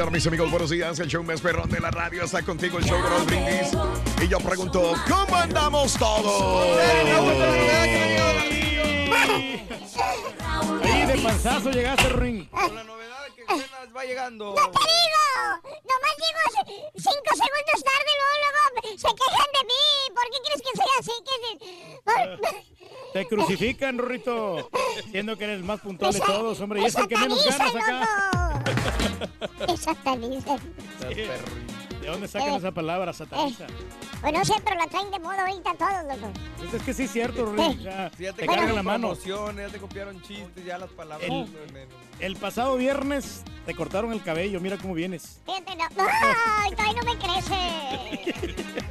Mañana, mis amigos, buenos días. El show más perrón de la radio está contigo, el show de los brindis. Y yo pregunto, ¿cómo andamos todos? Ahí de panzazo llegaste, Ring. Con la novedad va llegando. ¡No te digo! Nomás llego cinco segundos tarde y luego, luego se quejan de mí. ¿Por qué crees que soy así? Que se- Te crucifican, Rorrito. Siendo que eres el más puntual de todos, hombre. Y es el que menos ganas acá. te. Sí. ¿De dónde sacan Eh. esa palabra, sataniza? Pues no sé, pero la traen de moda ahorita todos, loco. Pues es que sí es cierto, Rorrito. Ya, Sí, ya te carga la mano. ya te copiaron chistes, ya las palabras. El-. El pasado viernes te cortaron el cabello. Mira cómo vienes. Fíjate, no. ¡Ay, todavía no me crece!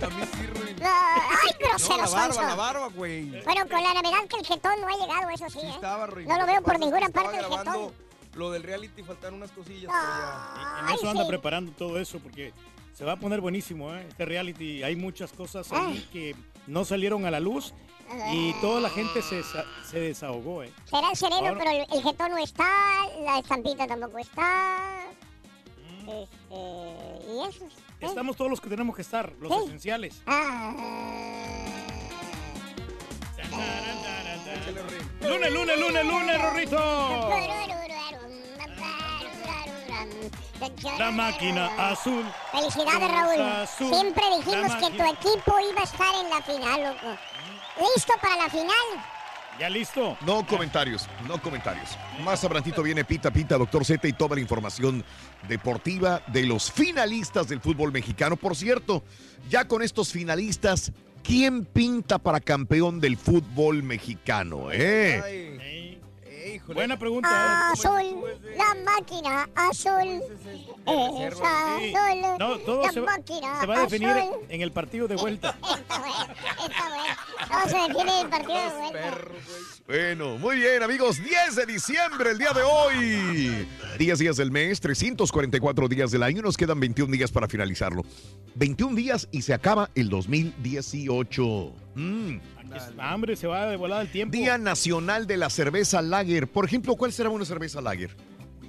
A mí sí, Ruin. No, ¡Ay, No, grosero la barba, sonso! la barba, güey. Bueno, con la novedad que el jetón no ha llegado, eso sí, Sí ¿eh? estaba. No lo veo por ninguna parte del grabando jetón. Lo del reality faltaron unas cosillas, pero ya. En Ay, eso anda sí. preparando todo eso porque se va a poner buenísimo, ¿eh? Este reality. Hay muchas cosas ahí que no salieron a la luz y toda la gente se, se desahogó, ¿eh? Será el sereno, Ahora- pero el, el jetón no está, la estampita tampoco está. Este, y eso. ¿eh? Estamos todos los que tenemos que estar, los Sí. esenciales. Ah. Lunes, lunes, lunes, lunes, Rorrito. La máquina azul. Felicidades, Raúl. Azul, Siempre dijimos que tu equipo iba a estar en la final, loco. ¿Listo para la final? ¿Ya listo? No comentarios, no comentarios. Más abrantito viene Pita Pita, Doctor Z y toda la información deportiva de los finalistas del fútbol mexicano. Por cierto, ya con estos finalistas, ¿quién pinta para campeón del fútbol mexicano? Eh? Ay, eh, híjole. Buena pregunta. Azul, la máquina azul. Es azul. No, todo la se va, máquina se va a definir azul. en el partido de vuelta. Está bueno, está bueno. No se define el partido de vuelta. Bueno, muy bien, amigos. 10 de diciembre, el día de hoy. 10 días del mes, 344 días del año. Nos quedan 21 días para finalizarlo. 21 días y se acaba el 2018. Mm. Está, hambre, se va de volada el tiempo. Día Nacional de la Cerveza Lager. Por ejemplo, ¿cuál será una cerveza Lager?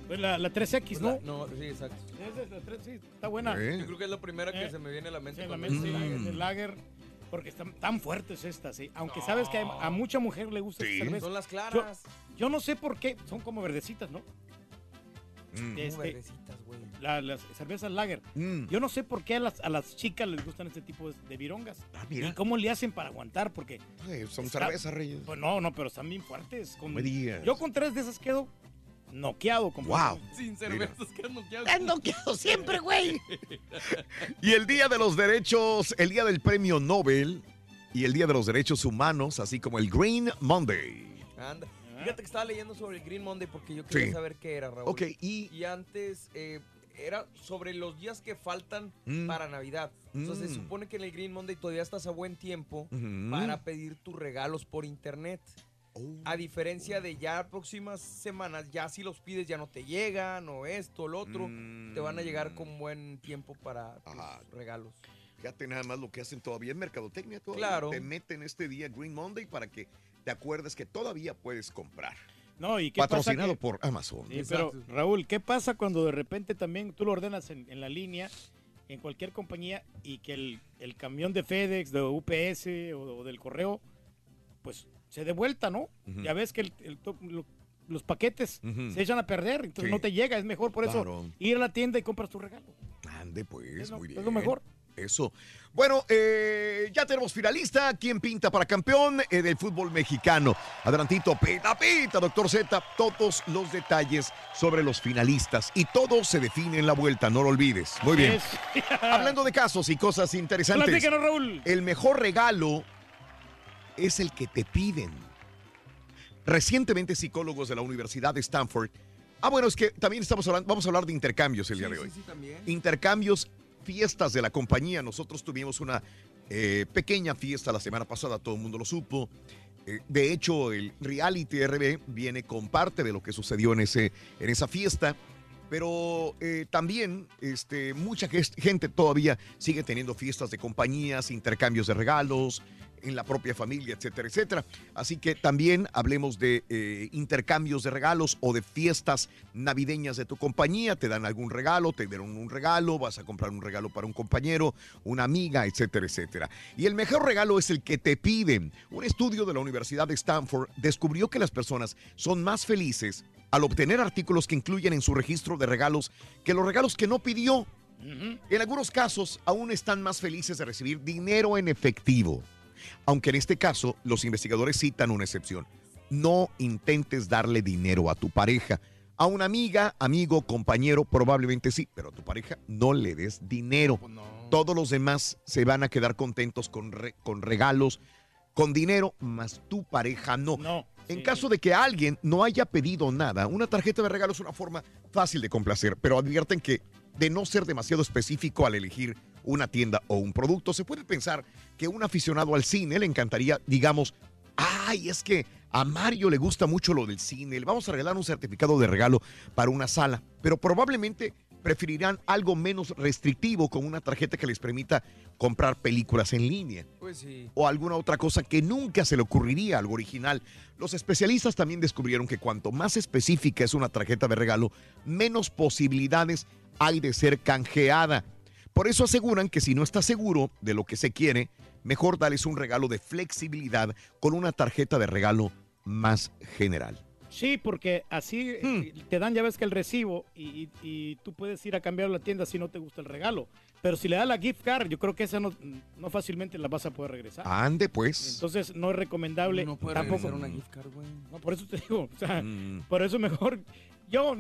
Pues la, la 3X, ¿no? No, sí, exacto. Esa es la 3, sí, está buena. ¿Eh? Yo creo que es la primera que Eh, se me viene a la mente. Sí, la mente, sí, lager. el lager, porque están tan fuertes estas, ¿sí? Aunque sabes que a, a mucha mujer le gusta Sí. esta cerveza. Son las claras. Yo no sé por qué, son como verdecitas, ¿no? Mm. Este, Como verdecitas, güey. La- las cervezas lager. Mm. Yo no sé por qué a las, a las chicas les gustan este tipo de, de virongas. Ah, mira. ¿Y cómo le hacen para aguantar? Porque, Ay, son Está- cervezas, Reyes. pues no, no, pero están bien fuertes. Con- me digas. yo con tres de esas quedo noqueado. Wow. Sin cervezas, que han noqueado. Estás noqueado siempre, güey. Y el Día de los Derechos, el Día del Premio Nobel y el Día de los Derechos Humanos, así como el Green Monday. Anda. Fíjate que estaba leyendo sobre el Green Monday porque yo quería Sí. saber qué era, Raúl. Ok, y... Y antes eh, era sobre los días que faltan Mm. para Navidad. O sea, se Mm. supone que en el Green Monday todavía estás a buen tiempo para pedir tus regalos por internet. Oh. A diferencia de ya próximas semanas, ya si los pides ya no te llegan o esto o lo otro, Mm. te van a llegar con buen tiempo para tus regalos. Fíjate nada más lo que hacen todavía en Mercadotecnia. Todavía Claro. Te meten este día Green Monday para que te acuerdes que todavía puedes comprar. No, ¿y qué pasa Patrocinado que- por Amazon. Sí, pero. Raúl, ¿qué pasa cuando de repente también tú lo ordenas en, en la línea, en cualquier compañía, y que el, el camión de FedEx, de UPS o, o del correo, pues se dé vuelta, ¿no? Ya ves que el- el to- lo- los paquetes se echan a perder, entonces Sí. no te llega, es mejor por eso ir a la tienda y compras tu regalo. Ande pues, Es lo- muy es bien. lo mejor. Eso. Bueno, eh, ya tenemos finalista. ¿Quién pinta para campeón eh, del fútbol mexicano? Adelantito, pita, pita, doctor Z. Todos los detalles sobre los finalistas. Y todo se define en la vuelta, no lo olvides. Muy bien. Hablando de casos y cosas interesantes. Platícanos, Raúl. El mejor regalo es el que te piden. Recientemente psicólogos de la Universidad de Stanford. Ah, bueno, es que también estamos hablando, vamos a hablar de intercambios el día de hoy. sí, sí, también. Intercambios, fiestas de la compañía. Nosotros tuvimos una eh, pequeña fiesta la semana pasada, todo el mundo lo supo. Eh, de hecho, el reality RB viene con parte de lo que sucedió en, ese, en esa fiesta. Pero eh, también este, mucha gente todavía sigue teniendo fiestas de compañías, intercambios de regalos en la propia familia, etcétera, etcétera. Así que también hablemos de eh, intercambios de regalos o de fiestas navideñas de tu compañía. Te dan algún regalo, te dieron un regalo, vas a comprar un regalo para un compañero, una amiga, etcétera, etcétera. Y el mejor regalo es el que te piden. Un estudio de la Universidad de Stanford descubrió que las personas son más felices al obtener artículos que incluyen en su registro de regalos que los regalos que no pidió. En algunos casos, aún están más felices de recibir dinero en efectivo. Aunque en este caso, los investigadores citan una excepción. No intentes darle dinero a tu pareja. A una amiga, amigo, compañero, probablemente sí, pero a tu pareja no le des dinero. Pues no. Todos los demás se van a quedar contentos con, re- con regalos, con dinero, más tu pareja no. No. En sí. caso de que alguien no haya pedido nada, una tarjeta de regalo es una forma fácil de complacer, pero advierten que de no ser demasiado específico al elegir una tienda o un producto, se puede pensar que un aficionado al cine le encantaría, digamos, ay, es que a Mario le gusta mucho lo del cine, le vamos a regalar un certificado de regalo para una sala, pero probablemente preferirán algo menos restrictivo con una tarjeta que les permita comprar películas en línea Pues sí. o alguna otra cosa que nunca se le ocurriría algo original. Los especialistas también descubrieron que cuanto más específica es una tarjeta de regalo, menos posibilidades hay de ser canjeada. Por eso aseguran que si no estás seguro de lo que se quiere, mejor darles un regalo de flexibilidad con una tarjeta de regalo más general. Sí, porque así Hmm. eh, te dan, ya ves que el recibo y, y- y tú puedes ir a cambiar a la tienda si no te gusta el regalo. Pero si le das la gift card, yo creo que esa no, no fácilmente la vas a poder regresar. Ande pues. Entonces no es recomendable No puede tampoco. regresar una gift card, güey. No, por eso te digo, o sea, Mm. por eso mejor yo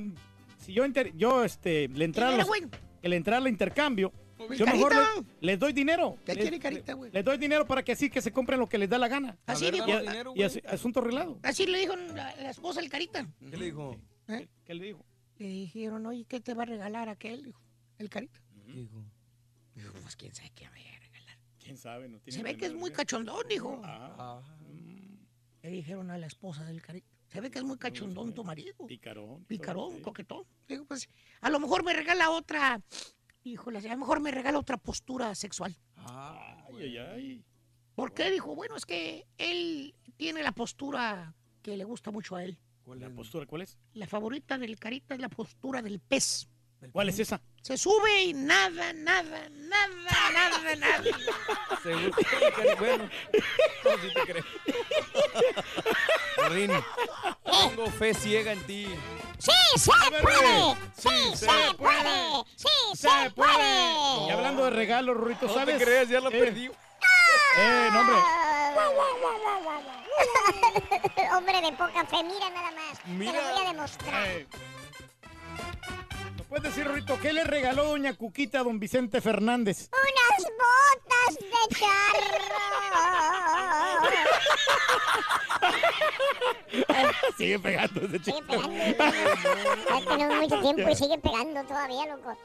si yo inter- yo este le entrara Dinero, los- güey. el entrar al intercambio, Pues, yo mejor carita. le- les doy dinero. ¿Qué Les- quiere carita, güey? Les doy dinero para que así que se compren lo que les da la gana. Así ver, dijo, Y, dinero, y así- asunto arreglado. así le dijo la, la esposa del carita. ¿Qué le dijo? ¿eh? ¿Qué le dijo? Le dijeron, oye, ¿qué te va a regalar aquel? Dijo, el carita. ¿Qué dijo? Dijo, pues quién sabe qué me vaya a regalar. ¿Quién sabe? No tiene Se ve que es muy cachondón, dijo. Ah, Ah, Le dijeron a la esposa del carita. Se ve que es muy cachondón tu marido. picarón. Picarón, Sí. coquetón. Digo, pues, a lo mejor me regala otra. Híjole, a lo mejor me regala otra postura sexual. ah, Ay, ay, ay. ¿Por qué? Dijo, bueno, es que él tiene la postura que le gusta mucho a él. ¿Cuál ¿La es? postura cuál es? La favorita del carita es la postura del pez. ¿Cuál es esa? Se sube y nada, nada, nada, nada, nada. Seguro. Cari- Bueno, no, sí te creo. Rin, tengo fe ciega en ti. ¡Sí se ver, puede! ¡Sí Sí, se se puede! ¡Sí ¡Se se puede! Y hablando de regalos, Rurito, No ¿sabes? te creas, ya la Eh, perdí. Eh, no, hombre. Hombre de poca fe, mira nada más. Te Mira. lo voy a demostrar. Eh. ¿Nos puedes decir, Rito, qué le regaló doña Cuquita a don Vicente Fernández? Unas botas de charro. Sigue pegando ese Sigue chico. pegando. Ya tenemos mucho tiempo y sigue pegando todavía, loco.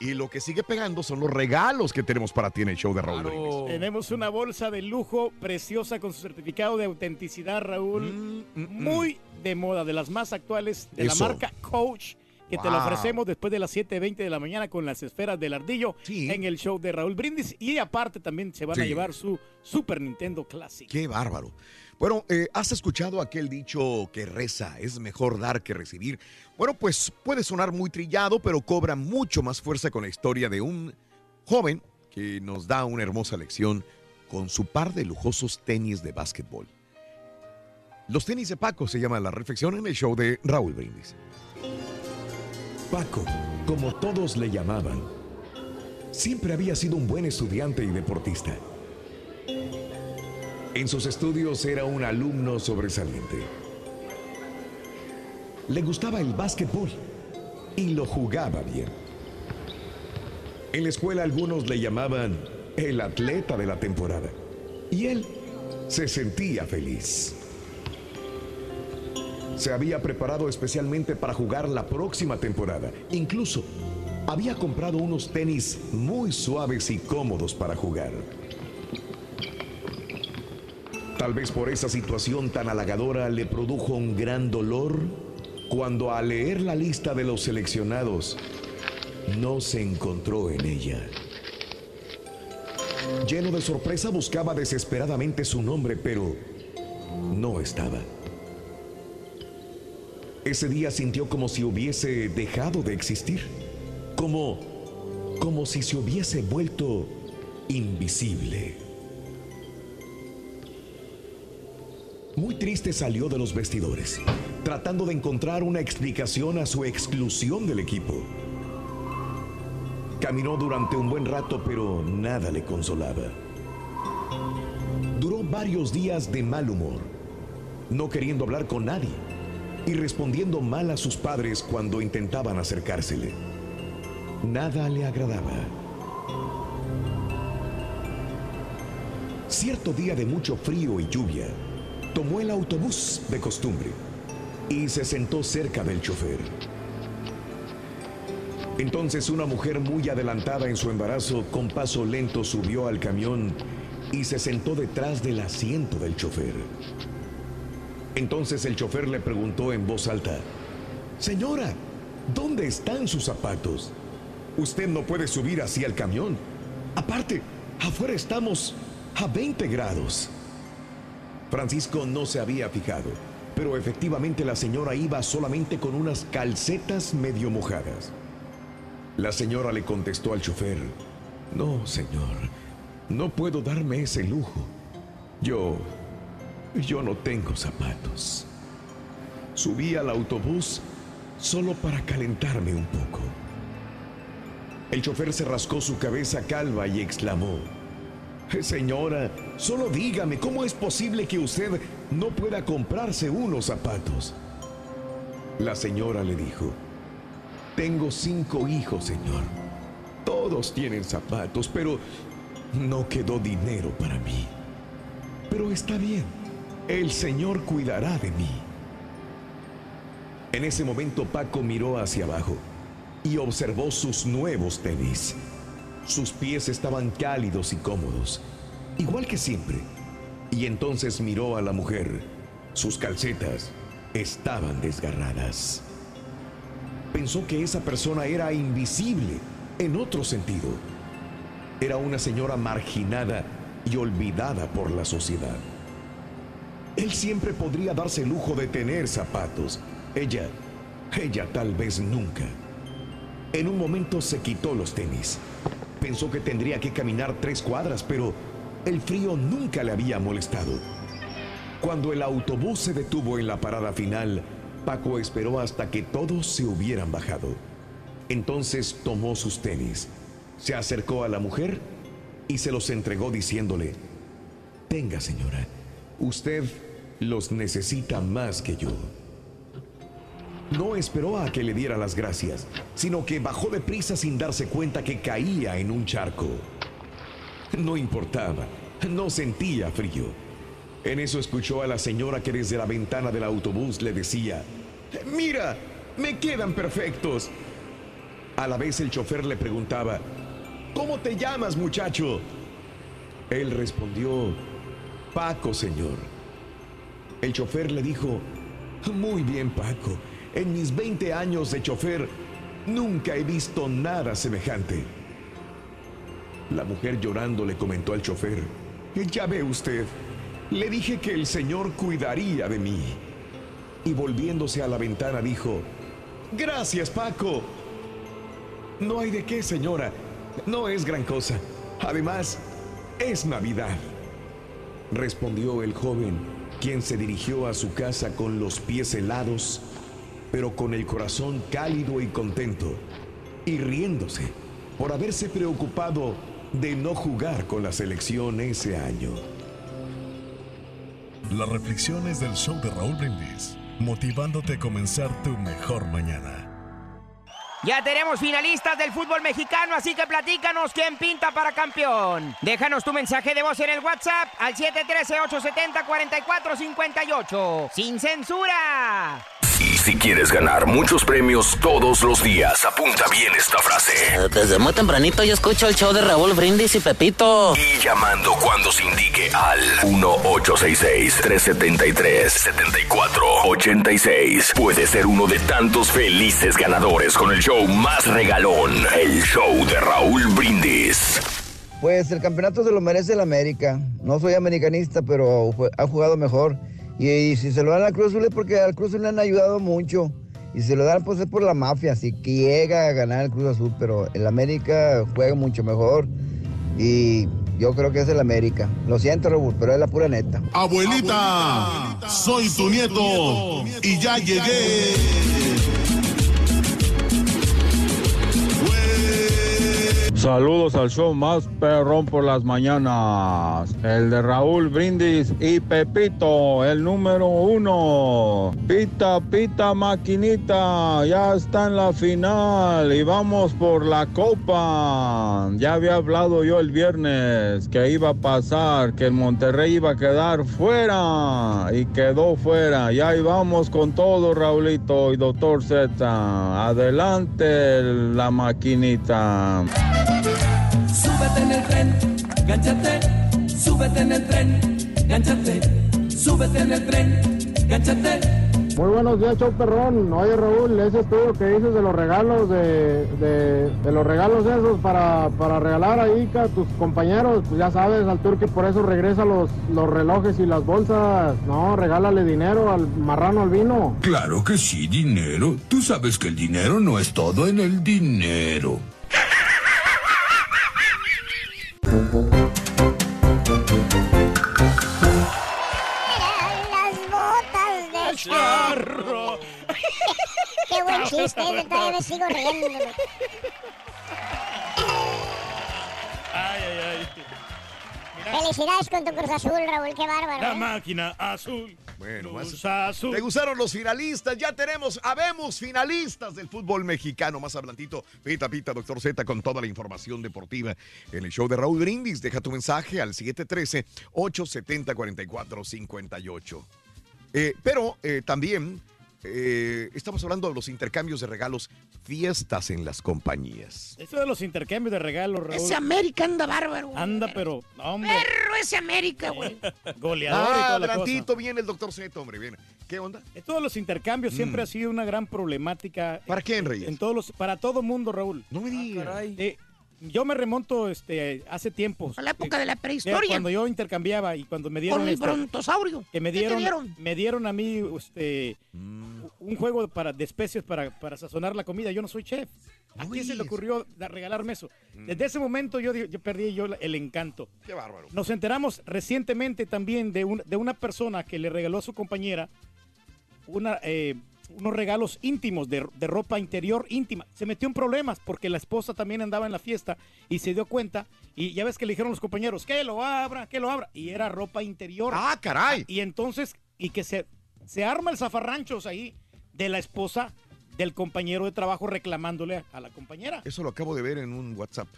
Y lo que sigue pegando son los regalos que tenemos para ti en el show de Raúl Brindis. Tenemos una bolsa de lujo preciosa con su certificado de autenticidad, Raúl. Muy de moda, de las más actuales de Mm, Eso. la marca Coach. Que te Wow. ofrecemos después de las 7.20 de la mañana con las esferas del ardillo en el show de Raúl Brindis. Y aparte también se van a llevar su Super Nintendo Classic. Qué bárbaro. Bueno, eh, ¿has escuchado aquel dicho que reza, es mejor dar que recibir? Bueno, pues puede sonar muy trillado, pero cobra mucho más fuerza con la historia de un joven que nos da una hermosa lección con su par de lujosos tenis de básquetbol. Los tenis de Paco se llama la reflexión en el show de Raúl Brindis. Paco, como todos le llamaban, siempre había sido un buen estudiante y deportista. En sus estudios era un alumno sobresaliente. Le gustaba el básquetbol y lo jugaba bien. En la escuela algunos le llamaban el atleta de la temporada y él se sentía feliz. Se había preparado especialmente para jugar la próxima temporada. Incluso había comprado unos tenis muy suaves y cómodos para jugar. Tal vez por esa situación tan halagadora le produjo un gran dolor cuando al leer la lista de los seleccionados no se encontró en ella. Lleno de sorpresa buscaba desesperadamente su nombre, pero no estaba. Ese día sintió como si hubiese dejado de existir, como como si se hubiese vuelto invisible. Muy triste salió de los vestidores, tratando de encontrar una explicación a su exclusión del equipo. Caminó durante un buen rato, pero nada le consolaba. Duró varios días de mal humor, no queriendo hablar con nadie y respondiendo mal a sus padres cuando intentaban acercársele. Nada le agradaba. Cierto día de mucho frío y lluvia, tomó el autobús de costumbre y se sentó cerca del chofer. Entonces una mujer muy adelantada en su embarazo con paso lento subió al camión y se sentó detrás del asiento del chofer. Entonces el chofer le preguntó en voz alta, Señora, ¿dónde están sus zapatos? Usted no puede subir así al camión. Aparte, afuera estamos a 20 grados. Francisco no se había fijado, pero efectivamente la señora iba solamente con unas calcetas medio mojadas. La señora le contestó al chofer, No, señor, no puedo darme ese lujo. Yo, yo no tengo zapatos. Subí al autobús solo para calentarme un poco. El chofer se rascó su cabeza calva y exclamó, Señora, solo dígame, ¿cómo es posible que usted no pueda comprarse unos zapatos? La señora le dijo, tengo cinco hijos, señor. Todos tienen zapatos, pero no quedó dinero para mí. Pero está bien, el Señor cuidará de mí. En ese momento Paco miró hacia abajo y observó sus nuevos tenis. Sus pies estaban cálidos y cómodos, igual que siempre. Y entonces miró a la mujer. Sus calcetas estaban desgarradas. Pensó que esa persona era invisible en otro sentido. Era una señora marginada y olvidada por la sociedad. Él siempre podría darse el lujo de tener zapatos. Ella, ella tal vez nunca. En un momento se quitó los tenis. Pensó que tendría que caminar tres cuadras, pero el frío nunca le había molestado. Cuando el autobús se detuvo en la parada final, Paco esperó hasta que todos se hubieran bajado. Entonces tomó sus tenis, se acercó a la mujer y se los entregó diciéndole, Tenga señora, usted los necesita más que yo. No esperó a que le diera las gracias, sino que bajó deprisa sin darse cuenta que caía en un charco. No importaba, no sentía frío. En eso escuchó a la señora que desde la ventana del autobús le decía, Mira, me quedan perfectos. A la vez el chofer le preguntaba, ¿Cómo te llamas, muchacho? Él respondió, Paco, señor. El chofer le dijo, Muy bien, Paco. En mis 20 años de chofer, nunca he visto nada semejante. La mujer llorando le comentó al chofer, Ya ve usted, le dije que el señor cuidaría de mí. Y volviéndose a la ventana dijo, Gracias, Paco. No hay de qué, señora. No es gran cosa. Además, es Navidad. Respondió el joven, quien se dirigió a su casa con los pies helados, pero con el corazón cálido y contento, y riéndose por haberse preocupado de no jugar con la selección ese año. Las reflexiones del show de Raúl Brindis, motivándote a comenzar tu mejor mañana. Ya tenemos finalistas del fútbol mexicano, así que platícanos quién pinta para campeón. Déjanos tu mensaje de voz en el WhatsApp al 713-870-4458. ¡Sin censura! Si quieres ganar muchos premios todos los días, apunta bien esta frase. Desde muy tempranito yo escucho el show de Raúl Brindis y Pepito. Y llamando cuando se indique al 1-866-373-7486. Puede ser uno de tantos felices ganadores con el show más regalón, el show de Raúl Brindis. Pues el campeonato se lo merece el América. No soy americanista, pero ha jugado mejor. Y, si se lo dan al Cruz Azul es porque al Cruz Azul le han ayudado mucho. Y si se lo dan pues es por la mafia, así que llega a ganar el Cruz Azul, pero el América juega mucho mejor. Y yo creo que es el América. Lo siento, Raúl, pero es la pura neta. Abuelita, soy tu nieto y ya llegué. Saludos al show más perrón por las mañanas. El de Raúl Brindis y Pepito, el número uno. Pita, pita, maquinita, ya está en la final y vamos por la copa. Ya había hablado yo el viernes que iba a pasar, que el Monterrey iba a quedar fuera y quedó fuera. Y ahí vamos con todo, Raulito y Doctor Z. Adelante la maquinita. Súbete en el tren, gánchate, súbete en el tren, gánchate, súbete en el tren, gánchate. Muy buenos días, show perrón. Oye, Raúl, ese estudio que dices de los regalos, de, de, de los regalos esos para, para regalar ahí a tus compañeros, pues ya sabes, al tour que por eso regresa los, los relojes y las bolsas. No, regálale dinero al marrano al vino. Claro que sí, dinero. Tú sabes que el dinero no es todo en el dinero. Chiste, ese todavía me sigo riendo. Ay, ay, ay. Felicidades con tu Cruz Azul, Raúl, qué bárbaro. La ¿eh? máquina azul. Bueno, Cruz más- Azul. ¿Te gustaron los finalistas? Ya tenemos, habemos finalistas del fútbol mexicano. Más adelantito, pita, pita, doctor Z, con toda la información deportiva en el show de Raúl Brindis. Deja tu mensaje al 713-870-4458. Eh, pero eh, también eh, estamos hablando de los intercambios de regalos, fiestas en las compañías. Eso de los intercambios de regalos, Raúl. Ese América anda bárbaro. güey. Anda, pero, hombre. Perro ese América, güey. Goleador y Ah, toda la adelantito viene el doctor Z, hombre, viene. ¿Qué onda? Esto de los intercambios siempre Mm. ha sido una gran problemática. ¿Para quién, Reyes? En todos los, para todo mundo, Raúl. No me digas. Eh, yo me remonto este, hace tiempo. A la época de la prehistoria. Cuando yo intercambiaba y cuando me dieron Con el este, brontosaurio. que me ¿Qué te dieron, dieron? me dieron a mí este Mm. un juego para de especies para, para sazonar la comida. Yo no soy chef. ¿A quién se le ocurrió regalarme eso? Desde ese momento yo, yo perdí yo el encanto. Mm. Qué bárbaro. Nos enteramos recientemente también de, un- de una persona que le regaló a su compañera una, eh, unos regalos íntimos de, de ropa interior íntima. Se metió en problemas porque la esposa también andaba en la fiesta y se dio cuenta. Y ya ves que le dijeron los compañeros, que lo abra, que lo abra. Y era ropa interior. ¡Ah, caray! Y entonces, y que se, se arma el zafarranchos ahí de la esposa del compañero de trabajo reclamándole a la compañera. Eso lo acabo de ver en un WhatsApp.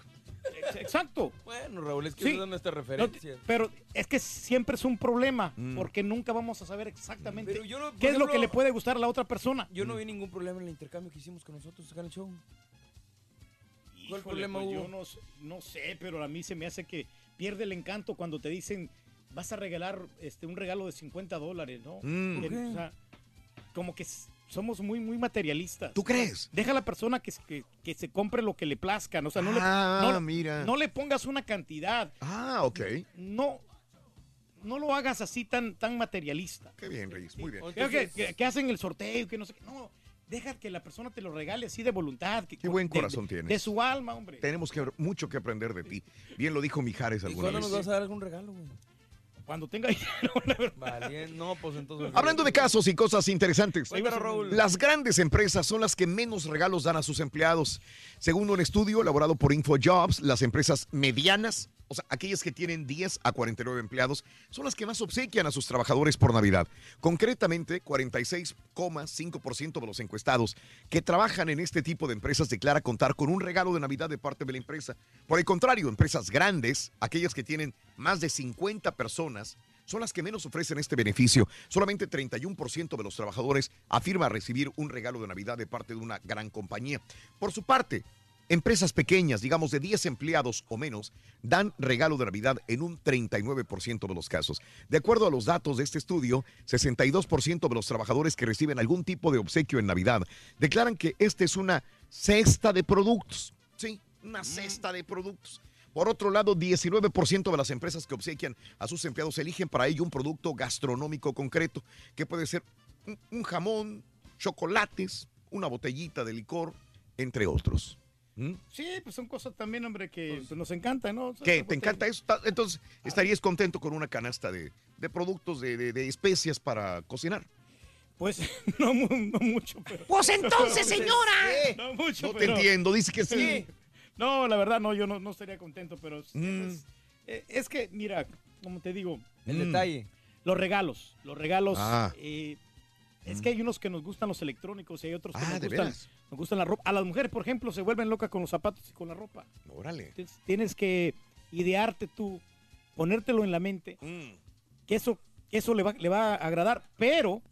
Ex- Exacto. Bueno, Raúl, es que Sí. usan nuestras No, pero es que siempre es un problema Mm. porque nunca vamos a saber exactamente no- qué es lo que le puede gustar a la otra persona. Yo no vi ningún problema en el intercambio que hicimos con nosotros acá en el show. ¿Cuál problema pues hubo? Yo no, sé- no sé, pero a mí se me hace que pierde el encanto cuando te dicen vas a regalar este un regalo de 50 dólares, ¿no? Mm. O sea, como que somos muy muy materialistas. ¿Tú crees? Deja a la persona que, que, que se compre lo que le plazca, ¿no? o sea, no, Ah, le, no, mira. no le pongas una cantidad. Ah, ok. No, no lo hagas así tan, tan materialista. Qué bien, Reyes, muy bien. Creo que, que- que hacen el sorteo, que no sé qué. No, deja que la persona te lo regale así de voluntad. Que, Qué buen corazón de- tienes. De su alma, hombre. Tenemos que, mucho que aprender de ti. Bien lo dijo Mijares ¿Y alguna cuándo vez. nos vas a dar algún regalo, güey? Cuando tenga dinero, Vale, no, pues entonces. Hablando de casos y cosas interesantes, Raúl. las grandes empresas son las que menos regalos dan a sus empleados. Según un estudio elaborado por InfoJobs, las empresas medianas, o sea, aquellas que tienen 10 a 49 empleados, son las que más obsequian a sus trabajadores por Navidad. Concretamente, 46,5% de los encuestados que trabajan en este tipo de empresas declara contar con un regalo de Navidad de parte de la empresa. Por el contrario, empresas grandes, aquellas que tienen más de 50 personas, son las que menos ofrecen este beneficio. Solamente 31% de los trabajadores afirma recibir un regalo de Navidad de parte de una gran compañía. Por su parte, empresas pequeñas, digamos de 10 empleados o menos, dan regalo de Navidad en un 39% de los casos. De acuerdo a los datos de este estudio, 62% de los trabajadores que reciben algún tipo de obsequio en Navidad declaran que esta es una cesta de productos. Sí, una cesta de productos. Por otro lado, 19% de las empresas que obsequian a sus empleados eligen para ello un producto gastronómico concreto, que puede ser un, un jamón, chocolates, una botellita de licor, entre otros. ¿Mm? Sí, pues son cosas también, hombre, que pues, nos encantan, ¿no? ¿Qué? ¿Te encanta eso? Entonces, estarías contento con una canasta de, de productos, de, de- de especias para cocinar. Pues no, mu- no mucho, pero. Pues entonces, señora. No mucho, No te pero- entiendo, dice que sí. No, la verdad, no, yo no, no estaría contento, pero. es- Mm. Es, eh, es que, mira, como te digo. El Mm. detalle. Los regalos. Los regalos. Ah. eh, es que hay unos que nos gustan los electrónicos y hay otros que Ah, nos, ¿de gustan, veras? nos gustan la ropa. A las mujeres, por ejemplo, se vuelven locas con los zapatos y con la ropa. Órale. Entonces, tienes que idearte tú, ponértelo en la mente, Mm. que eso, que eso le, va, le va a agradar, pero,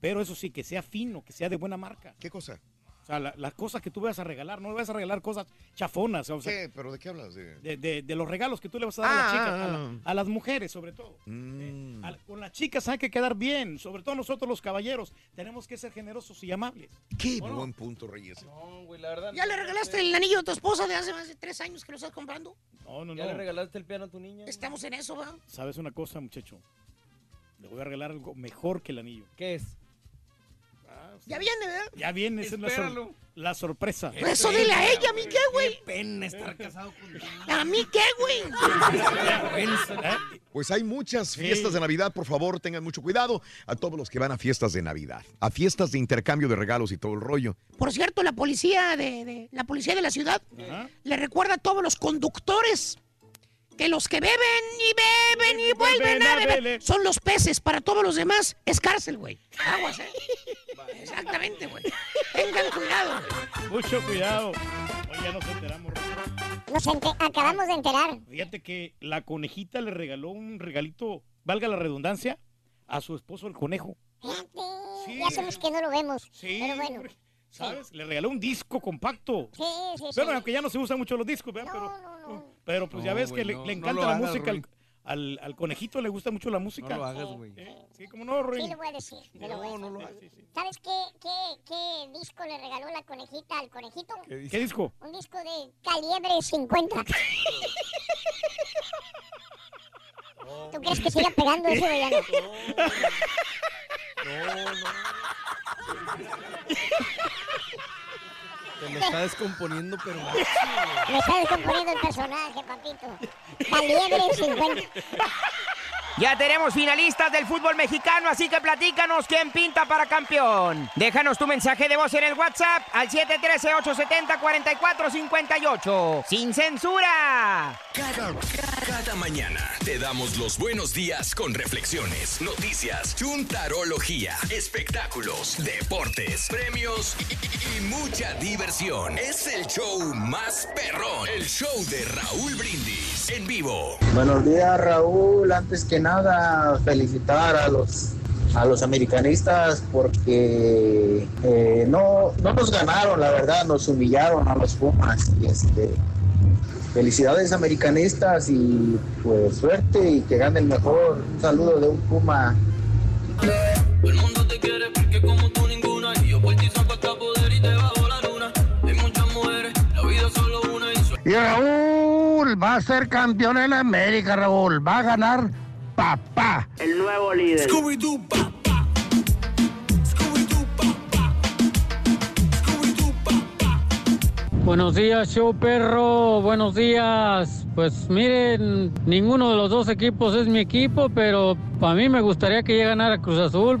pero eso sí, que sea fino, que sea de buena marca. ¿Qué cosa? O sea, la- las cosas que tú vas a regalar, no le vas a regalar cosas chafonas. O sea, ¿Qué? ¿Pero de qué hablas? De... de, de- de los regalos que tú le vas a dar a Ah, las chicas, ah, a, la- ah. a las mujeres sobre todo. Mm. A la- con las chicas hay que quedar bien, sobre todo nosotros los caballeros, tenemos que ser generosos y amables. Qué buen punto, Reyes. No, güey, la verdad. ¿Ya le regalaste el anillo a tu esposa de hace más de tres años que lo estás comprando? No, no, ¿Ya no. le regalaste el piano a tu niña? Estamos en eso, ¿va? ¿Sabes una cosa, muchacho? Le voy a regalar algo mejor que el anillo. ¿Qué es? Ya viene, ¿verdad? Ya viene, esa es la, sor- Espéralo. la sorpresa. Eso dile a ella, ¿a mí qué, güey? Pena estar casado contigo. ¿A mí qué, güey? Pues hay muchas fiestas de Navidad, por favor, tengan mucho cuidado a todos los que van a fiestas de Navidad, a fiestas de intercambio de regalos y todo el rollo. Por cierto, la policía de, de- la policía de la ciudad Ajá. le recuerda a todos los conductores que los que beben y beben y vuelven a beber son los peces. Para todos los demás es cárcel, güey. Aguas, ¿eh? Exactamente, güey. Tengan cuidado. Mucho cuidado. Hoy ya nos enteramos. Nos acabamos de enterar. Fíjate que la conejita le regaló un regalito, valga la redundancia, a su esposo el conejo. Fíjate, Sí. ya hacemos que no lo vemos. Sí, Pero bueno. ¿sabes? Le regaló un disco compacto. Sí, sí, sí. Bueno, aunque ya no se usan mucho los discos, ¿verdad? No, pero, no, no. pero pues ya ves que le, no, le encanta la música. Ruin. Al, al, al conejito le gusta mucho la música. No lo hagas, güey. Eh, Sí, como no, Ruin. Sí, le voy a decir. te lo voy a No, no lo hagas. ¿Sabes qué, qué, qué disco le regaló la conejita al conejito? ¿Qué disco? Un disco de calibre 50. ¿Tú crees que siga pegando ese güey? No, no. Se me está descomponiendo, pero. Me está descomponiendo el personaje, papito. Calibre 50. Ya tenemos finalistas del fútbol mexicano, así que platícanos quién pinta para campeón. Déjanos tu mensaje de voz en el WhatsApp al 713-870-4458. ¡Sin censura! Cada, cada mañana te damos los buenos días con reflexiones, noticias, chuntarología, espectáculos, deportes, premios y, y- y mucha diversión. Es el show más perrón, el show de Raúl Brindis en vivo. Buenos días, Raúl. Antes que nada, felicitar a los a los americanistas porque eh, no, no nos ganaron, la verdad, nos humillaron a los Pumas. Y este, felicidades americanistas y pues suerte y que gane el mejor. Un saludo de un Puma. Y Raúl va a ser campeón en América, Raúl. Va a ganar papá. El nuevo líder. Buenos días, show perro. Buenos días. Pues miren, ninguno de los dos equipos es mi equipo, pero para mí me gustaría que llegue a ganar a Cruz Azul.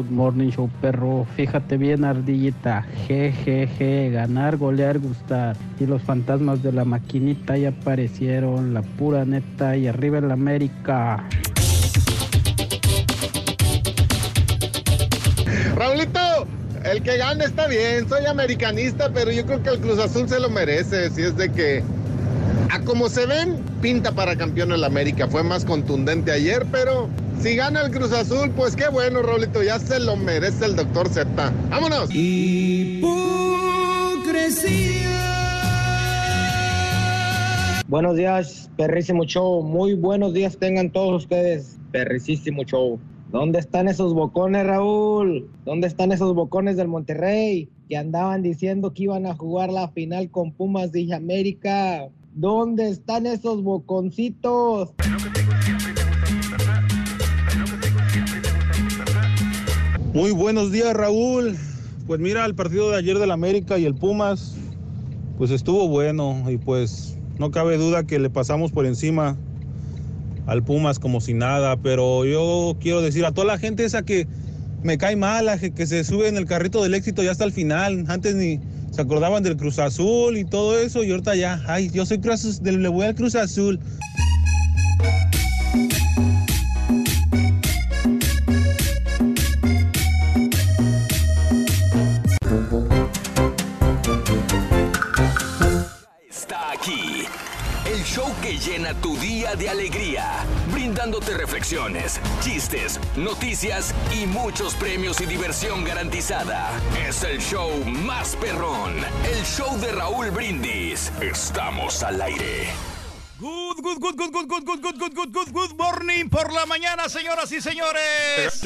Good morning, show perro. Fíjate bien, ardillita. Jejeje, ganar, golear, gustar. Y los fantasmas de la maquinita ya aparecieron. La pura neta y arriba en la América. Raulito, el que gane está bien, soy americanista, pero yo creo que el Cruz Azul se lo merece, si es de que a como se ven, pinta para campeón en la América. Fue más contundente ayer, pero si gana el Cruz Azul, pues qué bueno, Raulito, ya se lo merece el doctor Z. ¡Vámonos! Buenos días, perrísimo show. Muy buenos días tengan todos ustedes. Perricísimo show. ¿Dónde están esos bocones, Raúl? ¿Dónde están esos bocones del Monterrey? Que andaban diciendo que iban a jugar la final con Pumas de América. ¿Dónde están esos boconcitos? Muy buenos días, Raúl. Pues mira, el partido de ayer del América y el Pumas, pues estuvo bueno y pues no cabe duda que le pasamos por encima al Pumas como si nada, pero yo quiero decir a toda la gente esa que me cae mal, que se sube en el carrito del éxito ya hasta el final, antes ni se acordaban del Cruz Azul y todo eso y ahorita ya, ay, yo soy Cruz le voy al Cruz Azul. Que llena tu día de alegría, brindándote reflexiones, chistes, noticias y muchos premios y diversión garantizada. Es el show más perrón, el show de Raúl Brindis. Estamos al aire. Good, good, good, good, good, good, good, good, good, good, good, good morning por la mañana, señoras y señores.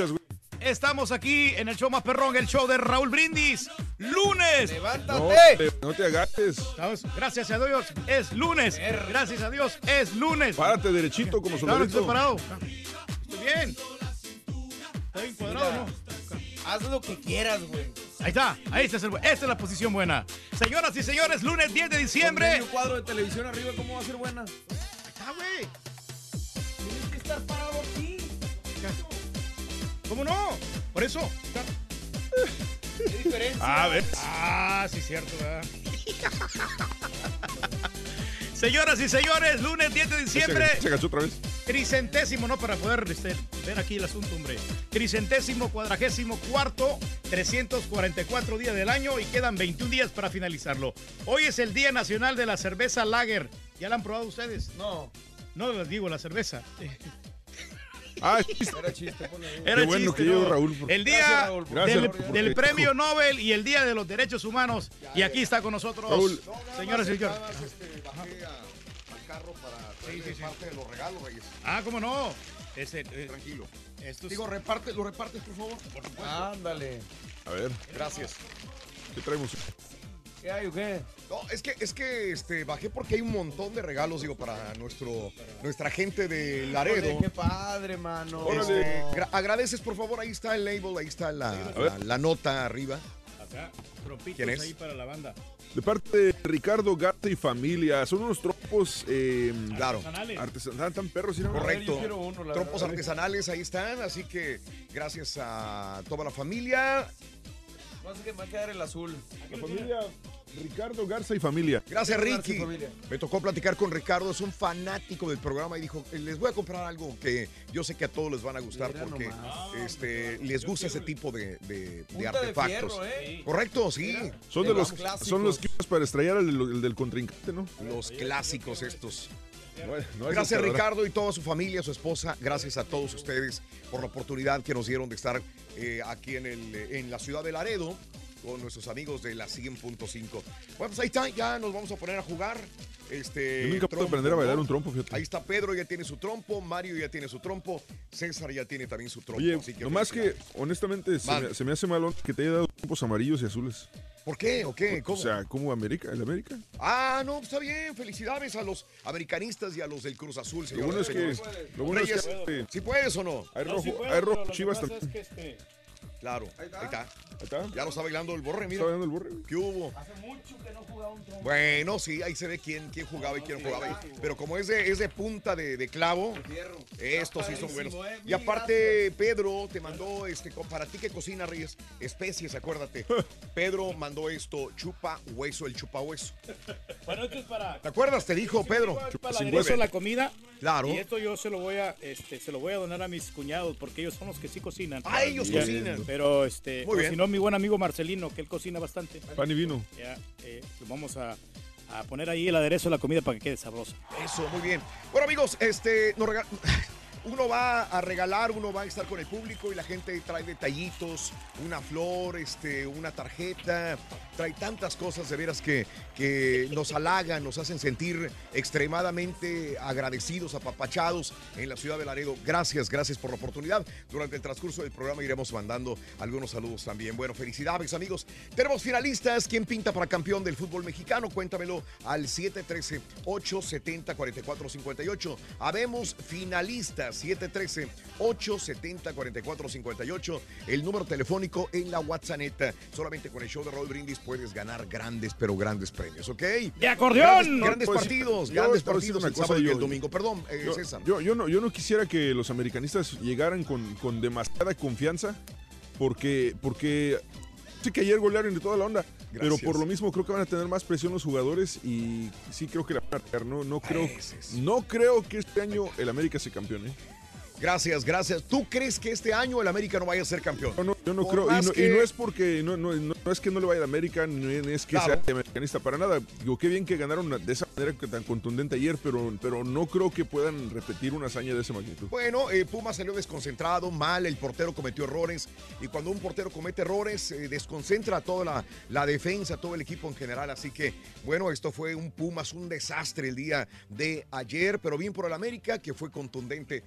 Estamos aquí en el show más perrón, el show de Raúl Brindis. Lunes. No te, no te agaches. Vamos, Gracias a Dios, es lunes. Gracias a Dios, es lunes. Párate derechito como Claro que estoy parado. Estoy bien. Estoy encuadrado, ¿no? Haz lo que quieras, güey. Ahí está, ahí está, esta es la posición buena. Señoras y señores, lunes 10 de diciembre. un cuadro de televisión arriba, ¿cómo va a ser buena? Ah, güey. Tienes que estar parado aquí. ¿Cómo no? Por eso. ¿Qué diferencia? Ah, ver. Ah, sí, cierto, ¿verdad? Señoras y señores, lunes 10 de diciembre. Se, se agachó otra vez. Tricentésimo, ¿no? Para poder este, ver aquí el asunto, hombre. Tricentésimo, cuadragésimo, cuarto, 344 días del año y quedan 21 días para finalizarlo. Hoy es el Día Nacional de la Cerveza Lager. ¿Ya la han probado ustedes? No. No les digo la cerveza. Ah, Era chiste, ponle ahí. Era Qué bueno chiste, que llegó ¿no? Raúl, por- El día Gracias, Raúl, por Gracias, del, porque- premio Nobel y el día de los derechos humanos. Y aquí está con nosotros, Raúl. y señores. bajé a- al carro para traer Sí, sí, sí. parte de los regalos, Reyes. Ah, ¿cómo no? Ese, eh, Tranquilo. esto es- Digo, reparte, lo repartes, por favor. Por supuesto. Ándale. A ver, Gracias. ¿qué traemos? ¿Qué hay o qué? No, es que, es que este, bajé porque hay un montón de regalos, digo, para nuestro, nuestra gente de Laredo. Oye, qué padre, mano. Este, gra- agradeces, por favor, ahí está el label, ahí está la, la- la nota arriba. Ya, trompitos ¿Quién es? ahí para la banda. De parte de Ricardo Gata y familia. Son unos trompos. Eh, Claro. Artesanales. Tan perros, ¿sí, no? Correcto. Trompos artesanales ahí están, así que gracias a toda la familia. No sé que me va a quedar el azul. La familia Ricardo Garza y familia. Gracias, Garza y Ricky. familia. Me tocó platicar con Ricardo, es un fanático del programa y dijo, les voy a comprar algo que yo sé que a todos les van a gustar Mira porque nomás. este, les gusta ese tipo de, de- de Punta de artefactos. fierro, ¿eh? Correcto, sí. Son de los, son los que ibas para estrellar el, el del contrincante, ¿no? Los clásicos estos. No Gracias. Ricardo y toda su familia, su esposa. Gracias a todos ustedes por la oportunidad que nos dieron de estar eh, aquí en, el, en la ciudad de Laredo con nuestros amigos de la 100.5. Bueno, pues ahí está, ya nos vamos a poner a jugar. Este, Yo nunca aprender a bailar ¿no? un trompo, fíjate. Ahí está Pedro, ya tiene su trompo, Mario ya tiene su trompo, César ya tiene también su trompo. Oye, así que nomás que honestamente se me, se me hace malón que te haya dado trompos amarillos y azules. ¿Por qué? ¿O qué? ¿Cómo? O sea, ¿cómo América? ¿El América? Ah, no, está bien. Felicidades a los americanistas y a los del Cruz Azul, Lo bueno es que- lo bueno es que- ¿sí puedes o no? Hay No, rojo, sí puedo, hay rojo chivas también. es que, este, Claro, ahí está. Ahí está. Ya lo está bailando el borre, mira. Está bailando el borre. ¿Qué hubo? Hace mucho que no jugaba un trompo. Bueno, sí, ahí se ve quién, quién jugaba y quién no jugaba. Pero como es de, es de punta de, de clavo, estos sí son buenos. eh. Y aparte, Pedro te mandó, este, para ti que cocina, Reyes, especies, acuérdate. Pedro mandó esto, chupa hueso, el chupa hueso. Bueno, esto es para. ¿Te acuerdas? Te dijo Pedro. Para Sin de la comida. Claro. Y esto yo se lo voy a, este, se lo voy a donar a mis cuñados porque ellos son los que sí cocinan. Ah, ellos cocinan. Pero este, Muy bien. si no, mi buen amigo Marcelino, que él cocina bastante. Pan y vino. Ya, eh, lo vamos a, a poner ahí el aderezo de la comida para que quede sabrosa. Eso, muy bien. Bueno, amigos, este, nos rega- uno va a regalar, uno va a estar con el público y la gente trae detallitos, una flor, este, una tarjeta, trae tantas cosas de veras que, que nos halagan, nos hacen sentir extremadamente agradecidos, apapachados en la ciudad de Laredo. Gracias, gracias por la oportunidad. Durante el transcurso del programa iremos mandando algunos saludos también. Bueno, felicidades, amigos. Tenemos finalistas. ¿Quién pinta para campeón del fútbol mexicano? Cuéntamelo al 713-870-4458. Habemos finalistas. 713-870-4458. El número telefónico en la WhatsApp. Solamente con el show de Raúl Brindis puedes ganar grandes, pero grandes premios, ¿ok? ¡De acordeón! Grandes, grandes Pues, partidos, yo grandes partidos el cosa, sábado y yo- el domingo. Perdón, eh, Yo, César. yo, yo no, yo no quisiera que los americanistas llegaran con, con demasiada confianza porque, porque sí que ayer golearon de toda la onda. Pero por lo mismo creo que van a tener más presión los jugadores y sí creo que la van a perder. No, no, creo, no creo que este año el América se campeone. Gracias, gracias. ¿Tú crees que este año el América no vaya a ser campeón? No, no, yo no Por creo. Y no, y no es porque no, no, no, no es que no le vaya a América, ni es que Claro. sea americanista para nada. Digo, qué bien que ganaron de esa manera tan contundente ayer, pero, pero no creo que puedan repetir una hazaña de esa magnitud. Bueno, eh, Puma salió desconcentrado, mal, el portero cometió errores y cuando un portero comete errores eh, desconcentra toda la, la defensa, todo el equipo en general. Así que, bueno, esto fue un Pumas, un desastre el día de ayer, pero bien por el América que fue contundente.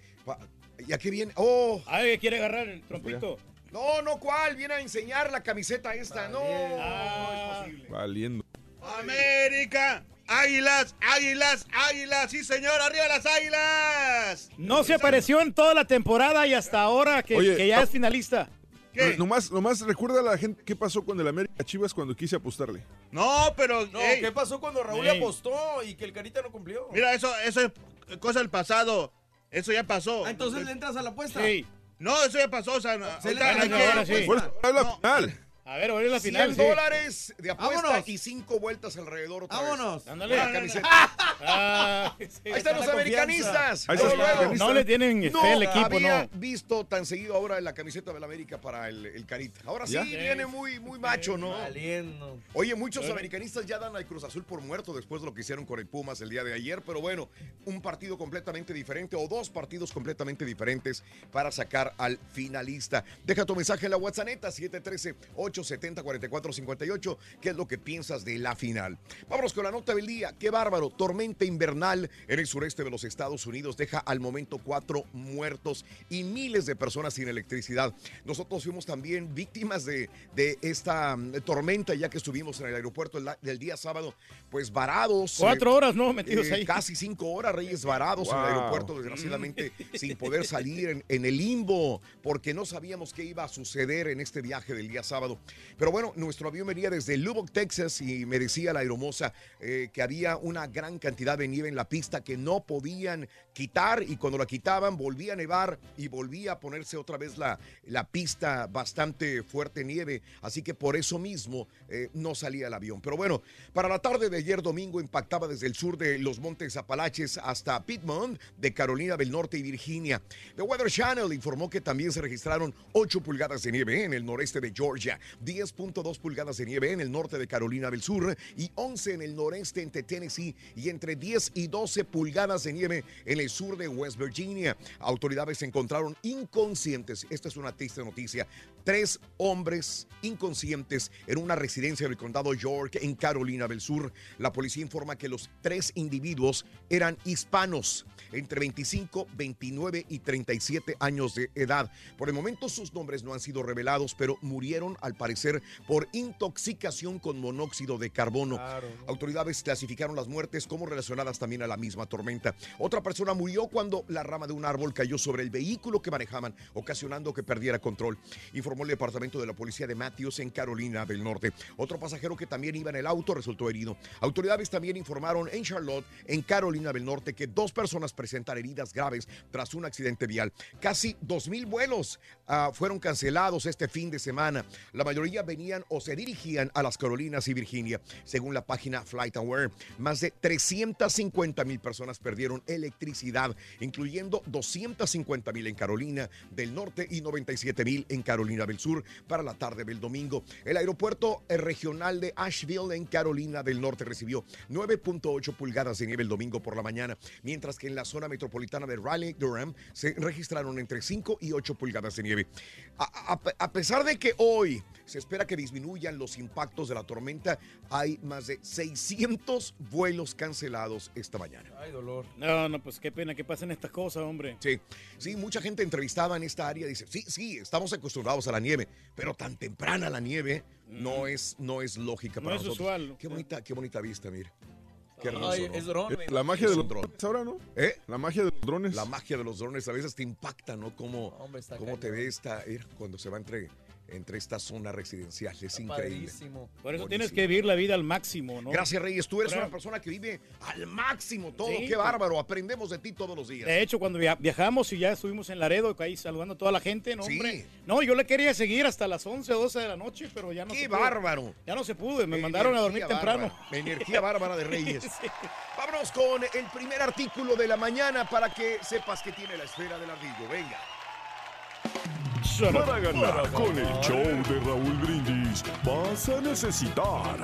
¿Y aquí viene? ¡Oh! Ay, quiere agarrar el trompito. No, no, ¿cuál? Viene a enseñar la camiseta esta. No, Ah. no es posible. Valiendo. América, águilas, águilas, águilas, sí señor, arriba las águilas. No se apareció en toda la temporada y hasta ahora que, Oye, que ya es finalista. ¿Qué? Nomás, nomás recuerda a la gente qué pasó con el América Chivas cuando quise apostarle. No, pero No, ey, ¿qué pasó cuando Raúl Ey. apostó y que el Carita no cumplió? mira, eso, eso es cosa del pasado. Eso ya pasó. Ah, entonces le entras a la apuesta. Sí. No, eso ya pasó. O sea, no, Se le ahorita entra hay a la ahora sí. apuesta. Por eso es la No. final. A ver, ahora es la 100 final. sí. dólares de apuesta Vámonos. y cinco vueltas alrededor otra vez. Vámonos. Ándale. La camiseta. Ah, sí. Ahí están los americanistas. Ahí está el. No le tienen No fe al equipo, había no. visto tan seguido ahora la camiseta del América para el, el Carita. Ahora sí ¿Ya? viene muy, muy macho, ¿no? Valiendo. Oye, muchos americanistas ya dan al Cruz Azul por muerto después de lo que hicieron con el Pumas el día de ayer, pero bueno, un partido completamente diferente o dos partidos completamente diferentes para sacar al finalista. Deja tu mensaje en la WhatsApp 713-870-4458. ¿Qué es lo que piensas de la final? Vámonos con la nota del día. Qué bárbaro. Tormenta invernal en el sureste de los Estados Unidos deja al momento cuatro muertos y miles de personas sin electricidad. Nosotros fuimos también víctimas de, de esta mm, tormenta ya que estuvimos en el aeropuerto el, el día sábado, pues varados. Cuatro eh, horas, ¿no? Metidos eh, ahí. Casi cinco horas, Reyes, varados en el aeropuerto, desgraciadamente, sin poder salir en, en el limbo, porque no sabíamos qué iba a suceder en este viaje del día sábado. Pero bueno, nuestro avión venía desde Lubbock, Texas, y me decía la aeromoza eh, que había una gran cantidad de nieve en la pista que no podían quitar y cuando la quitaban volvía a nevar y volvía a ponerse otra vez la, la pista bastante fuerte nieve. Así que por eso mismo eh, no salía el avión. Pero bueno, para la tarde de ayer domingo impactaba desde el sur de los Montes Apalaches hasta Piedmont, de Carolina del Norte y Virginia. The Weather Channel informó que también se registraron 8 pulgadas de nieve en el noreste de Georgia, 10.2 pulgadas de nieve en el norte de Carolina del Sur y 11 en el noreste entre Tennessee y entre 10 y 12 pulgadas de nieve en el sur de West Virginia. Autoridades se encontraron inconscientes, esta es una triste noticia, tres hombres inconscientes en una residencia del condado York en Carolina del Sur. La policía informa que los tres individuos eran hispanos entre 25, 29 y 37 años de edad. Por el momento sus nombres no han sido revelados, pero murieron al parecer por intoxicación con monóxido de carbono. Autoridades clasificaron las muertes como relacionadas también a la misma tormenta. Otra persona murió cuando la rama de un árbol cayó sobre el vehículo que manejaban, ocasionando que perdiera control. Informó el departamento de la policía de Matthews en Carolina del Norte. Otro pasajero que también iba en el auto resultó herido. Autoridades también informaron en Charlotte, en Carolina del Norte, que dos personas presentan heridas graves tras un accidente vial. Casi 2.000 vuelos ah, fueron cancelados este fin de semana. La mayoría venían o se dirigían a las Carolinas y Virginia, según la página FlightAware. Más de 350 mil personas perdieron electricidad, incluyendo 250 mil en Carolina del Norte y 97 mil en Carolina del Sur para la tarde del domingo. El aeropuerto eh, regional de Asheville en Carolina del Norte recibió 9.8 pulgadas de nieve el domingo por la mañana, mientras que en la zona metropolitana de Raleigh-Durham se registraron entre 5 y 8 pulgadas de nieve. A, a- a pesar de que hoy se espera que disminuyan los impactos de la tormenta, hay más de 600 vuelos cancelados esta mañana. Ay, dolor. No, no, pues qué pena que pasen estas cosas, hombre. Sí, sí, mucha gente entrevistada en esta área dice, sí, sí, estamos acostumbrados a la nieve, pero tan temprana la nieve no es, no es lógica No para es nosotros. usual. Qué bonita, qué bonita vista, mira. Qué hermoso. Ay, ¿no? es dron, Eh, La magia Es de los dron. drones ahora, ¿no? ¿Eh? La magia de los drones. La magia de los drones a veces te impacta, ¿no? Cómo, Hombre, cómo te ve esta, cuando se va entre, entre esta zona residencial. Es increíble. Padrísimo. Por eso Buenísimo. tienes que vivir la vida al máximo, ¿no? Gracias, Reyes. Tú eres Pero- una persona que vive al máximo todo. Sí, Qué bárbaro. Aprendemos de ti todos los días. De hecho, cuando via- viajamos y ya estuvimos en Laredo, ahí saludando a toda la gente, no, Sí. hombre. No, yo le quería seguir hasta las 11 o 12 de la noche, pero ya no ¡Qué se pudo. bárbaro! Ya no se pudo, me mandaron a dormir Energía temprano. bárbara. Energía bárbara de Reyes. Vámonos con el primer artículo de la mañana para que sepas que tiene la esfera del ardillo. Venga. Para ganar con el show de Raúl Brindis vas a necesitar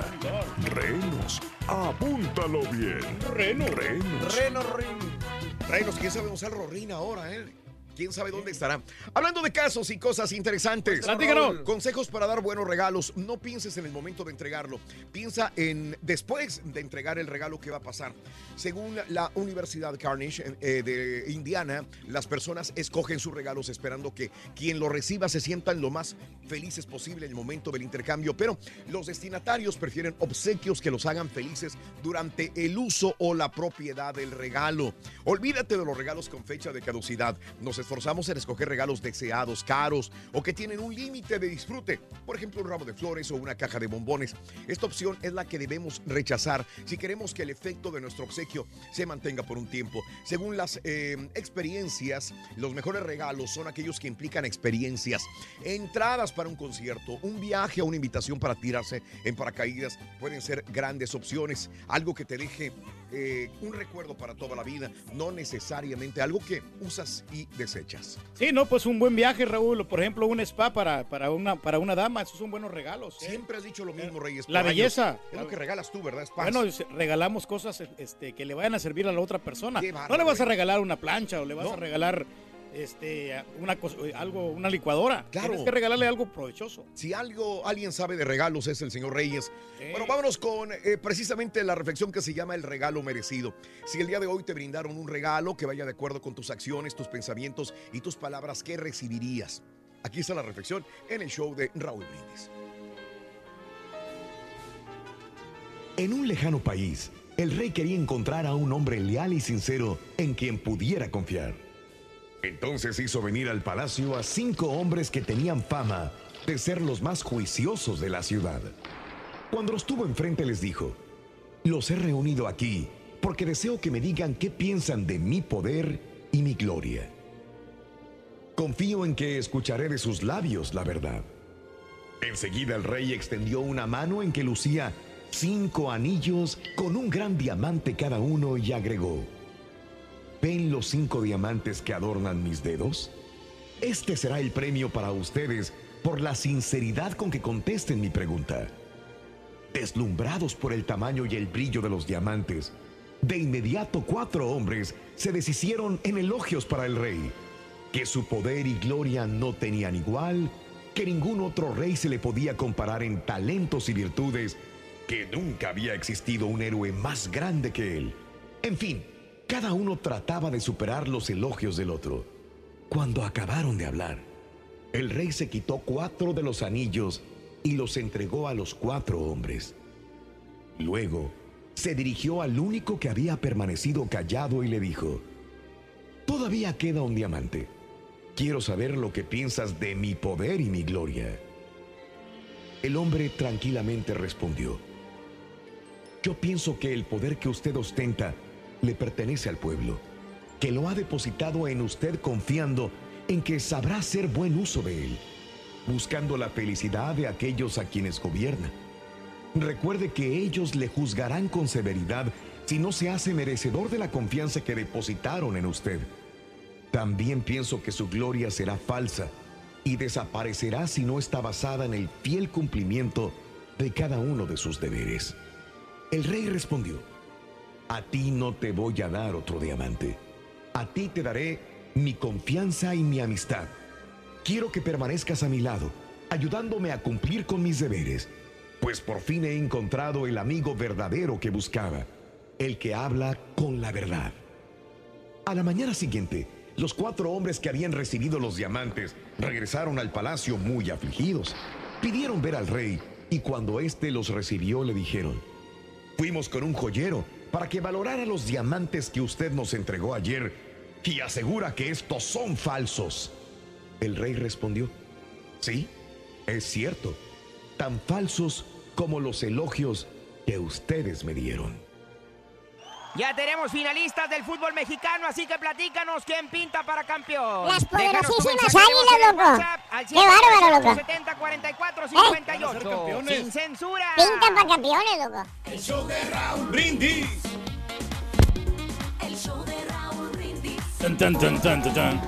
renos. Apúntalo bien. Reno. Renos. Reno Ring. Reinos, ¿quién sabe usar Rorín ahora, eh? ¿Quién sabe dónde estará? Hablando de casos y cosas interesantes. Platícanos. Consejos para dar buenos regalos. No pienses en el momento de entregarlo. Piensa en después de entregar el regalo que va a pasar. Según la Universidad Carnegie eh, de Indiana, las personas escogen sus regalos esperando que quien lo reciba se sientan lo más felices posible en el momento del intercambio. Pero los destinatarios prefieren obsequios que los hagan felices durante el uso o la propiedad del regalo. Olvídate de los regalos con fecha de caducidad. Nos esforzamos en escoger regalos deseados, caros o que tienen un límite de disfrute. Por ejemplo, un ramo de flores o una caja de bombones. Esta opción es la que debemos rechazar si queremos que el efecto de nuestro obsequio se mantenga por un tiempo. Según las eh, experiencias, los mejores regalos son aquellos que implican experiencias. Entradas para un concierto, un viaje o una invitación para tirarse en paracaídas pueden ser grandes opciones. Algo que te deje eh, un recuerdo para toda la vida, no necesariamente algo que usas y desechas. Sí, no, pues un buen viaje, Raúl. Por ejemplo, un spa para, para, una, para una dama, esos son buenos regalos. ¿eh? Siempre has dicho lo mismo, Reyes. La años. belleza. Es lo que regalas tú, ¿verdad? Es paz. Bueno, regalamos cosas este, que le vayan a servir a la otra persona. No le vas a güey. regalar una plancha o le vas No. a regalar este, una cosa, algo, una licuadora. Claro. Tienes que regalarle algo provechoso. Si algo alguien sabe de regalos es el señor Reyes. Sí. Bueno, vámonos con eh, precisamente la reflexión que se llama el regalo merecido. Si el día de hoy te brindaron un regalo que vaya de acuerdo con tus acciones, tus pensamientos y tus palabras, ¿qué recibirías? Aquí está la reflexión en el show de Raúl Brindis. En un lejano país, el rey quería encontrar a un hombre leal y sincero en quien pudiera confiar. Entonces hizo venir al palacio a cinco hombres que tenían fama de ser los más juiciosos de la ciudad. Cuando los tuvo enfrente les dijo, los he reunido aquí porque deseo que me digan qué piensan de mi poder y mi gloria. Confío en que escucharé de sus labios la verdad. Enseguida el rey extendió una mano en que lucía cinco anillos con un gran diamante cada uno y agregó, ¿ven los cinco diamantes que adornan mis dedos? Este será el premio para ustedes por la sinceridad con que contesten mi pregunta. Deslumbrados por el tamaño y el brillo de los diamantes, de inmediato cuatro hombres se deshicieron en elogios para el rey, que su poder y gloria no tenían igual, que ningún otro rey se le podía comparar en talentos y virtudes, que nunca había existido un héroe más grande que él. En fin, cada uno trataba de superar los elogios del otro. Cuando acabaron de hablar, el rey se quitó cuatro de los anillos y los entregó a los cuatro hombres. Luego, se dirigió al único que había permanecido callado y le dijo, Todavía queda un diamante. Quiero saber lo que piensas de mi poder y mi gloria. El hombre tranquilamente respondió, Yo pienso que el poder que usted ostenta le pertenece al pueblo, que lo ha depositado en usted confiando en que sabrá hacer buen uso de él, buscando la felicidad de aquellos a quienes gobierna. Recuerde que ellos le juzgarán con severidad si no se hace merecedor de la confianza que depositaron en usted. También pienso que su gloria será falsa y desaparecerá si no está basada en el fiel cumplimiento de cada uno de sus deberes. El rey respondió, a ti no te voy a dar otro diamante, a ti te daré mi confianza y mi amistad. Quiero que permanezcas a mi lado, ayudándome a cumplir con mis deberes, pues por fin he encontrado el amigo verdadero que buscaba, el que habla con la verdad. A la mañana siguiente, los cuatro hombres que habían recibido los diamantes regresaron al palacio muy afligidos. Pidieron ver al rey y cuando éste los recibió le dijeron, fuimos con un joyero para que valorara los diamantes que usted nos entregó ayer y asegura que estos son falsos. El rey respondió, sí, es cierto, tan falsos como los elogios que ustedes me dieron. Ya tenemos finalistas del fútbol mexicano, así que platícanos quién pinta para campeón. Las poderosísimas águilas, loco. Al Qué bárbaro, loco. 70 44 ¿Eh? 58. Sin censura. Pintan para campeones, loco. El show de Raúl Brindis. El show de Raúl Brindis. Tan, tan, tan, tan, tan, tan.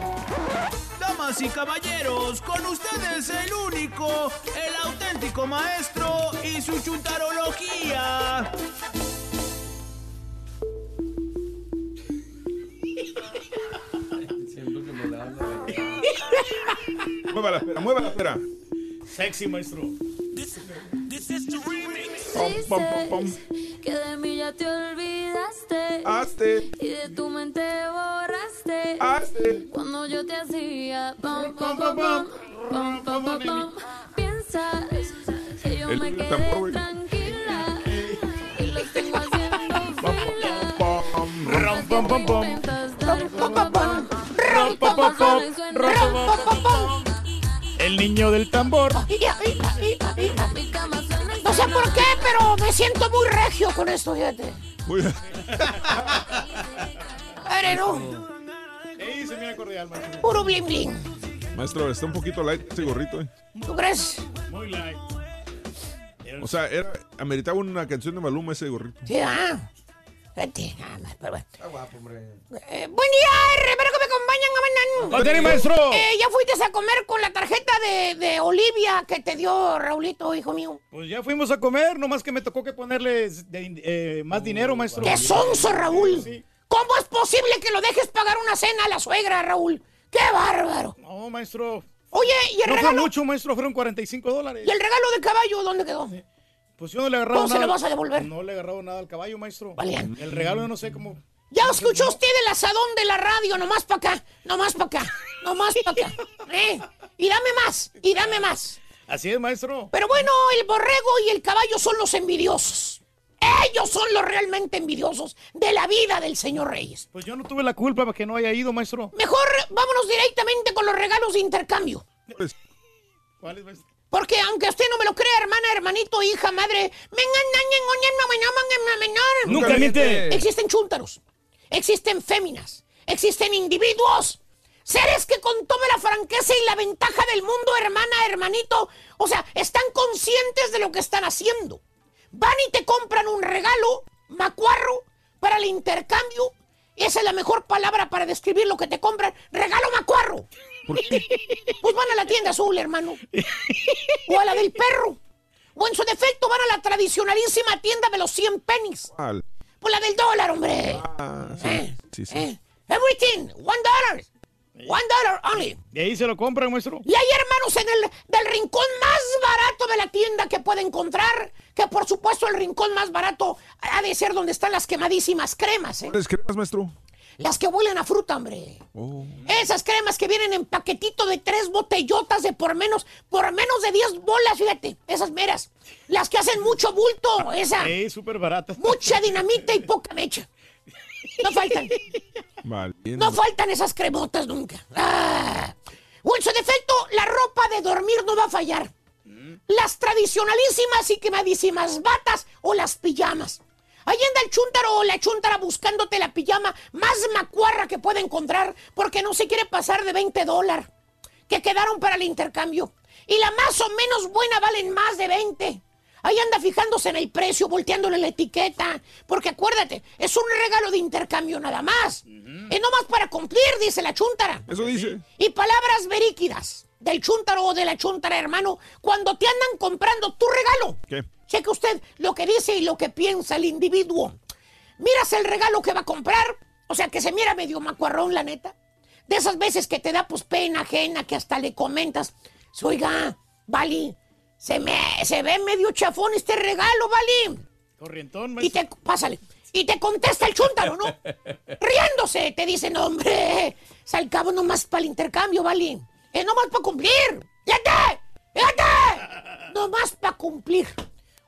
Damas y caballeros, con ustedes el único, el auténtico maestro y su chuntarología. Mueva la espera, mueva la espera. Sexy, maestro. Pom, pom, pom, pom. Que de mí ya te olvidaste. Hazte. Y de tu mente borraste. Hazte. Cuando yo te hacía. Piensas que yo El me quedé tranquila. Y los tengo haciendo fila. Pom, pom, pom. Pom, pom, pom. Pom, pom, pom. El niño del tambor. No sé por qué, pero me siento muy regio con esto, fíjate. Muy bien. Ey, se mira cordial, maestro. Puro bling bling. Maestro, está un poquito light este gorrito. eh. ¿Tú crees? Muy light. O sea, era, ameritaba una canción de Maluma ese gorrito. Sí, ah. Fíjate, nada más, pero bueno. Está guapo, hombre. Eh, buen día, R, espero que me acompañen. mañana. ¿Cuál tiene, maestro? Eh, ¿Ya fuiste a comer con la tarjeta de, de Olivia que te dio Raulito, hijo mío? Pues ya fuimos a comer, nomás que me tocó que ponerles de- eh, más dinero, maestro. ¡Qué sonso, Raúl! Sí. ¿Cómo es posible que lo dejes pagar una cena a la suegra, Raúl? ¡Qué bárbaro! No, maestro. Oye, ¿y el No fue regalo? mucho, maestro, fueron 45 dólares. ¿Y el regalo de caballo dónde quedó? Pues yo no le he agarrado ¿Cómo se nada. lo vas a devolver? No le he agarrado nada al caballo, maestro. El regalo yo no sé cómo. Ya escuchó usted el asadón de la radio, nomás para acá, nomás para acá, nomás para acá. ¿eh? Y dame más, y dame más. Así es, maestro. Pero bueno, el borrego y el caballo son los envidiosos. Ellos son los realmente envidiosos de la vida del señor Reyes. Pues yo no tuve la culpa para que no haya ido, maestro. Mejor vámonos directamente con los regalos de intercambio. Pues, ¿Cuál es, maestro? Porque aunque usted no me lo crea, hermana, hermanito, hija, madre, Nunca miente. Existen chúntaros, existen féminas, existen individuos, seres que con toda la franqueza y la ventaja del mundo, hermana, hermanito, o sea, están conscientes de lo que están haciendo. Van y te compran un regalo, macuarro, para el intercambio. Esa es la mejor palabra para describir lo que te compran. Regalo macuarro. Pues van a la tienda azul, hermano. O a la del perro. O en su defecto van a la tradicionalísima tienda de los 100 pennies. Al- Pues la del dólar, hombre. Ah, sí, sí, sí. Eh, Everything, one dollar. One dollar only. De ahí se lo compran, maestro. Y hay hermanos en el del rincón más barato de la tienda que puede encontrar. Que por supuesto el rincón más barato ha de ser donde están las quemadísimas cremas, ¿eh? ¿Cuáles cremas, maestro? Las que huelen a fruta, hombre. Oh. Esas cremas que vienen en paquetito de tres botellotas de por menos, por menos de 10 bolas, fíjate. Esas meras. Las que hacen mucho bulto, esa. Sí, súper barata. Mucha dinamita y poca mecha. No faltan. No faltan esas cremotas nunca. Ah. O en su defecto, la ropa de dormir no va a fallar. Las tradicionalísimas y quemadísimas batas o las pijamas. Ahí anda el chúntaro o la chúntara buscándote la pijama más macuarra que puede encontrar porque no se quiere pasar de 20 dólares que quedaron para el intercambio. Y la más o menos buena valen más de 20. Ahí anda fijándose en el precio, volteándole la etiqueta. Porque acuérdate, es un regalo de intercambio nada más. Es nomás para cumplir, dice la chúntara. Eso dice. Y palabras veríquidas del chúntaro o de la chúntara, hermano, cuando te andan comprando tu regalo. ¿Qué? Cheque usted lo que dice y lo que piensa el individuo. Miras el regalo que va a comprar, o sea que se mira medio macuarrón, la neta. De esas veces que te da pues pena ajena, que hasta le comentas, oiga, Vali, se, me, se ve medio chafón este regalo, Vali. Corrientón, Y te, pásale. Y te contesta el chúntaro, ¿no? Riéndose, te dice, no, hombre, al cabo nomás para el intercambio, ¿vale? Es nomás para cumplir. ¡Fíjate! ¡Fíjate! Nomás para cumplir.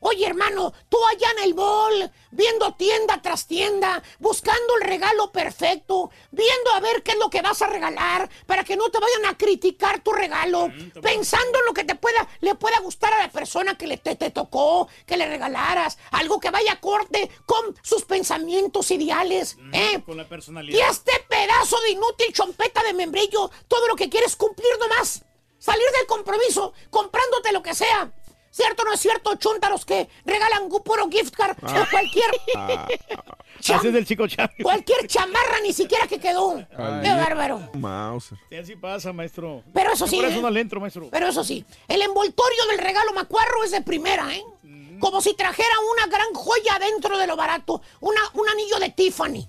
Oye, hermano, tú allá en el mall, viendo tienda tras tienda, buscando el regalo perfecto, viendo a ver qué es lo que vas a regalar, para que no te vayan a criticar tu regalo, pensando en lo que te pueda, le pueda gustar a la persona que le te, te tocó, que le regalaras, algo que vaya acorde con sus pensamientos ideales, ¿eh? Con la Y personalidad. este pedazo de inútil chompeta de membrillo, todo lo que quieres cumplir nomás. Salir del compromiso, comprándote lo que sea. ¿Cierto o no es cierto, chuntaros que regalan puro gift card Ah. o cualquier... cham- Ese es el chico cualquier chamarra ni siquiera que quedó. ¡Qué bárbaro! Mauser. Sí, así pasa, maestro. Pero eso Por sí, eso ¿eh? no le entro, maestro. Pero eso sí, el envoltorio del regalo macuarro es de primera, ¿eh? Como si trajera una gran joya dentro de lo barato. Una, un anillo de Tiffany.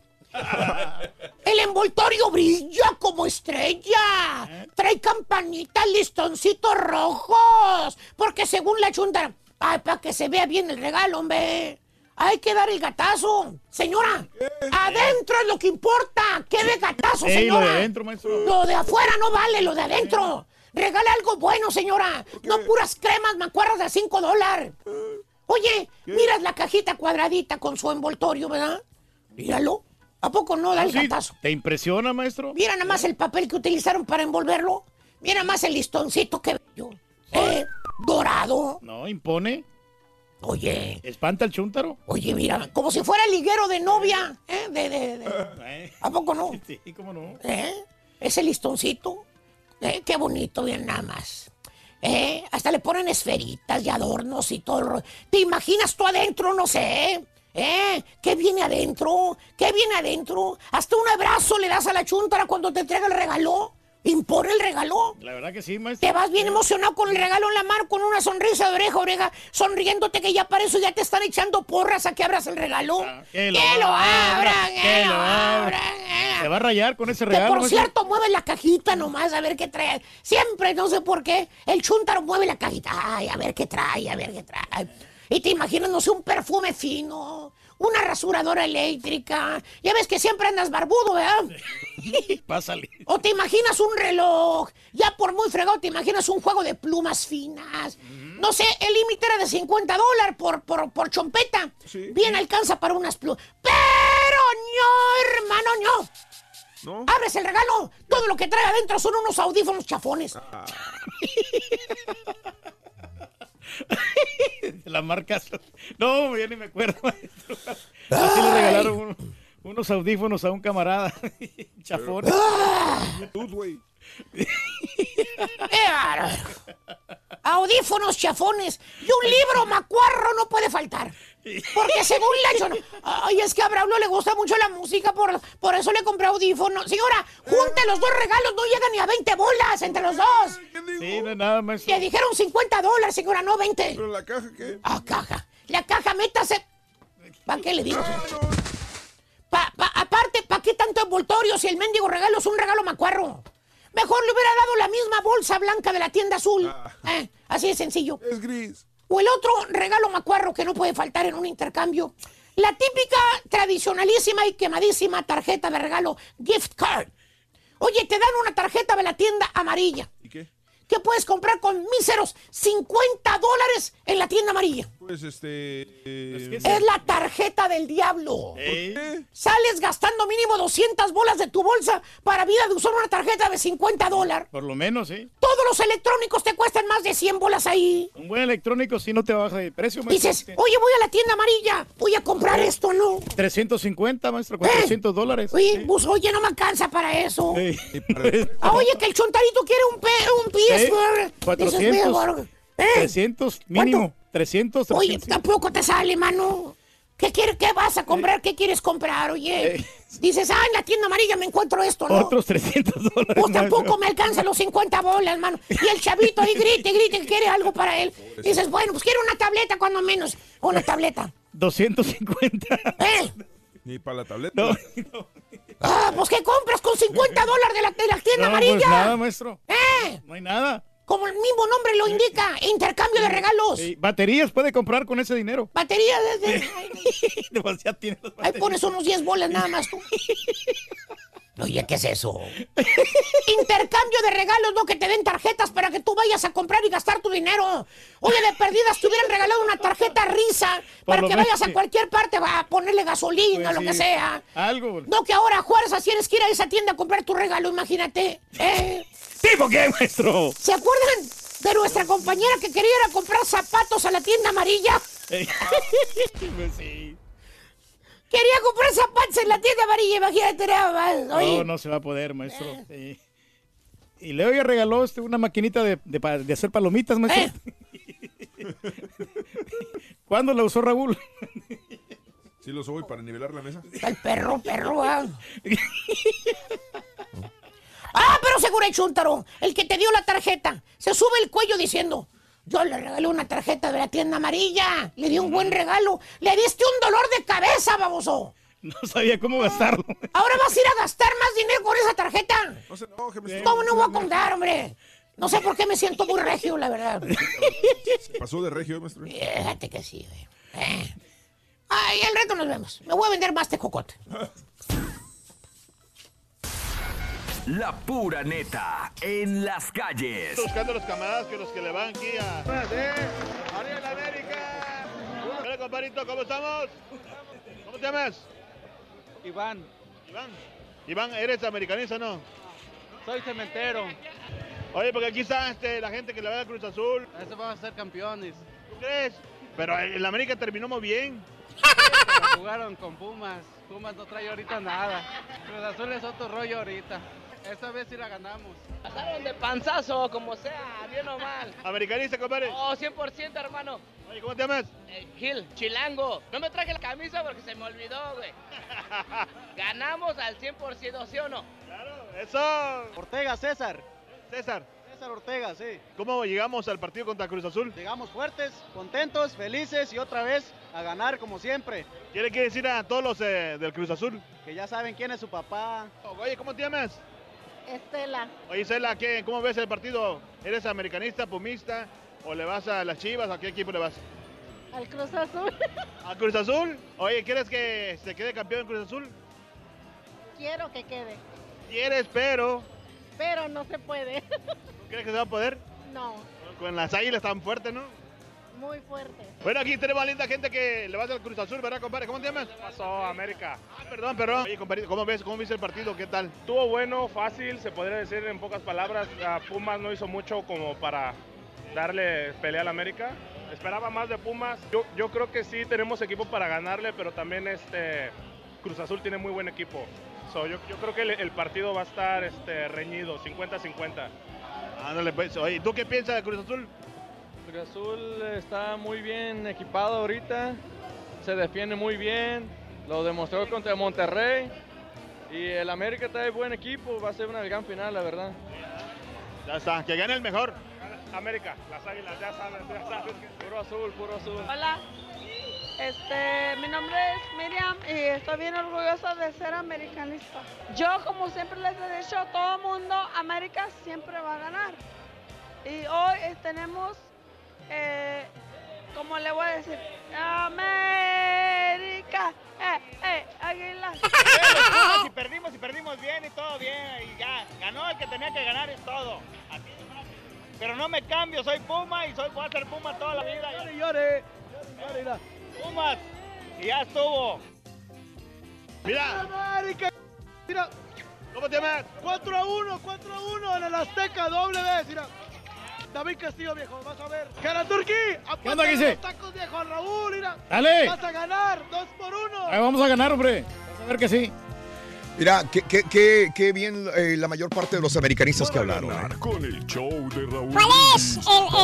El envoltorio brilla como estrella. Trae campanitas, listoncitos rojos. Porque según la chunta, ay, para que se vea bien el regalo, hombre. Hay que dar el gatazo. Señora, adentro es lo que importa. ¿Qué de gatazo, Ey, lo de señora? adentro, maestro. Lo de afuera no vale, lo de adentro. Regala algo bueno, señora. No puras cremas macuarras de 5 dólares. Oye, miras la cajita cuadradita con su envoltorio, ¿verdad? Míralo. ¿A poco no da Ah, el sí, gatazo? ¿Te impresiona, maestro? Mira nada más el papel que utilizaron para envolverlo. Mira más el listoncito que bello. Eh, dorado. No, impone. Oye. ¿Espanta el chúntaro? Oye, mira, como si fuera liguero de novia. ¿eh? De, de, de- Eh, ¿A poco no? Sí, cómo no. ¿Eh? Ese listoncito. ¿Eh? Qué bonito, bien nada más. ¿Eh? Hasta le ponen esferitas y adornos y todo. el ¿Te imaginas tú adentro? No sé. ¿Eh? ¿Qué viene adentro? ¿Qué viene adentro? Hasta un abrazo le das a la chuntara cuando te entrega el regalo. Impone el regalo. La verdad que sí, maestro. Te vas bien emocionado con el regalo en la mano, con una sonrisa de oreja a oreja, sonriéndote que ya para eso ya te están echando porras a que abras el regalo. Ah, Que que lo abran, que lo abran. Se va a rayar con ese Que regalo. por maestro. cierto, mueve la cajita nomás a ver qué trae. Siempre, no sé por qué, el chuntaro mueve la cajita. Ay, a ver qué trae, a ver qué trae. Y te imaginas, no sé, un perfume fino, una rasuradora eléctrica. Ya ves que siempre andas barbudo, ¿verdad? Pásale. O te imaginas un reloj. Ya por muy fregado te imaginas un juego de plumas finas. No sé, el límite era de 50 dólares por, por, por chompeta. Bien alcanza para unas plumas. Pero no, hermano, no. ¿No? Abres el regalo. Todo lo que trae adentro son unos audífonos chafones. La marca. No, ya ni me acuerdo, maestro. Así le regalaron uno- unos audífonos a un camarada. Chafón. Tú, güey. Audífonos chafones y un libro macuarro no puede faltar. Porque según la chona, ay, es que a Braulio le gusta mucho la música, por, por eso le compré audífonos. Señora, junte los dos regalos, no llegan ni a 20 bolas entre los dos. Sí, no nada, maestro. Le dijeron 50 dólares, señora, no 20. ¿Pero la caja qué? Ah, caja. La caja, métase. ¿Para qué le digo? Pa- pa- aparte, ¿para qué tanto envoltorio si el mendigo regalo es un regalo macuarro? Mejor le hubiera dado la misma bolsa blanca de la tienda azul. Eh, así de sencillo. Es gris. O el otro regalo macuarro que no puede faltar en un intercambio. La típica, tradicionalísima y quemadísima tarjeta de regalo gift card. Oye, te dan una tarjeta de la tienda amarilla. ¿Y qué? Que puedes comprar con míseros 50 dólares en la tienda amarilla. Pues este. eh, Es la tarjeta del diablo. ¿Eh? Sales gastando mínimo 200 bolas de tu bolsa para vida de usar una tarjeta de 50 dólares. Por lo menos, sí. Todos los electrónicos te cuestan más de 100 bolas ahí. Un buen electrónico sí no te baja de precio, maestro. Dices, oye, voy a la tienda amarilla, voy a comprar esto, ¿no? 350, maestro, 400 dólares. Oye, pues, oye, no me alcanza para eso. Ah, oye, que el chontarito quiere un, pe un PS. Sí, Dices, 400, mejor. ¿Eh? 300 mínimo. 300, Oye, 300. tampoco te sale, mano. ¿Qué, quieres, ¿Qué vas a comprar? ¿Qué quieres comprar, oye? Eh. Dices, ah, en la tienda amarilla me encuentro esto, ¿no? Otros 300 dólares. Pues tampoco me alcanzan los 50 bolas, mano. Y el chavito ahí grite, grite que quiere algo para él. Dices, bueno, pues quiero una tableta cuando menos. Una tableta. 250. ¿Eh? Ni para la tableta. No, Ah, pues ¿qué compras con 50 dólares de la, de la tienda no, amarilla? pues nada, maestro. ¿Eh? No hay nada. Como el mismo nombre lo indica, intercambio de regalos. Sí, baterías puede comprar con ese dinero. Batería desde... Demasiado tiene los Ahí pones unos 10 bolas nada más tú. Oye, ¿qué es eso? Intercambio de regalos, no que te den tarjetas para que tú vayas a comprar y gastar tu dinero. Oye, de perdidas te hubieran regalado una tarjeta risa Por para que menos, vayas a cualquier parte va a ponerle gasolina, Pues lo que sea. Algo. No que ahora Juárez así tienes que ir a esa tienda a comprar tu regalo, imagínate. ¿eh? ¿Tipo qué, maestro? ¿Se acuerdan de nuestra compañera que quería ir a comprar zapatos a la tienda amarilla? Pues sí. Quería comprar zapatos en la tienda amarilla, imagínate nada más. Oye, No, no se va a poder, maestro. Sí. Y Leo ya regaló este, una maquinita de, de hacer palomitas, maestro. ¿Cuándo la usó Raúl? Sí lo soy para nivelar la mesa. El perro, perro, ah. Ah, pero seguro el chúntaro, el que te dio la tarjeta, se sube el cuello diciendo, yo le regalé una tarjeta de la tienda amarilla, le di un buen regalo, le diste un dolor de cabeza, baboso. No sabía cómo gastarlo. Ahora vas a ir a gastar más dinero con esa tarjeta. No se enoje, me ¿Cómo no voy a contar, hombre? No sé por qué me siento muy regio, la verdad. Se pasó de regio, maestro. Fíjate que sí, güey. Eh. Ay, al rato nos vemos. Me voy a vender más tejocote. La pura neta en las calles. Buscando los camaradas que los que le van aquí a. ¡Arriba América! Hola, compadrito, ¿cómo estamos? ¿Cómo te llamas? Iván, Iván. Iván, ¿eres americanista o no? soy cementero. Oye, porque aquí está este, la gente que le va a Cruz Azul. Eso vamos a ser campeones. ¿Tú crees? Pero el América terminó muy bien. Pero jugaron con Pumas. Pumas no trae ahorita nada. Cruz Azul es otro rollo ahorita. Esta vez sí la ganamos. Pasaron de panzazo, como sea, bien o mal. ¿Americanista, compadre? Oh, 100% hermano. Oye, ¿cómo te llamas? Eh, Gil, chilango. No me traje la camisa porque se me olvidó, güey. Ganamos al 100%, ¿sí o no? ¡Eso! Ortega, César. César. César Ortega, sí. ¿Cómo llegamos al partido contra Cruz Azul? Llegamos fuertes, contentos, felices y otra vez a ganar como siempre. ¿Qué le quiere decir a todos los eh, del Cruz Azul? Que ya saben quién es su papá. Oye, ¿cómo te llamas? Estela. Oye, Cela, ¿qué, ¿cómo ves el partido? ¿Eres americanista, pumista? ¿O le vas a las chivas? ¿A qué equipo le vas? Al Cruz Azul. ¿A Cruz Azul? Oye, ¿quieres que se quede campeón en Cruz Azul? Quiero que quede, Quieres, pero pero no se puede. ¿no crees que se va a poder? No, Con las águilas tan fuertes, ¿no? Muy fuerte. Bueno, aquí tenemos a linda gente que le vas al Cruz Azul, ¿verdad, compadre? ¿Cómo te llamas? pasó, América? Ah, perdón, perdón. Oye, compadre, ¿cómo ves? ¿Cómo viste el partido? ¿Qué tal? Estuvo bueno, fácil, se podría decir en pocas palabras. A Pumas no hizo mucho como para darle pelea al América. esperaba más de Pumas. Yo, yo creo que sí tenemos equipo para ganarle, pero también este Cruz Azul tiene muy buen equipo. So, yo, yo creo que el, el partido va a estar este, reñido, 50-50. Ándale, pues. Oye, ¿y ¿tú qué piensas de Cruz Azul? Cruz Azul está muy bien equipado ahorita, se defiende muy bien, lo demostró contra Monterrey y el América trae buen equipo, va a ser una gran final, la verdad. Ya está, que gane el mejor. América, las águilas, ya sabes, ya sabes. Puro azul, puro azul. Hola, este, mi nombre es Miriam y estoy bien orgullosa de ser americanista. Yo, como siempre les he dicho, todo el mundo, América siempre va a ganar. Y hoy tenemos, eh, como le voy a decir, América, eh, eh, águilas. Si perdimos, si perdimos bien y todo bien, y ya, ganó el que tenía que ganar es todo. Así. Pero no me cambio, soy Puma y soy, voy a ser Puma toda la vida. Llore, llore. Pumas, y ya estuvo. Mira. América, mira. ¿Cómo te llamas? 4 a 1, 4 a 1 en el Azteca, doble vez, mira. David Castillo, viejo, vas a ver. ¿Qué onda, Guise? los tacos, viejo, Raúl, mira. Dale. Vas a ganar, 2 por 1. Ahí vamos a ganar, hombre. Vas a ver que sí. Mira, qué, qué- qué- qué bien eh, la mayor parte de los americanistas que hablaron. ¿eh? Con el show de Raúl. ¿Cuál es el,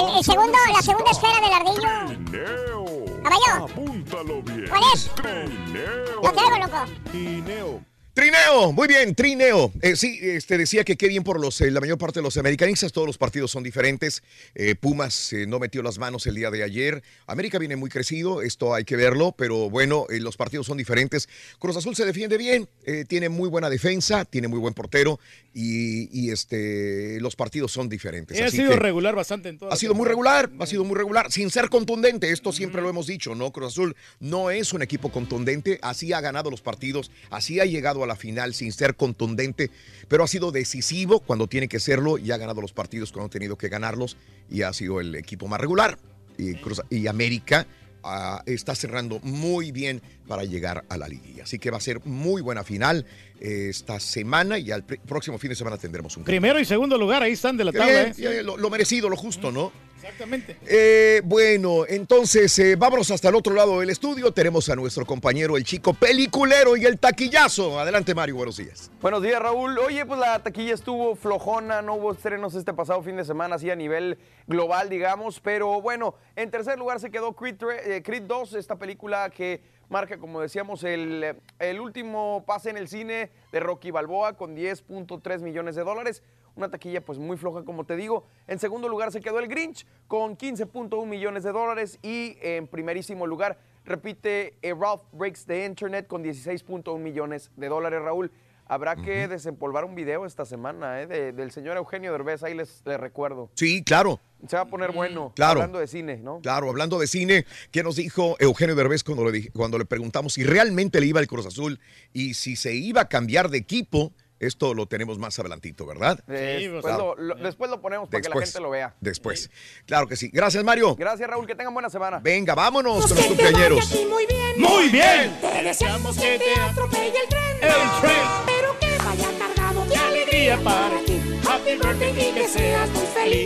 el- el segundo, la segunda esfera del ardillo? Trineo. Caballo. Apúntalo bien. ¿Cuál es? Trineo. Lo traigo, loco. Trineo. Trineo, muy bien, Trineo. Eh, sí, este decía que qué bien por los, eh, la mayor parte de los americanistas, todos los partidos son diferentes. Eh, Pumas eh, no metió las manos el día de ayer. América viene muy crecido, esto hay que verlo, pero bueno, los partidos son diferentes. Cruz Azul se defiende bien, tiene muy buena defensa, tiene muy buen portero y, y, este, los partidos son diferentes. Ha Así sido que- regular bastante en todo. ha sido muy regular, ha sido muy regular, sin ser contundente. Esto siempre lo hemos dicho, ¿no? Cruz Azul no es un equipo contundente, así ha ganado los partidos, así ha llegado a la final sin ser contundente, pero ha sido decisivo cuando tiene que serlo y ha ganado los partidos cuando ha tenido que ganarlos y ha sido el equipo más regular. Y, Cruz- y América ah, está cerrando muy bien para llegar a la liguilla. Así que va a ser muy buena final eh, esta semana y al pr- próximo fin de semana tendremos un Primero y segundo lugar, ahí están de la tabla, bien, ¿eh? lo merecido, lo justo, ¿no? Exactamente. Eh, bueno, entonces eh, vámonos hasta el otro lado del estudio. Tenemos a nuestro compañero, el chico peliculero y el taquillazo. Adelante, Mario, buenos días. Buenos días, Raúl. Oye, pues la taquilla estuvo flojona, no hubo estrenos este pasado fin de semana, así a nivel global, digamos. Pero bueno, en tercer lugar se quedó Creed, eh, Creed 2, esta película que marca, como decíamos, el, el último pase en el cine de Rocky Balboa con 10.3 millones de dólares. Una taquilla pues muy floja, como te digo. En segundo lugar se quedó el Grinch con 15.1 millones de dólares. Y en primerísimo lugar repite eh, Ralph Breaks the Internet con 16.1 millones de dólares, Raúl. Habrá que desempolvar un video esta semana eh, de- del señor Eugenio Derbez, ahí les, les recuerdo. Sí, claro. Se va a poner bueno, Claro. hablando de cine, ¿no? Claro, hablando de cine, ¿qué nos dijo Eugenio Derbez cuando le, cuando le preguntamos si realmente le iba al Cruz Azul y si se iba a cambiar de equipo? Esto lo tenemos más adelantito, ¿verdad? Eh, después, Claro. lo, lo- después lo ponemos para que la gente lo vea. Después. Claro que sí. Gracias, Mario. Gracias, Raúl, que tengan buena semana. Venga, vámonos con los cumpleañeros. Muy bien. Muy bien. Te deseamos que te atropelle el tren. El tren. Pero que vaya cargado de alegría para ti.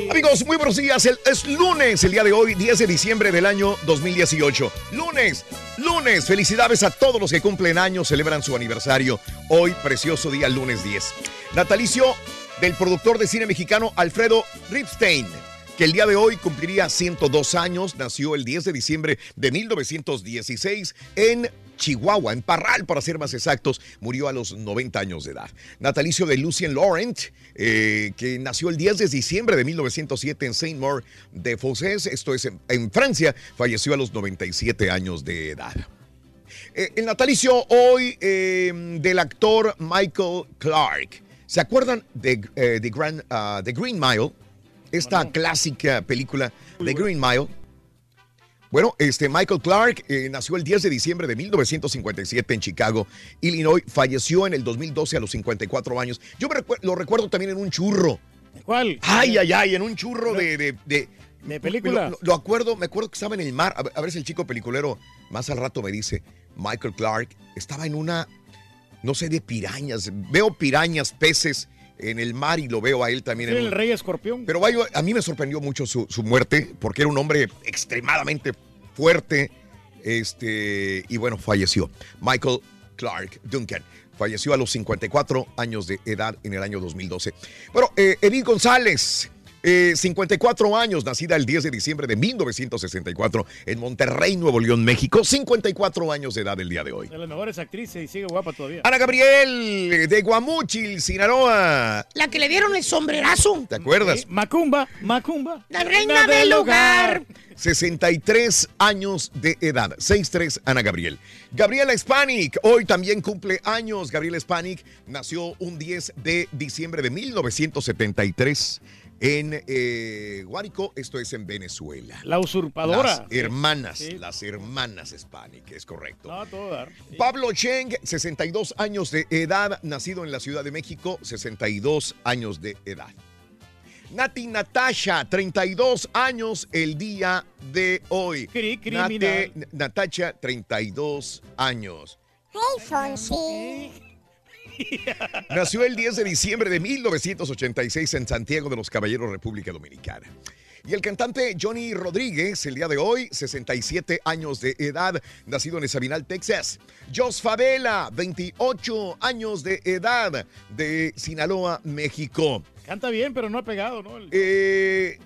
Amigos, muy buenos días. Es lunes, el día de hoy, 10 de diciembre del año 2018. Lunes, lunes. Felicidades a todos los que cumplen años, celebran su aniversario. Hoy, precioso día, lunes 10. Natalicio del productor de cine mexicano Alfredo Ripstein, que el día de hoy cumpliría 102 años. Nació el 10 de diciembre de 1916 en Chihuahua, en Parral, para ser más exactos, murió a los 90 años de edad. Natalicio de Lucien Laurent, eh, que nació el 10 de diciembre de 1907 en Saint-Maur de Fosses, esto es en, en Francia, falleció a los 97 años de edad. Eh, el natalicio hoy eh, del actor Michael Clark. ¿Se acuerdan de, eh, de ah, The Green Mile? Esta clásica película The Green Mile. Bueno, este Michael Clark eh, nació el 10 de diciembre de 1957 en Chicago, Illinois. Falleció en el 2012 a los 54 años. Yo me lo recuerdo también en un churro. ¿Cuál? Ay, ay, ay, en un churro de... de, de- ¿De película? Lo, lo acuerdo, me acuerdo que estaba en el mar. A ver, a ver si el chico peliculero más al rato me dice, Michael Clark estaba en una, no sé, de pirañas. Veo pirañas, peces en el mar y lo veo a él también. Sí, en el rey escorpión. Pero vaya, a mí me sorprendió mucho su, su muerte porque era un hombre extremadamente fuerte. Este, y bueno, falleció. Michael Clark Duncan. Falleció a los 54 años de edad en el año 2012. Bueno, eh, Edith González, eh, 54 años, nacida el 10 de diciembre de 1964 en Monterrey, Nuevo León, México. 54 años de edad el día de hoy. De las mejores actrices y sigue guapa todavía. Ana Gabriel, de Guamúchil, Sinaloa. La que le dieron el sombrerazo. ¿Te acuerdas? Macumba, Macumba. La reina del hogar. 63 años de edad. 6'3 Ana Gabriel. Gabriela Spanik, hoy también cumple años. Gabriela Spanik nació un 10 de diciembre de 1973 en eh, Guárico, esto es en Venezuela. La usurpadora. Las hermanas, Sí. las hermanas Spanik, es correcto. No, a todo dar. Pablo Cheng, 62 años de edad, nacido en la Ciudad de México, 62 años de edad. Nati Natasha, 32 años el día de hoy. criminal. Nate- Natasha, 32 años. Hey, Fonsi. Nació el 10 de diciembre de 1986 en Santiago de los Caballeros, República Dominicana. Y el cantante Johnny Rodríguez, el día de hoy, 67 años de edad, nacido en Sabinal, Texas. Jos Favela, 28 años de edad, de Sinaloa, México. Canta bien, pero no ha pegado, ¿no? Eh,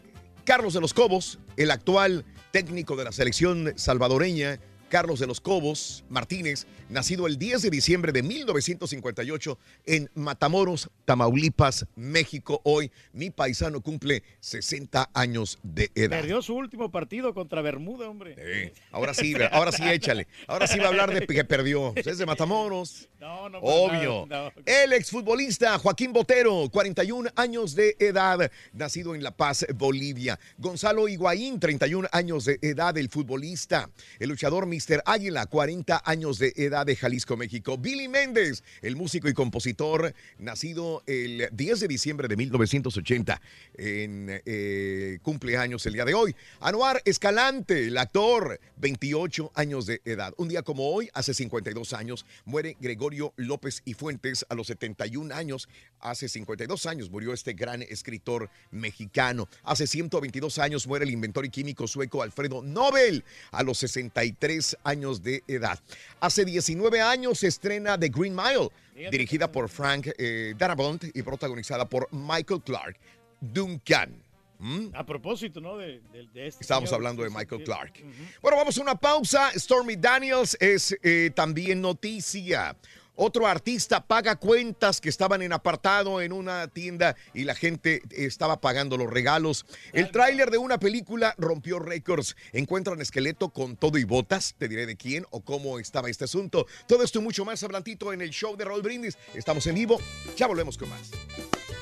Carlos de los Cobos, el actual técnico de la selección salvadoreña, Carlos de los Cobos Martínez, nacido el 10 de diciembre de 1958 en Matamoros, Tamaulipas, México. Hoy mi paisano cumple 60 años de edad. Perdió su último partido contra Bermuda, hombre. Ahora sí, ahora sí, échale. Ahora sí va a hablar de que perdió. Es de Matamoros. No, no, Obvio. nada, no. El exfutbolista Joaquín Botero, 41 años de edad, nacido en La Paz, Bolivia. Gonzalo Higuaín, 31 años de edad, el futbolista. El luchador Mr. Águila, 40 años de edad de Jalisco, México. Billy Méndez, el músico y compositor, nacido el 10 de diciembre de 1980, en eh, cumpleaños el día de hoy. Anuar Escalante, el actor, 28 años de edad. Un día como hoy, hace 52 años, muere Gregorio López y Fuentes a los 71 años. Hace 52 años murió este gran escritor mexicano. Hace 122 años muere el inventor y químico sueco Alfredo Nobel a los 63 años de edad. Hace 19 años se estrena The Green Mile, dirigida por Frank eh, Darabont y protagonizada por Michael Clark Duncan. ¿Mm? A propósito, ¿no? De, de- este señor. hablando de Michael. Clark. Bueno, vamos a una pausa. Stormy Daniels es eh, también noticia. Otro artista paga cuentas que estaban en apartado en una tienda y la gente estaba pagando los regalos. El tráiler de una película rompió récords. Encuentran esqueleto con todo y botas. Te diré de quién o cómo estaba este asunto. Todo esto y mucho más adelantito en el show de Roll Brindis. Estamos en vivo. Ya volvemos con más.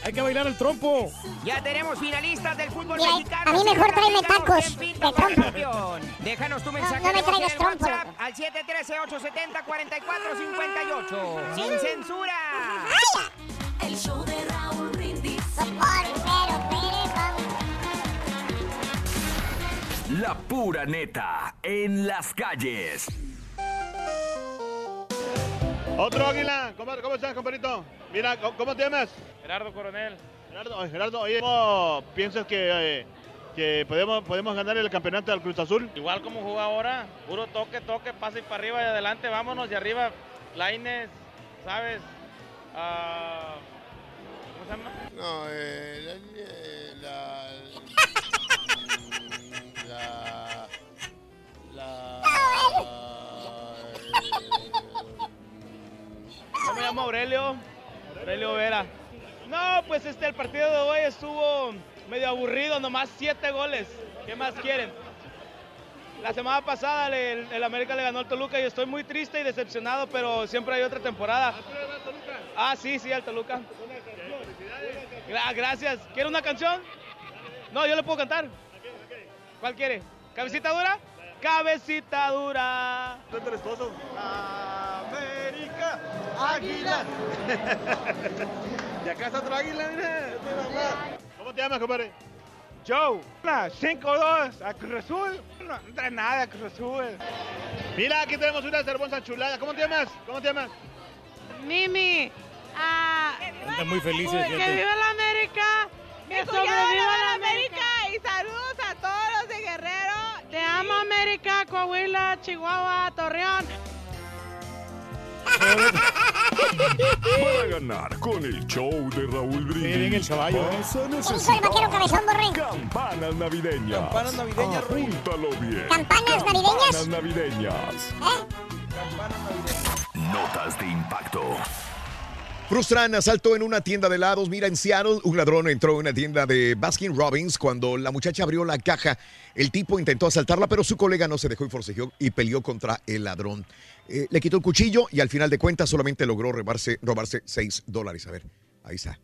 Hay que bailar el trompo. Ya tenemos finalistas del fútbol Mira, mexicano. a mí mejor tráeme tacos de trompo. Déjanos tu mensaje no me voz en traigas trompo, al 713-870-4458. ¡Sin censura! El show de Raúl Brindis. La pura neta en las calles. Otro águila. ¿Cómo, cómo estás, compadrito? Mira, ¿cómo, cómo te llamas? Gerardo Coronel. Gerardo, oye, Gerardo, oye, ¿cómo piensas que, eh, que podemos, podemos ganar el campeonato del Cruz Azul? Igual como juega ahora, puro toque, toque, pase y para arriba y adelante, vámonos y arriba, Laines, ¿sabes? Ah, ¿Cómo se llama? No, eh, la, la, la, Yo me llamo Aurelio, Aurelio Vera. No, pues este, el partido de hoy estuvo medio aburrido, nomás siete goles. ¿Qué más quieren? La semana pasada el América le ganó al Toluca y estoy muy triste y decepcionado, pero siempre hay otra temporada. Ah, sí, sí, al Toluca. Gra- gracias. ¿Quiere una canción? No, yo le puedo cantar. ¿Cuál quiere? ¿Cabecita dura? Cabecita dura. América, águila. Y acá está otro águila, mira. ¿Cómo te llamas, compadre? Joe, 5-2 a Cruz Azul. No, trae nada Cruz Azul. Mira, aquí tenemos una hermosa chulada. ¿Cómo te llamas? ¿Cómo te llamas? Mimi, ah, muy felices. Que viva la América. Que sobreviva viva la la América. Y saludos a todos los de Guerrero. Te amo América, Coahuila, Chihuahua, Torreón. Para ganar con el show de Raúl Brindis. Miren el caballo, ¿eh? Vas a Hijo el necesitar vaquero cabezón, borre. campanas navideñas. Campanas navideñas, Ruin. Apúntalo bien. ¿Campanas navideñas? Campanas navideñas. ¿Eh? Notas de impacto. Frustran asalto en una tienda de helados. Mira, en Seattle, un ladrón entró en una tienda de Baskin Robbins. Cuando la muchacha abrió la caja, el tipo intentó asaltarla, pero su colega no se dejó y forcejeó y peleó contra el ladrón. Eh, le quitó el cuchillo y al final de cuentas solamente logró robarse, robarse 6 dólares. A ver, ahí está.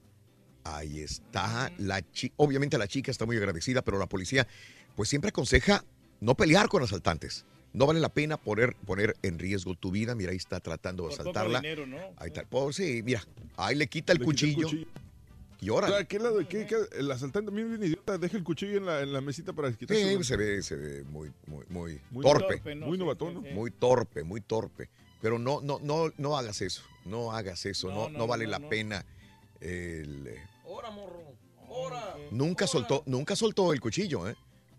Ahí está la chica. Obviamente la chica está muy agradecida, pero la policía pues siempre aconseja no pelear con asaltantes. No vale la pena poner, poner en riesgo tu vida. Mira, ahí está tratando de Por asaltarla. dinero, ¿no? Ahí está. Pues sí, mira, ahí le quita el, Le quita el cuchillo, cuchillo. y ahora. ¿qué lado- qué- qué- el asaltante, bien, bien idiota, deja el cuchillo en la, en la mesita para quitarse. Sí, se ve, se ve muy, muy, muy, Muy torpe. torpe, ¿no? Muy novatón, ¿no? Muy torpe, muy torpe. Pero no, no, no, no hagas eso. No hagas eso. No, no, no, vale no, la no. pena. el, Ahora, morro. Ahora. nunca soltó, nunca soltó el cuchillo, ¿eh?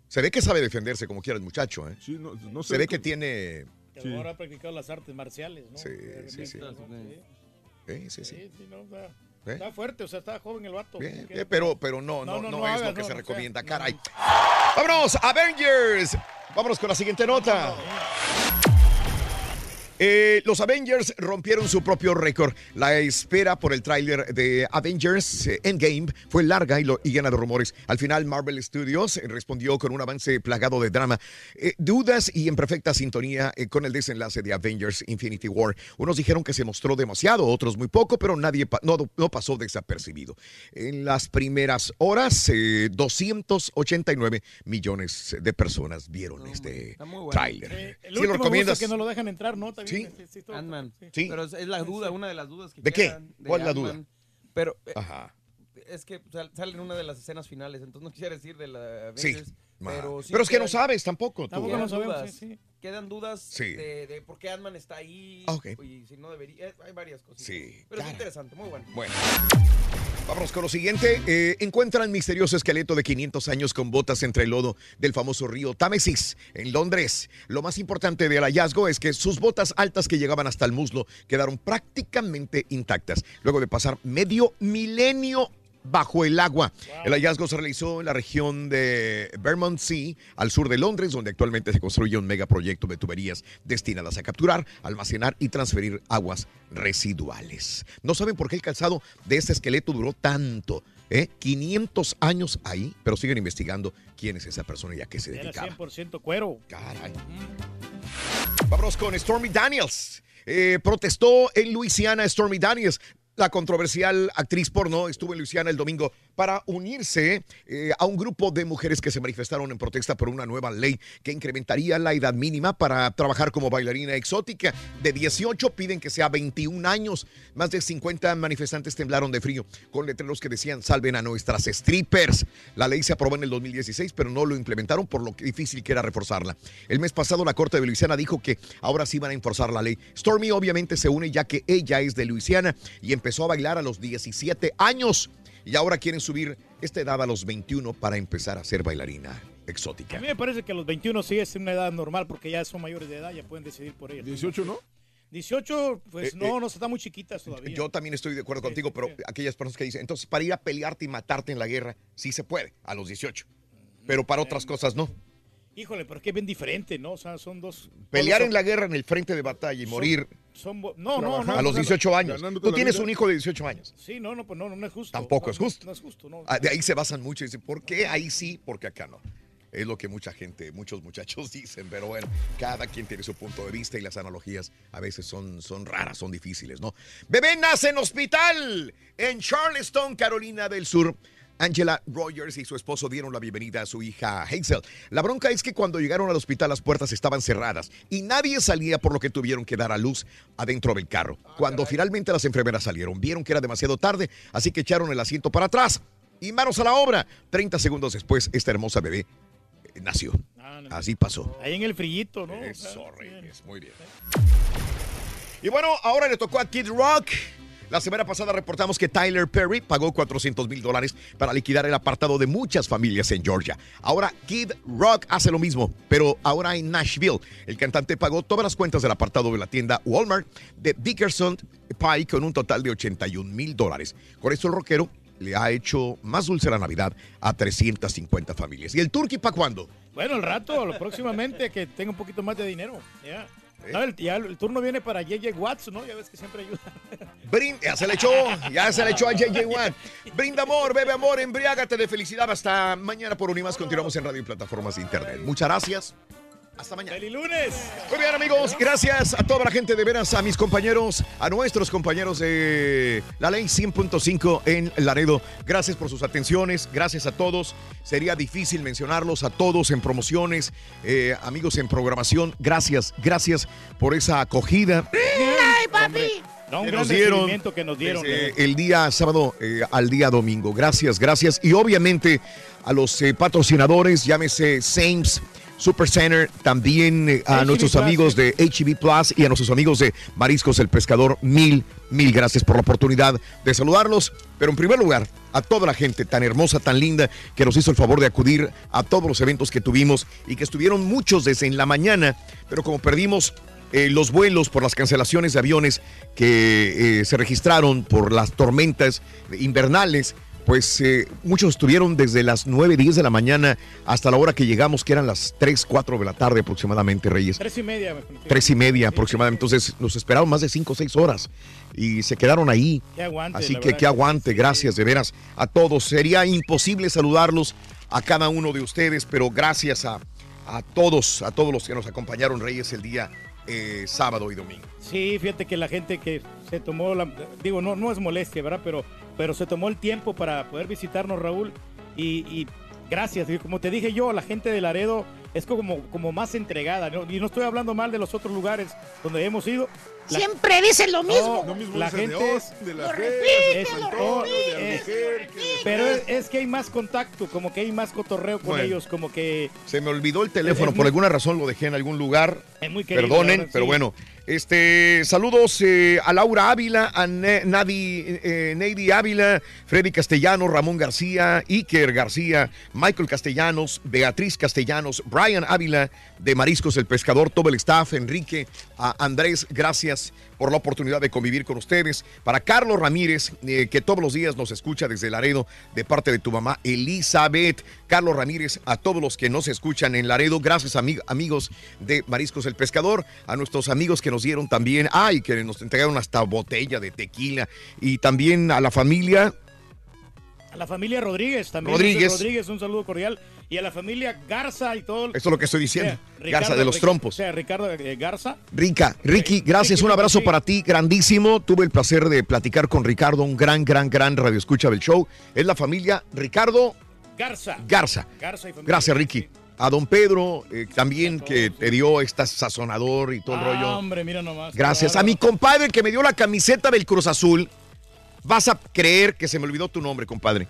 Se ve que sabe defenderse como quiera el muchacho, ¿eh? Sí, no, no se ve que tiene. Que ahora ha practicado las artes marciales, ¿no? Sí, sí, sí. Sí, sí, sí. Sí, sí, no, está, ¿Eh? está fuerte, o sea, está joven el vato. Pero, pero no, no, no, no es lo que no, se recomienda, sea, caray. ¡Vámonos, Avengers! Vámonos con la siguiente nota. Eh, los Avengers rompieron su propio récord. La espera por el tráiler de Avengers eh, Endgame fue larga y, lo- y llena de rumores. Al final, Marvel Studios eh, respondió con un avance plagado de drama, eh, dudas y en perfecta sintonía eh, con el desenlace de Avengers Infinity War. Unos dijeron que se mostró demasiado, otros muy poco, pero nadie pa- no, no pasó desapercibido. En las primeras horas, eh, 289 millones de personas vieron este bueno. tráiler. Eh, el ¿Sí lo recomiendas? que no lo dejan entrar, ¿no? También, Sí. Ant-Man. Sí. Pero es, la duda, una de las dudas que ¿De qué? ¿Cuál es la duda? Pero eh, Ajá. es que sal- sale en una de las escenas finales, entonces no quisiera decir de la Sí. Avengers, pero, sí Pero es que no sabes tampoco tú. Tampoco quedan no sabemos, dudas, sí, sí. Quedan dudas Sí. de, de por qué Ant-Man está ahí Ah, ok. y si no debería. Hay varias cosas. Sí, Pero es interesante, muy bueno. Bueno. Vámonos con lo siguiente. Eh, encuentran misterioso esqueleto de 500 años con botas entre el lodo del famoso río Támesis, en Londres. Lo más importante del hallazgo es que sus botas altas que llegaban hasta el muslo quedaron prácticamente intactas, luego de pasar medio milenio bajo el agua. El hallazgo se realizó en la región de Bermondsey, al sur de Londres, donde actualmente se construye un megaproyecto de tuberías destinadas a capturar, almacenar y transferir aguas residuales. No saben por qué el calzado de este esqueleto duró tanto. ¿eh? 500 años ahí, pero siguen investigando quién es esa persona y a qué se Era dedicaba. 100% cuero. Caray. Vámonos con Stormy Daniels. Eh, protestó en Luisiana Stormy Daniels. La controversial actriz porno estuvo en Luisiana el domingo para unirse eh, a un grupo de mujeres que se manifestaron en protesta por una nueva ley que incrementaría la edad mínima para trabajar como bailarina exótica. De 18 piden que sea 21 años. Más de 50 manifestantes temblaron de frío con letreros que decían salven a nuestras strippers. La ley se aprobó en el 2016, pero no lo implementaron por lo difícil que era reforzarla. El mes pasado la Corte de Luisiana dijo que ahora sí van a enforzar la ley. Stormy obviamente se une ya que ella es de Luisiana y empezó a bailar a los 17 años. Y ahora quieren subir esta edad a los 21 para empezar a ser bailarina exótica. A mí me parece que a los 21 sí es una edad normal porque ya son mayores de edad, ya pueden decidir por ellos. 18, ¿no? 18, pues Eh, no, eh, no, están muy chiquitas todavía. Yo también estoy de acuerdo contigo, pero aquellas personas que dicen, entonces para ir a pelearte y matarte en la guerra, sí se puede, a los 18. Pero para otras cosas no. Híjole, pero es que es bien diferente, ¿no? O sea, son dos... Pelear en la guerra en el frente de batalla y son- morir son no, no, no. a los no, 18 años. Tú tienes vida. un hijo de 18 años. Sí, no, no, pues no, no es justo. Tampoco No, es justo. No es justo, no. Ah, De ahí se basan mucho y dicen, ¿por qué ahí sí? Porque acá no. Es lo que mucha gente, muchos muchachos dicen, pero bueno, cada quien tiene su punto de vista y las analogías a veces son, son raras, son difíciles, ¿no? Bebé nace en hospital en Charleston, Carolina del Sur. Angela Rogers y su esposo dieron la bienvenida a su hija Hazel. La bronca es que cuando llegaron al hospital las puertas estaban cerradas y nadie salía por lo que tuvieron que dar a luz adentro del carro. Cuando finalmente las enfermeras salieron, vieron que era demasiado tarde, así que echaron el asiento para atrás y manos a la obra. 30 segundos después, esta hermosa bebé eh, nació. Así pasó. Ahí en el frillito, ¿no? Eso, Reyes, muy bien. Y bueno, ahora le tocó a Kid Rock. La semana pasada reportamos que Tyler Perry pagó 400 mil dólares para liquidar el apartado de muchas familias en Georgia. Ahora Kid Rock hace lo mismo, pero ahora en Nashville. El cantante pagó todas las cuentas del apartado de la tienda Walmart de Dickerson Pie con un total de 81 mil dólares. Con esto el rockero le ha hecho más dulce la Navidad a 350 familias. ¿Y el turkey para cuándo? Bueno, el rato, próximamente que tenga un poquito más de dinero. Ya. No, el, ya el turno viene para JJ Watts, ¿no? Ya ves que siempre ayuda. Brin- ya se le echó, ya se le echó a JJ Watt. Brinda amor, bebe amor, embriágate de felicidad. Hasta mañana por Unimas. Continuamos en radio y plataformas de internet. Muchas gracias. Hasta mañana. ¡Feliz lunes! Muy bien, amigos. Gracias a toda la gente de veras, a mis compañeros, a nuestros compañeros de la ley 100.5 en Laredo. Gracias por sus atenciones. Gracias a todos. Sería difícil mencionarlos a todos en promociones, eh, amigos en programación. Gracias, gracias por esa acogida. ¡Ay, papi! No, un que gran nos dieron que nos dieron. desde eh. el día sábado eh, al día domingo. Gracias, gracias. Y obviamente a los eh, patrocinadores, llámese Sames. Super Center, también eh, a nuestros amigos de HB Plus y a nuestros amigos de Mariscos el Pescador, mil, mil gracias por la oportunidad de saludarlos. Pero en primer lugar, a toda la gente tan hermosa, tan linda, que nos hizo el favor de acudir a todos los eventos que tuvimos y que estuvieron muchos desde en la mañana, pero como perdimos eh, los vuelos por las cancelaciones de aviones que eh, se registraron por las tormentas invernales, pues eh, muchos estuvieron desde las 9, 10 de la mañana hasta la hora que llegamos, que eran las 3, 4 de la tarde aproximadamente, Reyes. Tres y media. me. Tres y media aproximadamente. Entonces nos esperaron más de 5 o 6 horas y se quedaron ahí. Aguante, Así que que aguante, gracias de veras a todos. Sería imposible saludarlos a cada uno de ustedes, pero gracias a, a todos, a todos los que nos acompañaron, Reyes, el día eh, sábado y domingo. Sí, fíjate que la gente que se tomó la, digo, no, no es molestia, ¿verdad? Pero, pero se tomó el tiempo para poder visitarnos, Raúl. Y, gracias. Como te dije yo, la gente de Laredo es como, como más entregada. ¿no? Y no estoy hablando mal de los otros lugares donde hemos ido. La- Siempre dicen lo mismo. No, la gente es, de la Lo repite, de es- oh, de de- pero es, es que hay más contacto, como que hay más cotorreo con Bueno. ellos, como que Se me olvidó el teléfono, Es por muy- alguna razón lo dejé en algún lugar. es muy querido. Perdonen, verdad, pero sí. bueno. Este, saludos eh, a Laura Ávila, a Ne- Nadi, eh, Ávila, Freddy Castellanos, Ramón García, Iker García, Michael Castellanos, Beatriz Castellanos, Brian Ávila de Mariscos el Pescador, todo el staff, Enrique, a Andrés, gracias por la oportunidad de convivir con ustedes. Para Carlos Ramírez, eh, que todos los días nos escucha desde Laredo, de parte de tu mamá Elizabeth. Carlos Ramírez, a todos los que nos escuchan en Laredo, gracias ami- amigos de Mariscos el Pescador, a nuestros amigos que nos dieron también, ay, que nos entregaron hasta botella de tequila, y también a la familia A la familia Rodríguez también. Rodríguez. Rodríguez, un saludo cordial. Y a la familia Garza y todo. Eso es lo que estoy diciendo. O sea, Garza de los trompos. O sea, Ricardo eh, Garza. Rica, Ricky, gracias, un abrazo para ti, grandísimo. Tuve el placer de platicar con Ricardo, un gran, gran, gran radioescucha del show. Es la familia Ricardo Garza. Garza. Garza y familia. Gracias, Ricky. A don Pedro, eh, también que te dio esta sazonador y todo el Ah, rollo. hombre, mira nomás. Gracias. A mi compadre que me dio la camiseta del Cruz Azul. Vas a creer que se me olvidó tu nombre, compadre.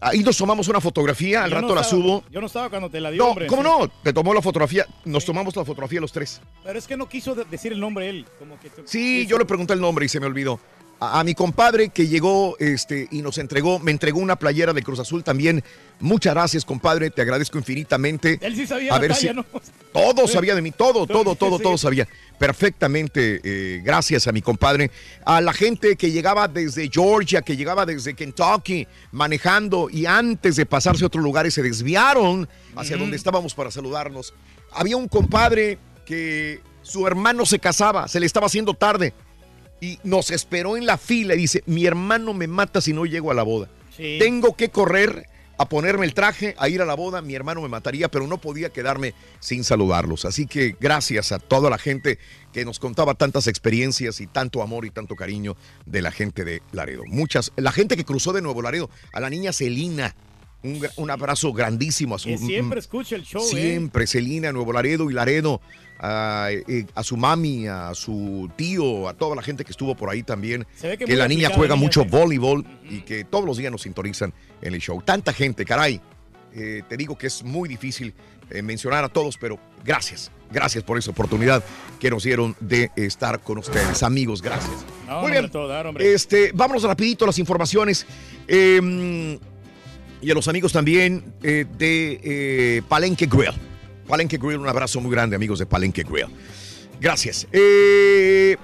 Ahí nos tomamos una fotografía, al Yo no rato la estaba- subo. Yo no estaba cuando te la dio, No, hombre. ¿cómo sí. no? Te tomó la fotografía. Nos tomamos la fotografía los tres. Pero es que no quiso de- decir el nombre él. Como que te- Sí, yo le pregunté el nombre y se me olvidó. A, a mi compadre que llegó este, y nos entregó, me entregó una playera de Cruz Azul también. Muchas gracias, compadre, te agradezco infinitamente. Él sí sabía A ver si- ¿no? Todo sabía de mí, todo, todo, todo, Sí. todo sabía. Perfectamente, eh, gracias a mi compadre. A la gente que llegaba desde Georgia, que llegaba desde Kentucky, manejando y antes de pasarse a otros lugares se desviaron hacia donde estábamos para saludarnos. Había un compadre que su hermano se casaba, se le estaba haciendo tarde y nos esperó en la fila y dice, mi hermano me mata si no llego a la boda. Sí. Tengo que correr a ponerme el traje, a ir a la boda, mi hermano me mataría, pero no podía quedarme sin saludarlos. Así que gracias a toda la gente que nos contaba tantas experiencias y tanto amor y tanto cariño de la gente de Laredo. Muchas, la gente que cruzó de Nuevo Laredo, a la niña Celina, un, un abrazo grandísimo a su Que siempre escucha el show, ¿eh? Siempre, Celina, Nuevo Laredo y Laredo, a, eh, a su mami, a su tío, a toda la gente que estuvo por ahí también. Se ve que la niña juega niña, mucho sí. voleibol y que todos los días nos sintonizan en el show. Tanta gente, caray. Eh, te digo que es muy difícil eh, mencionar a todos, pero gracias, gracias por esa oportunidad que nos dieron de estar con ustedes. Amigos, gracias. No, Muy bien. a todo dar, hombre. Este, vámonos rapidito a las informaciones. Eh, y a los amigos también eh, de eh, Palenque Grill. Palenque Grill, un abrazo muy grande, amigos de Palenque Grill. Gracias. Eh,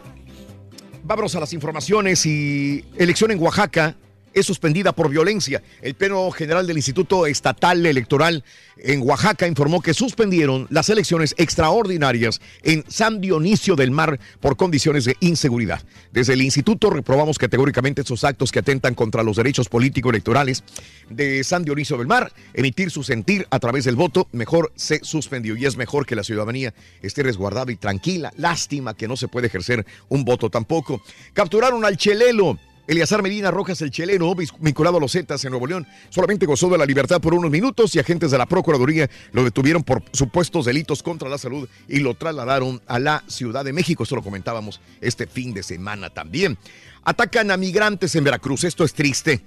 vámonos a las informaciones y elección en Oaxaca es suspendida por violencia. El Pleno General del Instituto Estatal Electoral en Oaxaca informó que suspendieron las elecciones extraordinarias en San Dionisio del Mar por condiciones de inseguridad. Desde el instituto reprobamos categóricamente esos actos que atentan contra los derechos político-electorales de San Dionisio del Mar. Emitir su sentir a través del voto mejor se suspendió y es mejor que la ciudadanía esté resguardada y tranquila. Lástima que no se puede ejercer un voto tampoco. Capturaron al Chelelo. Eliazar Medina Rojas, el cheleno, vinculado a los Zetas en Nuevo León, solamente gozó de la libertad por unos minutos y agentes de la Procuraduría lo detuvieron por supuestos delitos contra la salud y lo trasladaron a la Ciudad de México. Esto lo comentábamos este fin de semana también. Atacan a migrantes en Veracruz. Esto es triste.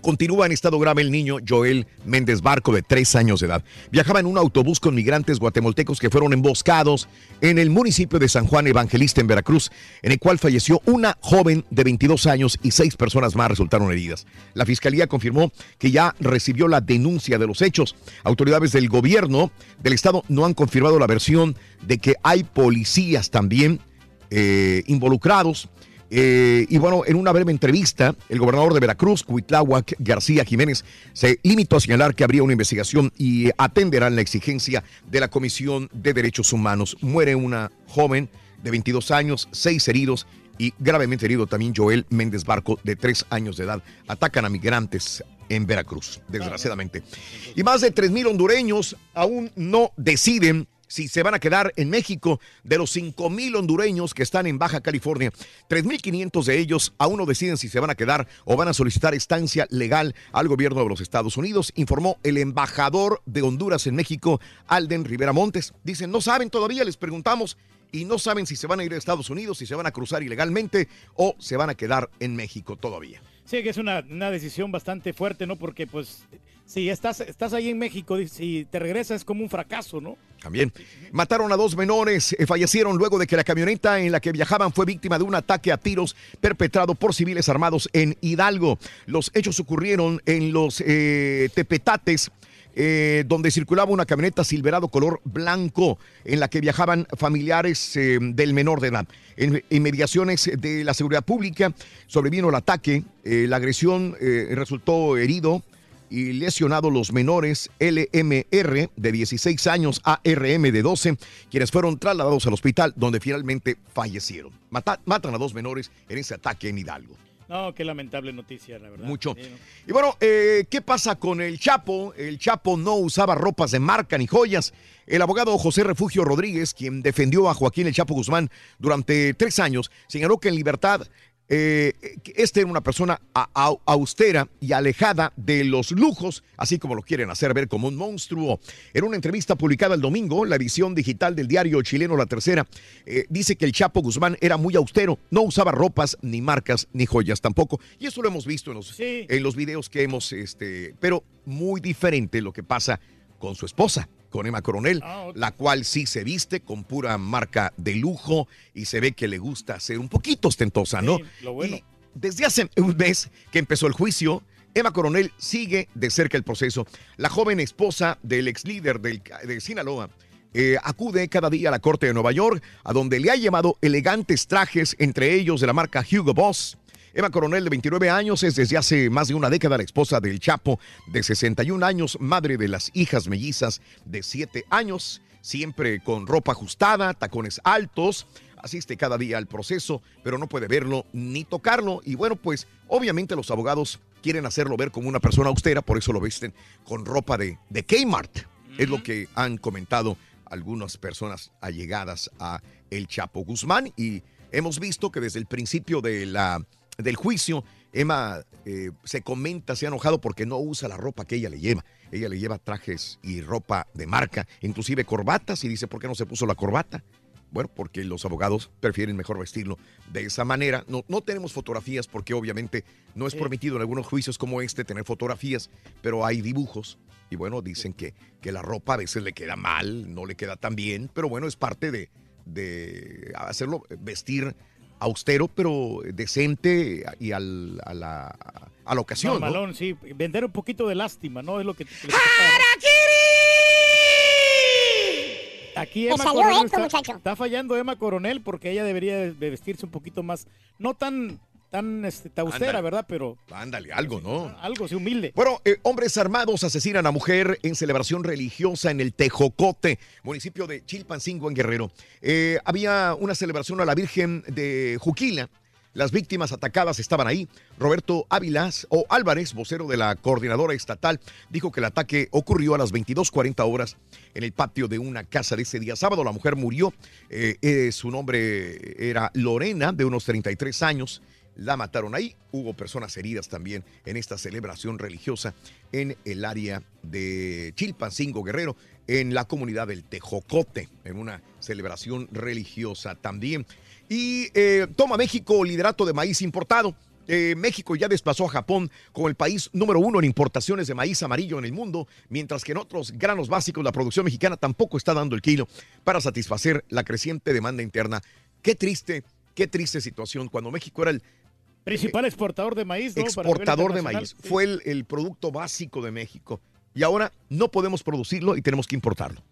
Continúa en estado grave el niño Joel Méndez Barco, de tres años de edad. Viajaba en un autobús con migrantes guatemaltecos que fueron emboscados en el municipio de San Juan Evangelista, en Veracruz, en el cual falleció una joven de 22 años y seis personas más resultaron heridas. La fiscalía confirmó que ya recibió la denuncia de los hechos. Autoridades del gobierno del estado no han confirmado la versión de que hay policías también eh, involucrados. Eh, y bueno, en una breve entrevista, el gobernador de Veracruz, Cuitláhuac García Jiménez, se limitó a señalar que habría una investigación y atenderán la exigencia de la Comisión de Derechos Humanos. Muere una joven de 22 años, seis heridos y gravemente herido también Joel Méndez Barco, de tres años de edad. Atacan a migrantes en Veracruz, desgraciadamente. Y más de 3.000 hondureños aún no deciden si se van a quedar en México. De los 5 mil hondureños que están en Baja California, 3.500 de ellos aún no deciden si se van a quedar o van a solicitar estancia legal al gobierno de los Estados Unidos, informó el embajador de Honduras en México, Alden Rivera Montes. Dicen, no saben todavía, les preguntamos. Y no saben si se van a ir a Estados Unidos, si se van a cruzar ilegalmente o se van a quedar en México todavía. Sí, que es una, una decisión bastante fuerte, ¿no? Porque, pues, si estás, estás ahí en México, si te regresas es como un fracaso, ¿no? También mataron a dos menores, eh, fallecieron luego de que la camioneta en la que viajaban fue víctima de un ataque a tiros perpetrado por civiles armados en Hidalgo. Los hechos ocurrieron en los eh, Tepetates. eh, donde circulaba una camioneta Silverado color blanco en la que viajaban familiares eh, del menor de edad. En inmediaciones de la seguridad pública sobrevino el ataque, la agresión resultó herido y lesionado los menores LMR de 16 años, ARM de 12, quienes fueron trasladados al hospital donde finalmente fallecieron. Mata- matan a dos menores en ese ataque en Hidalgo. No, qué lamentable noticia, la verdad. Mucho. Sí, ¿no? Y bueno, eh, ¿qué pasa con el Chapo? El Chapo no usaba ropas de marca ni joyas. El abogado José Refugio Rodríguez, quien defendió a Joaquín el Chapo Guzmán durante tres años, señaló que en libertad eh, este era una persona a- a- austera y alejada de los lujos, así como lo quieren hacer ver como un monstruo. En una entrevista publicada el domingo, la edición digital del diario chileno La Tercera eh, dice que el Chapo Guzmán era muy austero, no usaba ropas, ni marcas, ni joyas tampoco. Y eso lo hemos visto en los, en los videos que hemos, este, pero muy diferente lo que pasa con su esposa, con Emma Coronel, la cual sí se viste con pura marca de lujo y se ve que le gusta ser un poquito ostentosa, ¿no? lo bueno. Y desde hace un mes que empezó el juicio, Emma Coronel sigue de cerca el proceso. La joven esposa del ex líder del, de Sinaloa eh, acude cada día a la corte de Nueva York, a donde le ha llevado elegantes trajes, entre ellos de la marca Hugo Boss. Emma Coronel, de 29 años, es desde hace más de una década la esposa del Chapo, de 61 años, madre de las hijas mellizas de 7 años, siempre con ropa ajustada, tacones altos, asiste cada día al proceso, pero no puede verlo ni tocarlo. Y bueno, pues obviamente los abogados quieren hacerlo ver como una persona austera, por eso lo visten con ropa de, de Kmart. Es lo que han comentado algunas personas allegadas a el Chapo Guzmán y hemos visto que desde el principio de la, del juicio, Emma eh, se comenta, se ha enojado porque no usa la ropa que ella le lleva. Ella le lleva trajes y ropa de marca, inclusive corbatas, y dice, ¿por qué no se puso la corbata? Bueno, porque los abogados prefieren mejor vestirlo de esa manera. No, no tenemos fotografías porque obviamente no es permitido en algunos juicios como este tener fotografías, pero hay dibujos. Y bueno, dicen que, que la ropa a veces le queda mal, no le queda tan bien, pero bueno, es parte de, de hacerlo vestir austero, pero decente y al- a, la, a la ocasión. ¿no? Normalón, sí. Vender un poquito de lástima, ¿no? Es lo que... que- Aquí Te Emma salió Coronel está, muchacho. está fallando Emma Coronel porque ella debería de de vestirse un poquito más, no tan, tan este, austera, Ándale. ¿verdad? Pero Ándale, algo, ¿no? algo, sí, humilde. Bueno, eh, hombres armados asesinan a mujer en celebración religiosa en el Tejocote, municipio de Chilpancingo, en Guerrero. Eh, había una celebración a la Virgen de Juquila. Las víctimas atacadas estaban ahí. Roberto Ávilas o Álvarez, vocero de la coordinadora estatal, dijo que el ataque ocurrió a las 22:40 horas en el patio de una casa de ese día sábado. La mujer murió. Eh, su nombre era Lorena, de unos 33 años. La mataron ahí. Hubo personas heridas también en esta celebración religiosa en el área de Chilpancingo Guerrero, en la comunidad del Tejocote, en una celebración religiosa también. Y eh, toma México liderato de maíz importado. Eh, México ya desplazó a Japón como el país número uno en importaciones de maíz amarillo en el mundo, mientras que en otros granos básicos la producción mexicana tampoco está dando el kilo para satisfacer la creciente demanda interna. Qué triste, qué triste situación cuando México era el Principal exportador de maíz, ¿no? Exportador de maíz. Fue el, el producto básico de México. Y ahora no podemos producirlo y tenemos que importarlo.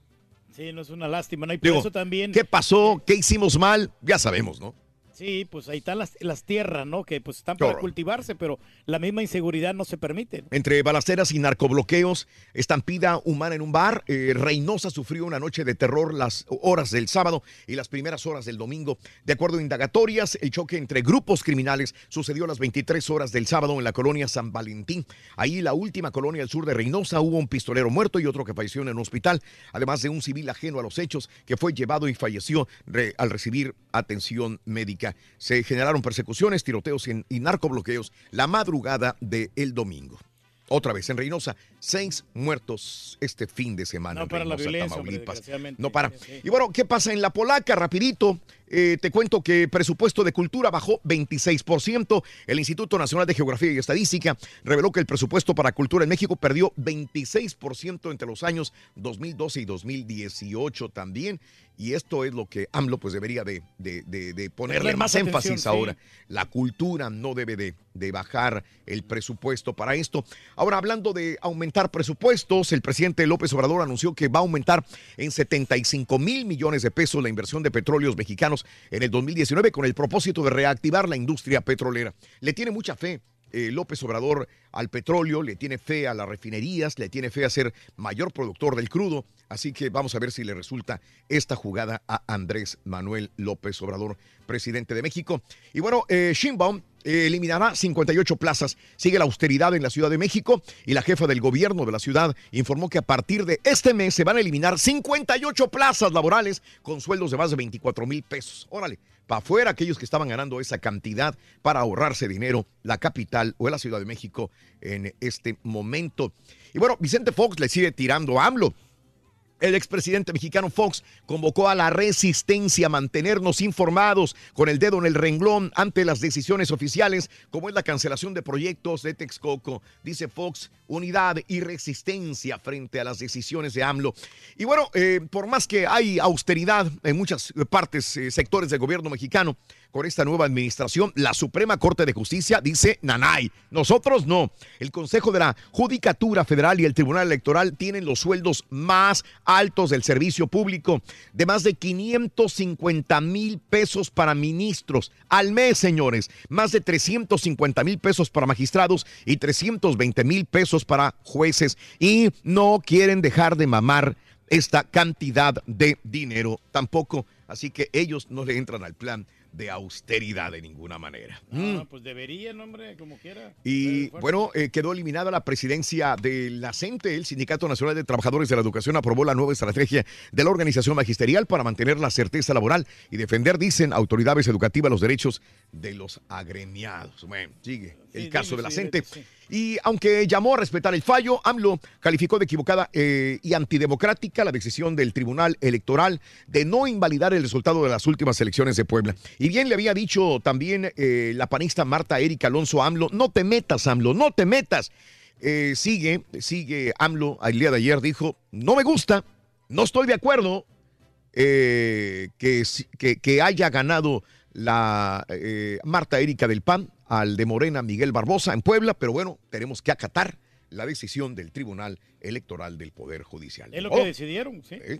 Sí, no es una lástima, ¿no? Y por Digo, eso también... ¿qué pasó? ¿Qué hicimos mal? Ya sabemos, ¿no? Sí, pues ahí están las, las tierras, ¿no? Que pues están para cultivarse, pero la misma inseguridad no se permite. ¿no? Entre balaceras y narcobloqueos, estampida humana en un bar, eh, Reynosa sufrió una noche de terror las horas del sábado y las primeras horas del domingo. De acuerdo a indagatorias, el choque entre grupos criminales sucedió a las 23 horas del sábado en la colonia San Valentín. Ahí, la última colonia al sur de Reynosa, hubo un pistolero muerto y otro que falleció en un hospital, además de un civil ajeno a los hechos que fue llevado y falleció re- al recibir atención médica. Se generaron persecuciones, tiroteos y, narcobloqueos la madrugada del domingo. Otra vez en Reynosa, seis muertos este fin de semana. No en para la Reynosa, violencia, hombre, Tamaulipas. No para. Y bueno, ¿qué pasa en la polaca? Rapidito, eh, te cuento que presupuesto de cultura bajó 26%. El Instituto Nacional de Geografía y Estadística reveló que el presupuesto para cultura en México perdió 26% entre los años 2012 y 2018 también. Y esto es lo que AMLO pues debería de, de- de- de ponerle Poner más más énfasis atención, sí. ahora. La cultura no debe de, de bajar el presupuesto para esto. Ahora, hablando de aumentar presupuestos, el presidente López Obrador anunció que va a aumentar en 75 mil millones de pesos la inversión de petróleos mexicanos en el 2019 con el propósito de reactivar la industria petrolera. Le tiene mucha fe. Eh, López Obrador al petróleo, le tiene fe a las refinerías, le tiene fe a ser mayor productor del crudo, así que vamos a ver si le resulta esta jugada a Andrés Manuel López Obrador, presidente de México. Y bueno, eh, Sheinbaum eh, eliminará 58 plazas. Sigue la austeridad en la Ciudad de México y la jefa del gobierno de la ciudad informó que a partir de este mes se van a eliminar 58 plazas laborales con sueldos de más de 24 mil pesos. Órale, para afuera aquellos que estaban ganando esa cantidad para ahorrarse dinero, la capital o la Ciudad de México en este momento. Y bueno, Vicente Fox le sigue tirando a AMLO. El expresidente mexicano Fox convocó a la resistencia a mantenernos informados con el dedo en el renglón ante las decisiones oficiales, como es la cancelación de proyectos de Texcoco. Dice Fox, unidad y resistencia frente a las decisiones de AMLO. Y bueno, eh, por más que hay austeridad en muchas partes, eh, sectores del gobierno mexicano, con esta nueva administración, la Suprema Corte de Justicia dice Nanay. Nosotros no. El Consejo de la Judicatura Federal y el Tribunal Electoral tienen los sueldos más altos del servicio público, de más de 550 mil pesos para ministros al mes, señores. Más de 350 mil pesos para magistrados y 320 mil pesos para jueces. Y no quieren dejar de mamar esta cantidad de dinero tampoco. Así que ellos no le entran al plan de austeridad de ninguna manera. Mm. Ah, pues deberían, hombre, como quiera. Y bueno, eh, quedó eliminada la presidencia del NACENTE. El Sindicato Nacional de Trabajadores de la Educación aprobó la nueva estrategia de la organización magisterial para mantener la certeza laboral y defender, dicen autoridades educativas, los derechos de los agremiados. Bueno, sigue el caso sí, NACENTE. sí. Y aunque llamó a respetar el fallo, AMLO calificó de equivocada eh, y antidemocrática la decisión del Tribunal Electoral de no invalidar el resultado de las últimas elecciones de Puebla. Y bien le había dicho también eh, la panista Marta Erika Alonso AMLO, no te metas, AMLO, no te metas. Eh, sigue, sigue AMLO, el día de ayer dijo, no me gusta, no estoy de acuerdo que, que, que haya ganado la eh, Marta Erika del PAN al de Morena Miguel Barbosa en Puebla, pero bueno, tenemos que acatar la decisión del Tribunal Electoral del Poder Judicial. Es lo Oh, que decidieron, sí. Eh,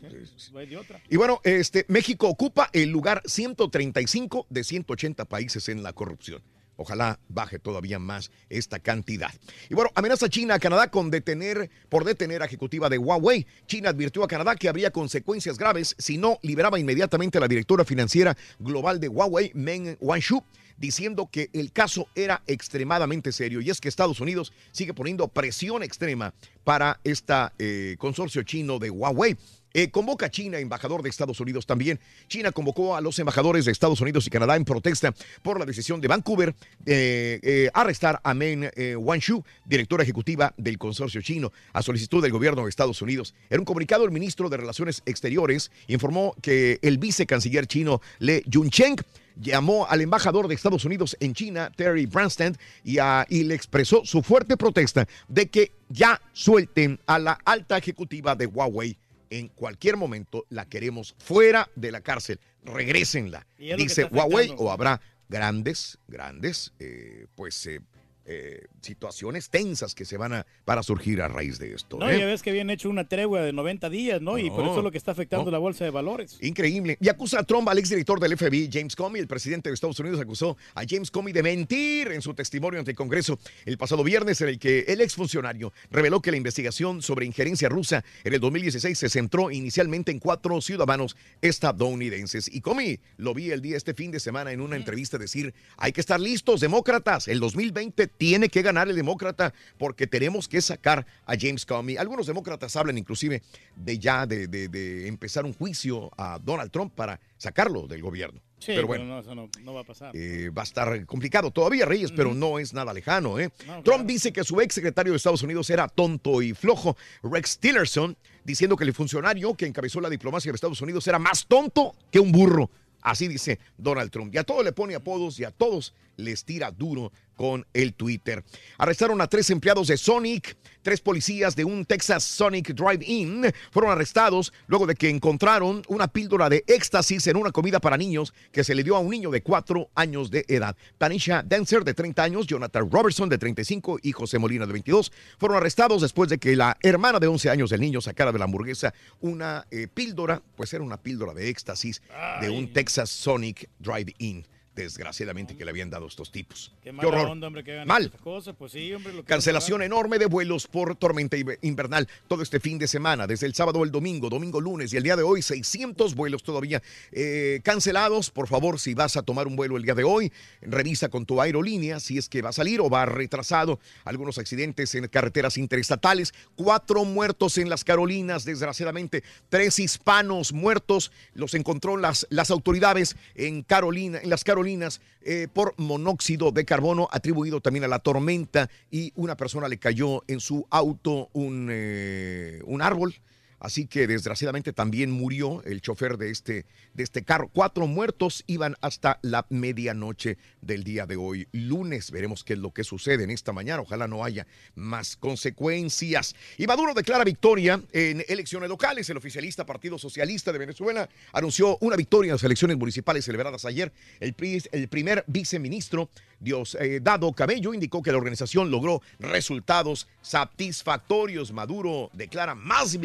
No hay de otra. y bueno, este, México ocupa el lugar 135 de 180 países en la corrupción. Ojalá baje todavía más esta cantidad. Y bueno, amenaza China a Canadá con detener, por detener a ejecutiva de Huawei. China advirtió a Canadá que habría consecuencias graves si no liberaba inmediatamente a la directora financiera global de Huawei, Meng Wanzhou diciendo que el caso era extremadamente serio y es que Estados Unidos sigue poniendo presión extrema para este consorcio chino de Huawei. Eh, convoca a China, embajador de Estados Unidos también. China convocó a los embajadores de Estados Unidos y Canadá en protesta por la decisión de Vancouver de eh, arrestar a Meng eh, Wanzhou, directora ejecutiva del consorcio chino, a solicitud del gobierno de Estados Unidos. En un comunicado, el ministro de Relaciones Exteriores informó que el vicecanciller chino Le Juncheng llamó al embajador de Estados Unidos en China, Terry Branstad, y, a- y le expresó su fuerte protesta de que ya suelten a la alta ejecutiva de Huawei. En cualquier momento la queremos fuera de la cárcel. Regrésenla. Dice Huawei o habrá grandes, grandes, eh, pues, eh, eh, situaciones tensas que se van a para surgir a raíz de esto. No, ¿eh? ya ves que habían hecho una tregua de 90 días, ¿no? Y por eso es lo que está afectando no. la bolsa de valores. Increíble. Y acusa a Trump, al exdirector del FBI, James Comey. El presidente de Estados Unidos acusó a James Comey de mentir en su testimonio ante el Congreso el pasado viernes, en el que el exfuncionario reveló que la investigación sobre injerencia rusa en el 2016 se centró inicialmente en cuatro ciudadanos estadounidenses. Y Comey lo vi el día este fin de semana en una entrevista decir: hay que estar listos, demócratas. El 2020 tiene que ganar el demócrata porque tenemos que sacar a James Comey. Algunos demócratas hablan inclusive de ya de, de- de empezar un juicio a Donald Trump para sacarlo del gobierno. Sí, pero bueno. no, eso no, no va a pasar. eh, va a estar complicado todavía, Reyes, pero no es nada lejano. ¿eh? No, Trump dice que su ex secretario de Estados Unidos era tonto y flojo. Rex Tillerson diciendo que el funcionario que encabezó la diplomacia de Estados Unidos era más tonto que un burro. Así dice Donald Trump. Y a todos le pone apodos y a todos les tira duro con el Twitter. Arrestaron a tres empleados de Sonic. Tres policías de un Texas Sonic Drive-In fueron arrestados luego de que encontraron una píldora de éxtasis en una comida para niños que se le dio a un niño de cuatro años de edad. Tanisha Dancer, de 30 años, Jonathan Robertson, de 35 y José Molina, de 22, fueron arrestados después de que la hermana de 11 años del niño sacara de la hamburguesa una eh, píldora, pues era una píldora de éxtasis de un Texas Sonic Drive-In. Desgraciadamente que le habían dado estos tipos. Qué Qué mala horror. onda, hombre, que Mal. cosas. Pues sí, hombre. Lo que Cancelación enorme de vuelos por tormenta inve- invernal todo este fin de semana, desde el sábado al domingo, domingo, lunes y el día de hoy, 600 vuelos todavía eh, cancelados. Por favor, si vas a tomar un vuelo el día de hoy, revisa con tu aerolínea si es que va a salir o va retrasado. Algunos accidentes en carreteras interestatales, cuatro muertos en las Carolinas, desgraciadamente, tres hispanos muertos, los encontró las, las autoridades en Carolina, en las Carolinas eh, por monóxido de carbono atribuido también a la tormenta y una persona le cayó en su auto un, eh, un árbol. Así que desgraciadamente también murió el chofer de este, de este carro. Cuatro muertos iban hasta la medianoche del día de hoy, lunes. Veremos qué es lo que sucede en esta mañana. Ojalá no haya más consecuencias. Y Maduro declara victoria en elecciones locales. El oficialista Partido Socialista de Venezuela anunció una victoria en las elecciones municipales celebradas ayer. El, pri- el primer viceministro Diosdado Cabello indicó que la organización logró resultados satisfactorios. Maduro declara más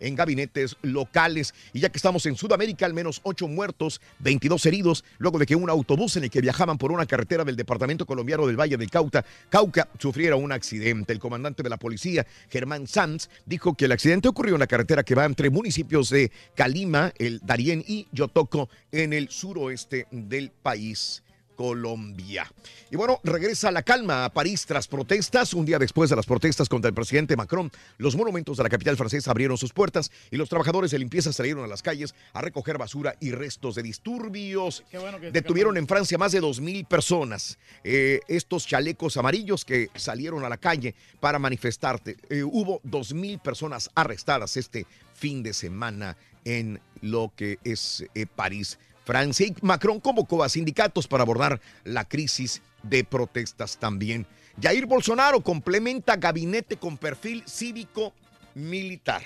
en gabinetes locales. Y ya que estamos en Sudamérica, al menos ocho muertos, 22 heridos, luego de que un autobús en el que viajaban por una carretera del departamento colombiano del Valle del Cauca, Cauca sufriera un accidente. El comandante de la policía, Germán Sanz, dijo que el accidente ocurrió en la carretera que va entre municipios de Calima, el Darién y Yotoco, en el suroeste del país. Colombia. Y bueno, regresa la calma a París tras protestas. Un día después de las protestas contra el presidente Macron, los monumentos de la capital francesa abrieron sus puertas y los trabajadores de limpieza salieron a las calles a recoger basura y restos de disturbios. Bueno que Detuvieron en Francia más de 2.000 personas. Eh, estos chalecos amarillos que salieron a la calle para manifestarte. Eh, hubo 2.000 personas arrestadas este fin de semana en lo que es eh, París, Francia. Y Macron convocó a sindicatos para abordar la crisis de protestas también. Jair Bolsonaro complementa gabinete con perfil cívico militar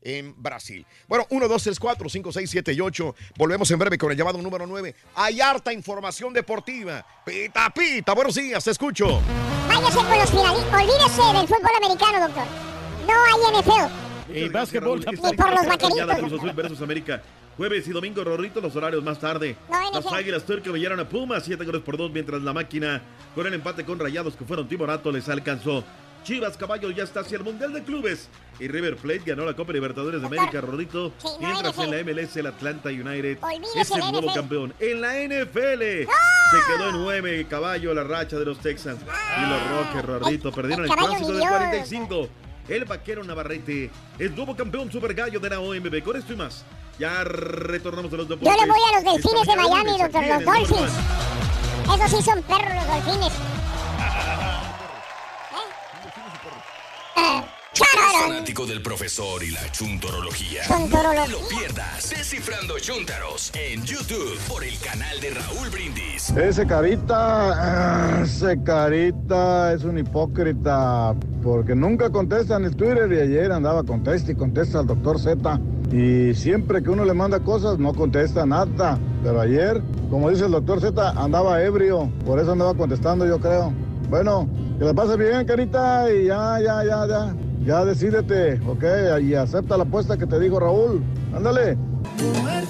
en Brasil. Bueno, 1, 2, 3, 4, 5, 6, 7 y 8. Volvemos en breve con el llamado número 9. Hay harta información deportiva. Pita, pita, buenos días, te escucho. Váyase con los finalistas. Olvídese del fútbol americano, doctor. No hay NFL. Y básquetbol. Ni por los vaqueritos. Cruz Azul versus América. Jueves y domingo, Rorrito, los horarios más tarde. No, Las. Águilas Turcas vellaron a Pumas, 7 goles por 2, mientras la máquina, con el empate con Rayados, que fueron timorato, les alcanzó. Chivas Caballo ya está hacia el Mundial de Clubes. Y River Plate ganó la Copa Libertadores de América, Rorrito. no, mientras NFL. en la MLS el Atlanta United Olvídese es el nuevo NFL. campeón. En la NFL se quedó en 9 Caballo la racha de los Texans. Y los Rockets, Rorrito, perdieron el, Caballo clásico del ni Dios. 45. El vaquero Navarrete es nuevo campeón super gallo de la OMB. Con esto y más, ya retornamos a los Yo deportes. le voy a los delfines de Miami, doctor. Los Dolphins. Esos sí son perros, los delfines. Chararán. Fanático del profesor y la chuntorología. Chuntorología. No te lo pierdas. Descifrando Chuntaros en YouTube por el canal de Raúl Brindis. Ese carita, ese carita es un hipócrita, porque nunca contesta en el Twitter y ayer andaba contesta y contesta al doctor Z. Y siempre que uno le manda cosas no contesta nada. Pero ayer, como dice el doctor Z, andaba ebrio, por eso andaba contestando yo creo. Bueno, que le pase bien, carita, y ya, ya, ya, ya. Ya decídete, ok, y acepta la apuesta que te dijo Raúl. Ándale. Una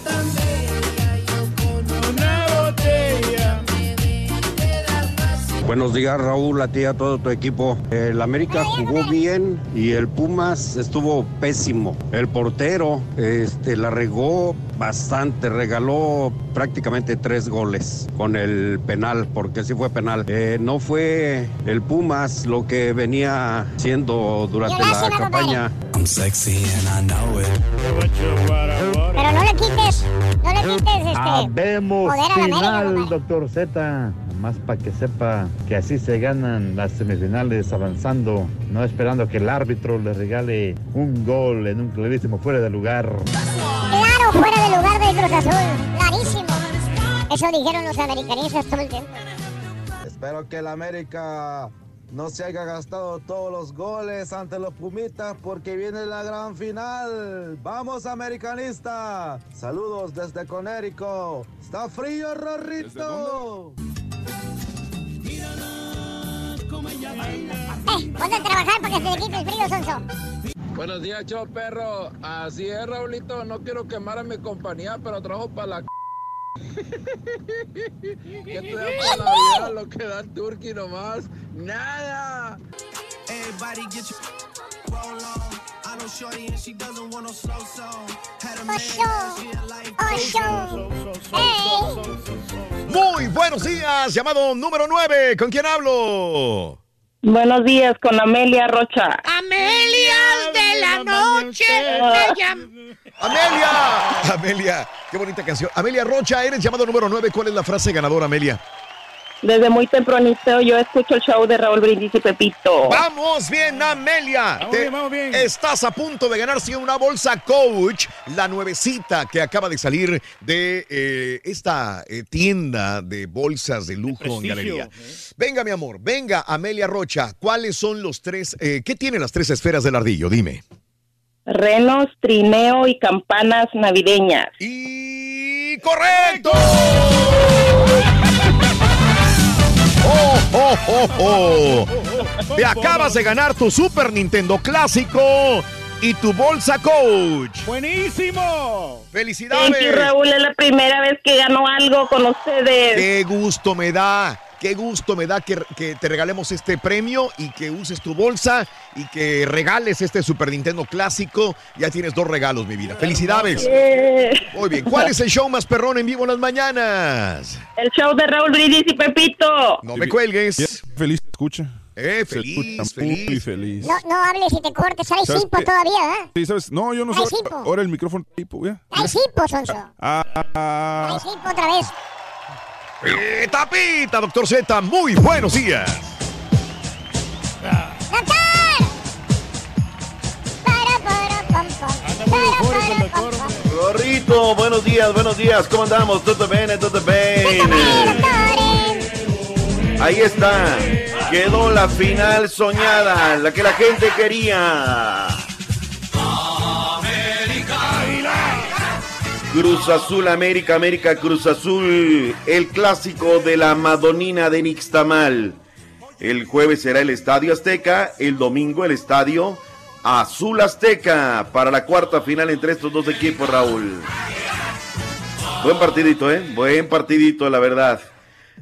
Buenos días Raúl, a ti y a todo tu equipo. El América jugó bien y el Pumas estuvo pésimo. El portero este, la regó bastante, regaló prácticamente tres goles con el penal, porque sí fue penal. Eh, no fue el Pumas lo que venía siendo durante la campaña. Pero no le quites, no le quites este. Habemos poder a la América, final, doctor Z. Más para que sepa que así se ganan las semifinales avanzando, no esperando que el árbitro le regale un gol en un clarísimo fuera de lugar. Claro, fuera del lugar del Cruz Azul. Clarísimo. Eso dijeron los americanistas todo el tiempo. Espero que el América no se haya gastado todos los goles ante los Pumitas porque viene la gran final. ¡Vamos, americanista! Saludos desde Conérico. ¡Está frío, Rorrito! Eh, ponte a trabajar para que se le quite el frío, Sonso. Buenos días, chao perro. Así es, Raulito. No quiero quemar a mi compañía, pero trabajo para la. ¿Qué te da para la vida lo que da el Turkey nomás? ¡Nada! Everybody get your roll on. I know Shorty and she doesn't want no slow song. Had a man Muy buenos días, llamado número 9. ¿Con quién hablo? Buenos días, con Amelia Rocha. Amelia de la noche me. Amelia. Amelia, qué bonita canción. Amelia Rocha, eres llamado número 9. ¿Cuál es la frase ganadora, Amelia? Desde muy tempranito yo escucho el show de Raúl Brindis y Pepito. Vamos bien, Amelia. Te- Estás a punto de ganarse una bolsa coach, la nuevecita que acaba de salir de eh, esta eh, tienda de bolsas de lujo en galería. Venga, mi amor, venga, Amelia Rocha. ¿Cuáles son los tres? eh, ¿Qué tienen las tres esferas del ardillo? Dime. Renos, trineo y campanas navideñas. Y correcto. ¡Oh, oh, oh! Te acabas de ganar tu Super Nintendo clásico y tu bolsa coach. ¡Buenísimo! ¡Felicidades! Thank you, Raúl, es la primera vez que gano algo con ustedes. Qué gusto me da, qué gusto me da que, que te regalemos este premio y que uses tu bolsa y que regales este Super Nintendo clásico. Ya tienes dos regalos, mi vida. ¡Felicidades! Yeah. Muy bien. ¿Cuál es el show más perrón en vivo en las mañanas? El show de Raúl Brindis y Pepito. No me cuelgues. Feliz escucha. Eh, Se escucha feliz, Muy feliz. No, no hables y te cortes. Hay ¿Sabes cipo todavía, ¿eh? Sí, ¿sabes? No, yo no po. Ahora el micrófono tipo, ya. Hay cipo, Sonso. Ah, ah, Hay cipo otra vez. Eh, tapita, doctor Z. Muy buenos días. Chaparrito, buenos días, buenos días. ¿Cómo andamos? ¿Todo bien? ¿Todo bien? Ahí está. Quedó la final soñada, la que la gente quería. Cruz Azul América, América Cruz Azul, el clásico de la Madonina de Nixtamal. El jueves será el Estadio Azteca, el domingo el Estadio Azul Azteca para la cuarta final entre estos dos equipos, Raúl. Buen partidito, ¿eh? Buen partidito, la verdad.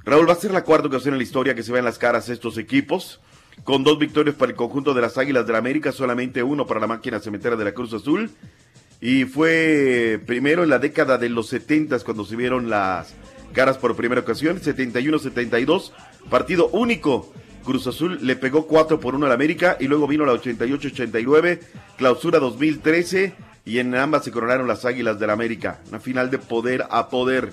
Raúl, va a ser la cuarta ocasión en la historia que se vean las caras estos equipos. Con dos victorias para el conjunto de las Águilas de la América, solamente uno para la máquina cementera de la Cruz Azul. Y fue primero en la década de los 70 cuando se vieron las caras por primera ocasión, 71-72, partido único. Cruz Azul le pegó 4 por 1 al América y luego vino la 88-89, clausura 2013 y en ambas se coronaron las Águilas del América. Una final de poder a poder.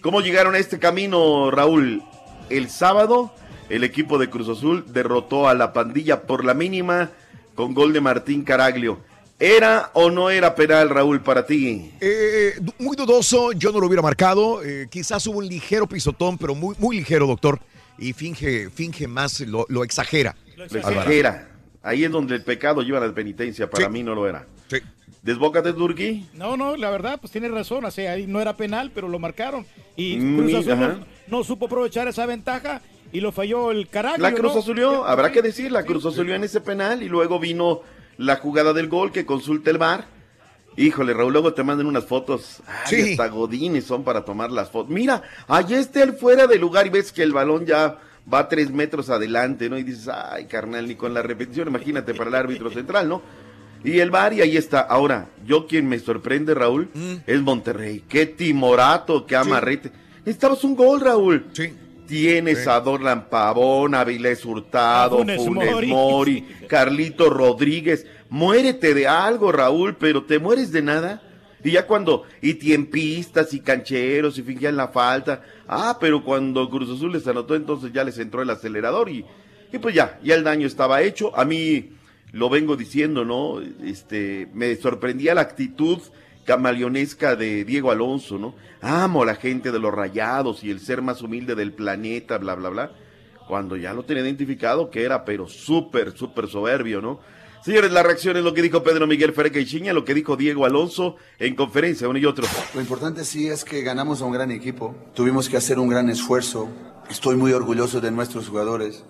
¿Cómo llegaron a este camino, Raúl? El sábado, el equipo de Cruz Azul derrotó a la pandilla por la mínima con gol de Martín Caraglio. ¿Era o no era penal, Raúl, para ti? Eh, du- muy dudoso, yo no lo hubiera marcado. eh, quizás hubo un ligero pisotón, pero muy, muy ligero, doctor. Y finge, finge más, lo, lo exagera. Lo exagera. Ahí es donde el pecado lleva la penitencia. Para mí no lo era. Sí. Desbócate, Turki. No, no, la verdad, pues tiene razón. O sea, ahí no era penal, pero lo marcaron. Y Mm, Cruz Azul no, no supo aprovechar esa ventaja y lo falló el carácter. La Cruz Azulió, habrá que decir, la Cruz Azulió en ese penal y luego vino la jugada del gol que consulta el VAR. Híjole, Raúl, luego te mandan unas fotos. Ay, Sí. hasta godines son para tomar las fotos. Mira, allí está el fuera de lugar y ves que el balón ya va tres metros adelante, ¿no? Y dices, ay, carnal, ni con la repetición, imagínate para el árbitro central, ¿no? Y el VAR y ahí está. Ahora, yo quien me sorprende, Raúl, es Monterrey. Qué timorato, qué amarrete. Necesitabas un gol, Raúl. Sí. Tienes a Dorlan Pavón, a Avilés Hurtado, A Funes Funes, Mori. Mori, Carlito Rodríguez. Muérete de algo, Raúl, pero te mueres de nada. Y ya cuando, y tiempistas y cancheros y fingían la falta. Ah, pero cuando Cruz Azul les anotó, entonces ya les entró el acelerador y, y pues ya, ya el daño estaba hecho. A mí lo vengo diciendo, ¿no? Este, me sorprendía la actitud camaleonesca de Diego Alonso, ¿no? Amo a la gente de los rayados y el ser más humilde del planeta, bla, bla, bla. Cuando ya lo tenía identificado que era, pero súper, súper soberbio, ¿no? Señores, la reacción es lo que dijo Pedro Miguel Fereca y Chiña, lo que dijo Diego Alonso en conferencia, uno y otro. Lo importante sí es que ganamos a un gran equipo. Tuvimos que hacer un gran esfuerzo. Estoy muy orgulloso de nuestros jugadores.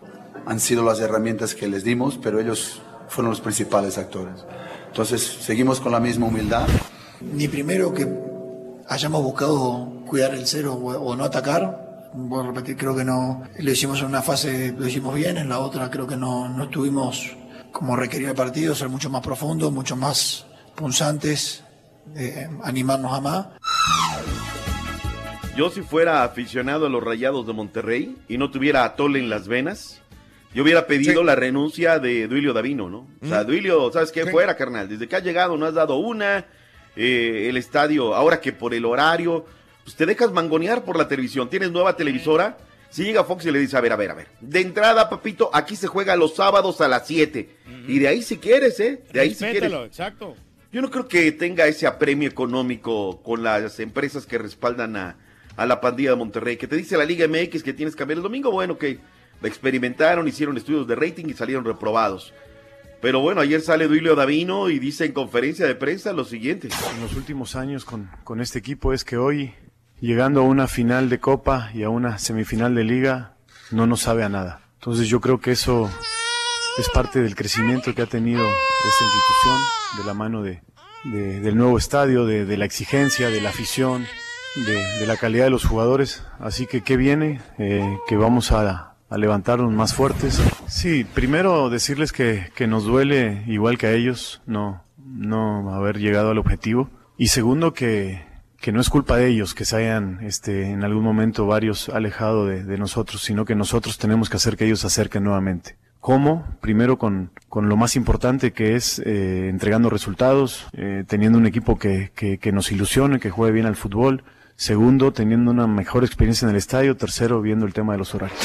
Han sido las herramientas que les dimos, pero ellos fueron los principales actores. Entonces, seguimos con la misma humildad. Ni primero que hayamos buscado cuidar el cero o, o no atacar. Voy a repetir, creo que no. Lo hicimos en una fase, lo hicimos bien, en la otra creo que no, no estuvimos como requería el partido, ser mucho más profundos, mucho más punzantes, eh, animarnos a más. Yo si fuera aficionado a los Rayados de Monterrey y no tuviera atole en las venas, yo hubiera pedido la renuncia de Duilio Davino, ¿no? O sea, Duilio, ¿sabes qué? Fuera, carnal. Desde que ha llegado no has dado una. Eh, el estadio, ahora que por el horario, pues te dejas mangonear por la televisión. Tienes nueva televisora. Si llega Fox y le dice, a ver, a ver, a ver. De entrada, papito, aquí se juega los sábados a las 7. Y de ahí si quieres, ¿eh? De ahí si quieres. Exacto. Yo no creo que tenga ese apremio económico con las empresas que respaldan a, a la pandilla de Monterrey. Que te dice la Liga MX que tienes que cambiar el domingo. Bueno, que la experimentaron, hicieron estudios de rating y salieron reprobados. Pero bueno, ayer sale Duilio Davino y dice en conferencia de prensa lo siguiente. en los últimos años con, con este equipo es que hoy, llegando a una final de Copa y a una semifinal de Liga, no nos sabe a nada. Entonces yo creo que eso es parte del crecimiento que ha tenido esta institución, de la mano de, de- del nuevo estadio, de, de la exigencia, de la afición, de, la calidad de los jugadores. Así que qué viene, Eh, que vamos a, a levantarnos más fuertes. Sí, primero decirles que, que nos duele igual que a ellos no, no haber llegado al objetivo. Y segundo que, que no es culpa de ellos que se hayan este, en algún momento varios alejado de, de nosotros, sino que nosotros tenemos que hacer que ellos se acerquen nuevamente. ¿Cómo? Primero con, con lo más importante que es eh, entregando resultados, eh, teniendo un equipo que, que, que nos ilusione, que juegue bien al fútbol. Segundo, teniendo una mejor experiencia en el estadio. Tercero, viendo el tema de los horarios.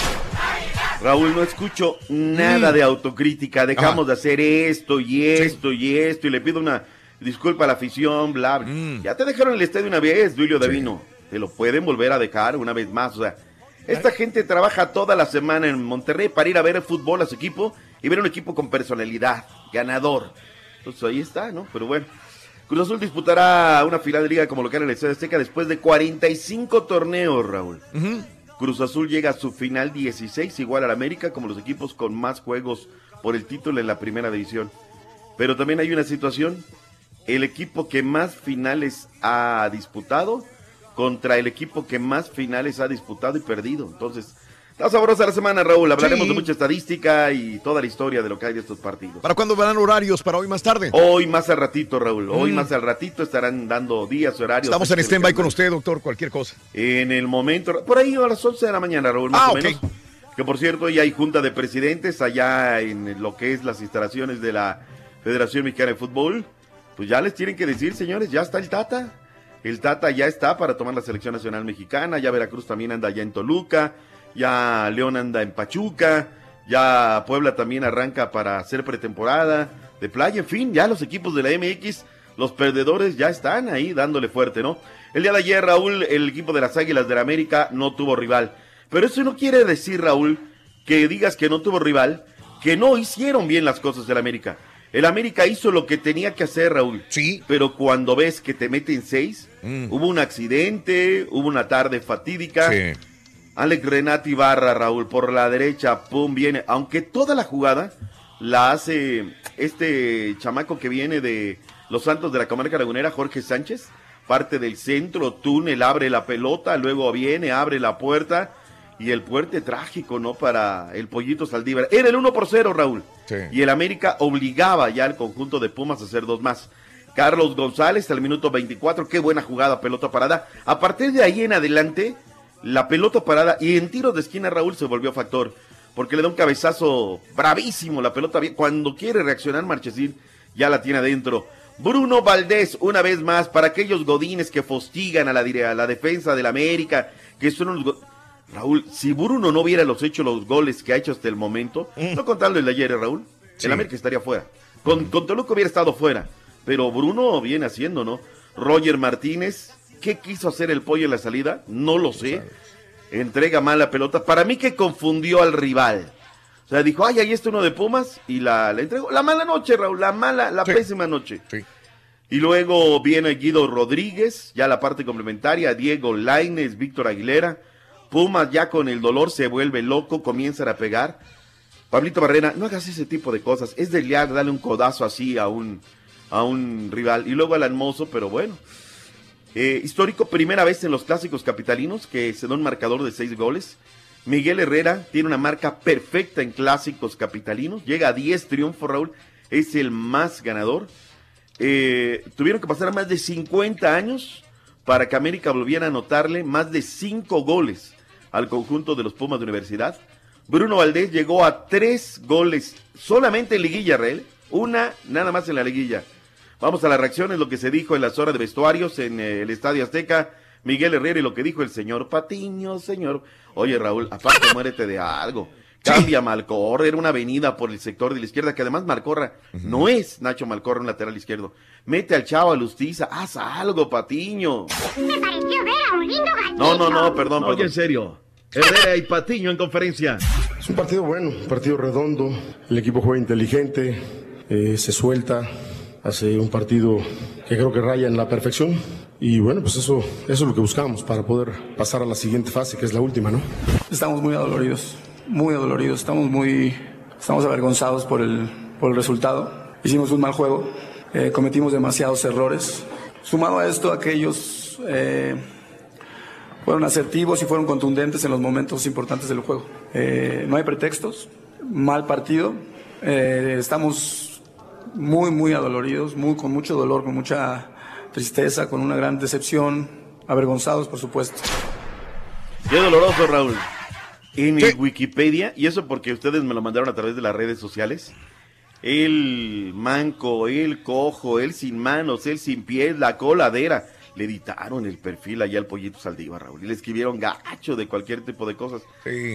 Raúl, no escucho nada Mm. de autocrítica. Dejamos de hacer esto y esto y esto. Y le pido una disculpa a la afición, bla, bla. Ya te dejaron el estadio una vez, Duilio Davino. Te lo pueden volver a dejar una vez más. O sea, esta gente trabaja toda la semana en Monterrey para ir a ver el fútbol a su equipo y ver un equipo con personalidad, ganador. Entonces ahí está, ¿no? Pero bueno. Cruz Azul disputará una final de liga como local en el Estadio Azteca después de 45 torneos, Raúl. Cruz Azul llega a su final 16, igual al América, como los equipos con más juegos por el título en la primera división. Pero también hay una situación, el equipo que más finales ha disputado contra el equipo que más finales ha disputado y perdido. Entonces, está sabrosa la semana, Raúl. Hablaremos Sí. de mucha estadística y toda la historia de lo que hay de estos partidos. ¿Para cuándo verán horarios? ¿Para hoy más tarde? Hoy más al ratito, Raúl. Hoy Mm. más al ratito estarán dando días, horarios. Estamos en stand-by con usted, doctor, cualquier cosa. En el momento, por ahí a las 11 de la mañana, Raúl, más Ah, o ok. menos. Que por cierto, ya hay junta de presidentes allá en lo que es las instalaciones de la Federación Mexicana de Fútbol. Pues ya les tienen que decir, señores, ya está el Tata. El Tata ya está para tomar la selección nacional mexicana. Ya Veracruz también anda allá en Toluca. Ya León anda en Pachuca. Ya Puebla también arranca para hacer pretemporada de playa. En fin, ya los equipos de la MX, los perdedores ya están ahí dándole fuerte, ¿no? El día de ayer, Raúl, el equipo de las Águilas de la América no tuvo rival. Pero eso no quiere decir, Raúl, que digas que no tuvo rival, que no hicieron bien las cosas del América. El América hizo lo que tenía que hacer, Raúl. Sí. Pero cuando ves que te meten seis, hubo un accidente, hubo una tarde fatídica. Sí. Alex Renati Barra, Raúl, por la derecha, pum, viene. Aunque toda la jugada la hace este chamaco que viene de Los Santos de la Comarca Lagunera, Jorge Sánchez. Parte del centro, túnel, abre la pelota, luego viene, abre la puerta. Y el puerte trágico, ¿no? Para el Pollito Saldívar. Era el 1 por 0, Raúl. Y el América obligaba ya al conjunto de Pumas a hacer dos más. Carlos González al minuto 24, qué buena jugada, pelota parada. A partir de ahí en adelante, la pelota parada y en tiro de esquina Raúl se volvió factor, porque le da un cabezazo bravísimo, la pelota bien. Cuando quiere reaccionar Marchesín, ya la tiene adentro. Bruno Valdés, una vez más, para aquellos godines que fostigan a la, a la defensa del América, que son unos Raúl, si Bruno no hubiera los hecho los goles que ha hecho hasta el momento, no contando el de ayer, ¿eh, Raúl, Sí. el América estaría fuera. Con, con Toluca hubiera estado fuera, pero Bruno viene haciendo, ¿no? Roger Martínez, ¿qué quiso hacer el pollo en la salida? No lo sé. Entrega mal la pelota. Para mí que confundió al rival. O sea, dijo, ay, ahí está uno de Pumas y la, la entregó. La mala noche, Raúl, la mala, la pésima noche. Y luego viene Guido Rodríguez, ya la parte complementaria, Diego Laines, Víctor Aguilera. Pumas ya con el dolor se vuelve loco, comienzan a pegar. Pablito Barrera, no hagas ese tipo de cosas. Es de liar, darle un codazo así a un, a un rival. Y luego al Hermoso, pero bueno. Eh, histórico, primera vez en los clásicos capitalinos que se da un marcador de seis goles. Miguel Herrera tiene una marca perfecta en clásicos capitalinos. Llega a 10 triunfos, Raúl. Es el más ganador. Eh, tuvieron que pasar más de 50 años para que América volviera a anotarle más de 5 goles al conjunto de los Pumas de Universidad. Bruno Valdés llegó a 3 goles solamente en liguilla, Raúl. Una nada más en la liguilla. Vamos a las reacciones, lo que se dijo en las horas de vestuarios en eh, el Estadio Azteca. Miguel Herrera y lo que dijo el señor Patiño, señor. Oye, Raúl, aparte muérete de algo. Cambia Malcorra, era una avenida por el sector de la izquierda, que además Malcorra no es Nacho Malcorra, un lateral izquierdo. Mete al chavo a Lustiza, haz algo, Patiño. Me pareció ver a un lindo gatito. No, no, no, perdón, Oye, perdón. en serio. Herrera y Patiño en conferencia. Es un partido bueno, un partido redondo. El equipo juega inteligente, eh, se suelta, hace un partido que creo que raya en la perfección. Y bueno, pues eso, eso es lo que buscamos para poder pasar a la siguiente fase, que es la última, ¿no? Estamos muy adoloridos, muy adoloridos, estamos muy, estamos avergonzados por el, por el resultado. Hicimos un mal juego, eh, cometimos demasiados errores. Sumado a esto, aquellos eh, fueron asertivos y fueron contundentes en los momentos importantes del juego. Eh, no hay pretextos, mal partido, estamos muy, muy adoloridos, muy, con mucho dolor, con mucha tristeza, con una gran decepción, avergonzados, por supuesto. Qué doloroso, Raúl. En el Wikipedia, y eso porque ustedes me lo mandaron a través de las redes sociales, el manco, el cojo, el sin manos, el sin pies, la coladera, le editaron el perfil allá al pollito Saldívar, Raúl, y le escribieron gacho de cualquier tipo de cosas.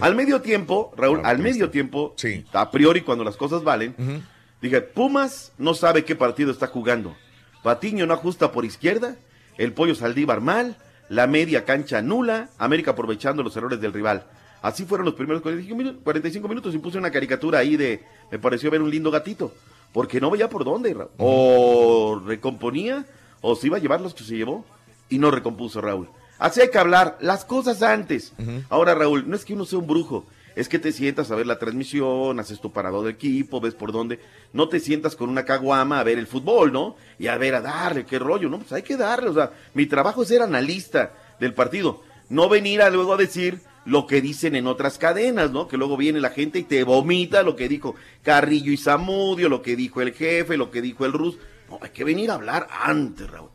Al medio tiempo, Raúl, al medio tiempo, a priori cuando las cosas valen, dije, Pumas no sabe qué partido está jugando. Patiño no ajusta por izquierda, el pollo Saldívar mal, la media cancha nula, América aprovechando los errores del rival. Así fueron los primeros 45 minutos, 45 minutos y puse una caricatura ahí de, me pareció ver un lindo gatito, porque no veía por dónde, Raúl. o recomponía, o se iba a llevar los que se llevó, y no recompuso Raúl. Así hay que hablar las cosas antes. Ahora, Raúl, no es que uno sea un brujo, es que te sientas a ver la transmisión, haces tu parado de equipo, ves por dónde. No te sientas con una caguama a ver el fútbol, ¿no? Y a ver, a darle, qué rollo, ¿no? Pues hay que darle, o sea, mi trabajo es ser analista del partido, no venir a luego a decir lo que dicen en otras cadenas, ¿no? Que luego viene la gente y te vomita lo que dijo Carrillo y Zamudio, lo que dijo el jefe, lo que dijo el Rus. No, hay que venir a hablar antes, Raúl.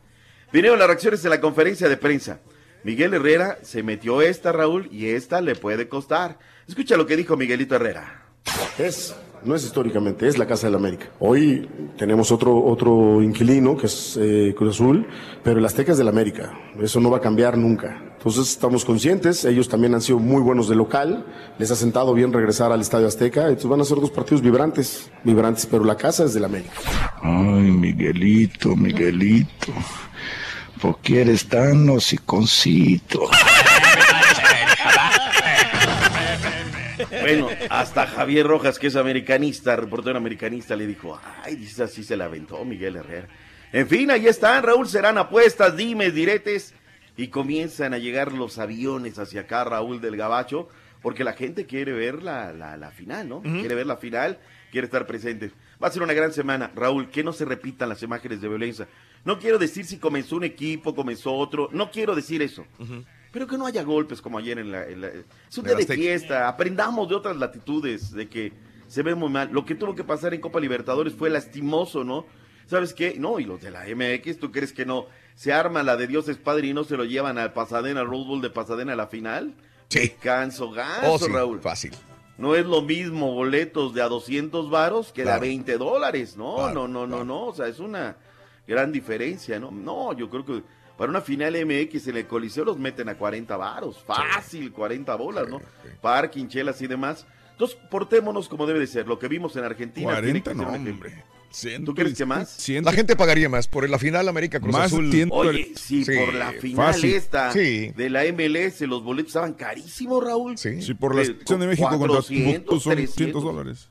Vinieron las reacciones de la conferencia de prensa. Miguel Herrera se metió esta, Raúl, y esta le puede costar. Escucha lo que dijo Miguelito Herrera. Es, no es históricamente, es la Casa del América. Hoy tenemos otro, otro inquilino que es eh, Cruz Azul, pero el Azteca es del América. Eso no va a cambiar nunca. Entonces estamos conscientes, ellos también han sido muy buenos de local, les ha sentado bien regresar al Estadio Azteca, entonces van a ser dos partidos vibrantes, vibrantes, pero la casa es del América. Ay, Miguelito, Miguelito. ¿Por qué eres tan hociconcito? Bueno, hasta Javier Rojas, que es americanista, reportero americanista, le dijo, ay, dice así se la aventó Miguel Herrera. En fin, ahí están, Raúl, serán apuestas, dimes, diretes, y comienzan a llegar los aviones hacia acá, Raúl del Gabacho, porque la gente quiere ver la, la, la final, ¿no? Quiere ver la final, quiere estar presente. Va a ser una gran semana, Raúl, que no se repitan las imágenes de violencia. No quiero decir si comenzó un equipo, comenzó otro, no quiero decir eso. Pero que no haya golpes como ayer en la... en la- es un día de fiesta, aprendamos de otras latitudes, de que se ve muy mal. Lo que tuvo que pasar en Copa Libertadores fue lastimoso, ¿no? ¿Sabes qué? No, y los de la MX, ¿tú crees que no? Se arma la de Dios es Padre y no se lo llevan al Pasadena, al Rose Bowl de Pasadena a la final. Sí. Canso, ganso, Oh, sí, Raúl. Fácil. No es lo mismo boletos de a 200 varos que de a Claro. 20 dólares, no, Claro, no, no, no, no, o sea, es una gran diferencia, ¿no? No, yo creo que para una final MX en el Coliseo los meten a 40 varos, fácil, 40 bolas, ¿no? Parking, chelas y demás. Entonces, portémonos como debe de ser, lo que vimos en Argentina. tiene que 40 ser no, hombre. ¿Tú crees que más? La gente pagaría más por la final América Cruz Más Azul. Oye, si Sí, por la final fácil. esta Sí. de la MLS los boletos estaban carísimos, Raúl. Sí. Si por la Eh, selección de México contra 400, Timbuktu son 300. 200 dólares.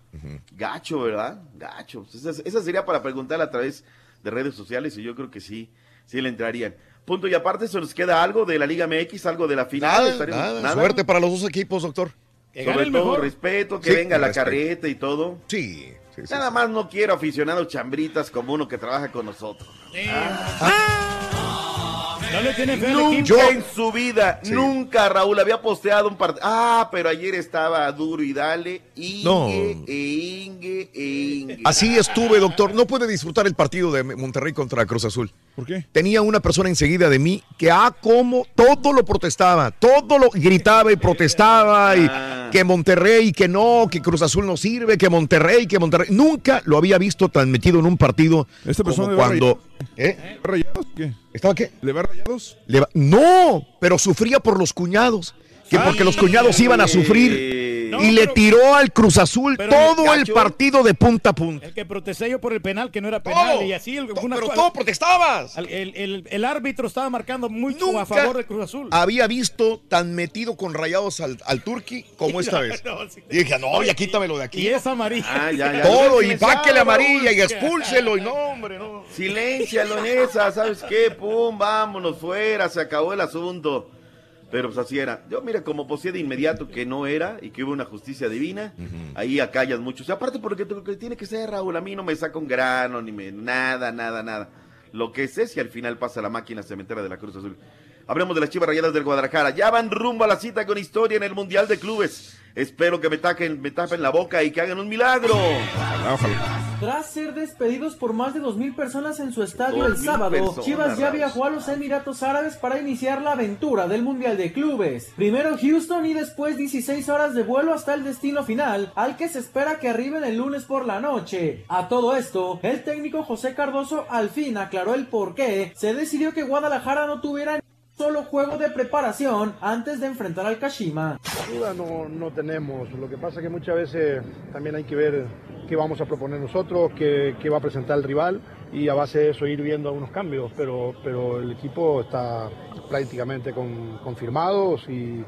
Gacho, ¿verdad? Gacho. Esa, esa sería para preguntar a través de redes sociales y yo creo que sí, sí le entrarían. Punto y aparte, ¿se nos queda algo de la Liga MX, algo de la final? Nada, nada. Suerte para los dos equipos, doctor. Sobre todo respeto, que Sí, venga la respeto. carreta y todo. Sí, sí, sí. Nada más no quiero aficionados chambritas como uno que trabaja con nosotros. No le tiene fe Nunca equipo. en su vida, nunca Raúl había posteado un partido. Ah, pero ayer estaba duro y dale. Ingue, No. e Ingue, e Ingue. Así estuve, doctor. No puede disfrutar el partido de Monterrey contra Cruz Azul. ¿Por qué? Tenía una persona enseguida de mí que, ah, como todo lo protestaba, todo lo gritaba y protestaba, y Ah. que Monterrey, que no, que Cruz Azul no sirve, que Monterrey, que Monterrey. Nunca lo había visto tan metido en un partido ¿Esta persona como cuando. ¿Eh? ¿Estaba qué? ¿Le va rayados? No, pero sufría por los cuñados. Que porque los cuñados iban a sufrir. Y le tiró al Cruz Azul todo el partido de punta a punta. El que protesté yo por el penal, que no era penal, y así. el- una pero todo protestabas. El, el- el- el árbitro estaba marcando mucho a favor de Cruz Azul. Había visto tan metido con rayados al, al Turqui como esta vez. No, sí. Y dije, no, ya quítamelo de aquí. Y es amarilla. Ah, ya, ya. Todo, y páquele amarilla y expúlselo. Y no, hombre, no. Silencialo en esa, ¿sabes qué? Pum, vámonos fuera, se acabó el asunto. Pero pues así era. Yo, mira, como posee de inmediato que no era y que hubo una justicia divina, ahí acallas mucho. O sea, aparte porque lo que tiene que ser, Raúl, a mí no me saca un grano, ni me, nada, nada, nada. Lo que sé si al final pasa la máquina cementera de la Cruz Azul. Hablemos de las Chivas Rayadas del Guadalajara. Ya van rumbo a la cita con historia en el Mundial de Clubes. Espero que me, taquen, me tapen la boca y que hagan un milagro. Tras ser despedidos por más de 2.000 personas en su estadio el 2.000 sábado, personas, Chivas ya viajó a los Emiratos Árabes para iniciar la aventura del Mundial de Clubes. Primero Houston y después 16 horas de vuelo hasta el destino final, al que se espera que arriben el lunes por la noche. A todo esto, el técnico José Cardoso al fin aclaró el por qué se decidió que Guadalajara no tuviera solo juego de preparación antes de enfrentar al Kashima. Duda no, no tenemos. Lo que pasa es que muchas veces también hay que ver qué vamos a proponer nosotros, qué, qué va a presentar el rival. y a base de eso ir viendo algunos cambios, pero, pero el equipo está prácticamente con- confirmados y,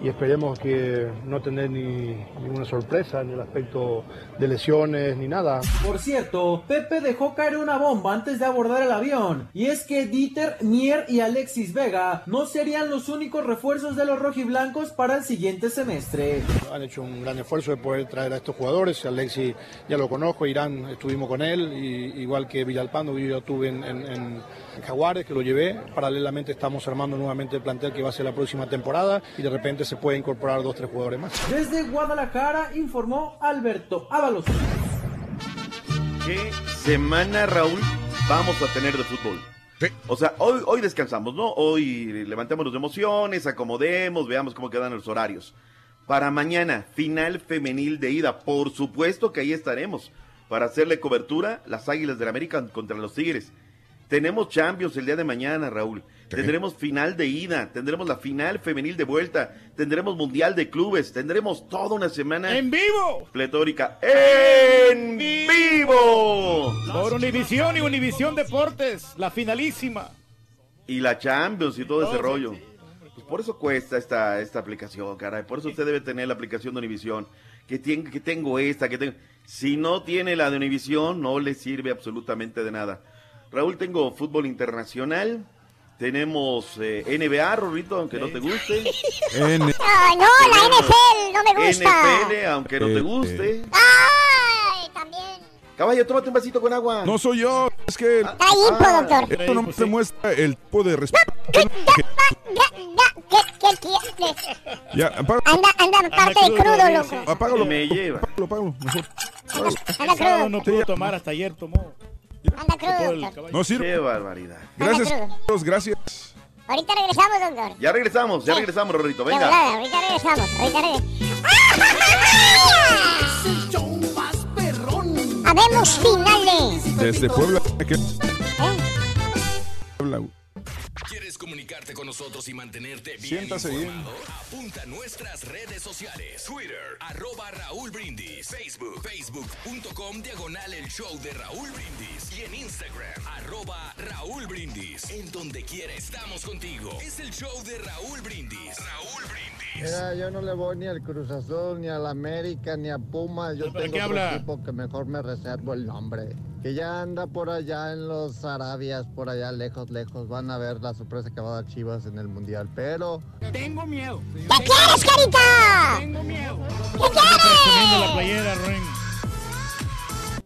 y esperemos que no tener ni ninguna sorpresa en el aspecto de lesiones ni nada. Por cierto, Pepe dejó caer una bomba antes de abordar el avión, y es que Dieter, Mier y Alexis Vega no serían los únicos refuerzos de los rojiblancos para el siguiente semestre. Han hecho un gran esfuerzo de poder traer a estos jugadores. Alexi ya lo conozco, Irán estuvimos con él, y, igual que Villalpando, yo ya estuve en, en- en Jaguares, que lo llevé. Paralelamente estamos armando nuevamente el plantel que va a ser la próxima temporada y de repente se puede incorporar dos, tres jugadores más. Desde Guadalajara informó Alberto Ábalos. ¿Qué semana, Raúl, vamos a tener de fútbol? O sea, hoy, hoy descansamos, ¿no? Hoy levantemos las emociones, acomodemos, veamos cómo quedan los horarios. Para mañana, final femenil de ida. Por supuesto que ahí estaremos para hacerle cobertura las Águilas del América contra los Tigres. Tenemos Champions el día de mañana, Raúl. Tendremos final de ida, tendremos la final femenil de vuelta, tendremos Mundial de Clubes, tendremos toda una semana ¡En vivo! pletórica en vivo. Por Univisión y Univisión Deportes, la finalísima. Y la Champions y todo ese rollo. Pues por eso cuesta esta, esta aplicación, caray. Por eso usted debe tener la aplicación de Univisión. Que, tien- que tengo esta, que tengo. Si no tiene la de Univisión, no le sirve absolutamente de nada. Raúl, tengo fútbol internacional. Tenemos eh, NBA, Rorrito, aunque no te guste. N- no, la NFL no me gusta. NFL, aunque no te Eh, guste. Ay, también. Caballo, tómate un vasito con agua. No soy yo, es que Está hipo, doctor. esto no me muestra el tipo de respeto. ¿Qué, qué quieres? Ya, apaga- Anda, anda, parte de crudo, loco. apágalo. Me lleva. Apágalo, apágalo, mejor. Anda crudo. no pudo tomar, hasta ayer tomó. Anda crudo. No sirve. Qué barbaridad. Gracias. Carlos, gracias. Ahorita regresamos, doctor. Ya regresamos, ya regresamos, Rorrito. Venga. volada, ahorita regresamos. Ahorita regresamos. Habemos finales. Desde Puebla. que- Puebla. ¿Quieres comunicarte con nosotros y mantenerte bien Siéntase bien. informado? Apunta a nuestras redes sociales. Twitter, arroba Raúl Brindis. Facebook, facebook.com, diagonal el show de Raúl Brindis. Y en Instagram, arroba Raúl Brindis. En donde quiera estamos contigo. Es el show de Raúl Brindis. Raúl Brindis. Mira, yo no le voy ni al Cruz Azul, ni al América, ni a Pumas. Yo ¿Pero de tengo qué otro habla? equipo que mejor me reservo el nombre. Que ya anda por allá en los Arabias, por allá lejos, lejos. Van a ver la sorpresa que va a dar Chivas en el Mundial. Pero Tengo miedo. ¿Qué quieres, carita? Tengo miedo. ¿Qué quieres? Presumiendo la playera, Ren.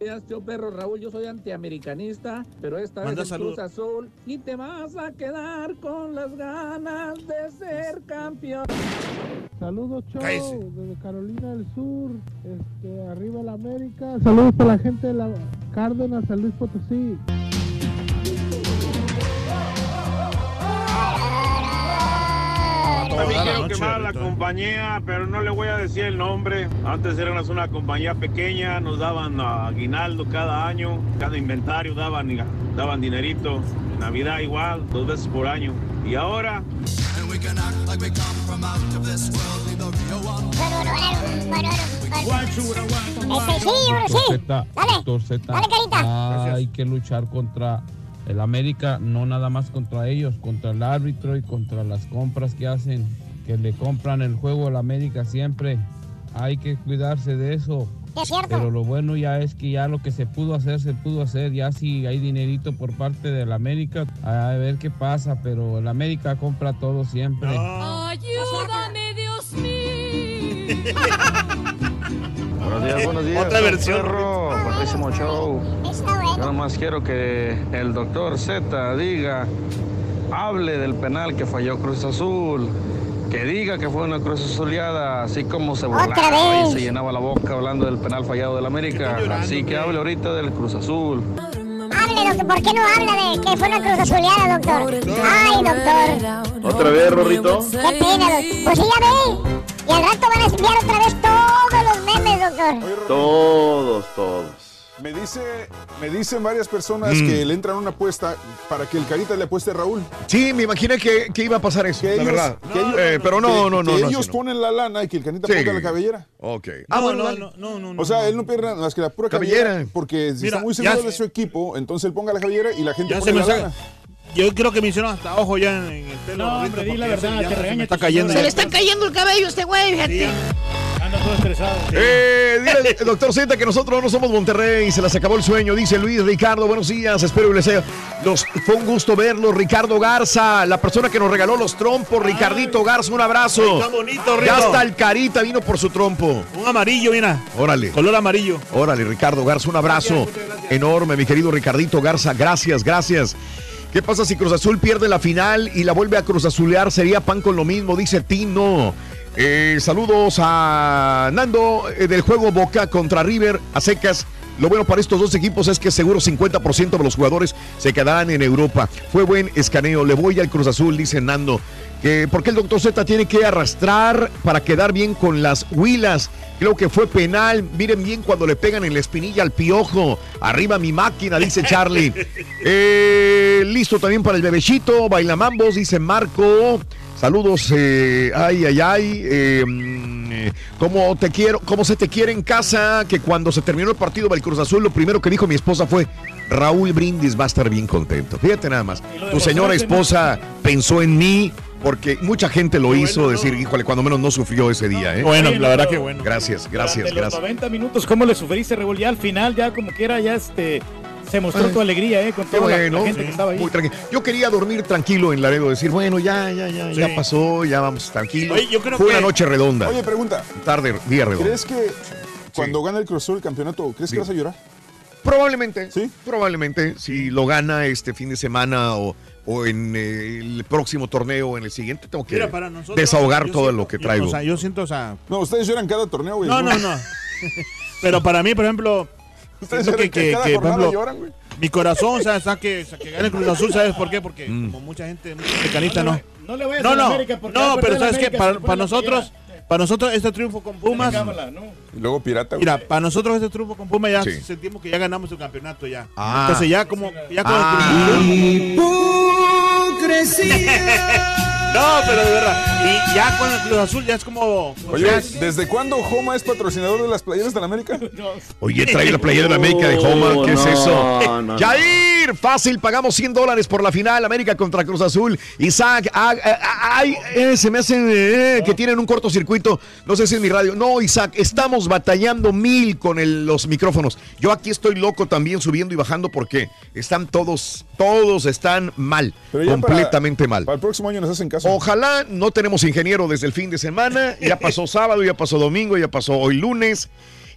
Días, tío perro Raúl, yo soy antiamericanista, pero esta Manda vez el. Cruz Azul y te vas a quedar con las ganas de ser campeón. Saludos, Show, Cállese. desde Carolina del Sur, este, arriba la América. Saludos para la gente de la Cárdenas, San Luis Potosí. También quiero noche, quemar la compañía, pero no le voy a decir el nombre. Antes éramos una compañía pequeña, nos daban aguinaldo cada año, cada inventario daban, daban dinerito. Navidad igual, dos veces por año. Y ahora Ese sí, ahora sí. Dale. Dale, carita. hay que luchar contra el América, no nada más contra ellos, contra el árbitro y contra las compras que hacen, que le compran el juego al América siempre. Hay que cuidarse de eso. Es cierto. Pero lo bueno ya es que ya lo que se pudo hacer, se pudo hacer. Ya si hay dinerito por parte del América, a ver qué pasa. Pero el América compra todo siempre. Ayúdame, Dios mío. Buenos días, buenos días. Otra versión, Perro, buenísimo show. Yo nomás quiero que el doctor Z diga, hable del penal que falló Cruz Azul. Que diga que fue una cruz azuleada, así como se burlaba y se llenaba la boca hablando del penal fallado del América. Así que hable ahorita del Cruz Azul. Hable, doctor. ¿Por qué no habla de que fue una cruz azuleada, doctor? Ay, doctor. ¿Otra vez, Rorrito? Qué pena, doctor. Pues sí, ya ve. Y al rato van a enviar otra vez todos los memes, doctor. Todos, todos. Me dice, me dicen varias personas Mm. que le entran una apuesta para que el Carita le apueste a Raúl. Sí, me imaginé que, que iba a pasar eso, Que la ellos- verdad. que ellos- Eh, pero no, que- no, no. que no, ellos no. ponen la lana y que el Carita Sí. ponga la cabellera. Ok. Ah, No, bueno, no, no, no, no, O sea, él no pierde nada más que la pura Cabellera. cabellera. Porque si Mira, está muy seguro se- de su equipo, entonces él ponga la cabellera y la gente Ya pone se me la saca. lana. Yo creo que me hicieron hasta ojo ya en, el pelo. No, hombre, di la verdad, te regaña. Se le está cayendo el cabello a este güey, fíjate. Anda todo estresado. Eh, dile, doctor Z, que nosotros no somos Monterrey, se les acabó el sueño, dice Luis Ricardo, buenos días, espero que les sea. Los, fue un gusto verlos, Ricardo Garza, la persona que nos regaló los trompos, Ricardito Garza, un abrazo. Está bonito, Rico. Ya está el carita, vino por su trompo. Un amarillo, mira. Órale. Color amarillo. Órale, Ricardo Garza, un abrazo enorme, mi querido Ricardito Garza. Gracias, gracias. ¿Qué pasa si Cruz Azul pierde la final y la vuelve a Cruz Azulear? Sería pan con lo mismo, dice Tino. Eh, saludos a Nando eh, del juego Boca contra River a secas. Lo bueno para estos dos equipos es que seguro 50% de los jugadores se quedarán en Europa. Fue buen escaneo. Le voy al Cruz Azul, dice Nando. Que porque el doctor Z tiene que arrastrar para quedar bien con las huilas. Creo que fue penal. Miren bien cuando le pegan en la espinilla al piojo. Arriba mi máquina, dice Charlie. Eh, listo también para el bebecito. Bailamambos, dice Marco. Saludos, eh, ay, ay, ay. eh, ¿cómo, te quiero, ¿Cómo se te quiere en casa? Que cuando se terminó el partido del Cruz Azul, lo primero que dijo mi esposa fue: Raúl Brindis va a estar bien contento. Fíjate nada más. Tu señora esposa pensó en mí. Porque mucha gente lo hizo decir, híjole, cuando menos no sufrió ese día, ¿eh? Bueno, Oye, la verdad que bueno. Gracias, gracias, Durante los gracias. 90 minutos, ¿cómo le sufriste, Raúl? Ya al final, ya como quiera, ya este, se mostró tu alegría, ¿eh? Con toda la- bueno, la, gente que estaba ahí. muy tranquilo. Yo quería dormir tranquilo en Laredo, decir, bueno, ya, ya, ya, ya Sí. pasó, ya vamos. Oye, yo creo Fue que- una noche redonda, Oye, pregunta. tarde, día redondo. ¿Crees que cuando gana el Cruz el campeonato, ¿crees Sí. que vas a llorar? Probablemente, ¿Sí? probablemente, si lo gana este fin de semana o, o en eh, el próximo torneo, en el siguiente, tengo que Mira, para nosotros. desahogar yo todo siento- lo que yo- traigo. o sea, yo siento, o sea. No, ustedes lloran cada torneo, güey. No, no, no. Pero para mí, por ejemplo. Ustedes que, que, cada que, ejemplo, lloran, güey. mi corazón, o sea, está que, que gane Cruz Azul, ¿sabes por qué? Porque Mm. como mucha gente, mucha mecanista, no. No le No, a la no, América porque no, pero ¿sabes qué? Para, para nosotros, para nosotros este triunfo con Pumas, Cámara, ¿no? Y luego pirata, güey. mira, para nosotros este triunfo con Pumas ya Sí. sentimos que ya ganamos el campeonato ya. Ah. Entonces ya como, ya con Ah. el Cruz Azul. No, pero de verdad. Y ya con el Cruz Azul ya es como. Oye, ¿desde cuándo Homa es patrocinador de las playeras de la América? Oye, trae la playera de la América de Homa, ¿qué es eso? no, no. Jair, fácil, pagamos 100 dólares por la final, América contra Cruz Azul. Isaac, ah, ah, ay, eh, se me hacen eh, que tienen un cortocircuito, no sé si es mi radio. No, Isaac, estamos batallando mil con el- los micrófonos. Yo aquí estoy loco también subiendo y bajando porque están todos, todos están mal, para- completamente mal. Para el próximo año nos hacen caso. Ojalá no tenemos ingeniero desde el fin de semana. Ya pasó sábado, ya pasó domingo, ya pasó hoy lunes.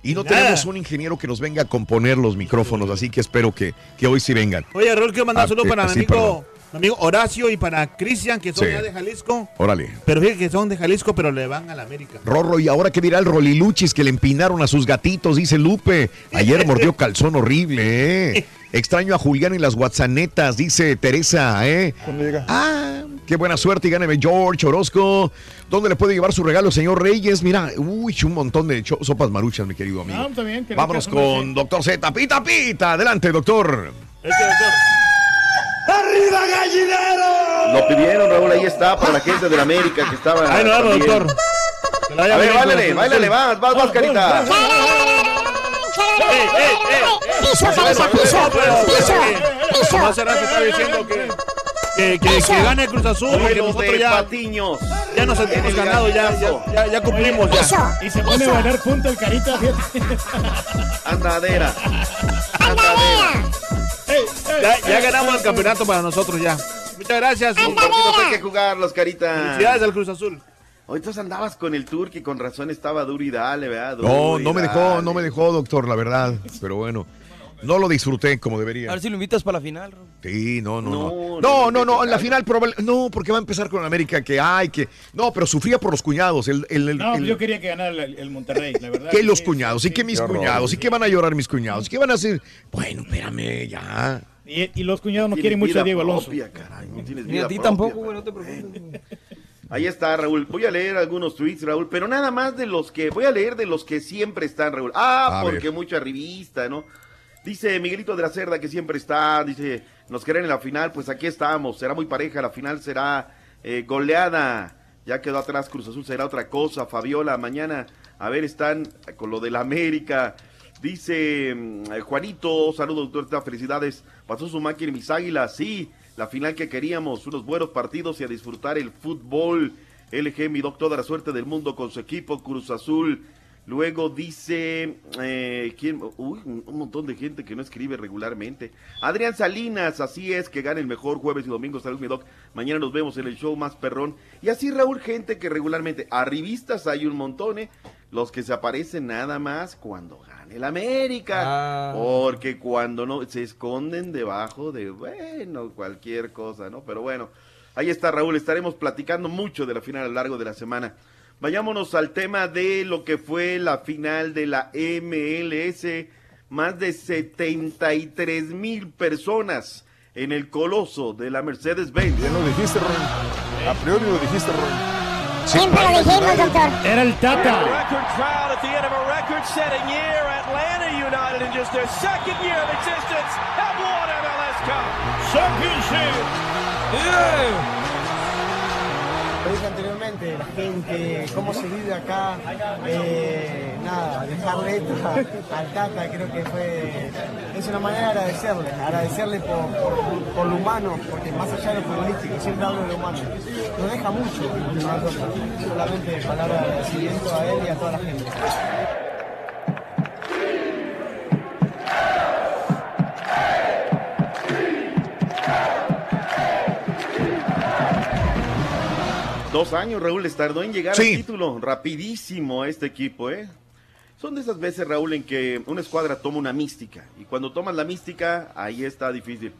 Y no Nada. tenemos un ingeniero que nos venga a componer los micrófonos, así que espero que, que hoy sí vengan. Oye, Raúl, quiero mandar Ah, un saludo eh, para mi sí, amigo, mi amigo Horacio y para Cristian, que son Sí. ya de Jalisco. Órale. Pero fíjate que son de Jalisco, pero le van a la América. Rorro, y ahora que dirá el Roliluchis que le empinaron a sus gatitos, dice Lupe. Ayer mordió calzón horrible, ¿eh? Extraño a Julián y las WhatsAppetas, dice Teresa, ¿eh? ¿Cuándo llega? Ah, qué buena suerte y gáneme George Orozco. ¿Dónde le puede llevar su regalo, señor Reyes? Mira, uy, un montón de sopas maruchas, mi querido amigo. Ah, está bien, que Vámonos con doctor Z. Pita, pita. Adelante, doctor. Este doctor. Lo pidieron, Raúl, ahí está, para la gente de la América que estaba. Ahí nos también. doctor. A ver, báilale, Cruz vas, vas, vas, carita. Piso, cabeza, piso, piso, piso. hace rato estaba diciendo que, que, que, que gane el Cruz Azul, porque Los nosotros ya, Patiños. ya nos sentimos ganados, ya, ya, ya, cumplimos. Piso, Ya. Y se pone a bailar punta el carita. Andadera. Andadera. Ya, ya ganamos el campeonato para nosotros ya. Muchas gracias. Un partido que hay que jugarlos, carita. Felicidades al Cruz Azul. Tú andabas con el Turqui, con razón estaba duro y dale, ¿verdad? No, Duro no me dejó, dale. no me dejó, doctor, la verdad. Pero bueno, no lo disfruté como A debería. ver si lo invitas para la final. Raúl. Sí, no, no, no. No, No, no, no, no, en la final probable. No, porque va a empezar con América que hay que. No, pero sufría por los cuñados. El, el, el- No, el- yo quería que ganara el, el Monterrey, la verdad. que los Sí, cuñados, y que mis horror. cuñados, y que van a llorar mis cuñados, y que van a hacer. Bueno, espérame, ya. Y, y los cuñados no quieren mucho a Diego Alonso. propia, caray, no tienes Ni a ti propia, tampoco, güey, no te preocupes. Ahí está, Raúl. Voy a leer algunos tweets, Raúl, pero nada más de los que. Voy a leer de los que siempre están, Raúl. Ah, A porque ver. mucha revista, ¿no? Dice Miguelito de la Cerda que siempre está, dice, nos creen en la final, pues aquí estamos, será muy pareja, la final será eh, goleada. Ya quedó atrás Cruz Azul, será otra cosa. Fabiola, mañana, a ver, están con lo del América. Dice mm, eh, Juanito, saludos, doctor, felicidades. Pasó su máquina mis águilas, sí, la final que queríamos, unos buenos partidos y a disfrutar el fútbol. LG, mi doc, toda la suerte del mundo con su equipo, Cruz Azul. Luego dice, eh, ¿quién? Uy, un montón de gente que no escribe regularmente. Adrián Salinas, así es, que gane el mejor jueves y domingo. Saludos, mi doc. Mañana nos vemos en el show más perrón. Y así, Raúl, gente que regularmente, arribistas hay un montón, ¿eh? Los que se aparecen nada más cuando gane el América. Ah. Porque cuando no, se esconden debajo de, bueno, cualquier cosa, ¿no? Pero bueno, ahí está Raúl. Estaremos platicando mucho de la final a lo largo de la semana. Vayámonos al tema de lo que fue la final de la MLS. Más de 73 mil personas en el coloso de la Mercedes-Benz. Ya lo dijiste, Ron. A priori lo dijiste, Ron. Siempre lo dijimos, doctor. Era el Tata. Record crowd gente, cómo se vive acá, eh, nada, dejarle esto al Tata, creo que fue, es una manera de agradecerle, agradecerle por, por- por lo humano, porque más allá de lo futbolístico, siempre hablo de lo humano, nos deja mucho, solamente palabras de agradecimiento a él y a toda la gente. Dos años, Raúl, les tardó en llegar Sí. al título. Rapidísimo este equipo, ¿eh? Son de esas veces, Raúl, en que una escuadra toma una mística. Y cuando toman la mística, ahí está difícil.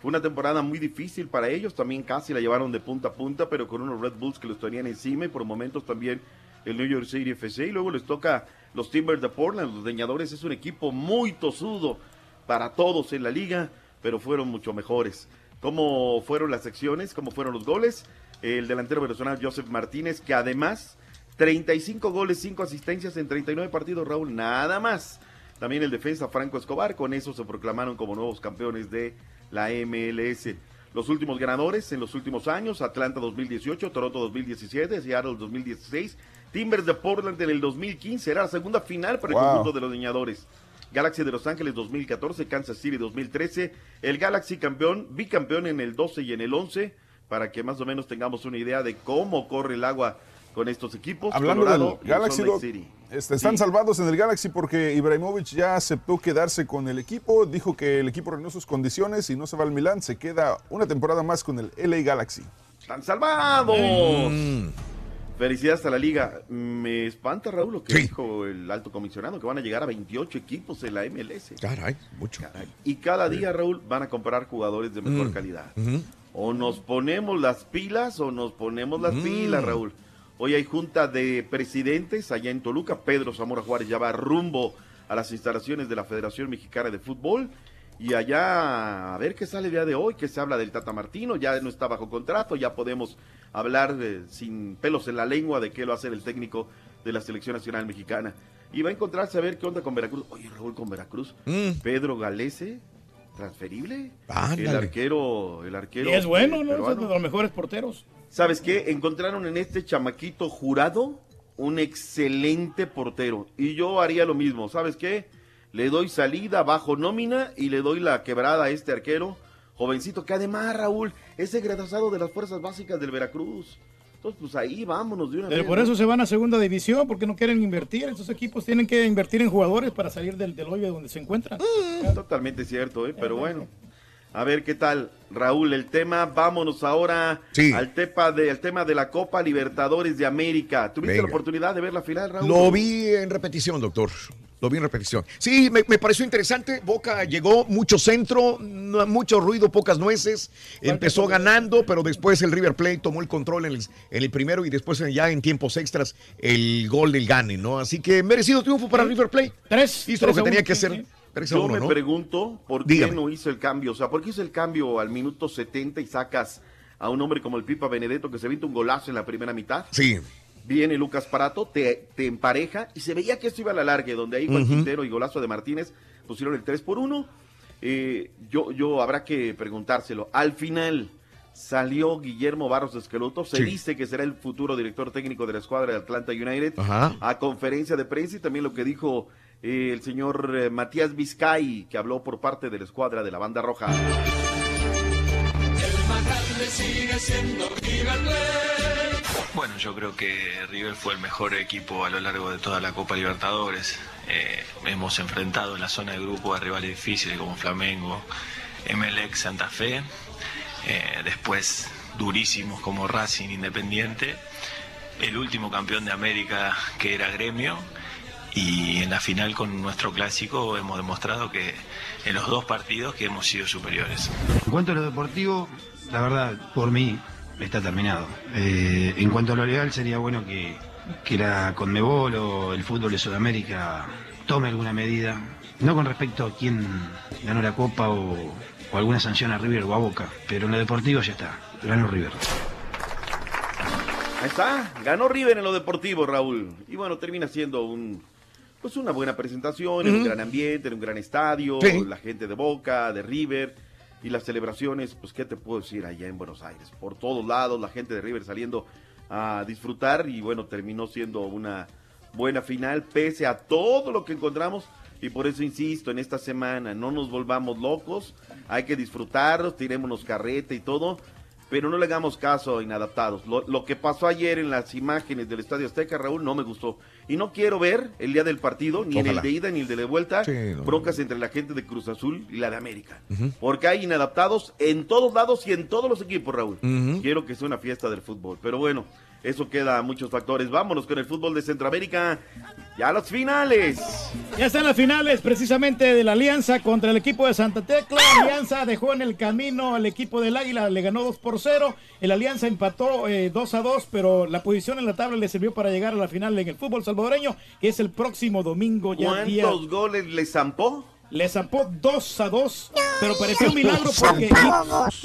Fue una temporada muy difícil para ellos. También casi la llevaron de punta a punta, pero con unos Red Bulls que los tenían encima y por momentos también el New York City FC. Y luego les toca los Timbers de Portland. Los Leñadores es un equipo muy tosudo para todos en la liga, pero fueron mucho mejores. ¿Cómo fueron las secciones? ¿Cómo fueron los goles? El delantero venezolano Joseph Martínez, que además 35 goles, 5 asistencias en 39 partidos, Raúl, nada más. También el defensa Franco Escobar, con eso se proclamaron como nuevos campeones de la MLS. Los últimos ganadores en los últimos años, Atlanta 2018, Toronto 2017, Seattle 2016, Timbers de Portland en el 2015, era la segunda final para el Wow. conjunto de los leñadores. Galaxy de Los Ángeles 2014, Kansas City 2013, el Galaxy campeón, bicampeón en el 12 y en el 11, para que más o menos tengamos una idea de cómo corre el agua con estos equipos. Hablando Colorado del Galaxy, City. este, están Sí. salvados en el Galaxy porque Ibrahimovic ya aceptó quedarse con el equipo, dijo que el equipo reunió sus condiciones y no se va al Milán, se queda una temporada más con el LA Galaxy. ¡Están salvados! Mm. Felicidades a la liga. Me espanta, Raúl, lo que Sí. dijo el alto comisionado, que van a llegar a 28 equipos en la MLS. Caray, mucho. Y cada día, Raúl, van a comprar jugadores de mejor Mm. calidad. O nos ponemos las pilas o nos ponemos las Mm. pilas, Raúl. Hoy hay junta de presidentes allá en Toluca. Pedro Zamora Juárez ya va rumbo a las instalaciones de la Federación Mexicana de Fútbol. Y allá, a ver qué sale el día de hoy, que se habla del Tata Martino, ya no está bajo contrato, ya podemos hablar eh, sin pelos en la lengua de qué lo hacer el técnico de la Selección Nacional Mexicana. Y va a encontrarse a ver qué onda con Veracruz. Oye, Raúl, con Veracruz. Mm. Pedro Galese, transferible. Ándale. El arquero, el arquero. Y es bueno, eh, ¿no? Es peruano. de los mejores porteros. ¿Sabes qué? Encontraron en este chamaquito jurado un excelente portero. Y yo haría lo mismo. ¿Sabes qué? Le doy salida bajo nómina y le doy la quebrada a este arquero jovencito que además, Raúl, es egresado de las fuerzas básicas del Veracruz. Entonces, pues ahí vámonos de una Pero vez. por ¿no? eso se van a segunda división, porque no quieren invertir. Estos equipos tienen que invertir en jugadores para salir del, del hoyo donde se encuentran. Totalmente cierto, ¿eh? pero bueno. A ver qué tal, Raúl, el tema. Vámonos ahora Sí. al, tepa de, al tema de la Copa Libertadores de América. ¿Tuviste Venga. la oportunidad de ver la final, Raúl? Lo vi en repetición, doctor. Lo vi en repetición. Sí, me, me pareció interesante. Boca llegó, mucho centro, no- mucho ruido, pocas nueces. Empezó ganando, pero después el River Plate tomó el control en el, en el primero y después ya en tiempos extras el gol del Gane, ¿no? Así que merecido triunfo para River Plate. Tres. Hizo lo tres que a tenía uno, que hacer. Tres Yo uno, me ¿no? pregunto por qué no hizo el cambio. O sea, ¿por qué hizo el cambio al minuto 70 y sacas a un hombre como el Pipa Benedetto que se viste un golazo en la primera mitad? Sí. Viene Lucas Parato, te, te empareja y se veía que esto iba a la larga, donde ahí Juan Ujú. Quintero y golazo de Martínez, pusieron el 3 por 1. Eh, yo, yo habrá que preguntárselo. Al final salió Guillermo Barros Esqueloto, se Sí. dice que será el futuro director técnico de la escuadra de Atlanta United, Ajá. a conferencia de prensa y también lo que dijo eh, el señor eh, Matías Vizcay, que habló por parte de la escuadra de la banda roja. sigue siendo River Plate. Bueno, yo creo que River fue el mejor equipo a lo largo de toda la Copa Libertadores. Eh, hemos enfrentado en la zona de grupo a rivales difíciles como Flamengo, Emelec, Santa Fe. Eh, después durísimos como Racing Independiente. El último campeón de América que era Gremio. Y en la final con nuestro clásico hemos demostrado que en los dos partidos que hemos sido superiores. En cuanto a lo deportivo, la verdad, por mí, está terminado. Eh, en cuanto a lo legal, sería bueno que, que la Conmebol o el fútbol de Sudamérica tome alguna medida, no con respecto a quién ganó la Copa o, o alguna sanción a River o a Boca, pero en lo deportivo ya está, ganó River. Ahí está, ganó River en lo deportivo, Raúl. Y bueno, termina siendo un pues una buena presentación, en un gran ambiente, en un gran estadio, Sí. la gente de Boca, de River y las celebraciones, pues qué te puedo decir allá en Buenos Aires, por todos lados la gente de River saliendo a disfrutar y bueno, terminó siendo una buena final pese a todo lo que encontramos. Y por eso insisto, en esta semana no nos volvamos locos, hay que disfrutarlos, tirémonos carreta y todo, pero no le hagamos caso a inadaptados. Lo, lo que pasó ayer en las imágenes del Estadio Azteca, Raúl, no me gustó. Y no quiero ver el día del partido, ni en el de ida ni el de vuelta, Sí, no. broncas entre la gente de Cruz Azul y la de América. Porque hay inadaptados en todos lados y en todos los equipos, Raúl. Quiero que sea una fiesta del fútbol. Pero bueno, eso queda a muchos factores. Vámonos con el fútbol de Centroamérica. Ya los finales. Ya están las finales precisamente de la Alianza contra el equipo de Santa Tecla. Alianza dejó en el camino al equipo del Águila, le ganó 2 por 0. El Alianza empató eh, 2 a 2, pero la posición en la tabla le sirvió para llegar a la final en el fútbol salvadoreño, que es el próximo domingo ya día. ¿Cuántos goles le zampó? Le zampó 2 a 2, pero pareció un milagro porque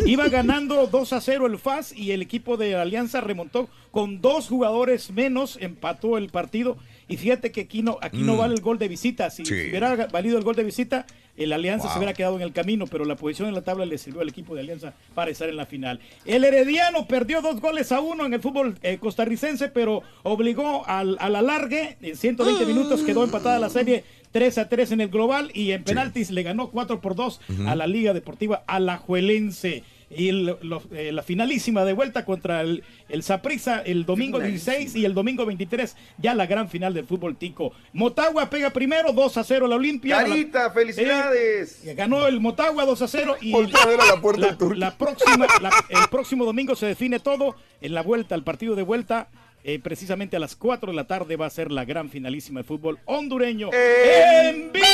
iba ganando 2 a 0 el FAS y el equipo de Alianza remontó con dos jugadores menos, empató el partido. Y fíjate que aquí no, aquí no Mm. vale el gol de visita. Si Sí. hubiera valido el gol de visita, el Alianza Wow. se hubiera quedado en el camino, pero la posición en la tabla le sirvió al equipo de Alianza para estar en la final. El Herediano perdió dos goles a uno en el fútbol eh, costarricense, pero obligó al, al alargue. En 120 minutos quedó empatada la serie 3 a 3 en el global y en penaltis le ganó 4 por 2 Ujú. a la Liga Deportiva Alajuelense. Y el- lo- eh, la finalísima de vuelta contra el, el Saprissa el domingo 16 y el domingo 23, ya la gran final del fútbol tico. Motagua pega primero 2 a 0 la Olimpia. Carita, La- felicidades. eh, ganó el Motagua 2 a 0 y a la puerta la próxima, el próximo domingo se define todo en la vuelta, el partido de vuelta. Eh, precisamente a las 4 de la tarde va a ser la gran finalísima de fútbol hondureño en vivo.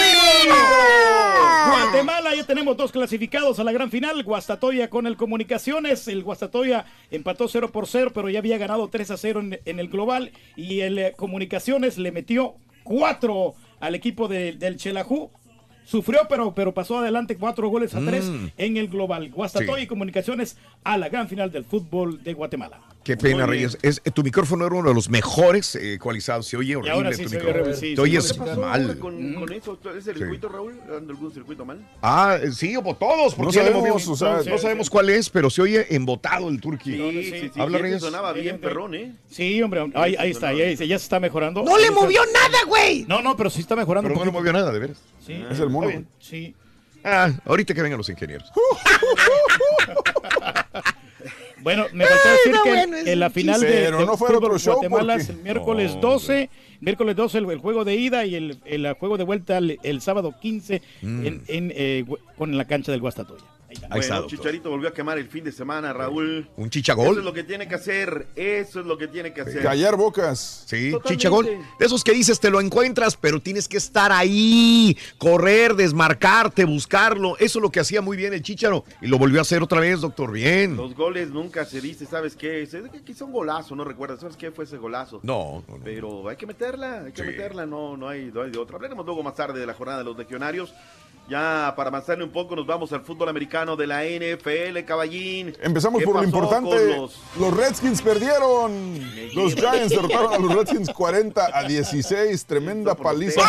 Guatemala, ya tenemos dos clasificados a la gran final. Guastatoya con el Comunicaciones. El Guastatoya empató 0 por 0, pero ya había ganado 3 a 0 en, en el global. Y el eh, Comunicaciones le metió 4 al equipo de- del Chelajú. Sufrió, pero, pero pasó adelante cuatro goles a tres Mm. en el global. Guastatoya Sí. y Comunicaciones a la gran final del fútbol de Guatemala. Qué pena. Reyes. Es, tu micrófono era uno de los mejores eh, ecualizados. Se oye horrible ahora sí tu se oye micrófono. sí, Te oyes sí, ¿Qué pasó mal. con, con eso? ¿Es el circuito, Raúl? ¿Anda algún circuito mal? Ah, sí, o todos, porque No sabemos, movió- o sea, no, sí, sabemos cuál es, pero se oye embotado el turqui. Sí, sí, sí. Habla, ese Reyes. sonaba bien perrón, ¿eh? Sí, hombre, ahí, ahí está, ahí, ya se está mejorando. ¡No le movió nada, güey! No, no, pero sí está mejorando. Pero no le movió nada, de veras. Sí. Es el mono. Sí. Ah, ahorita que vengan los ingenieros. Bueno, me faltó decir no, que bueno, en la final de, del no fue fútbol otro show, Guatemala porque- es el miércoles No, 12, miércoles 12 el, el juego de ida y el, el juego de vuelta el, el sábado 15 Mm. en, en, eh, con la cancha del Guastatoya. Bueno. Chicharito volvió a quemar el fin de semana, Raúl. Un chicha Eso es gol. lo que tiene que hacer. Eso es lo que tiene que hacer. Callar bocas. Sí, Totalmente. chicha gol. De esos que dices te lo encuentras, pero tienes que estar ahí, correr, desmarcarte, buscarlo. Eso es lo que hacía muy bien el Chicharo. Y lo volvió a hacer otra vez, doctor. Bien. Los goles nunca se dice, ¿sabes qué? Quizá un golazo, no recuerdas. ¿Sabes qué fue ese golazo? No, no, no. Pero hay que meterla, hay que Sí. meterla, no, no, hay, no hay de otra. Hablaremos luego más tarde de la jornada de los legionarios. Ya para avanzarle un poco, nos vamos al fútbol americano de la NFL, caballín. Empezamos ¿Qué por lo importante. los- Los... Redskins perdieron. Los Giants derrotaron a los Redskins 40 a 16. Tremenda paliza.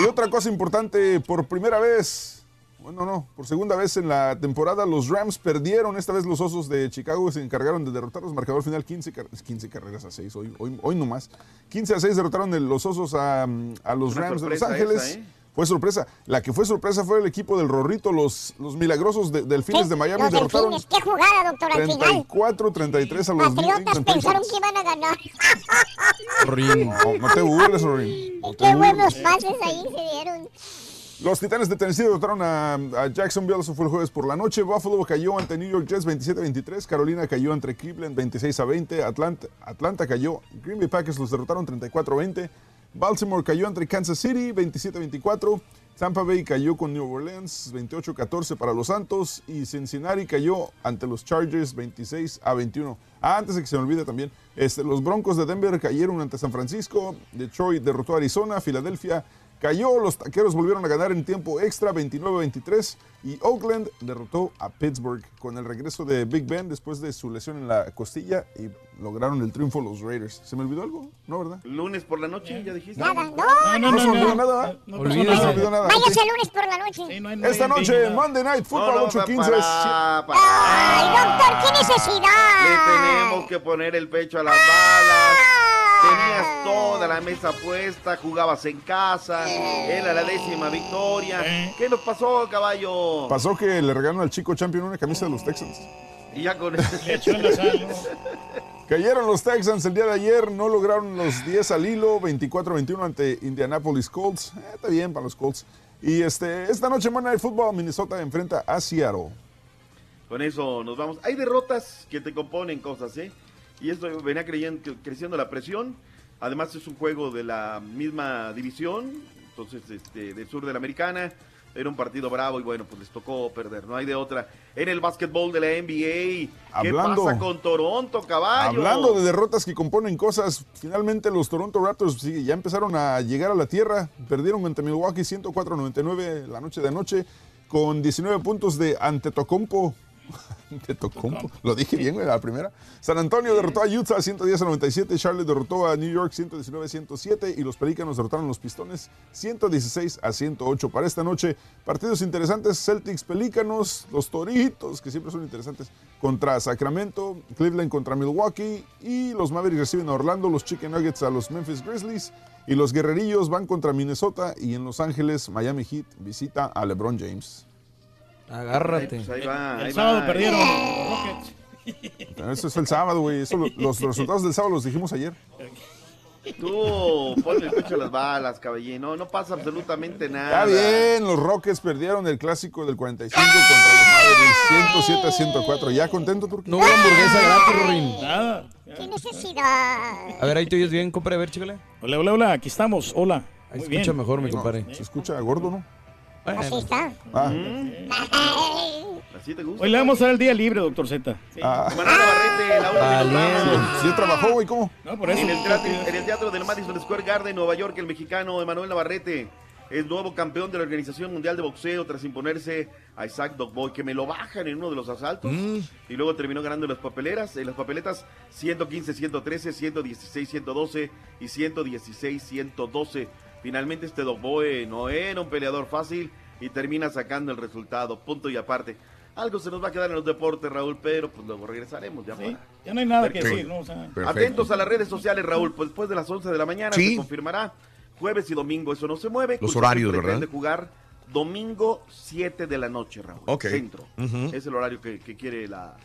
Y otra cosa importante, por primera vez, bueno, no, por segunda vez en la temporada, los Rams perdieron. Esta vez los Osos de Chicago se encargaron de derrotarlos. Marcador final 15, car- 15 carreras a 6, hoy, hoy, hoy no más. 15 a 6 derrotaron de los Osos a, a los Una Rams de Los Ángeles. esa, ¿eh? Fue sorpresa. La que fue sorpresa fue el equipo del Rorrito, los, los milagrosos de- delfines de Miami. Los derrotaron delfines, qué jugada, doctor, al final. 34-33 a los Patriotas pensaron que iban a ganar. Patriots. No, no te burles, Rorín. No Qué buenos pases ahí se dieron. Los Titanes de Tennessee derrotaron a, a Jacksonville, eso fue el jueves por la noche. Buffalo cayó ante New York Jets 27-23. Carolina cayó ante Cleveland 26-20. Atlanta, Atlanta cayó. Green Bay Packers los derrotaron 34-20. Baltimore cayó ante Kansas City 27-24. Tampa Bay cayó con New Orleans 28-14 para los Santos. Y Cincinnati cayó ante los Chargers 26 a 21. Ah, antes de que se me olvide también, este, los Broncos de Denver cayeron ante San Francisco. Detroit derrotó a Arizona. Filadelfia Cayó, los taqueros volvieron a ganar en tiempo extra 29-23 y Oakland derrotó a Pittsburgh con el regreso de Big Ben después de su lesión en la costilla y lograron el triunfo los Raiders. ¿Se me olvidó algo? ¿No, verdad? Lunes por la noche, ya dijiste. Nada, no. No, no, se me olvidó nada. No, No se me olvidó nada. Váyase el lunes por la noche. Esta noche, Monday Night Football No, no, 8-15. para, para. Ay, doctor, qué necesidad. Le tenemos que poner el pecho a las balas. Tenías toda la mesa puesta, jugabas en casa, era la décima victoria. ¿Qué nos pasó, caballo? Pasó que le regalaron al chico champion una camisa de los Texans. Y ya con Cayeron los Texans el día de ayer, no lograron los 10 al hilo, 24-21 ante Indianapolis Colts. Eh, está bien para los Colts. Y este, esta noche Monday Night Football, Minnesota enfrenta a Seattle. Con eso nos vamos. Hay derrotas que te componen cosas, ¿eh? Y esto venía creyendo, creciendo la presión. Además es un juego de la misma división, entonces este, del sur de la americana. Era un partido bravo y bueno, pues les tocó perder, no hay de otra. En el básquetbol de la NBA, Hablando- ¿qué pasa con Toronto, caballo? Hablando de derrotas que componen cosas, finalmente los Toronto Raptors sí, ya empezaron a llegar a la tierra. Perdieron ante Milwaukee 104-99 la noche de anoche con 19 puntos de Antetokounmpo. Lo dije bien, güey, la primera. San Antonio derrotó a Utah 110-97, Charlotte derrotó a New York 119-107 y los Pelícanos derrotaron a los Pistones 116-108. Para esta noche, partidos interesantes, Celtics Pelícanos, los Toritos, que siempre son interesantes, contra Sacramento, Cleveland contra Milwaukee y los Mavericks reciben a Orlando, los Chicken Nuggets a los Memphis Grizzlies y los Guerrerillos van contra Minnesota y en Los Ángeles Miami Heat visita a LeBron James. Agárrate. Pues ahí va, El ahí sábado va. perdieron los Rockets. Eso es el sábado, güey. Eso lo- los resultados del sábado los dijimos ayer. Tú, ponle el pecho a las balas, caballín. No, no pasa absolutamente Está nada. bien, los Rockets perdieron el clásico del 45 contra los Mavericks 107 a 104. ¿Ya contento, Turquía? No hubo hamburguesa gratis, Rorín. Nada. Qué necesidad. A ver, ahí te oyes bien, compadre. A ver, chícale. Hola, hola, hola, aquí estamos. Hola. Ahí Muy se escucha bien. mejor, mi No, compadre. se escucha gordo, ¿no? Así está. Ah, Así te gusta. Hoy le vamos a dar el día libre, doctor Z. ah. Manuel Navarrete, la hora de los Ramos. Sí trabajó, güey, ¿cómo? No, por eso. En el, teatro, en el teatro del Madison Square Garden, Nueva York, el mexicano Emanuel Navarrete es nuevo campeón de la Organización Mundial de Boxeo tras imponerse a Isaac Dogboy, que me lo bajan en uno de los asaltos. Y luego terminó ganando las papeleras, en las papeletas 115, 113, 116, 112 y 116, 112. Finalmente este Dogboy no era un peleador fácil y termina sacando el resultado, punto y aparte. Algo se nos va a quedar en los deportes, Raúl, pero pues luego regresaremos ya Sí, para- ya no hay nada que decir, ¿no? O sea, Perfecto. Atentos a las redes sociales, Raúl. Pues después de las 11 de la mañana Sí. se confirmará. Jueves y domingo, eso no se mueve. Los horarios, ¿verdad? jugar domingo 7 de la noche, Raúl. Ok. Centro. Es el horario que, que quiere la,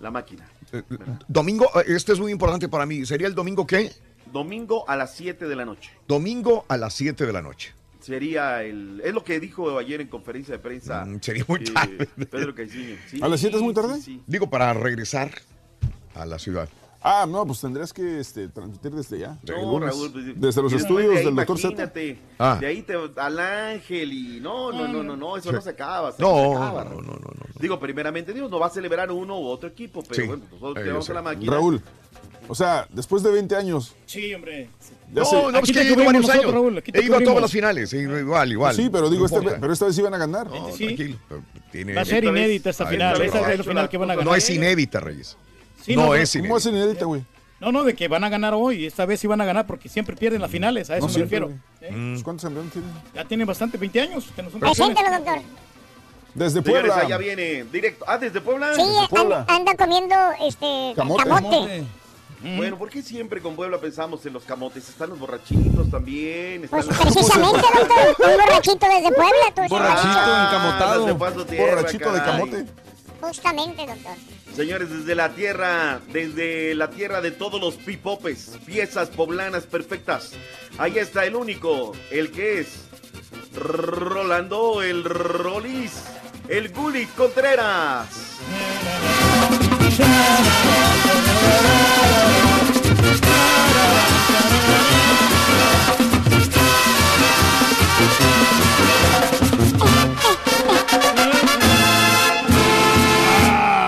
la máquina. Eh, eh, Domingo, este es muy importante para mí. ¿Sería el domingo qué? Domingo a las 7 de la noche. Domingo a las 7 de la noche. Sería el. Es lo que dijo ayer en conferencia de prensa. Mm, sería muy eh, tarde. Pedro Caiciño. Sí, ¿A las 7 es muy tarde? sí, sí. Digo, para regresar a la ciudad. Ah, no, pues tendrías que este, transmitir desde ya. Sí, el No. Raúl, pues, desde los estudios de ahí, del doctor Z. imagínate, Ah. De ahí te, al ángel y no, no, no, no, no, eso Sí. no se acaba. se No, acaba, no, no, no, no. Digo, primeramente Dios, no va a celebrar uno u otro equipo, pero Sí. bueno, nosotros que vamos yo a la máquina. Raúl, o sea, después de 20 años, sí, hombre. ya No, sé- no, es Aquí que ido varios nosotros, años. Raúl, He ido a todas las finales. igual, igual. sí, pero digo, No este, pero esta vez iban a ganar. No, Sí. tranquilo. Tiene- Va a ser inédita esta final. Esa es la final que van a ganar. No es inédita, Reyes. Sí, no, no, es ¿Cómo inédita. hacen inédita, güey? No, no, de que van a ganar hoy. Esta vez sí van a ganar porque siempre pierden las finales. A eso No me siempre, refiero. ¿Eh? Pues, ¿Cuántos campeones tienen? Ya tienen bastante, 20 años. Que no son campeones. Preséntalo, doctor. Desde Señores, Puebla. allá viene directo. Ah, desde Puebla. Sí, anda, anda comiendo este Camote. camote. Bueno, ¿por qué siempre con Puebla pensamos en los camotes? Están los borrachitos también. Están Pues los- precisamente, doctor, un borrachito desde Puebla, tú Borrachito encamotado. de paso tierra, Borrachito de camote. Justamente, doctor. Señores, desde la tierra, desde la tierra de todos los pipopes, piezas poblanas perfectas. Ahí está el único, el que es Rolando el Rolis, el Gulit Contreras.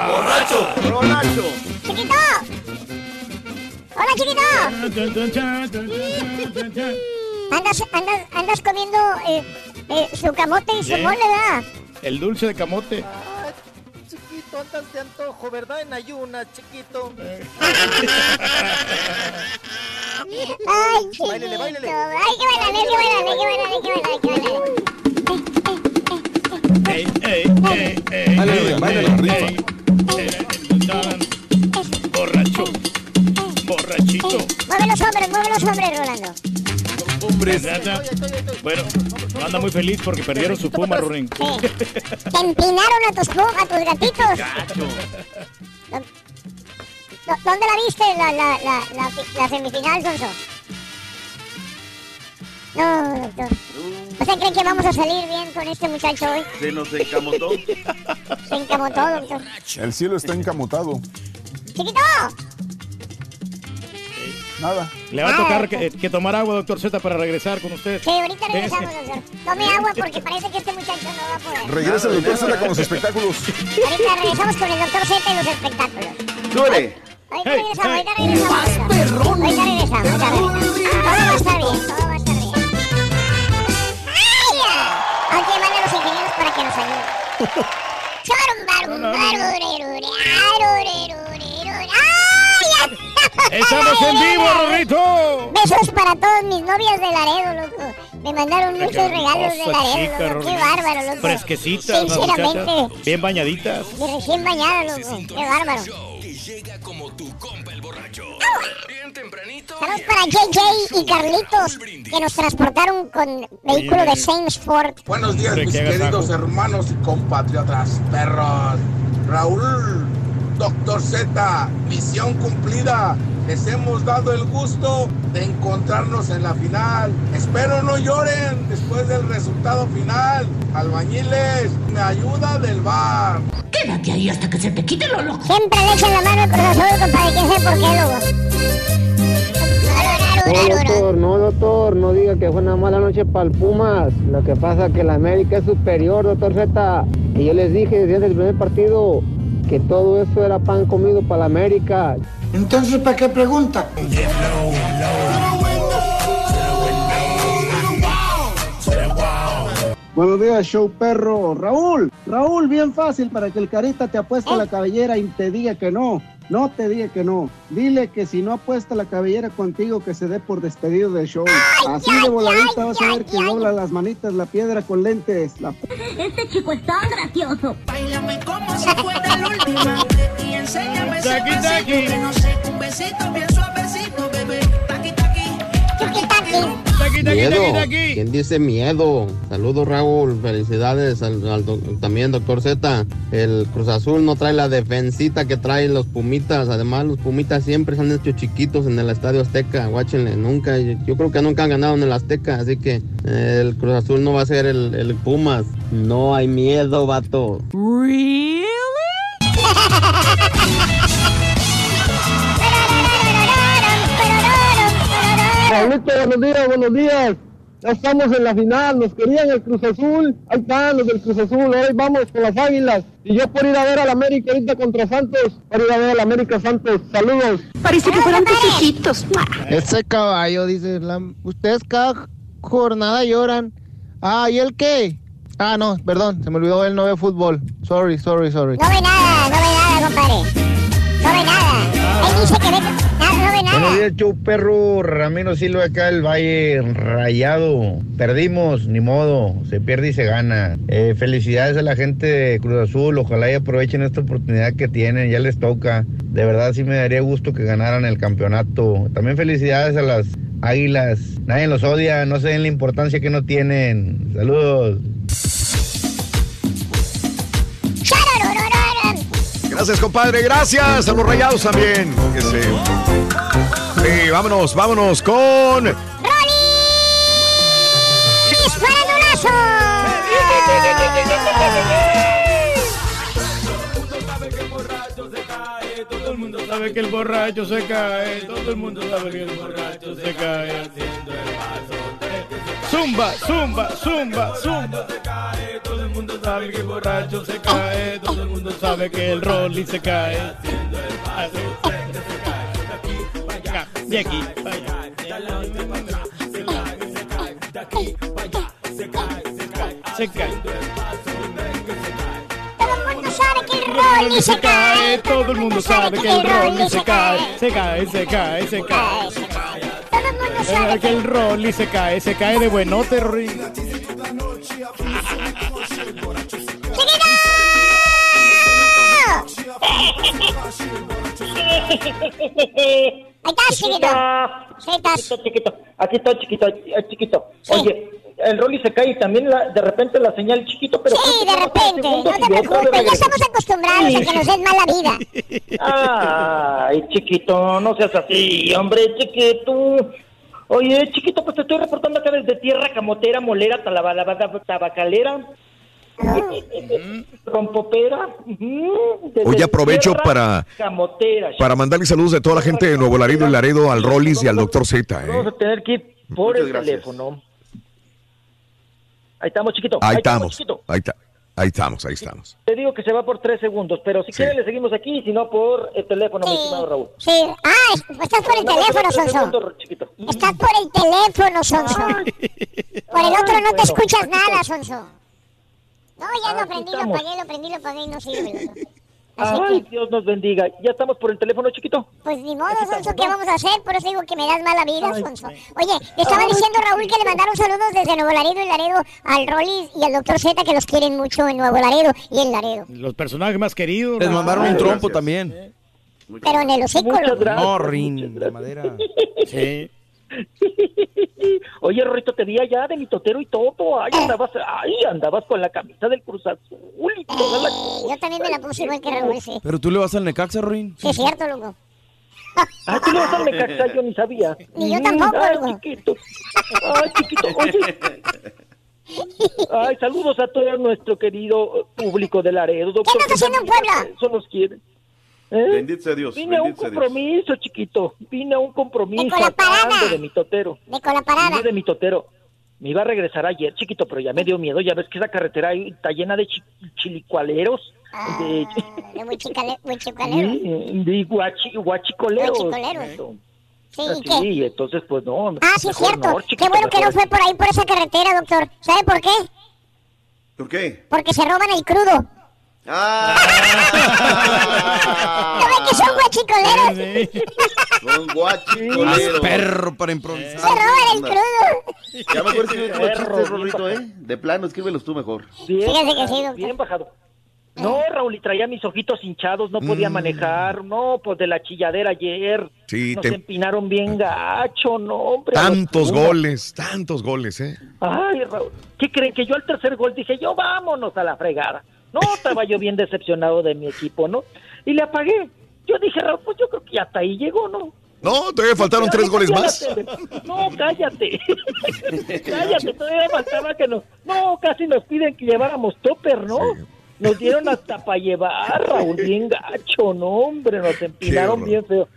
¡Borracho! ¡Borracho! ¡Chiquito! ¡Hola, chiquito! Andas, andas, andas comiendo eh, eh, su camote y su mole, ¿verdad? El dulce de camote. Chiquito, andas de antojo, ¿verdad? En ayunas, chiquito. Ay, chiquito. Báilele, báilele. Ay, qué bailale, qué bailale, qué bailale, qué. Ey, ey, ey, rifa. ey, Borracho. Borrachito. Mueve los hombres, mueve los hombres, Rolando. Hombres. Bueno, no anda muy feliz porque perdieron su puma, Rurín. Te empinaron a tus, a tus gatitos. ¿Dó- ¿Dónde la viste la, la, la, la, fi- la semifinal, Sonso? No, doctor. ¿Usted cree que vamos a salir bien con este muchacho hoy? Se nos encamotó. Se encamotó, doctor. El cielo está encamotado. ¡Chiquito! Nada. Le va a tocar que, que tomar agua, doctor Z, para regresar con usted. Sí, ahorita regresamos, doctor. Tome agua porque parece que este muchacho no va a poder. Regresa el doctor Z con los espectáculos. Ahorita regresamos con el doctor Z y los espectáculos. ¡Súbele! Ahorita regresamos, ahorita regresamos. Ahorita regresamos, ahorita regresamos. Todo va a estar bien, todo va a estar bien. ¡Ay! Aquí manda a los ingenieros para que nos ayuden. Charum, barum, ya! ¡Estamos en vivo, Rorrito! Besos para todas mis novias de Laredo, loco. Me mandaron muchos regalos de Laredo, chica, loco. Qué bárbaro, loco. Fresquecitas, Sinceramente. Bien bañaditas. y recién bañada, loco. Qué bárbaro. Que llega como tu compa el borracho. Bien tempranito. Saludos para JJ y Carlitos, que nos transportaron con vehículo de Saints Ford. Buenos días, mis queridos hermanos y compatriotas perros. Raúl, Doctor Z, misión cumplida. Les hemos dado el gusto de encontrarnos en la final. Espero no lloren después del resultado final. Albañiles, me ayuda del bar. Quédate ahí hasta que se te quite lo loco. Siempre le echan la mano al profesor, compadre. ¿Quién sabe por qué, No, loco? doctor, no, doctor, no diga que fue una mala noche para el Pumas. Lo que pasa es que la América es superior, doctor Z. Y yo les dije desde el primer partido que todo eso era pan comido para la América. Entonces, ¿para qué pregunta? Buenos días, show perro. Raúl, Raúl, bien fácil para que el carita te apueste la cabellera y te diga que no. No te diga que no. Dile que si no apuesta la cabellera contigo, que se dé por despedido del show. Así de voladita vas a ver que dobla las manitas la piedra con lentes. La Este chico es tan gracioso. Bailame como si fuera la última y enséñame ese taqui. que no sé, un besito bien suavecito, Miedo. taqui. ¿Quién dice miedo? Saludos Raúl, felicidades al, también doctor Z. El Cruz Azul no trae la defensita que traen los Pumitas. Además los Pumitas siempre se han hecho chiquitos en el Estadio Azteca. Guáchenle, nunca, yo creo que nunca han ganado en el Azteca. Así que eh, el Cruz Azul no va a ser el, el Pumas. No hay miedo, vato. Raulito, buenos días, buenos días. Ya estamos en la final, nos querían el Cruz Azul. Ahí están los del Cruz Azul, hoy vamos con las águilas. Y yo por ir a ver al América ahorita contra Santos, por ir a ver al América Santos. Saludos. Parece que fueran tus hijitos. Ese caballo, dice, la- ustedes cada jornada lloran. Ah, ¿y el qué? Ah, no, perdón, se me olvidó, él no ve fútbol. Sorry, sorry, sorry. No ve nada, no ve nada, compadre. No ve nada. Buenos días, show perro. Ramiro Silva acá, el Valle Rayado. Perdimos, ni modo. Se pierde y se gana. Eh, felicidades a la gente de Cruz Azul. Ojalá y aprovechen esta oportunidad que tienen. Ya les toca. De verdad, sí me daría gusto que ganaran el campeonato. También felicidades a las águilas. Nadie los odia. No se den la importancia que no tienen. Saludos. Gracias, compadre. Gracias a los rayados también. Que. Sí, vámonos, vámonos con. Todo el mundo sabe que el borracho se cae. Todo el mundo sabe que el borracho se cae haciendo el paso. Zumba, zumba, zumba, zumba. Todo el mundo sabe que el borracho se cae. Todo el mundo sabe que el Rolly se cae haciendo el paso. De aquí para allá. Se cae. Rolly se cae. Todo el mundo sabe que el Rolly se cae. Se cae, se cae, se cae. Que el Rolly se cae, se cae de buenote, Rolly. Ahí estás, chiquito. Sí, estás. chiquito. Aquí estoy, chiquito, eh, chiquito. Oye, el Rolly se cae y también la- de repente la señal chiquito, pero... Sí, de repente. No te preocupes, ya estamos acostumbrados a que nos den mala vida. Ay, chiquito, no seas así, hombre, chiquito. Oye, chiquito, pues te estoy reportando acá desde Tierra Camotera, Molera, Talabalabada, Tabacalera, Rompopera. Hoy aprovecho para, Camotera. para mandarle saludos de toda la gente de Nuevo Laredo y Laredo al Rollis y al Doctor Z. ¿eh? Vamos a tener que ir por Muchas el gracias. teléfono. Ahí estamos, chiquito. Ahí estamos, estamos, chiquito. ahí, está- ahí estamos, ahí estamos. Te digo que se va por tres segundos, pero si quiere le seguimos aquí, si no por el teléfono, mi estimado Raúl. Sí. Ah, es- estás por el No, teléfono, Sonso. Estás por el teléfono, Sonso. Por el otro no te escuchas nada, Sonso. No, ya lo prendí, lo apagué, lo prendí, lo apagué y no sirve. Ay, Dios nos bendiga. ¿Ya estamos por el teléfono, chiquito? Pues ni modo, Sonso, ¿qué vamos a hacer? Por eso digo que me das mala vida, Sonso. Oye, le estaba diciendo Raúl que le mandaron saludos desde Nuevo Laredo y Laredo al Rollis y al Doctor Z que los quieren mucho en Nuevo Laredo y en Laredo. Los personajes más queridos. Les ¿no? mandaron un trompo gracias. también. Pero en el hocico. Muchas gracias. No, rin, de madera. Sí. Oye, Rorrito, te vi allá de mi totero y todo. Ay, andabas, ay, andabas con la camisa del Cruz Azul y toda la... Eh, yo también me la puse igual que Raúl, sí. Pero tú le vas al Necaxa, Rin. Sí, es cierto, loco. Ah, tú le vas al Necaxa, yo ni sabía. Ni yo tampoco, Ay, loco. chiquito. Ay, chiquito. Oye. Ay, saludos a todo nuestro querido público de Laredo. ¿Qué andas haciendo en Puebla? Eso nos quiere. ¿Eh? Bendito sea Dios. Vine a un Dios. compromiso, chiquito. Vine a un compromiso. De Colaparada. acabando De mi totero. De Colaparada. Vine de mi totero. Me iba a regresar ayer, chiquito, pero ya me dio miedo. Ya ves que esa carretera ahí está llena de chi- chilicualeros. De, Ah, De muy chicalero. de guachi, guachicoleros. Guachicoleros. Sí, ¿y qué? entonces pues no. Ah, sí, cierto. no, chiquito, Qué bueno que no fue por ahí, por esa carretera, doctor. ¿Sabe por qué? ¿Por qué? Porque se roban el crudo. Ah. ¿No ven que son guachicoleros? Son guachicoleros. Perro para improvisar. Se roban el crudo. Ya mejor escribe los Perro, chistes, bien Rorrito, ¿eh? De plano, escríbelos tú mejor. Bien, Fíjese que sí, bien bajado. No, Raúl, y traía mis ojitos hinchados, no Mm. podía manejar, no, pues de la chilladera ayer. Sí, Nos te- empinaron bien gacho, no, hombre. Tantos goles, tantos goles, ¿eh? Ay, Raúl, ¿qué creen? Que yo al tercer gol dije, yo vámonos a la fregada. No, estaba yo bien decepcionado de mi equipo, ¿no? Y le apagué. Yo dije, Raúl, pues yo creo que hasta ahí llegó, ¿no? No, todavía faltaron tres goles más. No, cállate. cállate, todavía faltaba que nos... No, casi nos piden que lleváramos topper, ¿no? Nos dieron hasta para llevar, Raúl, bien gacho, no, hombre, nos empinaron bien feo.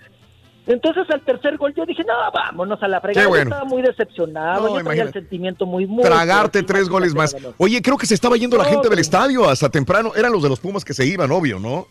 Entonces al tercer gol yo dije, no, vámonos a la fregada. Yo bueno. estaba muy decepcionado, No, yo tenía el sentimiento muy, muy... Tragarte tres goles más. Oye, creo que se estaba yendo la No, gente del estadio hasta temprano. Eran los de los Pumas que se iban, obvio, ¿no?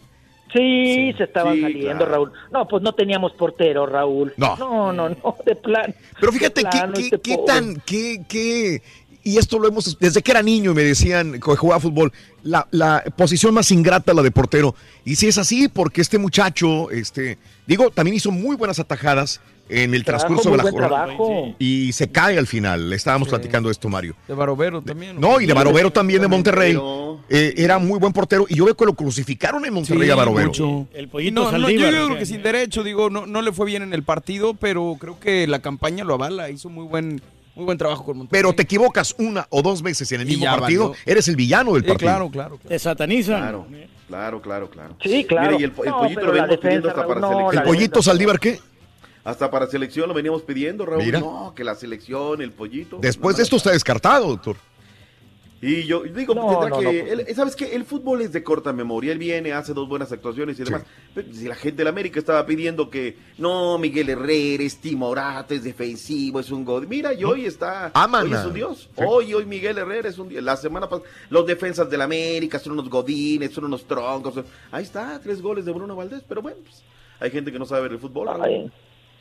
Sí, se estaban Sí, saliendo, claro. Raúl. No, pues no teníamos portero, Raúl. No. No, no, no, de plan. Pero fíjate qué, qué- este qué tan, qué, qué, y esto lo hemos, desde que era niño me decían que jugaba fútbol, la, la posición más ingrata la de portero. Y si es así, porque este muchacho, este, digo, también hizo muy buenas atajadas, en el Trabajo, transcurso de la jornada. Y se cae al final. Estábamos platicando de esto, Mario. De Barovero también. No, y de Barovero también de Monterrey. Eh, era muy buen portero. Y yo veo que lo crucificaron en Monterrey Sí, a Barovero. mucho. El No, pollito no, yo Saldívar. creo que sin derecho, digo, no, no le fue bien en el partido, pero creo que la campaña lo avala, hizo muy buen, muy buen trabajo con Monterrey. Pero te equivocas una o dos veces en el Y mismo partido, valió. eres el villano del Sí, partido. claro, claro. Te satanizan. Claro, claro, claro, claro. Sí, claro. Mire, y el, po- el No, pollito lo venimos pidiendo hasta para no, selección. ¿El pollito Saldívar qué? Hasta para selección lo veníamos pidiendo, Raúl. Mira. No, que la selección, el pollito. Después No, de esto está descartado, doctor. Y yo digo, No, tendrá no, que. no, pues él- ¿Sabes qué? El fútbol es de corta memoria. Él viene, hace dos buenas actuaciones y demás. Pero si la gente de la América estaba pidiendo que no, Miguel Herrera es timorato, es defensivo, es un god. Mira, y hoy está. Aman hoy es un dios. Sí. Hoy, hoy Miguel Herrera es un dios. La semana pasada, los defensas de la América son unos godines, son unos troncos. Ahí está, tres goles de Bruno Valdés. Pero bueno, pues, hay gente que no sabe ver el fútbol.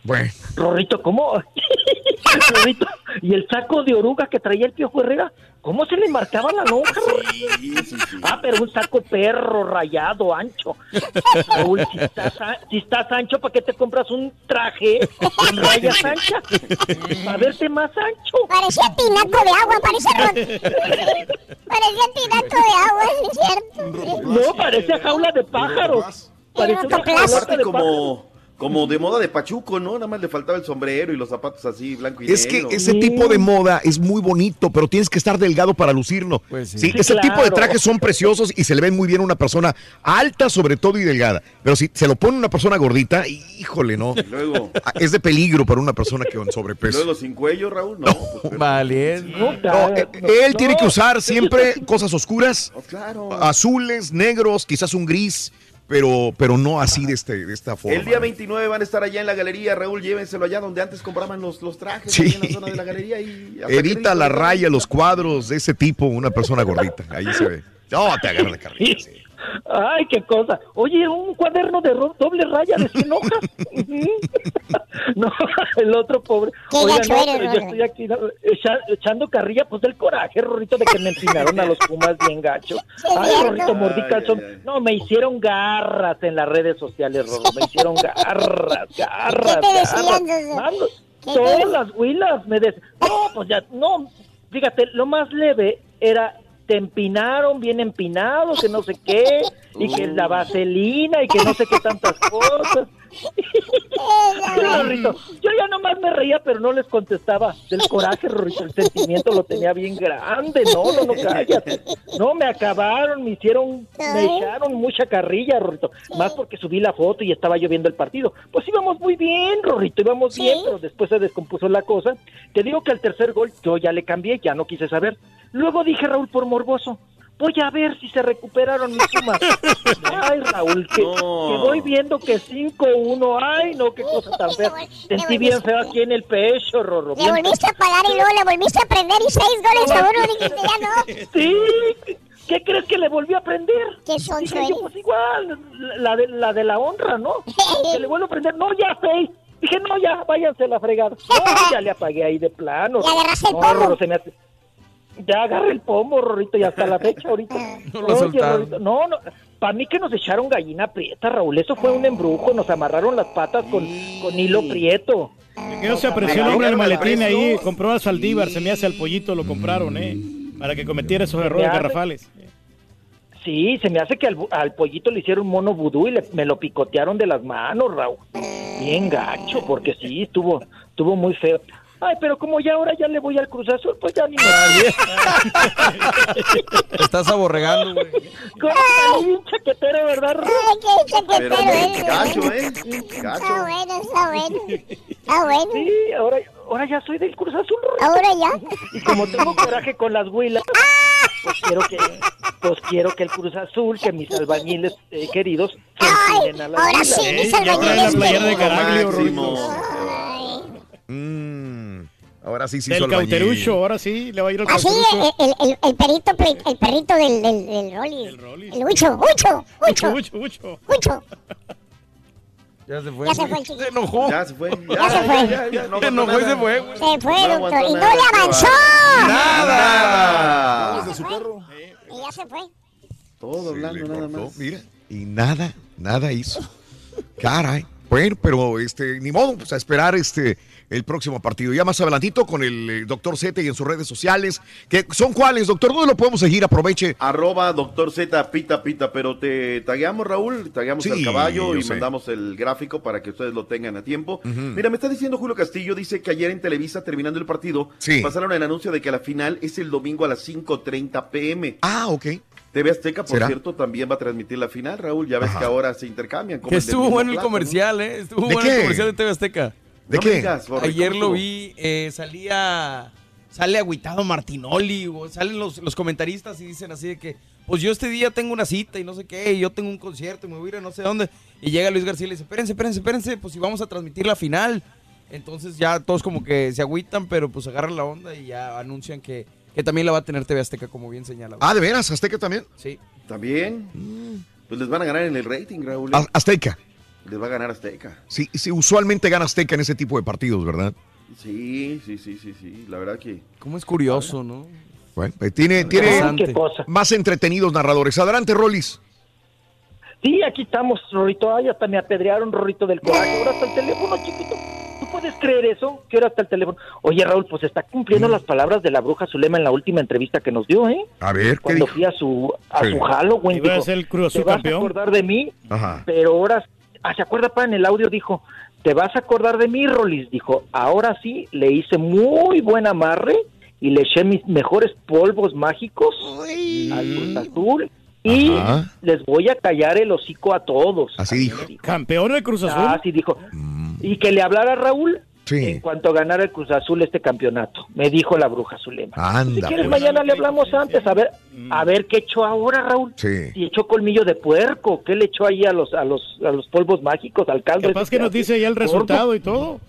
Bueno. Rorrito, ¿cómo? Rorrito, y el saco de oruga que traía el Piojo Herrera, ¿cómo se le marcaba la lonja? Ah, pero un saco perro, rayado, ancho. Raúl, si estás, a- si estás ancho, ¿para qué te compras un traje con rayas anchas? Para verte más ancho. Parecía tinaco de agua, parece ron- Parecía tinaco de agua, ¿sí es cierto? No, parece jaula de pájaros. Parece una de pájaros. como, como de moda de Pachuco, ¿no? Nada más le faltaba el sombrero y los zapatos así, blanco y Es que negro. ese tipo de moda es muy bonito, pero tienes que estar delgado para lucirlo. sí. Sí, ese tipo de trajes son preciosos y se le ven muy bien a una persona alta, sobre todo y delgada. Pero si se lo pone una persona gordita, híjole, no. Luego, Ah, Es de peligro para una persona que con sobrepeso. luego sin cuello, Raúl, no. pues, Vale. No, eh, él tiene que usar siempre cosas oscuras, claro. azules, negros, quizás un gris, pero, pero no así de, este, de esta forma. El día 29 van a estar allá en la galería, Raúl, llévenselo allá donde antes compraban los, los trajes, Sí. en la zona de la galería. Y Evita la raya, los cuadros de ese tipo, una persona gordita. Ahí se ve. No, te agarra la carrilla. sí. Ay, qué cosa. Oye, un cuaderno de ro- doble raya de 100 hojas. No, el otro pobre. Oiga, no, pero yo estoy aquí echa- echando carrilla, pues del coraje, Rorrito, de que me empinaron a los Pumas bien gacho. Ay. Rorrito, mordí calzón. No, me hicieron garras en las redes sociales, Rorro. Me hicieron garras, garras, ¿Qué te decían, garras. Todas las huilas me des... No, pues ya, no. Fíjate, lo más leve era te empinaron bien empinado, que no sé qué, y que la vaselina y que no sé qué tantas cosas. Rorrito, Yo ya nomás me reía, pero no les contestaba del coraje, Rorrito. El sentimiento lo tenía bien grande. No, no, no, cállate. No, me acabaron, me hicieron, me echaron mucha carrilla, Rorrito. Más porque subí la foto y estaba yo viendo el partido. Pues íbamos muy bien, Rorrito, íbamos bien, pero después se descompuso la cosa. Te digo que al tercer gol yo ya le cambié, ya no quise saber. Luego dije, Raúl, por morboso. Voy a ver si se recuperaron mis sumas. Ay, Raúl, que, No. que voy viendo que 5-1. Ay, no, qué cosa tan fea. Sentí bien feo aquí en el pecho, Rorro. Le volviste a pagar y luego le volviste a prender y seis goles a uno dijiste ya no. Sí, ¿qué crees que le volví a prender? ¿Qué son, Dije yo, pues igual, la de, la de la honra, ¿no? Que le vuelvo a prender, no, ya seis. Dije, no, ya, váyanse a la fregada. No, ya le apagué ahí de plano. Ya agarraste el No. Rorro, se me hace- Ya agarré el pomo, Rorrito, y hasta la fecha ahorita. No lo. Rorrito, no, no, para mí que nos echaron gallina prieta, Raúl, eso fue un embrujo, nos amarraron las patas con, con hilo prieto. Que no se apreció el hombre del maletín ahí, compró a Saldívar, se me hace al pollito, lo compraron, ¿eh? Para que cometiera esos errores hace- garrafales. Sí, se me hace que al, al pollito le hicieron mono vudú y le- me lo picotearon de las manos, Raúl. Bien gacho, porque sí, estuvo, estuvo muy feo. Ay, pero como ya ahora ya le voy al Cruz Azul, pues ya ni me... Te estás aborregando, güey. Con esta bien chaquetero, ¿verdad? Ay, qué chaquetero Pero gacho, ¿eh? Está Gacho. bueno, está bueno. Está bueno. Sí, ahora, ahora ya soy del Cruz Azul, Raúl. Ahora ya. Y como tengo coraje con las huilas, pues quiero que, pues quiero que el Cruz Azul, que mis albañiles eh, queridos, se enseñen a las ahora huilas. sí, mis Ya trae la albañiles playera de. Caraglio, Máximo. Rorrito. Mm, ahora sí sí albañil. cauterucho, ahora sí, le va a ir al Así cauterucho. el, el, el, el perito, pe- el perrito del, del, del Rollis. El Rollis. El Huicho, Huicho, Huicho, Mucho, mucho. Huicho. Ya se fue. Ya se fue el chiquito. Se enojó. Ya se fue. Ya se fue. ya, ya, no Se enojó y se fue, güey. Se fue, No doctor. Y no nada, le avanzó. Nada. Y ya se fue. Todo hablando nada cortó, más. Mira, y nada, nada hizo. Caray. Bueno, pero este, ni modo, pues a esperar este el próximo partido. Ya más adelantito con el eh, doctor Z y en sus redes sociales. que ¿Son cuáles, doctor? ¿Dónde lo podemos seguir? Aproveche. Arroba doctor Z, pita, pita, pero te tagueamos, Raúl, tagueamos Sí, al caballo y sé. mandamos el gráfico para que ustedes lo tengan a tiempo. Mira, me está diciendo Julio Castillo, dice que ayer en Televisa, terminando el partido, Sí. pasaron el anuncio de que la final es el domingo a las 5.30 pm. Ah, ok. TV Azteca, por ¿Será? cierto, también va a transmitir la final, Raúl. Ya ves Ajá. que ahora se intercambian. como Que el estuvo bueno el plato, ¿no? comercial, ¿eh? Estuvo ¿De bueno qué? el comercial de TV Azteca. ¿De No qué? digas, Borre, Ayer ¿cómo lo vi, eh, salía, sale agüitado Martinoli, o salen los, los comentaristas y dicen así de que, pues yo este día tengo una cita y no sé qué, y yo tengo un concierto y me voy a ir a no sé dónde. Y llega Luis García y le dice, espérense, espérense, espérense, pues si vamos a transmitir la final. Entonces ya todos como que se agüitan, pero pues agarran la onda y ya anuncian que, que también la va a tener TV Azteca, como bien señala. Ah, ¿de veras? ¿Azteca también? Sí. También. Pues les van a ganar en el rating, Raúl. A- Azteca. Les va a ganar Azteca. Sí, sí, usualmente gana Azteca en ese tipo de partidos, ¿verdad? Sí, sí, sí, sí, sí. La verdad que. Cómo es curioso, ¿no? Bueno, eh, tiene, tiene. Qué más entretenidos narradores. Adelante, Rolis. Sí, aquí estamos, Rorito. Ay, hasta me apedrearon, Rorito del coraje. Ahora hasta el teléfono, chiquito. ¿Tú puedes creer eso? Que ahora hasta el teléfono. Oye, Raúl, pues está cumpliendo Mm. las palabras de la bruja Zulema en la última entrevista que nos dio, ¿eh? A ver, ¿qué Cuando dijo? fui a su, a Sí. su Halloween. Iba a dijo, ser el Cruz Azul ¿Te vas campeón". a acordar de mí? Ajá. Pero ahora, ah, ¿se acuerda, pa? En el audio dijo, te vas a acordar de mí, Rolis. Dijo, ahora sí, le hice muy buen amarre y le eché mis mejores polvos mágicos al Cruz Azul y Ajá. les voy a callar el hocico a todos. Así dijo. Campeón del Cruz Azul. Ah, sí dijo. Y que le hablara a Raúl Sí. en cuanto ganara el Cruz Azul este campeonato. Me dijo la bruja Zulema. Si Anda. quieres, pues. mañana le hablamos antes. A ver, a ver qué echó ahora, Raúl. Sí. Si echó colmillo de puerco, ¿qué le echó ahí a los a los a los polvos mágicos, al caldo? Capaz que nos dice ya el resultado y todo.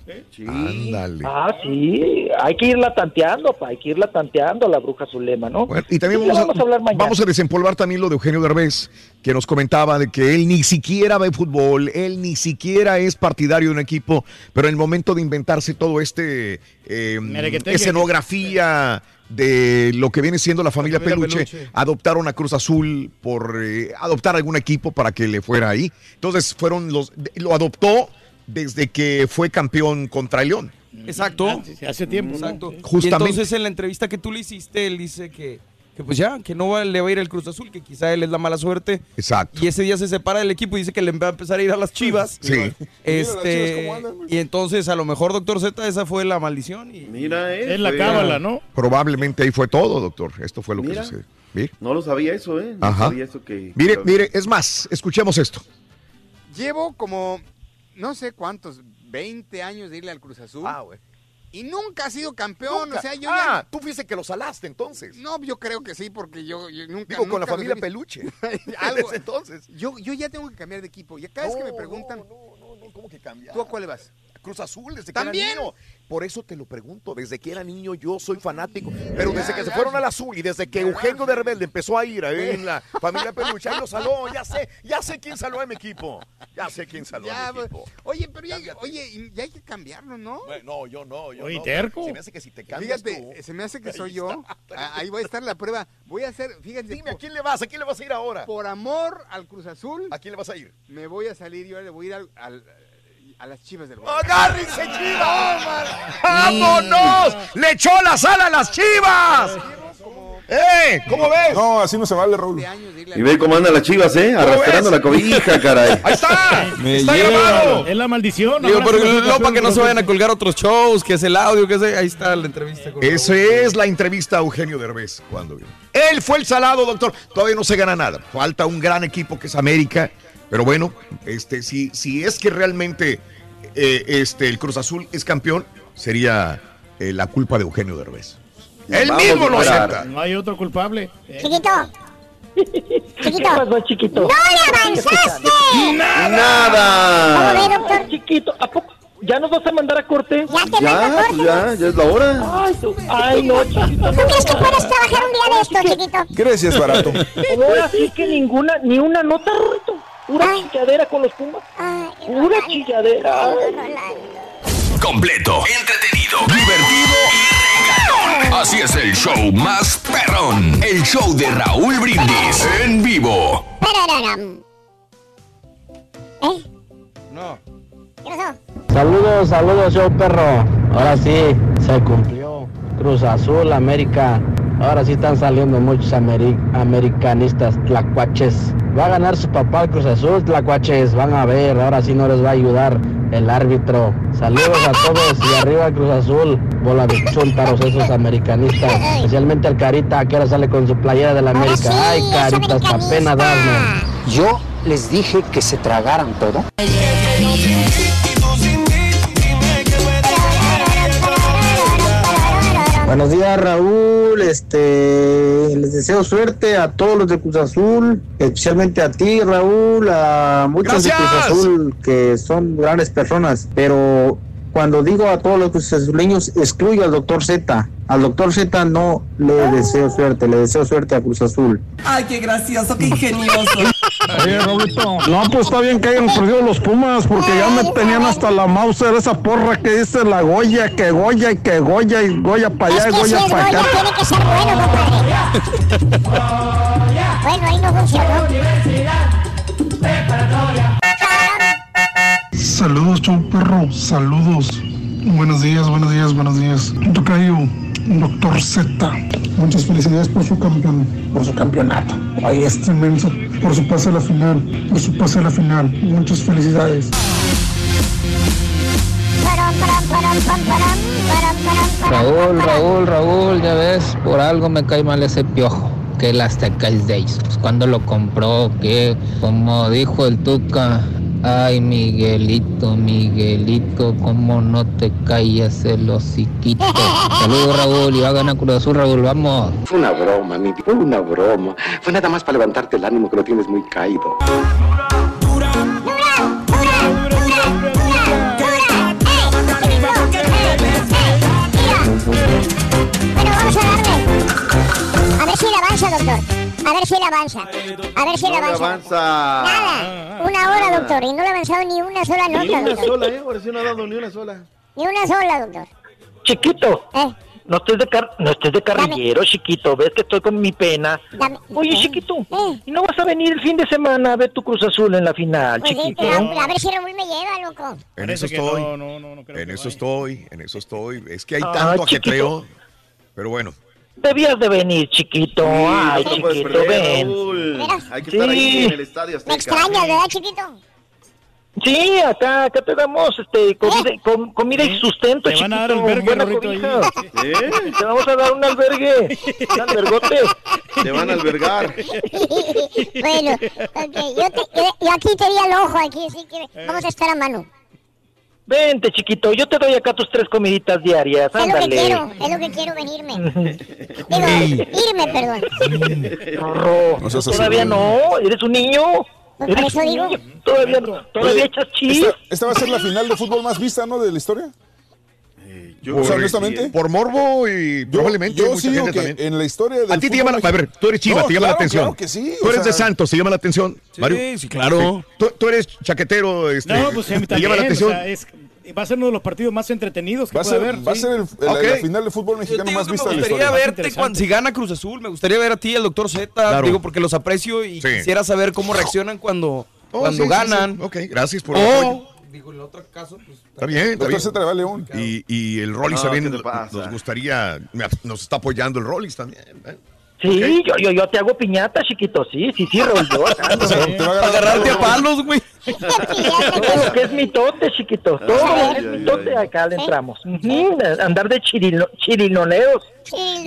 Ándale. Ah, sí, hay que irla tanteando, pa, hay que irla tanteando a la bruja Zulema, ¿no? Bueno, y también Sí, vamos, vamos a hablar mañana. vamos a desempolvar también lo de Eugenio Derbez, que nos comentaba de que él ni siquiera ve fútbol, él ni siquiera es partidario de un equipo, pero en el momento de inventarse todo este eh, Merequeteque. escenografía de lo que viene siendo la familia familia Peluche, Peluche. adoptaron a Cruz Azul por eh, adoptar algún equipo para que le fuera ahí. Entonces fueron los, lo adoptó desde que fue campeón contra el León. Exacto. Hace tiempo. Exacto. Justamente. Y entonces en la entrevista que tú le hiciste, él dice que, que pues ya, que no va- le va a ir el Cruz Azul, que quizá él es la mala suerte. Exacto. Y ese día se separa del equipo y dice que le va a empezar a ir a las chivas. Sí. Mira las Chivas Este, cómo andan, y entonces a lo mejor, doctor Z, esa fue la maldición. Y, Mira, eh, Es la cábala, ¿no? Probablemente ahí fue todo, doctor. Esto fue lo Mira. que sucedió. Mire. No lo sabía eso, ¿eh? No Ajá. sabía eso que. Mire, mire, es más, escuchemos esto. Llevo como, no sé cuántos, 20 años de irle al Cruz Azul. Ah, güey. Y nunca ha sido campeón, Nunca. o sea, yo Ah, ya... tú fuiste que lo salaste entonces. No, yo creo que sí, porque yo, yo nunca... Digo, con la familia. Peluche. Algo. Entonces. Yo, yo ya tengo que cambiar de equipo. Y cada vez que me No, preguntan, no, no, no, ¿cómo que cambiar? ¿tú a cuál le vas? Cruz Azul, desde que ¿También? era niño. Por eso te lo pregunto, desde que era niño yo soy fanático. Pero desde que se fueron al azul y desde que Eugenio de Rebelde empezó a ir ahí en la familia Peluche, ahí lo saló, ya sé, ya sé quién saló a mi equipo. Ya sé quién saló Ya, a mi equipo. Oye, pero ya, oye, ya hay que cambiarlo, ¿no? No, yo no, yo Oye, no. terco. Se me hace que si te cambias Fíjate, tú- se me hace que soy yo. está. Ah, Ahí va a estar la prueba. Voy a hacer, fíjense, Dime, ¿a quién le vas? ¿A quién le vas a ir ahora? por amor al Cruz Azul, ¿A quién le vas a ir? me voy a salir yo le voy a ir al, al- a las chivas del ¡Agárrense, chivas! ¡Vámonos! ¡Le echó la sala a las chivas! ¡Eh! ¿Cómo ves? No, así no se vale, Raúl. Y ve cómo andan las chivas, ¿eh? Arrastrando ves? la cobija, caray. ¡Ahí está! Me ¡Está lleva. grabado! Es la maldición. Digo, pero no, para que no se vayan a colgar otros shows, que es el audio, que es ahí está la entrevista. con Esa es la entrevista a Eugenio Derbez. Cuando vino. Él fue el salado, doctor. Todavía no se gana nada. Falta un gran equipo que es América. Pero bueno, este, si, si es que realmente eh, este, el Cruz Azul es campeón, sería eh, la culpa de Eugenio Derbez. Él Vamos mismo lo acepta. No hay otro culpable. Chiquito. ¿Qué Chiquito. pasó, chiquito? ¡No le avanzaste! ¿Cómo ¡Nada! doctor? Ay, chiquito, ¿a poco? ¿Ya nos vas a mandar a corte? Ya te mando Ya, corte. pues ya, ya es la hora. Ay, tú- ay, no, chiquito. ¿Tú crees que puedes trabajar un día de esto, chiquito? Grecia es barato. Ahora sí que ninguna, ni una nota, Rorito. Pura Ay. chilladera con los Pumas. Ay, Pura chilladera. Rolando. Completo, entretenido, divertido y regalón. Así es el show más perrón. El show de Raúl Brindis en vivo. ¿Eh? No. ¿Qué pasó? Saludos, saludos, yo perro. Ahora sí, se cumplió. Cruz Azul, América. Ahora sí están saliendo muchos ameri- americanistas, tlacuaches. Va a ganar su papá el Cruz Azul, tlacuaches. Van a ver, ahora sí no les va a ayudar el árbitro. Saludos a todos y arriba Cruz Azul. Bola de chúntaros esos americanistas. Especialmente al Carita, que ahora sale con su playera de la América. Ay, Caritas, pa' pena darme. Yo les dije que se tragaran todo. Buenos días Raúl, este les deseo suerte a todos los de Cruz Azul, especialmente a ti Raúl, a muchos de Cruz. Azul que son grandes personas, pero cuando digo a todos los Cruz Azuleños excluyo al doctor Z, al doctor Z no le deseo suerte, le deseo suerte a Cruz Azul. Ay, qué gracioso, qué ingenioso. Oye, Raulito. No, pues está bien que hayan perdido los Pumas, porque ya me tenían hasta la Mauser, esa porra que dice la Goya, que Goya y que Goya y Goya para allá y Es que si Goya para Goya, acá. tiene que ser bueno, compadre. bueno, ahí no funcionó. Saludos, show perro, saludos. Buenos días, buenos días, buenos días. Tocayo, doctor Z. Muchas felicidades por su campeón, por su campeonato. Ahí es inmenso, por su pase a la final, por su pase a la final. Muchas felicidades. Raúl. Raúl, Raúl, ya ves, por algo me cae mal ese piojo. Que el Azteca es de ellos. Pues, cuando lo compró, que como dijo el Tuca, ay Miguelito, Miguelito, cómo no te callas el hociquito. Saludos Raúl, y va a ganar Cruz Azul, Raúl, vamos. Fue una broma, mi fue una broma. Fue nada más para levantarte el ánimo que lo tienes muy caído. Bueno, vamos a darle. A ver si le avanza, doctor. A ver si le avanza. A ver si le No avanza. avanza. Nada. Una hora, doctor. Y no le ha avanzado ni una sola Ni nota, una doctor. sola, ¿eh? Ahora sí no ha dado ni una sola. Ni una sola, doctor. Chiquito, Eh, no estés de, car- no estés de carrillero, chiquito. Ves que estoy con mi pena. dame. Oye, eh, chiquito, eh. ¿y no vas a venir el fin de semana a ver tu Cruz Azul en la final, Pues sí, chiquito? pero a, a ver si Raúl me lleva, loco. En Parece eso estoy. no, no, no, no creo En que eso vaya. estoy, en eso estoy. Es que hay Ah, tanto chiquito. ajetreo. Pero bueno, Debías de venir, chiquito. Ay, no puedes chiquito, perder, ven. Raúl. Hay que estar ahí Sí. en el estadio Me Azteca. extrañas, ¿verdad, chiquito? Sí, acá, acá te damos este, comida, com- comida y sustento, Te van a dar albergue, buena. ¿Eh? Te vamos a dar un albergue, un albergote. Te van a albergar. bueno, ok. Yo, te, yo, yo aquí te di el ojo, aquí, así que vamos a estar a mano. Vente, chiquito, yo te doy acá tus tres comiditas diarias, Es lo que quiero, es lo que quiero venirme. Digo, irme, perdón. Rorro, No seas así, todavía güey. no, eres un niño. Pues Eres por eso un digo. niño. Todavía, no- todavía Oye, echas chis. esta, esta va a ser la final de fútbol más vista, ¿no? De la historia. Yo O sea, honestamente. sí, ¿eh? por morbo y Yo, probablemente yo mucha sí gente que también. en la historia del A ti te llama la, a ver, tú eres chiva, No, te llama la claro, atención. claro que sí, Tú o eres de sea- Santos, te llama la atención. Mario. Sí, sí, claro. Tú, tú eres chaquetero, este, No, pues a mí te también. llama la o atención. sea, es- va a ser uno de los partidos más entretenidos que Va a puede ser, haber. va a sí. ser el- la, Ok. la final de fútbol mexicano te más vista de me la gustaría historia. verte Interesante. cuando si gana Cruz Azul, me gustaría ver a ti y al doctor Z, Claro. digo porque los aprecio y Sí. quisiera saber cómo reaccionan cuando, Oh, cuando sí, sí, ganan. sí. Ok, gracias por el apoyo. O, digo, en el otro caso, pues Está bien, está bien. Va a León. Y, y el Rollis No, también nos gustaría, nos está apoyando el Rollis también. ¿eh? Sí, yo, yo, yo te hago piñata, chiquito. Sí, sí, sí, Raúl. Yo, acá, O sea, te va a agarrarte a palos, güey. todo lo que es mitote, chiquito. Todo lo que es mitote, acá le entramos. Andar de chirino, chirinoneros. Sí,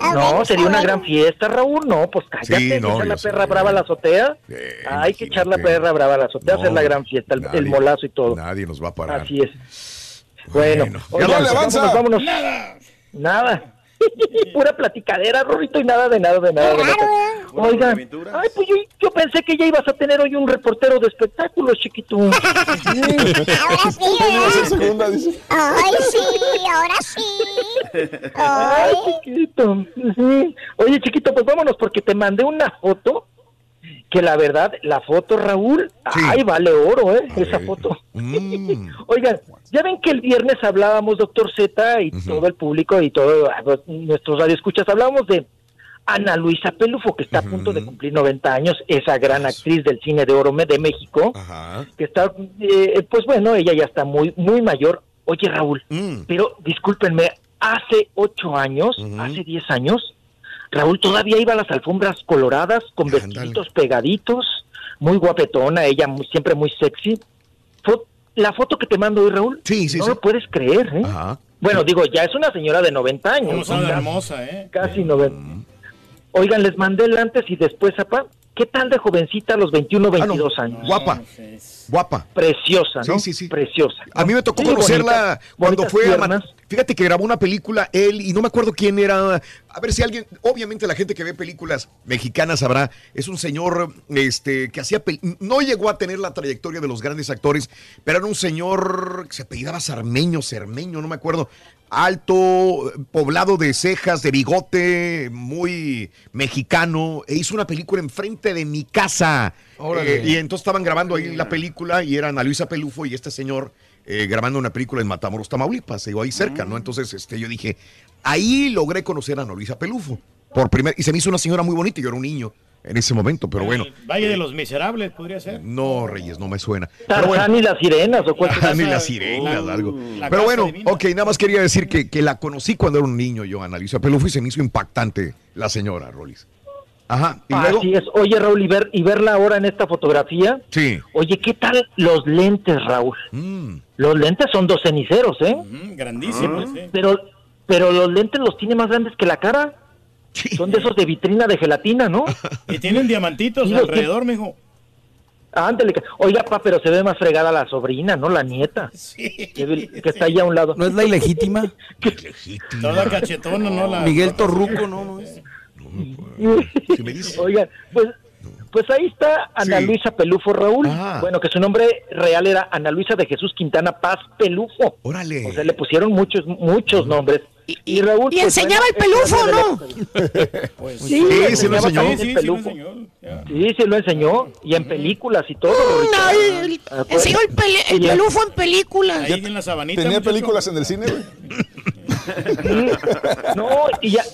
Ah, No, sería una gran fiesta, Raúl. No, pues cállate, Sí, hay que no, echar la sé. perra brava a la azotea. Eh, Hay que echar la perra brava a la azotea, No, hacer la gran fiesta, el, nadie- el molazo y todo. Nadie nos va a parar. Así es. Bueno, Bueno. oigan, Ya no le pues avanza. vámonos, vámonos. Nada. Pura platicadera, Rorrito, y nada de nada de nada. de nada. Oigan, ay, pues yo, yo pensé que ya ibas a tener hoy un reportero de espectáculos, chiquito. Ahora sí. Ay, sí, ahora sí. Ay, Ay, chiquito. Ujú. Oye, chiquito, pues vámonos porque te mandé una foto que la verdad, la foto, Raúl, Sí. ay, vale oro, ¿eh? Esa foto. Mm, Oigan, ya ven que el viernes hablábamos, doctor Z, y todo el público y todo ah, pues, nuestros radioescuchas, hablábamos de Ana Luisa Pelufo, que está a punto de cumplir 90 años, esa gran actriz del cine de oro de México, que está, eh, pues bueno, ella ya está muy, muy mayor. Oye, Raúl, Mm. pero discúlpenme, hace ocho años, hace 10 años, Raúl todavía iba a las alfombras coloradas con vestiditos pegaditos, muy guapetona, ella muy- siempre muy sexy. Fo- la foto que te mando hoy, Raúl, no lo puedes creer, ¿eh? Bueno, digo, ya es una señora de 90 años. ¿Cómo ¿no? sabe Casi- hermosa, eh? Casi 90. Oigan, les mandé el antes y después, papá. ¿Qué tal de jovencita a los 21, 22 años? Guapa. Guapa. Preciosa, ¿no? Sí, sí, sí. Preciosa. A mí me tocó Sí, conocerla bonita, cuando fue a... Fíjate que grabó una película él y no me acuerdo quién era. A ver si alguien, obviamente la gente que ve películas mexicanas sabrá, es un señor este que hacía no llegó a tener la trayectoria de los grandes actores, pero era un señor que se apellidaba Sarmeño, Cermeño, no me acuerdo. Alto, poblado de cejas, de bigote, muy mexicano, e hizo una película enfrente de mi casa. Eh, y entonces estaban grabando ahí la película y era Ana Luisa Pelufo y este señor eh, grabando una película en Matamoros, Tamaulipas, digo, ahí cerca, ¿no? Entonces este, yo dije, ahí logré conocer a Ana Luisa Pelufo. Por primer, y se me hizo una señora muy bonita, yo era un niño en ese momento, pero bueno. Valle de los Miserables podría ser. No, Reyes, no me suena. Tarzán y las sirenas, ¿o cuál? Ah, ni las sirenas, algo. La Pero bueno, divina. ok, nada más quería decir que, que la conocí cuando era un niño yo, Ana Luisa Pelufo, y se me hizo impactante la señora, Rolis. Ajá, y luego... Así es. Oye, Raúl, y, ver, y verla ahora en esta fotografía. Sí. Oye, ¿qué tal los lentes, Raúl? Mm. Los lentes son dos ceniceros, ¿eh? grandísimos, sí. Pero, pero los lentes los tiene más grandes que la cara. Son de esos de vitrina de gelatina, ¿no? Y tienen diamantitos Sí, alrededor, mijo. Ándale. Oiga, pa, pero se ve más fregada la sobrina, ¿no? La nieta. Que, ve- que está ahí a un lado. ¿No es la ilegítima? Toda cachetona, ¿no? La, Miguel Torruco, ¿no? no es. Oigan, pues, pues ahí está Ana Sí. Luisa Pelufo Raúl. Ah. Bueno, que su nombre real era Ana Luisa de Jesús Quintana Paz Pelufo. Órale. O sea, le pusieron muchos, muchos nombres. Y, Raúl. Y pues, enseñaba bueno, el pelufo, la- Pues, Sí, Sí, sí lo enseñó. Sí, sí lo enseñó. ya. Sí, sí lo enseñó. Y en películas y todo. No, el- Ah, pues, enseñó el, pele- el y pelufo en películas. Ahí en la sabanita. ¿Tenía muchacho. películas en el cine, güey? Sí. No, y ya.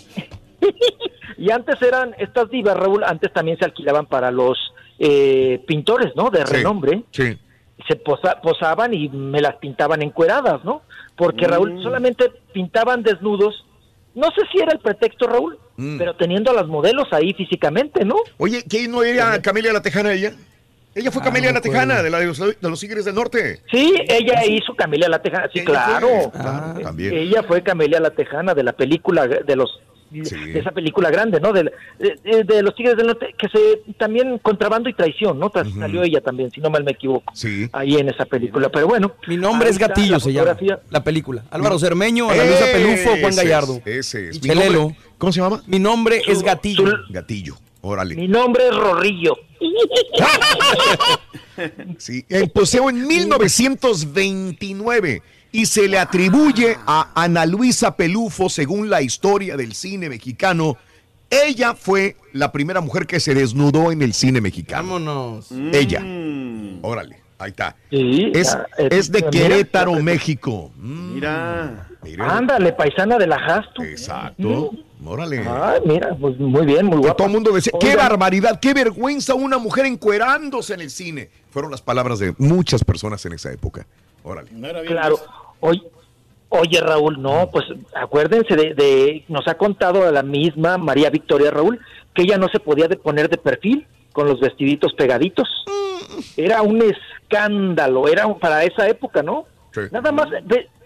y antes eran estas divas, Raúl, antes también se alquilaban para los eh, pintores, ¿no? De Sí. renombre. Sí. Se posa- posaban y me las pintaban encueradas, ¿no? Porque Raúl solamente pintaban desnudos. No sé si era el pretexto, Raúl, Mm. pero teniendo a las modelos ahí físicamente, ¿no? Oye, ¿qué no era Camelia la Tejana ella? Ella fue Ah, Camelia la Tejana, de, la de, los, de los Tigres del Norte. Sí, ella hizo Camelia la Tejana, sí, claro. fue. Ah, también. Ella fue Camelia la Tejana de la película de los de esa película grande, ¿no? De, de- de los Tigres del Norte que se también contrabando y traición, ¿no? Tras- Salió ella también, si no mal me equivoco. Sí. Ahí en esa película, pero bueno. Mi nombre es Gatillo, se llama. La película. Álvaro Cermeño, Ana Luisa Pelufo, Juan Ese Gallardo. es, ese es. Mi Chelelo. nombre- ¿Cómo se llama? Mi nombre es Gatillo. Gatillo. Órale. Mi nombre es Rorrillo. Sí, empezó en 1929 y se le atribuye a Ana Luisa Pelufo, según la historia del cine mexicano. Ella fue la primera mujer que se desnudó en el cine mexicano. Vámonos. Ella. Órale, ahí está. Sí, Es, ya, eh, es de mira, Querétaro, México. Mm, Mira. mira. Ándale, paisana de la Jasto. Exacto. Órale. Ay, mira, pues muy bien, muy guapa. Todo el mundo decía, qué barbaridad, qué vergüenza una mujer encuerándose en el cine. Fueron las palabras de muchas personas en esa época. Órale. No bien Claro. Oye, Raúl, no, pues acuérdense de, de- nos ha contado la misma María Victoria Raúl que ella no se podía de poner de perfil con los vestiditos pegaditos. Era un escándalo, era un- para esa época, ¿no? Nada más,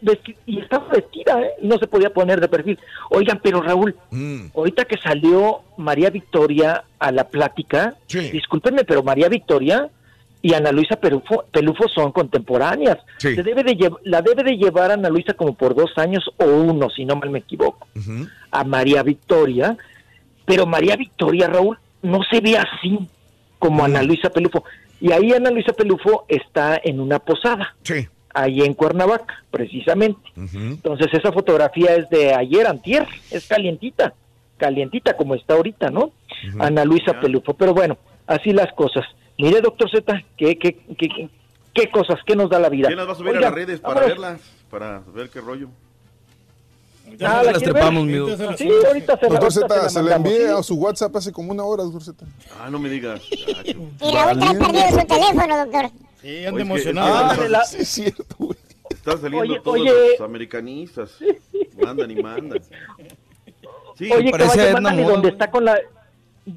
vesti- y estaba vestida, ¿eh? Y no se podía poner de perfil. Oigan, pero Raúl, Mm. ahorita que salió María Victoria a la plática, discúlpenme, pero María Victoria y Ana Luisa Pelufo, Pelufo son contemporáneas. Sí. Se debe de llev- la debe de llevar Ana Luisa como por dos años o uno, si no mal me equivoco, a María Victoria. Pero María Victoria, Raúl, no se ve así como Ana Luisa Pelufo. Y ahí Ana Luisa Pelufo está en una posada. Sí. Ahí en Cuernavaca, precisamente. Entonces esa fotografía es de ayer, antier, es calientita, calientita como está ahorita, ¿no? Ana Luisa Pelufo. Pero bueno, así las cosas. Mire, doctor Z, qué, qué, qué, qué- qué cosas, qué nos da la vida. ¿Quién las va a subir a las redes para vámonos. verlas? Para ver qué rollo. Ah, ¿la quiere ver? Sí, ahorita se la- Doctor se Z, la se le mandamos, envié sí. a su WhatsApp hace como una hora, doctor Z. Ah, no me digas. Y Raúl trae perdido su teléfono, doctor. Sí, anda emocionado. Ah, la- sí, es cierto, güey. Están saliendo Oye, todos oye. los americanistas. Mandan y mandan. Sí, Oye, parece caballo, mándale donde está con la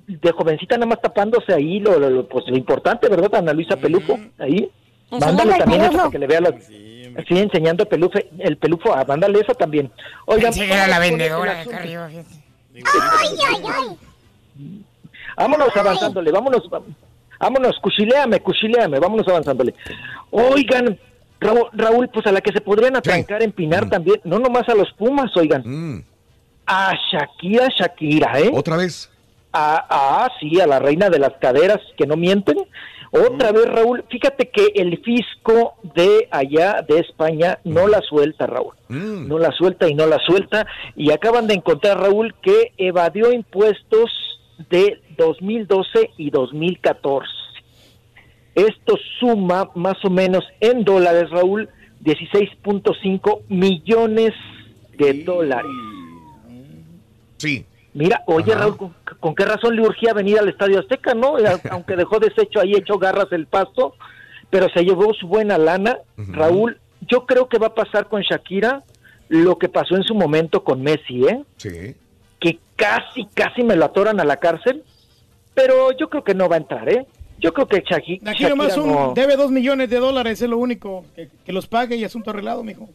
de jovencita nada más tapándose ahí lo, lo, lo- pues lo importante, ¿verdad? Ana Luisa Pelufo, ahí. Enseñando Mándale también eso para que le vea las Sí, enseñando el pelufo, el pelufo, ah, mándale eso también. Oigan, Pensé que era la vendedora de acá arriba. Ay, ay, ay. Vámonos avanzándole, vámonos, vámonos, cuchileame, cuchileame, vámonos avanzándole. Oigan, Raúl, Raúl, pues a la que se podrían atrancar, empinar también, no nomás a los Pumas, oigan, a Shakira, Shakira, ¿eh? ¿Otra vez? Ah, ah, sí, a la reina de las caderas que no mienten. Otra vez, Raúl, fíjate que el fisco de allá de España no la suelta, Raúl. No la suelta y no la suelta. Y acaban de encontrar, Raúl, que evadió impuestos de 2012 y 2014. Esto suma más o menos en dólares, Raúl, 16.5 millones de dólares. Sí. Mira, oye Ajá. Raúl, ¿con, con qué razón le urgía venir al Estadio Azteca, no? A- Aunque dejó deshecho ahí, hecho garras el pasto, pero se llevó su buena lana. Raúl, yo creo que va a pasar con Shakira lo que pasó en su momento con Messi, ¿eh? Sí. Que casi, casi me lo atoran a la cárcel, pero yo creo que no va a entrar, ¿eh? Yo creo que Shaki- Shakira, Aquí nomás un, no- debe dos millones de dólares, es lo único. Que, que los pague y asunto arreglado, mijo.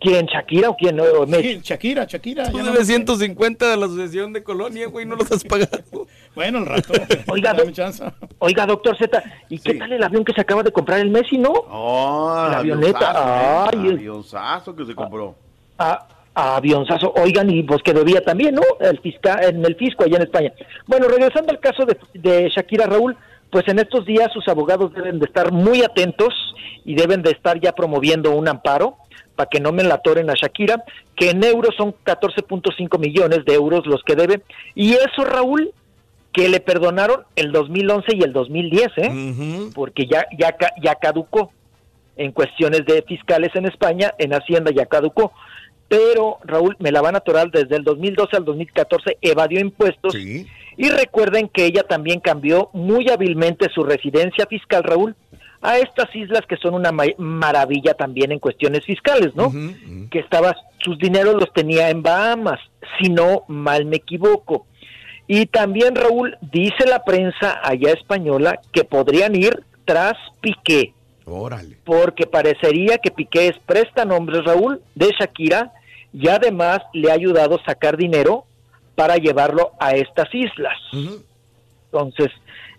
¿Quién, Shakira o quién? No, Messi. Sí, Shakira, Shakira. Tú debes 150 de la asociación de Colonia, güey, no los has pagado. Bueno, el rato. Oiga, Dame doc- chance. Oiga, doctor Z, ¿y qué tal el avión que se acaba de comprar el Messi, no? Oh, La avioneta, avionzazo, ay, ¿eh? el- avionzazo que se compró. a, a avionzazo. Oigan, y pues que debía también, ¿no? El fisca, en el fisco allá en España. Bueno, regresando al caso de, de Shakira Raúl, pues en estos días sus abogados deben de estar muy atentos y deben de estar ya promoviendo un amparo para que no me la atoren a Shakira, que en euros son 14.5 millones de euros los que debe. Y eso, Raúl, que le perdonaron el 2011 y el 2010, ¿eh? Porque ya, ya, ya caducó en cuestiones de fiscales en España, en Hacienda ya caducó. Pero, Raúl, me la van a atorar desde el 2012 al 2014, evadió impuestos. Y recuerden que ella también cambió muy hábilmente su residencia fiscal, Raúl, a estas islas que son una ma- maravilla también en cuestiones fiscales, ¿no? Que estaba, sus dineros los tenía en Bahamas, si no mal me equivoco. Y también, Raúl, dice la prensa allá española que podrían ir tras Piqué Órale. porque parecería que Piqué es prestanombres, Raúl, de Shakira, y además le ha ayudado a sacar dinero para llevarlo a estas islas. Entonces,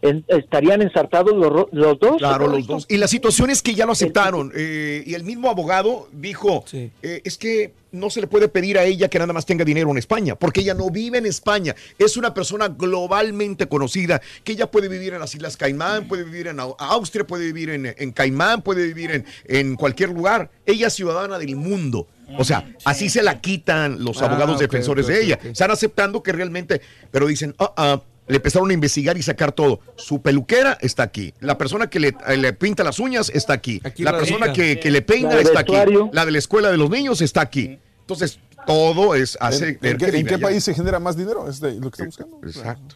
en- estarían ensartados los, ro- los dos. Claro, los dos. Y la situación es que ya lo aceptaron. eh, y el mismo abogado dijo, eh, es que no se le puede pedir a ella que nada más tenga dinero en España, porque ella no vive en España. Es una persona globalmente conocida, que ella puede vivir en las Islas Caimán, puede vivir en Au- Austria, puede vivir en, en Caimán, puede vivir en, en cualquier lugar. Ella es ciudadana del mundo. O sea, así se la quitan los Ah, abogados defensores de ella. Están aceptando que realmente, pero dicen, ah, ah, le empezaron a investigar y sacar todo. Su peluquera está aquí. La persona que le, eh, le pinta las uñas está aquí. la persona que, que le peina está aquí. La de la escuela de los niños está aquí. Entonces, todo es hace ¿En, qué, en país se genera más dinero? Es de lo que está buscando. Exacto.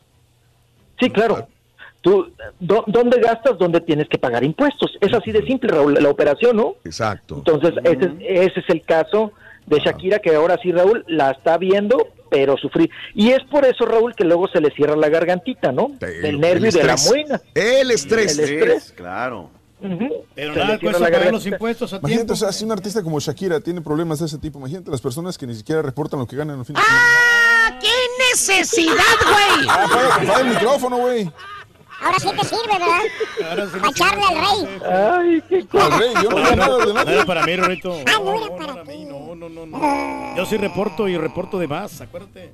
Sí, claro. Tú, do- ¿Dónde gastas? ¿Dónde tienes que pagar impuestos? Es así de simple, Raúl, la operación, ¿no? Exacto. Entonces, ese, es- ese es el caso de Shakira, que ahora sí, Raúl, la está viendo, pero sufrir. Y es por eso, Raúl, que luego se le cierra la gargantita, ¿no? Del nervio y de la muena. El estrés. El estrés. Claro. Pero Se nada cuesta pagar los impuestos a Imagínate, tiempo. o sea, si un artista como Shakira tiene problemas de ese tipo, imagínate las personas que ni siquiera reportan lo que ganan al fin de. ¡Ah! ¡Qué necesidad, güey! Ah, apaga, apaga el micrófono, güey. Ahora sí te sirve, ¿verdad? Para echarle al rey. Ay, qué Al rey, yo no digo nada de No era nada. para mí, Rorito. Ah, no era para ti. No, no, no, no. Yo sí reporto y reporto de más, acuérdate.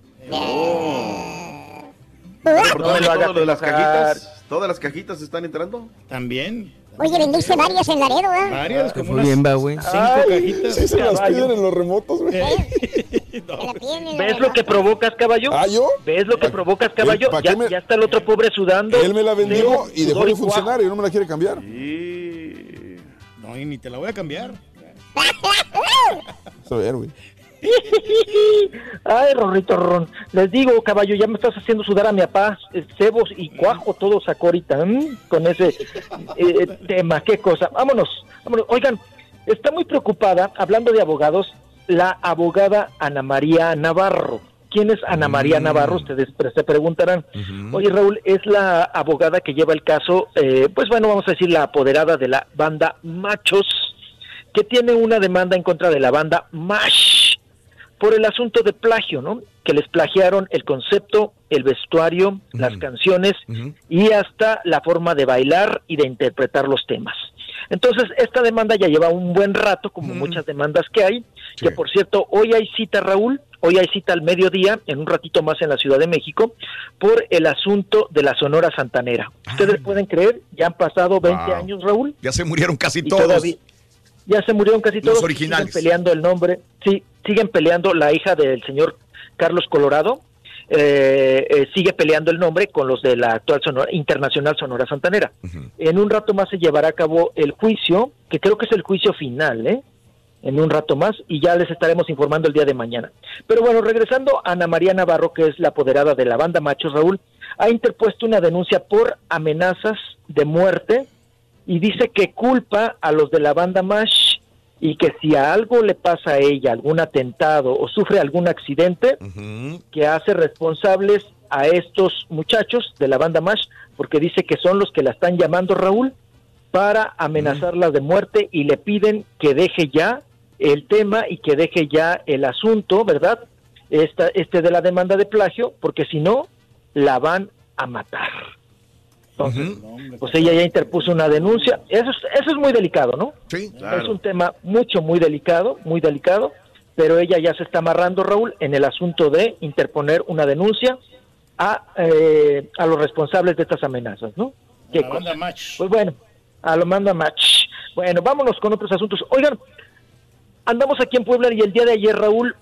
¿Reportaron me lo hagas todo lo de las cajitas? ¿Todas las cajitas están entrando? También. Oye, vendiste varias en Laredo, ¿verdad? Varias, Te como unas bien, va, güey. cinco Ay, cajitas. Sí, se las Caballo. piden en los remotos, güey. Piden en ¿Ves lo que provocas, caballo? ¿Ah, yo? ¿Ves lo que provocas, caballo? ¿pa' Ya, qué me- ya está el otro pobre sudando. Él me la vendió y dejó de funcionar y no me la quiere cambiar. Sí. No, y ni te la voy a cambiar. A ver, güey. Ay, Rorrito Ron. Les digo, caballo, ya me estás haciendo sudar a mi papá. eh, Cebos y cuajo todo sacó ahorita ¿m? con ese eh, tema. Qué cosa. Vámonos, vámonos. Oigan, está muy preocupada, hablando de abogados, la abogada Ana María Navarro. ¿Quién es Ana María Navarro? Ustedes se preguntarán. Oye, Raúl, es la abogada que lleva el caso, eh, pues bueno, vamos a decir la apoderada de la banda Machos, que tiene una demanda en contra de la banda MASH por el asunto de plagio, ¿no? Que les plagiaron el concepto, el vestuario, las canciones y hasta la forma de bailar y de interpretar los temas. Entonces, esta demanda ya lleva un buen rato, como muchas demandas que hay, que por cierto, hoy hay cita, Raúl, hoy hay cita al mediodía, en un ratito más en la Ciudad de México, por el asunto de la Sonora Santanera. ¿Ustedes pueden creer? Ya han pasado 20 Wow. años, Raúl, Ya se murieron casi todos. todavía- ya se murieron casi Los todos. originales. Siguen peleando el nombre. Sí, siguen peleando la hija del señor Carlos Colorado. eh, eh, sigue peleando el nombre con los de la actual Sonora- Internacional Sonora Santanera. En un rato más se llevará a cabo el juicio, que creo que es el juicio final, ¿eh? En un rato más, y ya les estaremos informando el día de mañana. Pero bueno, regresando, Ana María Navarro, que es la apoderada de la banda Machos Raúl, ha interpuesto una denuncia por amenazas de muerte y dice que culpa a los de la banda MASH y que si a algo le pasa a ella, algún atentado o sufre algún accidente, que hace responsables a estos muchachos de la banda MASH, porque dice que son los que la están llamando Raúl para amenazarla de muerte y le piden que deje ya el tema y que deje ya el asunto, ¿verdad? Esta, este de la demanda de plagio, porque si no, la van a matar. Entonces, pues ella ya interpuso una denuncia. Eso es, eso es muy delicado, ¿no? Sí, Es un tema mucho, muy delicado, muy delicado, pero ella ya se está amarrando, Raúl, en el asunto de interponer una denuncia a, eh, a los responsables de estas amenazas, ¿no? ¿Qué cosa? Match. Pues bueno, a lo manda match. Bueno, vámonos con otros asuntos. Oigan, andamos aquí en Puebla y el día de ayer, Raúl,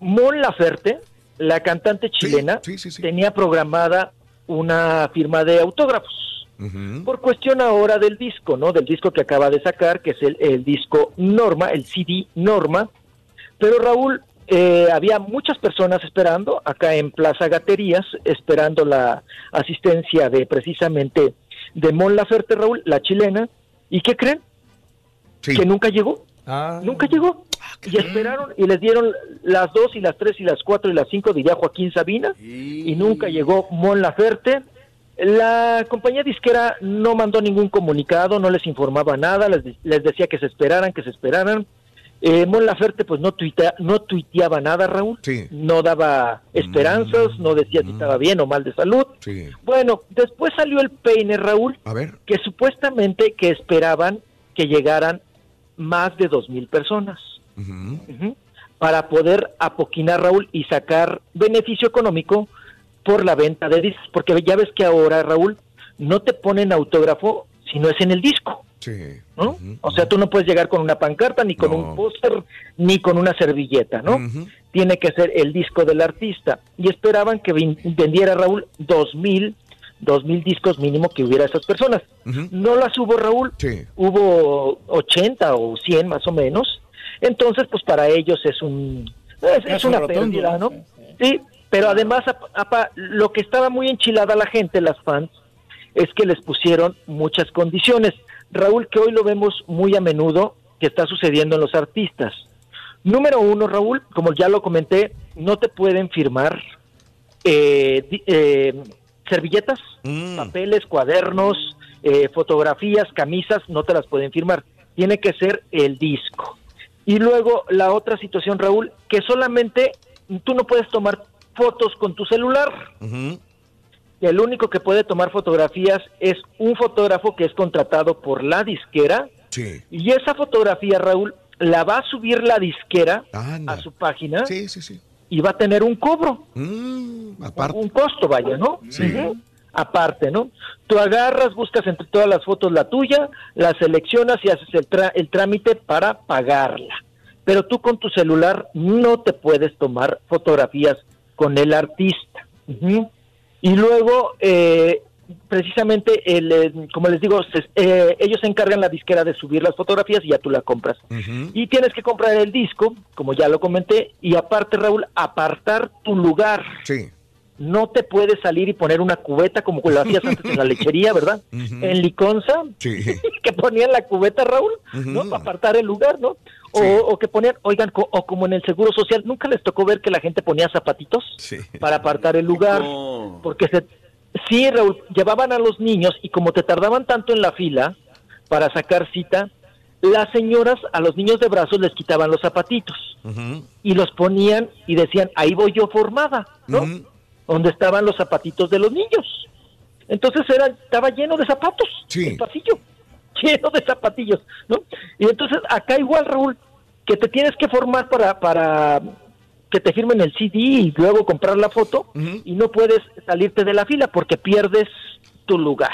Mon Laferte, la cantante chilena, tenía programada una firma de autógrafos. Por cuestión ahora del disco, ¿no? Del disco que acaba de sacar, que es el, el disco Norma, el CD Norma. Pero Raúl, eh, había muchas personas esperando acá en Plaza Gaterías, esperando la asistencia de precisamente de Mon Laferte, Raúl, la chilena. ¿Y qué creen? Que nunca llegó. Nunca llegó. Y esperaron y les dieron las dos y las tres y las cuatro y las cinco, diría Joaquín Sabina, y nunca llegó Mon Laferte. La compañía disquera no mandó ningún comunicado, no les informaba nada, les, de- les decía que se esperaran, que se esperaran. Eh, Mon Laferte pues no, tuitea- no tuiteaba nada, Raúl, no daba esperanzas, no decía si estaba bien o mal de salud. Bueno, después salió el peine, Raúl, A ver. que supuestamente que esperaban que llegaran más de dos mil personas Para poder apoquinar Raúl y sacar beneficio económico por la venta de discos, porque ya ves que ahora Raúl no te ponen autógrafo si no es en el disco, ¿no? O sea, tú no puedes llegar con una pancarta, ni con un póster, ni con una servilleta, ¿no? Tiene que ser el disco del artista. Y esperaban que vendiera Raúl dos mil, dos mil discos mínimo que hubiera esas personas. No las hubo Raúl, hubo 80 o 100 más o menos. Entonces, pues para ellos es un es, una rotundo, pérdida, ¿no? Sí, pero además apa- lo que estaba muy enchilada la gente, las fans, es que les pusieron muchas condiciones. Raúl, que hoy lo vemos muy a menudo que está sucediendo en los artistas. Número uno, Raúl, como ya lo comenté, no te pueden firmar eh, eh, servilletas, papeles, cuadernos, eh, fotografías, camisas, no te las pueden firmar. Tiene que ser el disco. Y luego la otra situación, Raúl, que solamente tú no puedes tomar fotos con tu celular. El único que puede tomar fotografías es un fotógrafo que es contratado por la disquera. Y esa fotografía, Raúl, la va a subir la disquera a su página. Y va a tener un cobro. Un costo, vaya, ¿no? Ujú. Aparte, ¿no? Tú agarras, buscas entre todas las fotos la tuya, la seleccionas y haces el, tra- el trámite para pagarla. Pero tú con tu celular no te puedes tomar fotografías con el artista. Y luego, eh, precisamente, el, eh, como les digo, se- eh, ellos se encargan la disquera de subir las fotografías y ya tú la compras. Y tienes que comprar el disco, como ya lo comenté, y aparte, Raúl, apartar tu lugar. Sí. No te puedes salir y poner una cubeta como lo hacías antes en la lechería, ¿verdad? En Liconza, Sí. que ponían la cubeta, Raúl, ¿no? Para apartar el lugar, ¿no? O, o que ponían, oigan, co- o como en el Seguro Social, ¿nunca les tocó ver que la gente ponía zapatitos Sí. para apartar el lugar? Porque se, sí, Raúl, llevaban a los niños y como te tardaban tanto en la fila para sacar cita, las señoras a los niños de brazos les quitaban los zapatitos y los ponían y decían, ahí voy yo formada, ¿no? Donde estaban los zapatitos de los niños. Entonces era, estaba lleno de zapatos el pasillo, lleno de zapatillos, ¿no? Y entonces acá igual, Raúl, que te tienes que formar para, para que te firmen el CD y luego comprar la foto y no puedes salirte de la fila porque pierdes tu lugar.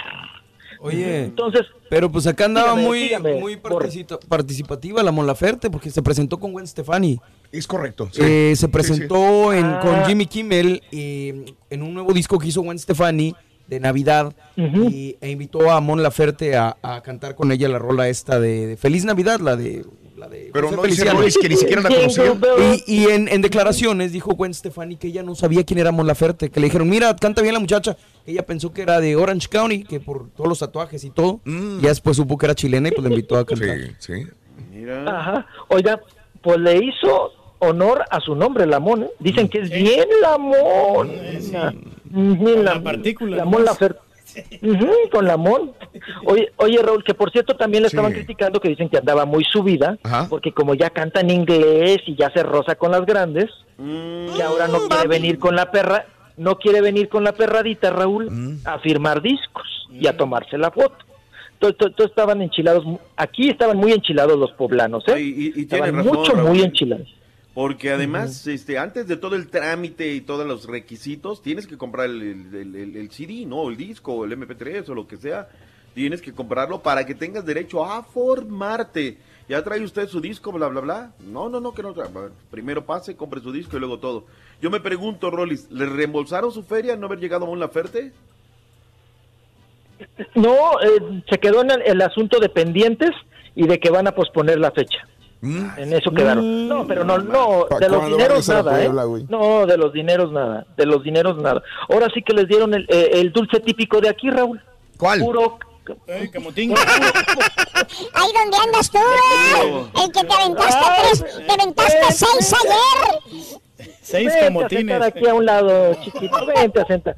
Oye, Entonces, pero pues acá andaba dígame, muy, dígame, muy particita- participativa la Mon Laferte porque se presentó con Gwen Stefani. Es correcto. sí. Eh, se presentó sí. en, Ah. con Jimmy Kimmel eh, en un nuevo disco que hizo Gwen Stefani de Navidad y, e invitó a Mon Laferte a, a cantar con ella la rola esta de, de Feliz Navidad, la de... La de Pero José no dice que ni siquiera la conocía. Y, y en, en declaraciones dijo Gwen Stefani que ella no sabía quién era Mon Laferte, que le dijeron, mira, canta bien la muchacha. Ella pensó que era de Orange County, que por todos los tatuajes y todo. Y ya después supo que era chilena y pues la invitó a cantar. Sí, Ajá. Oiga, pues le hizo honor a su nombre, Lamón. ¿eh? Dicen que es bien Lamón. Ujú, la, partícula. Lamón Laferte. Con Lamón. Oye, oye, Raúl, que por cierto también le estaban criticando que dicen que andaba muy subida, porque como ya canta en inglés y ya se roza con las grandes, que ahora no quiere venir con la perra, no quiere venir con la perradita, Raúl, a firmar discos y a tomarse la foto. Entonces, to- to- estaban enchilados, aquí estaban muy enchilados los poblanos, ¿eh? Y, y- y estaban razón, mucho, Raúl. muy enchilados. Porque además, este, antes de todo el trámite y todos los requisitos, tienes que comprar el, el- el- el CD, ¿no? El disco, o el MP3 o lo que sea. Tienes que comprarlo para que tengas derecho a formarte. Ya trae usted su disco, bla, bla, bla. No, no, no, que no. ver, Primero pase, compre su disco y luego todo. Yo me pregunto, Rolis, ¿le reembolsaron su feria no haber llegado a un Laferte? No, eh, se quedó en el, el asunto de pendientes y de que van a posponer la fecha. En eso quedaron. No, pero no, no, ¿Pa' de los dineros nada, ¿eh? No, de los dineros nada, de los dineros nada. Ahora sí que les dieron el, eh, el dulce típico de aquí, Raúl. ¿Cuál? Puro. Camotín. Ahí donde andas tú, ¿eh? El que te aventaste tres, te aventaste seis ayer. Seis Vente a camotines. sentar aquí a un lado, chiquito, vente a sentar.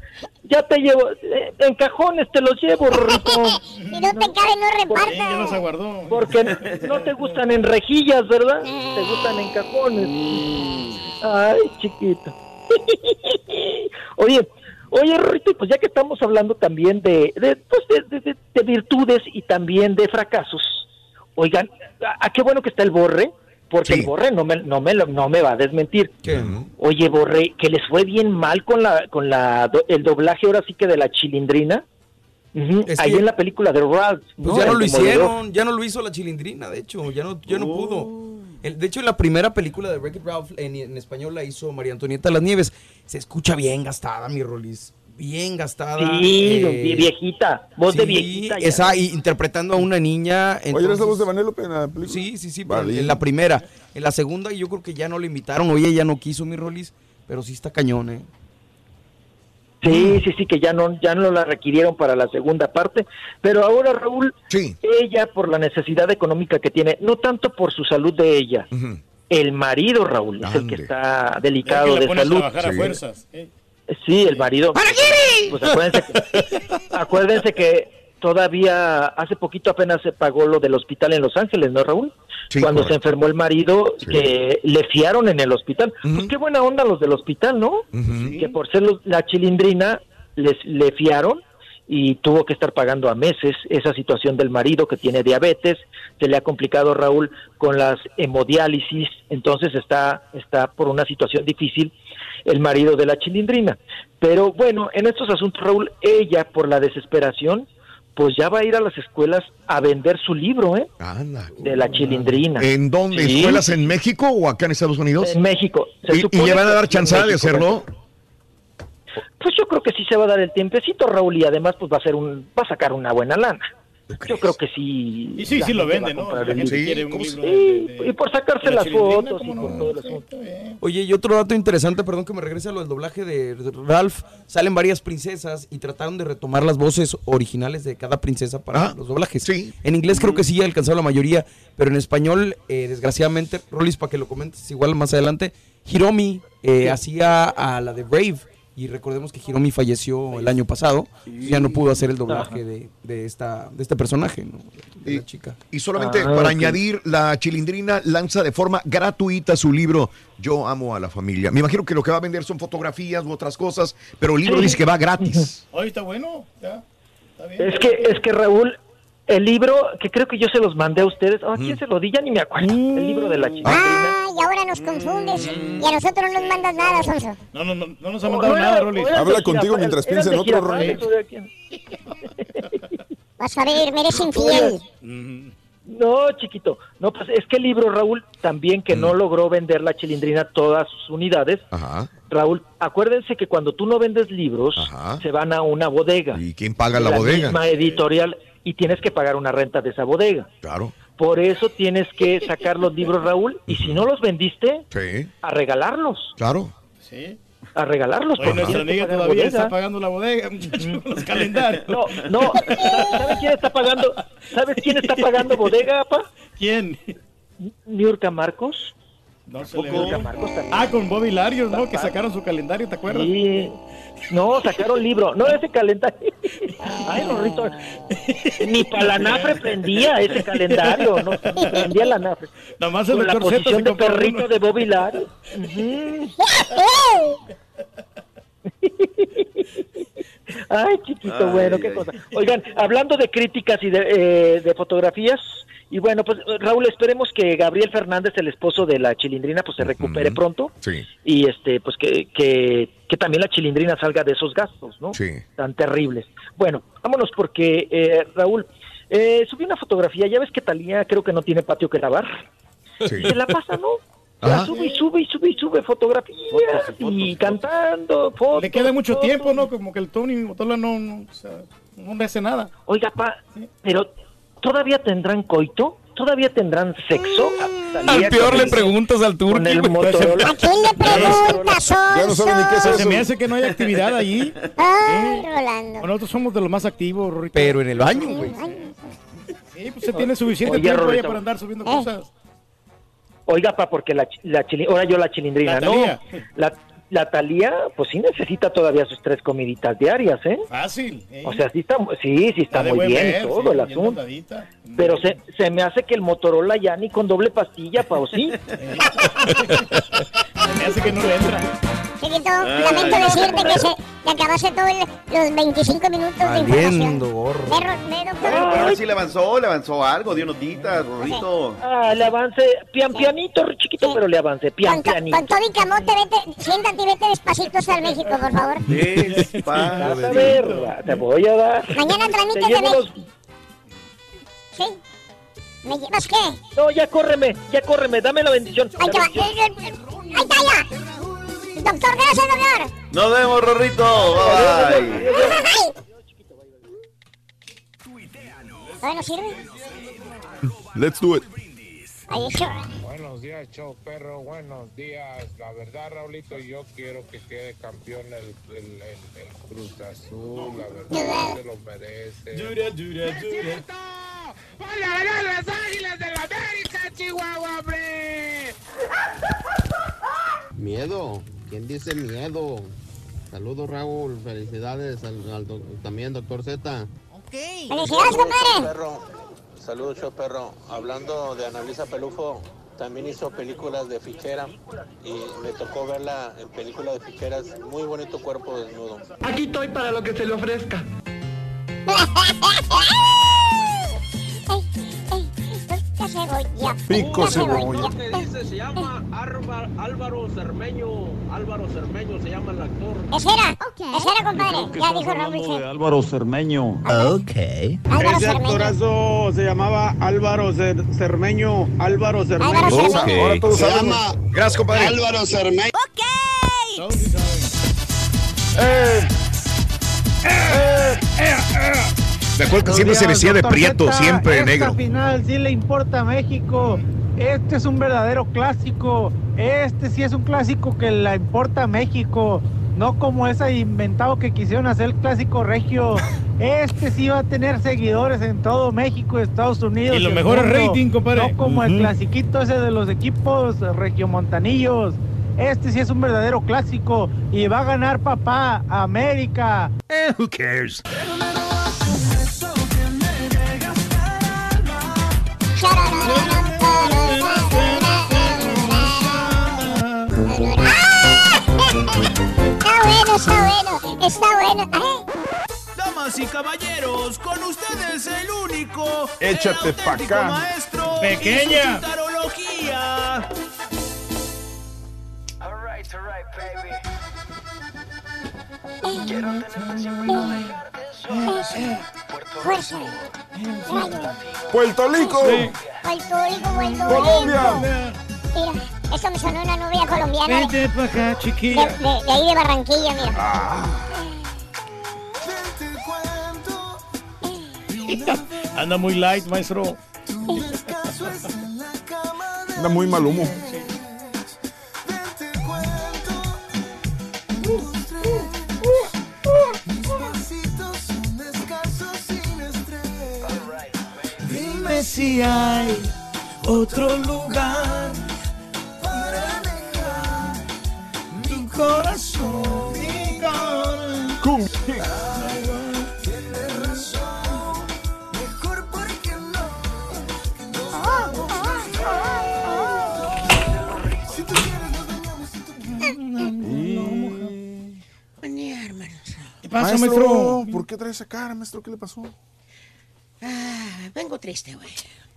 Ya te llevo, eh, en cajones te los llevo, Rorrito. Si no te cabe, no repartas. Ya los aguardó. Porque no te gustan en rejillas, ¿verdad? Te gustan en cajones. Ay, chiquito. Oye, oye, Rorrito, pues ya que estamos hablando también de, de, pues de, de- de- de virtudes y también de fracasos, oigan, a, a qué bueno que está el borre, porque el borre no me, no me, no me va a desmentir. Oye, Borre, que les fue bien mal con la con la el doblaje ahora sí que de la chilindrina. Ahí que- en la película de Ralph. Pues ya no lo hicieron, ya no lo hizo la chilindrina, de hecho, ya no, ya no pudo. El- de hecho, la primera película de Wreck-It Ralph en, en español la hizo María Antonieta Las Nieves. Se escucha bien gastada, mi Rolis. Bien gastada. Sí, eh, viejita, voz de sí, viejita. ya. Esa, y interpretando a una niña. Oye, ¿eres la entonces- voz de Vanellope en la película? Sí, sí, sí, Vale. en la primera. En la segunda yo creo que ya no le invitaron, oye, ella no quiso mi Rolis, pero sí está cañón, ¿eh? Sí, sí, sí, que ya no, ya no la requirieron para la segunda parte. Pero ahora, Raúl, ella por la necesidad económica que tiene, no tanto por su salud de ella, el marido, Raúl, es el que está delicado Es que de a salud. trabajar a fuerzas. eh. Sí, el marido. Pues acuérdense que, acuérdense que todavía hace poquito apenas se pagó lo del hospital en Los Ángeles, ¿no, Raúl? Cuando se enfermó el marido, que le fiaron en el hospital. Pues qué buena onda los del hospital, ¿no? Que por ser los- la chilindrina les le fiaron y tuvo que estar pagando a meses esa situación del marido que tiene diabetes, se le ha complicado Raúl con las hemodiálisis, entonces está está por una situación difícil el marido de la chilindrina. Pero bueno, en estos asuntos Raúl, ella por la desesperación pues ya va a ir a las escuelas a vender su libro, ¿eh? De la chilindrina. ¿En dónde? Sí. ¿Escuelas en México o acá en Estados Unidos? En México. Se ¿Y, le van a dar chance de hacerlo? pues yo creo que sí se va a dar el tiempecito, Raúl, y además pues va a ser un, va a sacar una buena lana. Yo creo que sí. Y sí, sí lo gente va vende, a ¿no? La gente quiere un ¿cómo libro se- de- de- Sí, y por sacarse la las fotos y ¿cómo por no? todo el asunto. Oye, y otro dato interesante, perdón que me regrese a lo del doblaje de Ralph. Salen varias princesas y trataron de retomar las voces originales de cada princesa para los doblajes. En inglés creo que sí alcanzado la mayoría, pero en español, eh, desgraciadamente, Rolis, para que lo comentes igual más adelante, Hiromi eh, hacía a la de Brave. Y recordemos que Hiromi falleció el año pasado. Ya no pudo hacer el doblaje de, de esta, de este personaje, ¿no? De la chica. Y solamente Ah, para añadir, la Chilindrina lanza de forma gratuita su libro Yo amo a la familia. Me imagino que lo que va a vender son fotografías u otras cosas, pero el libro Sí. dice que va gratis. Oye, está bueno. Ya. Está bien. Es que, es que Raúl, el libro, que creo que yo se los mandé a ustedes, ¿a quién se lo di? Ya ni me acuerdo. El libro de la chica. Ah, y ahora nos confundes. Y a nosotros no nos mandas nada, Sonso. No, no, no, no nos ha mandado nada, era Habla contigo mientras piensa en otro, Girafales, Rolis. ¿o de quién? Vas a ver, me eres infiel. No, chiquito. No, pues es que el libro, Raúl, también que no logró vender la chilindrina todas sus unidades. Ajá. Raúl, acuérdense que cuando tú no vendes libros, se van a una bodega. ¿Y quién paga la, bodega? misma editorial y tienes que pagar una renta de esa bodega. Claro. Por eso tienes que sacar los libros, Raúl, y si no los vendiste, Sí, a regalarlos. claro. Sí. A regalarlos. Oye, nuestra amiga todavía está pagando la bodega, los calendarios. No, no. ¿Sabes quién está pagando? ¿Sabes quién está pagando bodega, pa? ¿Quién? Niurka Marcos. No se. Ah, con Bobby Larios, ¿no? Que sacaron su calendario, ¿te acuerdas? Sí. No, sacaron libro. No, ese calendario. Ay, Rorrito. Ni para la nafre prendía ese calendario. No prendía la nafre. Nada más el Con la posición se de perrito uno. de Bobby Larios. Ujú. Ay, chiquito, Ay, bueno, qué ay. cosa. Oigan, hablando de críticas y de, eh, de fotografías, y bueno, pues Raúl, esperemos que Gabriel Fernández, el esposo de la chilindrina, pues se recupere pronto Sí. y este, pues que, que, que también la chilindrina salga de esos gastos, ¿no? Sí. Tan terribles. Bueno, vámonos porque, eh, Raúl, eh, subí una fotografía, ya ves que Talía creo que no tiene patio que lavar. Sí. Se la pasa, ¿no? La sube y sube y sube y sube fotografías y cantando, fotos. Le queda mucho fotos. tiempo, ¿no? Como que el Tony Motola no, no, o sea, no le hace nada. Oiga, pa, pero ¿todavía tendrán coito? ¿Todavía tendrán sexo? Talía Al peor le el- preguntas al. Motorola. ¿A quién le preguntas, Ya no sabe ni qué es Sonso? Se me hace que no hay actividad allí. Ay, Rolando. Bueno, nosotros somos de los más activos, Rorrito. Pero en el baño, güey. Sí, pues se tiene suficiente Oye, tiempo ahí Rorrito. para andar subiendo Eh. cosas. Oiga, pa, porque la, chi- la chili- ahora yo la chilindrina, La ¿no? La, la Talía, pues sí necesita todavía sus tres comiditas diarias, ¿eh? Fácil. ¿eh? O sea, sí está, sí, sí está muy bien ver, todo sí, el asunto. Pero se, se me hace que el Motorola ya ni con doble pastilla, pa, ¿o sí? Se me hace que no le entra. Chiquito, lamento decirte que se te acabaste todos los 25 minutos de información. Valiendo gorro. Pero ahora sí le avanzó, le avanzó algo, dio notitas, Rorrito. Ah, le avance, pian pianito, chiquito, pero le avance, pian Con, pianito. con todo y camote, vete, siéntate y vete despacito hasta el México, por favor. Vas a ver, te voy a dar. Mañana Te transmites de México. ¿Sí? ¿Me llevas qué? No, ya córreme, ya córreme, dame la bendición. Ahí la te va. bendición. Ahí está ya. Doctor, gracias, doctor. Nos vemos, Rorrito. Bye bye. ¿Todavía no sirve? Let's do it. Ahí está. Buenos días, show perro. Buenos días. La verdad, Raulito, yo quiero que quede campeón el, el, el- el Cruz Azul. La verdad, se lo merece. Dura, dura, dura. ¡Vale a ganar las águilas de la América, Chihuahua, hombre! Miedo. ¿Quién dice miedo? Saludos, Raúl. Felicidades al, al doc- también, doctor Z. Felicidades, compadre. Perro. Saludos, show perro. Hablando de Analisa Pelufo, también hizo películas de fichera y me tocó verla en película de ficheras. Muy bonito cuerpo desnudo. Aquí estoy para lo que se le ofrezca. cebolla. Pico cebolla. ¿Qué dice? Se llama Arba- Álvaro Cermeño. Álvaro Cermeño se llama el actor. Ese era. Ese era, compadre. Ya dijo Raúl. sí. Álvaro Cermeño. Ok. Álvaro Ese Cermeño. actorazo se llamaba Álvaro Cer- Cermeño. Álvaro Cermeño. Álvaro Cermeño. Ahora todos Se sabemos. llama Gracias, compadre. Álvaro Cermeño. Ok. Todos sí saben. Eh, Me acuerdo que siempre se vestía de prieto, siempre de esta negro. final sí le importa a México. Este es un verdadero clásico. Este sí es un clásico que le importa a México. No como ese inventado que quisieron hacer el clásico regio. Este sí va a tener seguidores en todo México, Estados Unidos. Y lo el mejor es rating, compadre. No como el Ujú. clasiquito ese de los equipos regiomontanillos. Este sí es un verdadero clásico. Y va a ganar papá, América. who cares? Está bueno, está bueno. Ay, Damas y caballeros, con ustedes el único. Échate el pa' acá. Maestro Pequeña. y su tarología. Fuerza. Puerto Rico. Puerto Rico, Puerto Colombia. Mira, eso me sonó una novia colombiana. de- Vente pa' acá, De, chiquilla. de- de ahí de Barranquilla, mira. Anda muy light, maestro. Anda muy mal humo. Dime si hay otro lugar corazón. Mi corazón. Tienes razón, mejor porque no. Si tú quieres, nos. Si tú Buen día, hermanos. ¿Qué pasa, maestro, maestro? ¿por qué trae esa cara, maestro? ¿Qué le pasó? Ah, vengo triste, güey.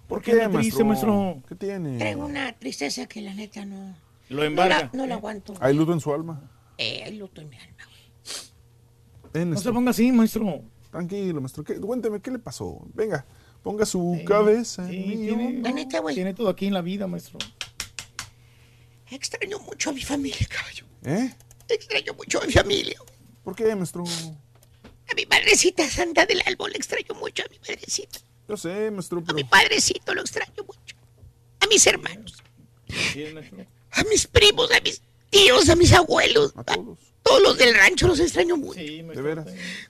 ¿Por qué qué, triste, maestro? ¿Qué tiene? Traigo una tristeza que la neta no. Lo No embarga. la, no la aguanto. Hay luto en su alma. Eh, hay luto en mi alma. Ven, No se ponga así, maestro. Tranquilo, maestro. ¿Qué- Cuénteme, ¿qué le pasó? Venga, ponga su cabeza en Sí, mi tiene, güey. todo aquí en la vida, maestro. Extraño mucho a mi familia, caballo. ¿Eh? Extraño mucho a mi familia. ¿Por qué, maestro? A mi madrecita santa del árbol le extraño mucho a mi madrecita. Yo sé, maestro, A pero... mi padrecito lo extraño mucho. A mis hermanos. Sí, maestro. A mis primos, a mis tíos, a mis abuelos. A todos. Todos los del rancho los extraño mucho. Sí, De maestro. veras.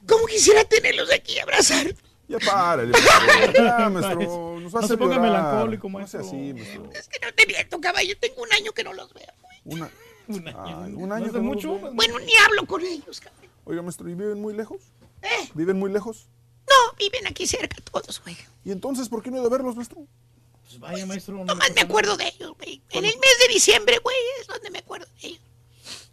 ¿Cómo quisiera tenerlos aquí y abrazar? Ya párale, maestro. Ya, maestro. Nos No se ponga llorar. melancólico, No maestro. así, maestro. Es que no te miento, caballo. Tengo un año que no los veo. Una... Un año. Ay, ¿No un año no mucho? veo. Bueno, ni hablo con ellos, caballo. Oiga, maestro, ¿y viven muy lejos? ¿Eh? ¿Viven muy lejos? No, viven aquí cerca todos, güey. ¿Y entonces por qué no he de verlos, maestro? Pues vaya, maestro. no Nomás me acuerdo de ellos, güey. En el mes de diciembre, güey, es donde me acuerdo de ellos.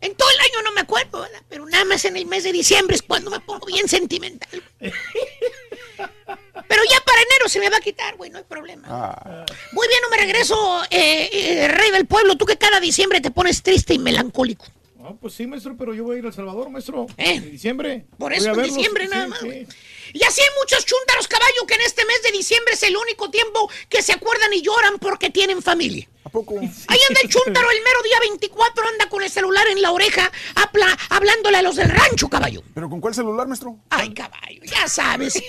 En todo el año no me acuerdo, ¿verdad? Pero nada más en el mes de diciembre es cuando me pongo bien sentimental. Pero ya para enero se me va a quitar, güey, no hay problema. Ah, Muy bien, no me regreso, eh, eh, rey del pueblo. Tú que cada diciembre te pones triste y melancólico. Ah, pues sí, maestro, pero yo voy a ir a El Salvador, maestro. ¿Eh? En diciembre. Por eso en diciembre Sí, nada más, sí. Y así hay muchos chúntaros, caballo, que en este mes de diciembre es el único tiempo que se acuerdan y lloran porque tienen familia. ¿A poco? Ahí anda el chúntaro el mero día 24, anda con el celular en la oreja, habla- hablándole a los del rancho, caballo. ¿Pero con cuál celular, maestro? Ay, caballo, ya sabes.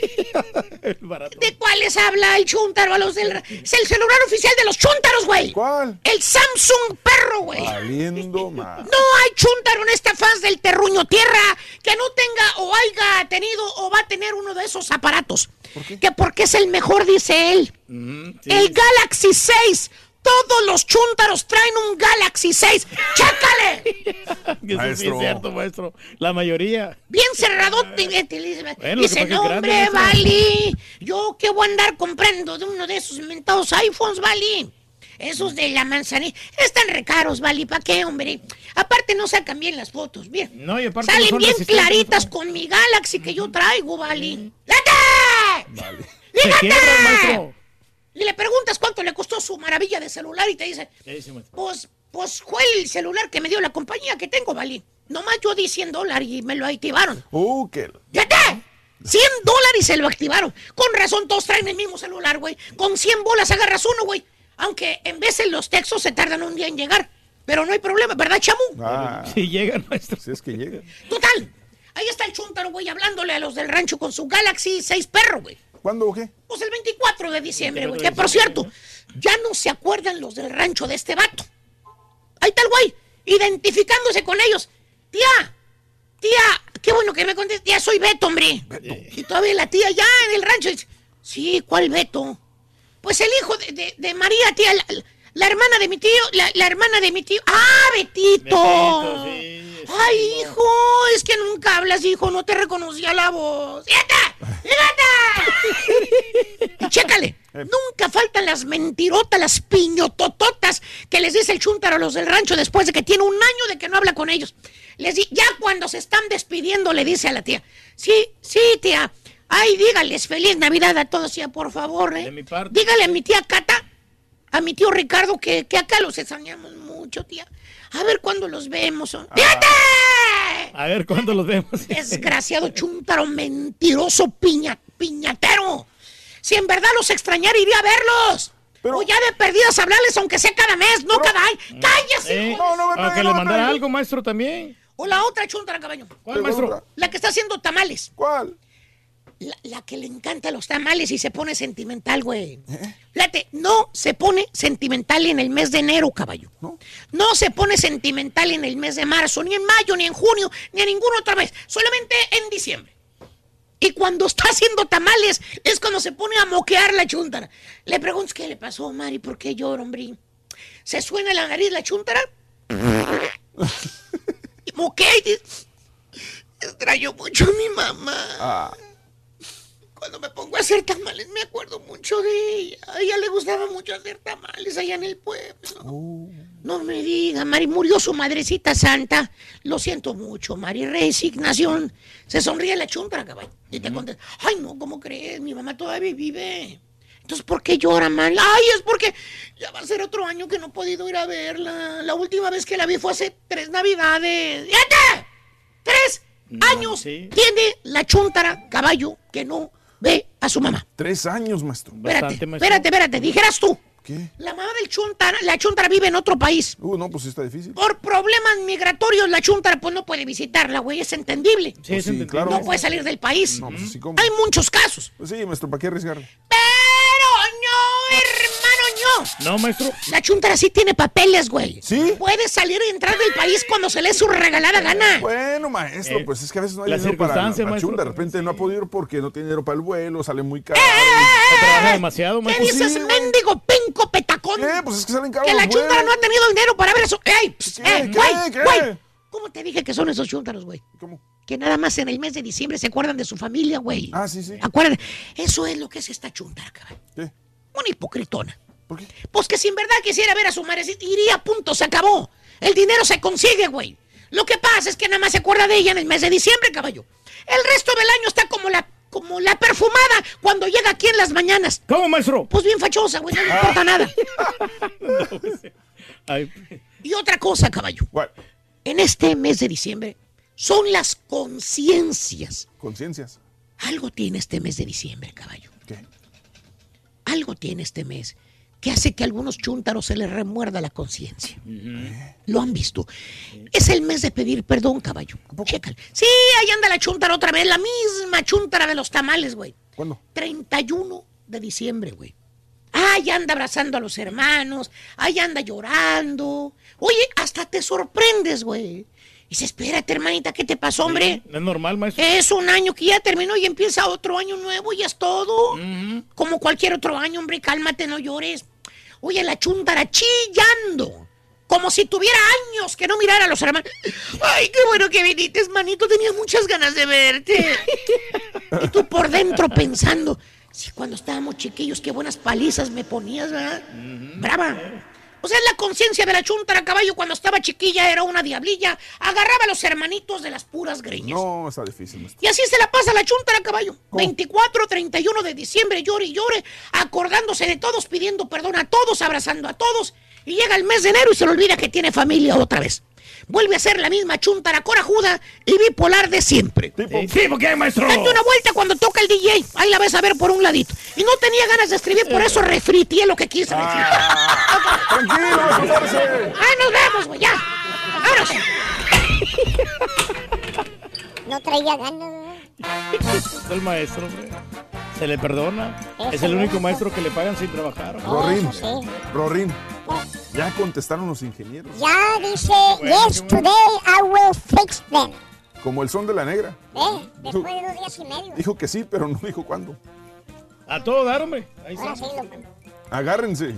El barato. ¿De cuáles habla el chúntaro a los del Es el celular oficial de los chúntaros, güey. ¿Cuál? El Samsung perro, güey. Valiendo más. No hay chúntaro en esta faz del terruño tierra que no tenga o haya tenido o va a tener uno de esos aparatos. Que porque es el mejor, dice él. Mm, sí. El Galaxy 6. Todos los chúntaros traen un Galaxy 6. ¡Chécale! Eso es cierto, maestro. La mayoría. Bien cerradote. Dice, Bueno, dice no, hombre, maestro". Vali. Yo qué voy a andar comprando de uno de esos inventados iPhones, Vali. Esos de la manzanilla. Están recaros, Vali. ¿Para qué, hombre? Aparte no sacan bien las fotos. Bien. No, y aparte no Salen son bien claritas con mi Galaxy que yo traigo, ¡Lígate! quiebran, maestro. Y le preguntas cuánto le costó su maravilla de celular y te dice, ¿Qué dice, maestro? pues, pues fue el celular que me dio la compañía que tengo, Vali. Nomás yo di 100 dólares y me lo activaron. Uh, qué... ¡Fíjate! 100 dólares y se lo activaron. Con razón todos traen el mismo celular, güey. Con 100 bolas agarras uno, güey. Aunque en vez de los textos se tardan un día en llegar. Pero no hay problema, ¿verdad, Chamu? Ah, Si llegan, maestro. si es que llega. Total. Ahí está el chuntaro, güey, hablándole a los del rancho con su Galaxy 6 perro, güey. ¿Cuándo o qué? Pues el 24 de diciembre, güey. Que por cierto, ya no se acuerdan los del rancho de este vato. Ahí está el güey, identificándose con ellos. Tía, tía, qué bueno que me contestes. Tía, soy Beto, hombre. Y todavía la tía ya en el rancho dice, sí, ¿cuál Beto? Pues el hijo de, de- de María, tía, la, la hermana de mi tío, la, la hermana de mi tío. ¡Ah, Betito! Ay, hijo, es que nunca hablas, hijo, no te reconocía la voz. ¡Fíjate! ¡Fíjate! Y chécale, nunca faltan las mentirotas, las piñotototas que les dice el chúntaro a los del rancho después de que tiene un año de que no habla con ellos. Les di- ya cuando se están despidiendo le dice a la tía, sí, sí, tía, ay, dígales feliz Navidad a todos, tía, por favor, ¿eh? Dígale a mi tía Cata, a mi tío Ricardo, que, que acá los extrañamos mucho, tía. A ver cuándo los vemos. ¡Fíjate! A ver cuándo los vemos. Desgraciado chúntaro, mentiroso, piña, piñatero. Si en verdad los extrañara, iría a verlos. o ya de perdidas hablarles, aunque sea cada mes, no cada año. ¡Cállese! Eh, hijo! Para que le mandara algo, maestro, también. O la otra chúntara, caballo. ¿Cuál, maestro? La que está haciendo tamales. ¿Cuál? La, la que le encanta los tamales y se pone sentimental, güey. Fíjate, no se pone sentimental en el mes de enero, caballo. ¿No? se pone sentimental en el mes de marzo, ni en mayo, ni en junio, ni en ningún otro mes. Solamente en diciembre. Y cuando está haciendo tamales es cuando se pone a moquear la chuntara. Le preguntas qué le pasó, Mari, ¿por qué llora, hombre? ¿Se suena la nariz la chuntara? y moquea y dice, extraño mucho a mi mamá. Ah. Cuando me pongo a hacer tamales me acuerdo mucho de ella. A ella le gustaba mucho hacer tamales allá en el pueblo. No me diga, Mari, murió su madrecita santa. Lo siento mucho, Mari. Resignación. Se sonríe la chuntara, caballo. Y te contesta, ay, no, ¿cómo crees? Mi mamá todavía vive. Entonces, ¿por qué llora, mal? Ay, es porque ya va a ser otro año que no he podido ir a verla. La última vez que la vi fue hace tres navidades. ¡Fíjate! ¡Tres años tiene la chuntara, caballo, que no ve a su mamá! Tres años, maestro. Espérate, espérate, espérate. Dijeras tú. ¿Qué? La mamá del chuntara, la chuntara vive en otro país. Uh, no, pues sí está difícil. Por problemas migratorios, la chuntara pues no puede visitarla, güey. Es entendible. Sí, es Pues sí, entendible. claro. No puede salir del país. No, pues así como. Hay muchos casos. Pues sí, maestro, ¿para qué arriesgarle? Pero no, hermano, no. No, maestro. La chuntara sí tiene papeles, güey. ¿Sí? Puede salir y entrar del país cuando se le su regalada gana. Bueno, maestro, Eh, pues es que a veces no hay dinero para la, la chunda. De repente no ha podido ir porque no tiene dinero para el vuelo, sale muy caro. Trabaja demasiado, ¿Qué maestro. dices, mendigo penco petacón? ¿Qué? Pues es que salen caros Que la vuelos. no ha tenido dinero para ver eso. ¡Ey! pss, ¿Qué? eh, ¿Qué? güey, ¿Qué? güey! ¿Cómo te dije que son esos chúntaros, güey? ¿Cómo? Que nada más en el mes de diciembre se acuerdan de su familia, güey. Ah, sí, sí. Acuerdan. Eso es lo que es esta chuntara, cabrón. ¿Qué? Una hipocritona. ¿Por qué? Pues que si en verdad quisiera ver a su madre, iría, punto, se acabó. El dinero se consigue, güey. Lo que pasa es que nada más se acuerda de ella en el mes de diciembre, caballo. El resto del año está como la, como la perfumada cuando llega aquí en las mañanas. ¿Cómo, maestro? Pues bien fachosa, güey, no le importa nada. Ay, Y otra cosa, caballo. En este mes de diciembre son las conciencias. Conciencias. Algo tiene este mes de diciembre, caballo. ¿Qué? Algo tiene este mes que hace que a algunos chúntaros se les remuerda la conciencia. Lo han visto. Es el mes de pedir perdón, caballo. Sí, ahí anda la chúntara otra vez, la misma chúntara de los tamales, güey. ¿Cuándo? 31 de diciembre, güey. Ahí anda abrazando a los hermanos, ahí anda llorando. Oye, hasta te sorprendes, güey. Dice, espérate, hermanita, ¿qué te pasó, hombre? Es normal, maestro. Es un año que ya terminó y empieza otro año nuevo y es todo. Como cualquier otro año, hombre, cálmate, no llores. Oye, la chuntara chillando. Como si tuviera años que no mirara a los hermanos. Ay, qué bueno que viniste, manito. Tenía muchas ganas de verte. y tú por dentro pensando, sí, cuando estábamos chiquillos, qué buenas palizas me ponías, ¿verdad? Brava. O sea, la conciencia de la chuntara caballo cuando estaba chiquilla era una diablilla. Agarraba a los hermanitos de las puras greñas. No, está difícil, maestro. Y así se la pasa la chuntara caballo. 24, 31 de diciembre, llore y llore, acordándose de todos, pidiendo perdón a todos, abrazando a todos. Y llega el mes de enero y se le olvida que tiene familia otra vez. Vuelve a ser la misma chuntara corajuda y bipolar de siempre. Sí, ¿por qué, maestro? Date una vuelta cuando toca el DJ. Ahí la ves a ver por un ladito. Y no tenía ganas de escribir, por eso refritié lo que quise refritar. Tranquilo, maestro, ¡Ah, nos vemos, güey! ¡Ya! ¡Vámonos! No traía ganas. Es el maestro, hombre. Se le perdona. Es el único maestro que le pagan sin trabajar. Rorín, Eso sí. Rorín. Ya contestaron los ingenieros. Ya dice, yes, today I will fix them. Como el son de la negra. ¿Eh? Después de dos días y medio. Dijo que sí, pero no dijo cuándo. A todo dar, hombre. Ahí Ahora sí, loco. Agárrense.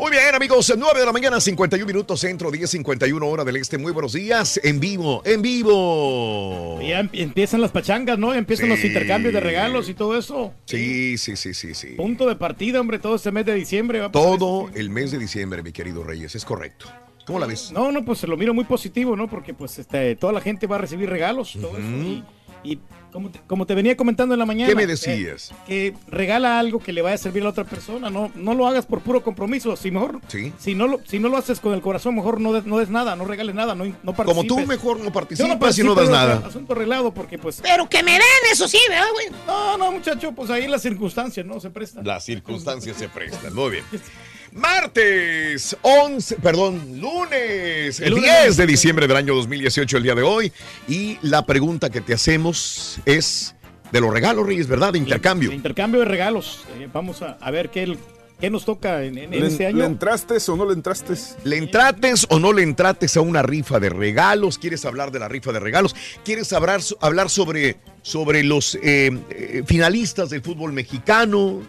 Muy bien, amigos, 9 de la mañana, 51 minutos centro, 10.51 hora del este. Muy buenos días, en vivo, en vivo. Ya em- empiezan las pachangas, ¿no? Empiezan Sí. los intercambios de regalos y todo eso. Sí, sí, sí, sí, sí. Punto de partida, hombre, todo este mes de diciembre. va Todo el mes de diciembre, mi querido Reyes, es correcto. ¿Cómo la ves? No, no, pues se lo miro muy positivo, ¿no? Porque pues este, toda la gente va a recibir regalos, todo eso. Y, y como, te, como te venía comentando en la mañana. ¿Qué me eh, decías? que regala algo que le vaya a servir a la otra persona. No, no lo hagas por puro compromiso. Si mejor, Sí. si no lo, si no lo haces con el corazón, mejor no des, no des nada, no regales nada, no, no participes. Como tú mejor no participas y no das nada. Asunto arreglado porque pues... Pero que me den, eso sí, ¿verdad, güey? No, no, muchacho, pues ahí las circunstancias, ¿no? Se prestan. Las circunstancias se prestan. Muy bien. Martes 11, perdón, lunes, el El lunes. 10 de diciembre del año 2018, el día de hoy. Y la pregunta que te hacemos es de los regalos, Reyes, ¿verdad? De intercambio. Intercambio de regalos. Eh, vamos a, a ver qué, el- qué nos toca en, en- en ¿Le, este año. ¿Le entraste o no le entraste? ¿Le entrates o no le entrates a una rifa de regalos? ¿Quieres hablar de la rifa de regalos? ¿Quieres hablar, hablar sobre, sobre los eh, eh, finalistas del fútbol mexicano?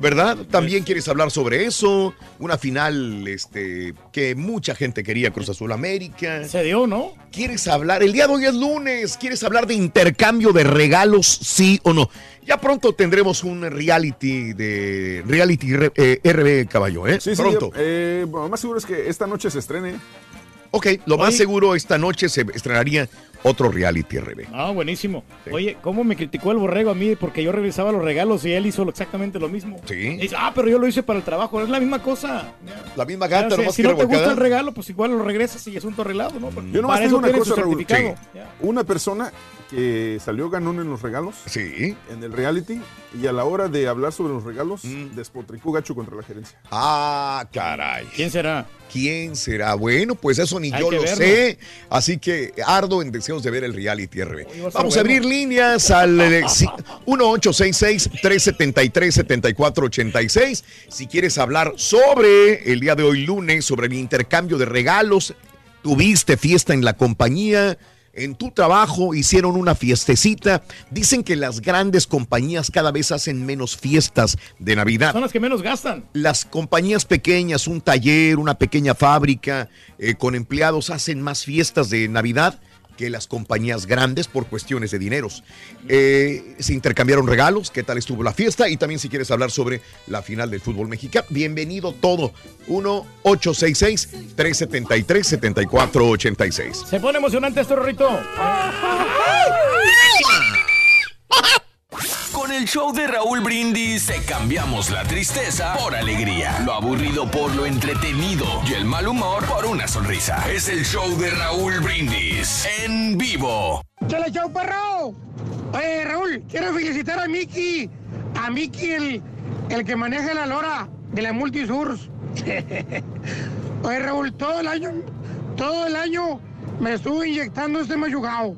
¿Verdad? También quieres hablar sobre eso. Una final este, que mucha gente quería, Cruz Azul América. Se dio, ¿no? ¿Quieres hablar? El día de hoy es lunes. ¿Quieres hablar de intercambio de regalos, sí o no? Ya pronto tendremos un reality de reality eh, RB Caballo, ¿eh? Sí, sí. pronto. eh, bueno, más seguro es que esta noche se estrene. Ok, lo más seguro esta noche se estrenaría otro reality RB. Ah, buenísimo. Oye, ¿cómo me criticó el borrego a mí porque yo revisaba los regalos y él hizo exactamente lo mismo? Sí. Dice, ah, pero yo lo hice para el trabajo. Es la misma cosa. La misma gata, si- nomás si que no te gusta el regalo, pues igual lo regresas y asunto arreglado, ¿no? Yo nomás para te digo eso una cosa, Raúl. certificado. Una persona que salió ganón en los regalos. Sí. En el reality. Y a la hora de hablar sobre los regalos, despotricó gacho contra la gerencia. Ah, caray. ¿Quién será? ¿Quién será? Bueno, pues eso ni Hay yo lo verlo. sé. Así que ardo en deseos de ver el reality RB. Vamos a abrir líneas al eh, si- 1866-373-7486. Si quieres hablar sobre el día de hoy lunes, sobre el intercambio de regalos, tuviste fiesta en la compañía. En tu trabajo hicieron una fiestecita. Dicen que las grandes compañías cada vez hacen menos fiestas de Navidad Son las que menos gastan. las compañías pequeñas, un taller, una pequeña fábrica eh, con empleados hacen más fiestas de Navidad que las compañías grandes por cuestiones de dineros. Eh, se intercambiaron regalos, qué tal estuvo la fiesta y también si quieres hablar sobre la final del fútbol mexicano. Bienvenido todo. 1-866-373-7486. Se pone emocionante esto, Rorrito. Con el show de Raúl Brindis te cambiamos la tristeza por alegría, lo aburrido por lo entretenido y el mal humor por una sonrisa. Es el show de Raúl Brindis en vivo. ¡Chale, chau, perro! Oye, Raúl, quiero felicitar a Miki. A Miki, el, el que maneja la lora de la Multisurs. Oye, Raúl, todo el año, todo el año me estuve inyectando este mayugao.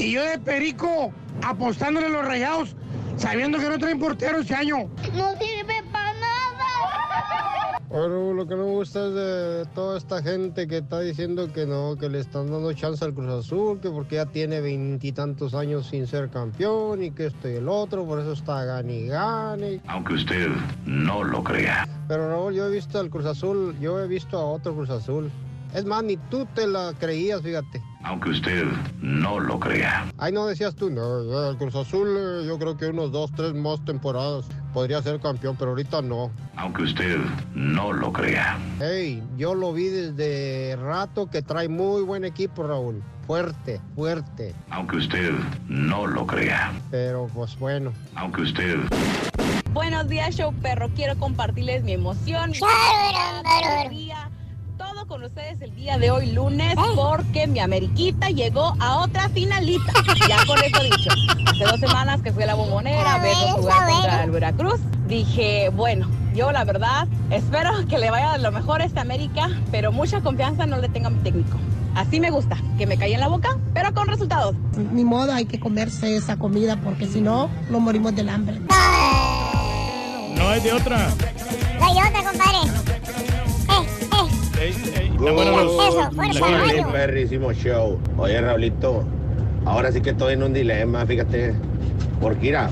Y yo de perico apostándole a los rayados, sabiendo que no traen portero este año. No sirve para nada. Pero lo que no me gusta es de toda esta gente que está diciendo que no, que le están dando chance al Cruz Azul, que porque ya tiene veintitantos años sin ser campeón y que esto y el otro, por eso está gane y gane. Aunque usted no lo crea. Pero Raúl, yo he visto al Cruz Azul, yo he visto a otro Cruz Azul. Es más, ni tú te la creías, fíjate. Aunque usted no lo crea. Ahí no decías tú, no, el Cruz Azul eh, yo creo que unos dos, tres más temporadas podría ser campeón, pero ahorita no. Aunque usted no lo crea. Hey, yo lo vi desde rato que trae muy buen equipo, Raúl. Fuerte, fuerte. Aunque usted no lo crea. Pero pues bueno. Aunque usted Buenos días, show perro. Quiero compartirles mi emoción, mi alegría, todo con ustedes el día de hoy lunes, porque mi Ameriquita llegó a otra finalita. Ya con eso dicho. Hace dos semanas que fui a la bombonera a verlos jugar contra el Veracruz. Dije, bueno, yo la verdad espero que le vaya lo mejor a esta América, pero mucha confianza no le tengo a mi técnico. Así me gusta, que me caiga en la boca, pero con resultados. Ni modo, hay que comerse esa comida porque si no, nos morimos del hambre. No hay de otra. No hay otra, compadre. Perrísimo show. Oye, Raulito, ahora sí que estoy en un dilema, fíjate. Porque, mira,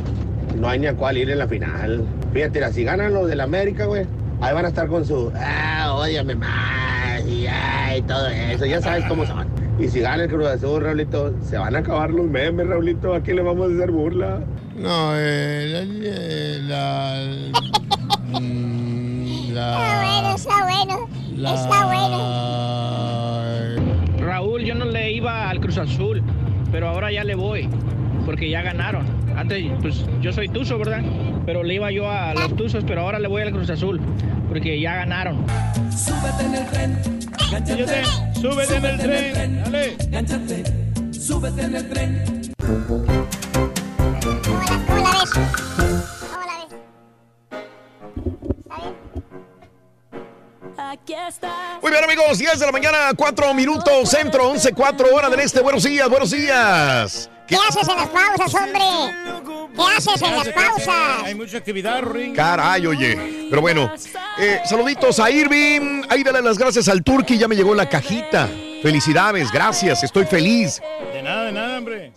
no hay ni a cuál ir en la final. Fíjate, mira, si ganan los del América, güey, ahí van a estar con su, ah, ódiame más, y ay, todo eso, ya sabes cómo son. Y si gana el Cruz Azul, Raulito, se van a acabar los memes, Raulito, ¿a quién le vamos a hacer burla? No, eh, la. la, mm, la- Está bueno, la- está bueno. Raúl, yo no le iba al Cruz Azul, pero ahora ya le voy, porque ya ganaron. Antes, pues yo soy Tuzo, ¿verdad? Pero le iba yo a los Tuzos, pero ahora le voy al Cruz Azul, porque ya ganaron. Súbete en el tren, Súbete, súbete en el tren. Dale. gánchate, súbete en el tren. ¿Cómo la ves? ¿Cómo la ves? Muy bien, amigos, 10 de la mañana, 4 minutos, centro, 11, 4 horas del este. Buenos días, buenos días. ¿Qué haces en las pausas, hombre? ¿Qué haces en las pausas? Hay mucha actividad, Ring. Caray, oye. Pero bueno, eh, saluditos a Irving. Ahí dale las gracias al Turqui, ya me llegó la cajita. Felicidades, gracias, estoy feliz. De nada, de nada, hombre.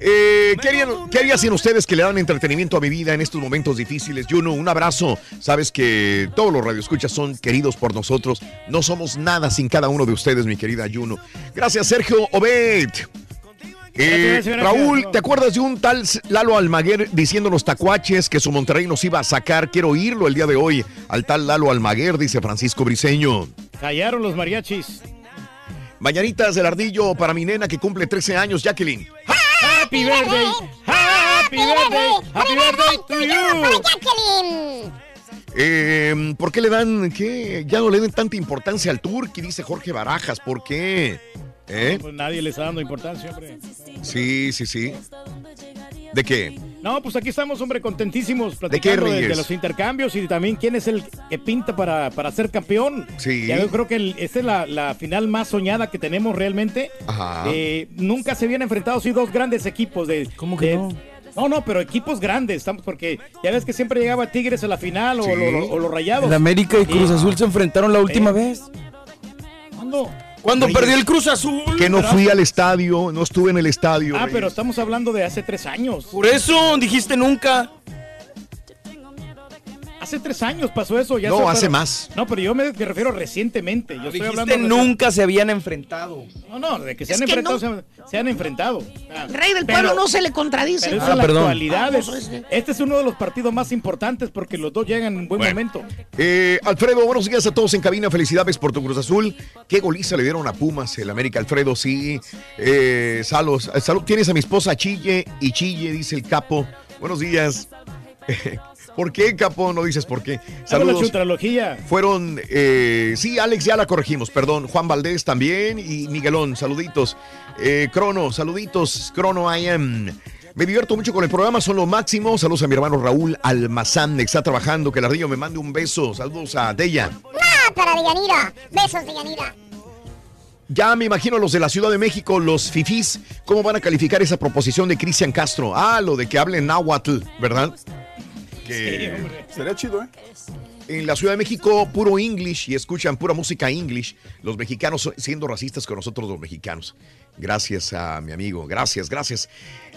Eh, ¿qué, harían, qué harían sin ustedes que le dan entretenimiento a mi vida en estos momentos difíciles? Juno, un abrazo. Sabes que todos los radioescuchas son queridos por nosotros. No somos nada sin cada uno de ustedes, mi querida Juno. Gracias, Sergio Obed. Eh, Raúl. ¿te acuerdas de un tal Lalo Almaguer diciendo los tacuaches que su Monterrey nos iba a sacar? Quiero oírlo el día de hoy. Al tal Lalo Almaguer, dice Francisco Briseño. Callaron los mariachis. Mañanitas del ardillo para mi nena que cumple 13 años, Jacqueline. Happy birthday. Happy birthday. Happy birthday to you. Jacqueline. Eh, ¿Por qué le dan, qué? Ya no le den tanta importancia al Turqui, dice Jorge Barajas. ¿Por qué? ¿Eh? Pues nadie le está dando importancia, hombre. Sí, sí, sí. ¿De qué? No, pues aquí estamos, hombre, contentísimos qué, platicando de, de Reyes? los intercambios y también quién es el que pinta para, para ser campeón. Sí. Ya yo creo que el- esta es la, la final más soñada que tenemos realmente. Ajá. Eh, nunca se habían enfrentado así dos grandes equipos de. ¿Cómo que no? No, no, pero equipos grandes, estamos porque ya ves que siempre llegaba Tigres a la final o, Sí. lo- o los Rayados. El América y Cruz Azul se enfrentaron la última Eh. vez. ¿Cuándo? Cuando Reyes. perdió el Cruz Azul. Que no Pero- fui al estadio, no estuve en el estadio. Ah, Reyes. pero estamos hablando de hace tres años. Por eso dijiste nunca. Hace tres años pasó eso. Ya No, se- hace más. No, pero yo me me refiero recientemente. Yo estoy Dijiste hablando de- nunca se habían enfrentado. No, no, de que se Es han que enfrentado, no. se, han, se han enfrentado. Ah, Rey del pero- pueblo no se le contradice. Pero Ah, es perdón. actualidad. Este. Este es uno de los partidos más importantes porque los dos llegan en buen Bueno. momento. Eh, Alfredo, buenos días a todos en cabina. Felicidades por tu Cruz Azul. Qué goliza le dieron a Pumas el América. Alfredo, sí. Eh, salos, eh, salud. Tienes a mi esposa Chille y Chille, dice el capo. Buenos días. ¿Por qué, capo? No dices por qué. Saludos. Fueron, eh, sí, Alex, ya la corregimos, perdón. Juan Valdés también y Miguelón, saluditos. Eh, Crono, saluditos. Crono, I am. Me divierto mucho con el programa, son lo máximo. Saludos a mi hermano Raúl Almazán, que está trabajando. Que el ardillo me mande un beso. Saludos a Deya. Ah, para Deyanira. Besos, Deyanira. Ya me imagino los de la Ciudad de México, los fifís, ¿cómo van a calificar esa proposición de Cristian Castro? Ah, lo de que hablen náhuatl, ¿verdad? Que Sería chido, ¿eh? en la Ciudad de México, puro English y escuchan pura música English, los mexicanos siendo racistas con nosotros los mexicanos. Gracias a mi amigo, gracias, gracias.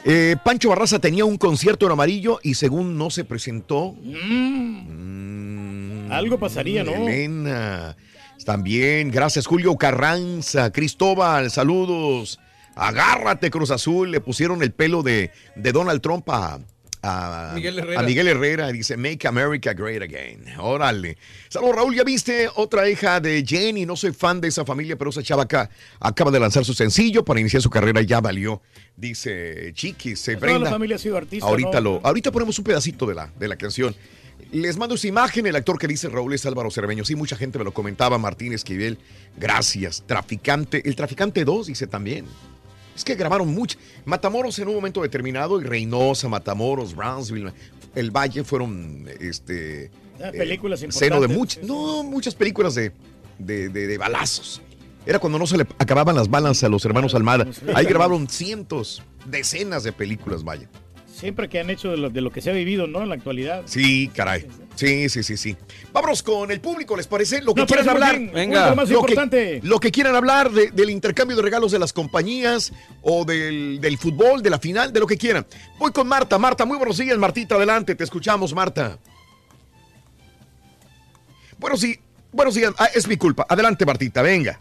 Eh, Pancho Barraza tenía un concierto en amarillo y según no se presentó. Mm, Algo pasaría, ¿no? Elena. También, gracias Julio Carranza, Cristóbal, saludos. Agárrate Cruz Azul, le pusieron el pelo de, de Donald Trump a, a- Miguel Herrera. a Miguel Herrera, dice Make America Great Again. Órale. Saludos Raúl, ya viste otra hija de Jenny, no soy fan de esa familia, pero esa chava acá acaba de lanzar su sencillo para iniciar su carrera, ya valió, dice Chiquis, se Toda la familia ha sido artista. Ahorita, ¿no? lo, ahorita ponemos un pedacito de la, de la canción. Les mando esa imagen, el actor que dice Raúl es Álvaro Cerveño. Sí, mucha gente me lo comentaba, Martín Esquivel. Gracias. Traficante, el Traficante 2 dice también. Es que grabaron mucho. Matamoros en un momento determinado y Reynosa, Matamoros, Brownsville, el Valle fueron este Ah, películas seno de muchas, no, muchas películas de, de, de- de balazos. Era cuando no se le acababan las balas a los hermanos Almada. Ahí grabaron cientos, decenas de películas, vaya. Siempre que han hecho de lo, de lo que se ha vivido, ¿no? En la actualidad. Sí, caray. Sí, sí, sí, sí. Vámonos con el público, ¿les parece? Lo que No, quieran hablar. bien. Venga. Lo más Lo que, lo que quieran hablar de- del intercambio de regalos de las compañías o del, del fútbol, de la final, de lo que quieran. Voy con Marta. Marta, muy buenos días, Martita. Adelante, te escuchamos, Marta. Buenos, di- buenos días. Ah, es mi culpa. Adelante, Martita, venga.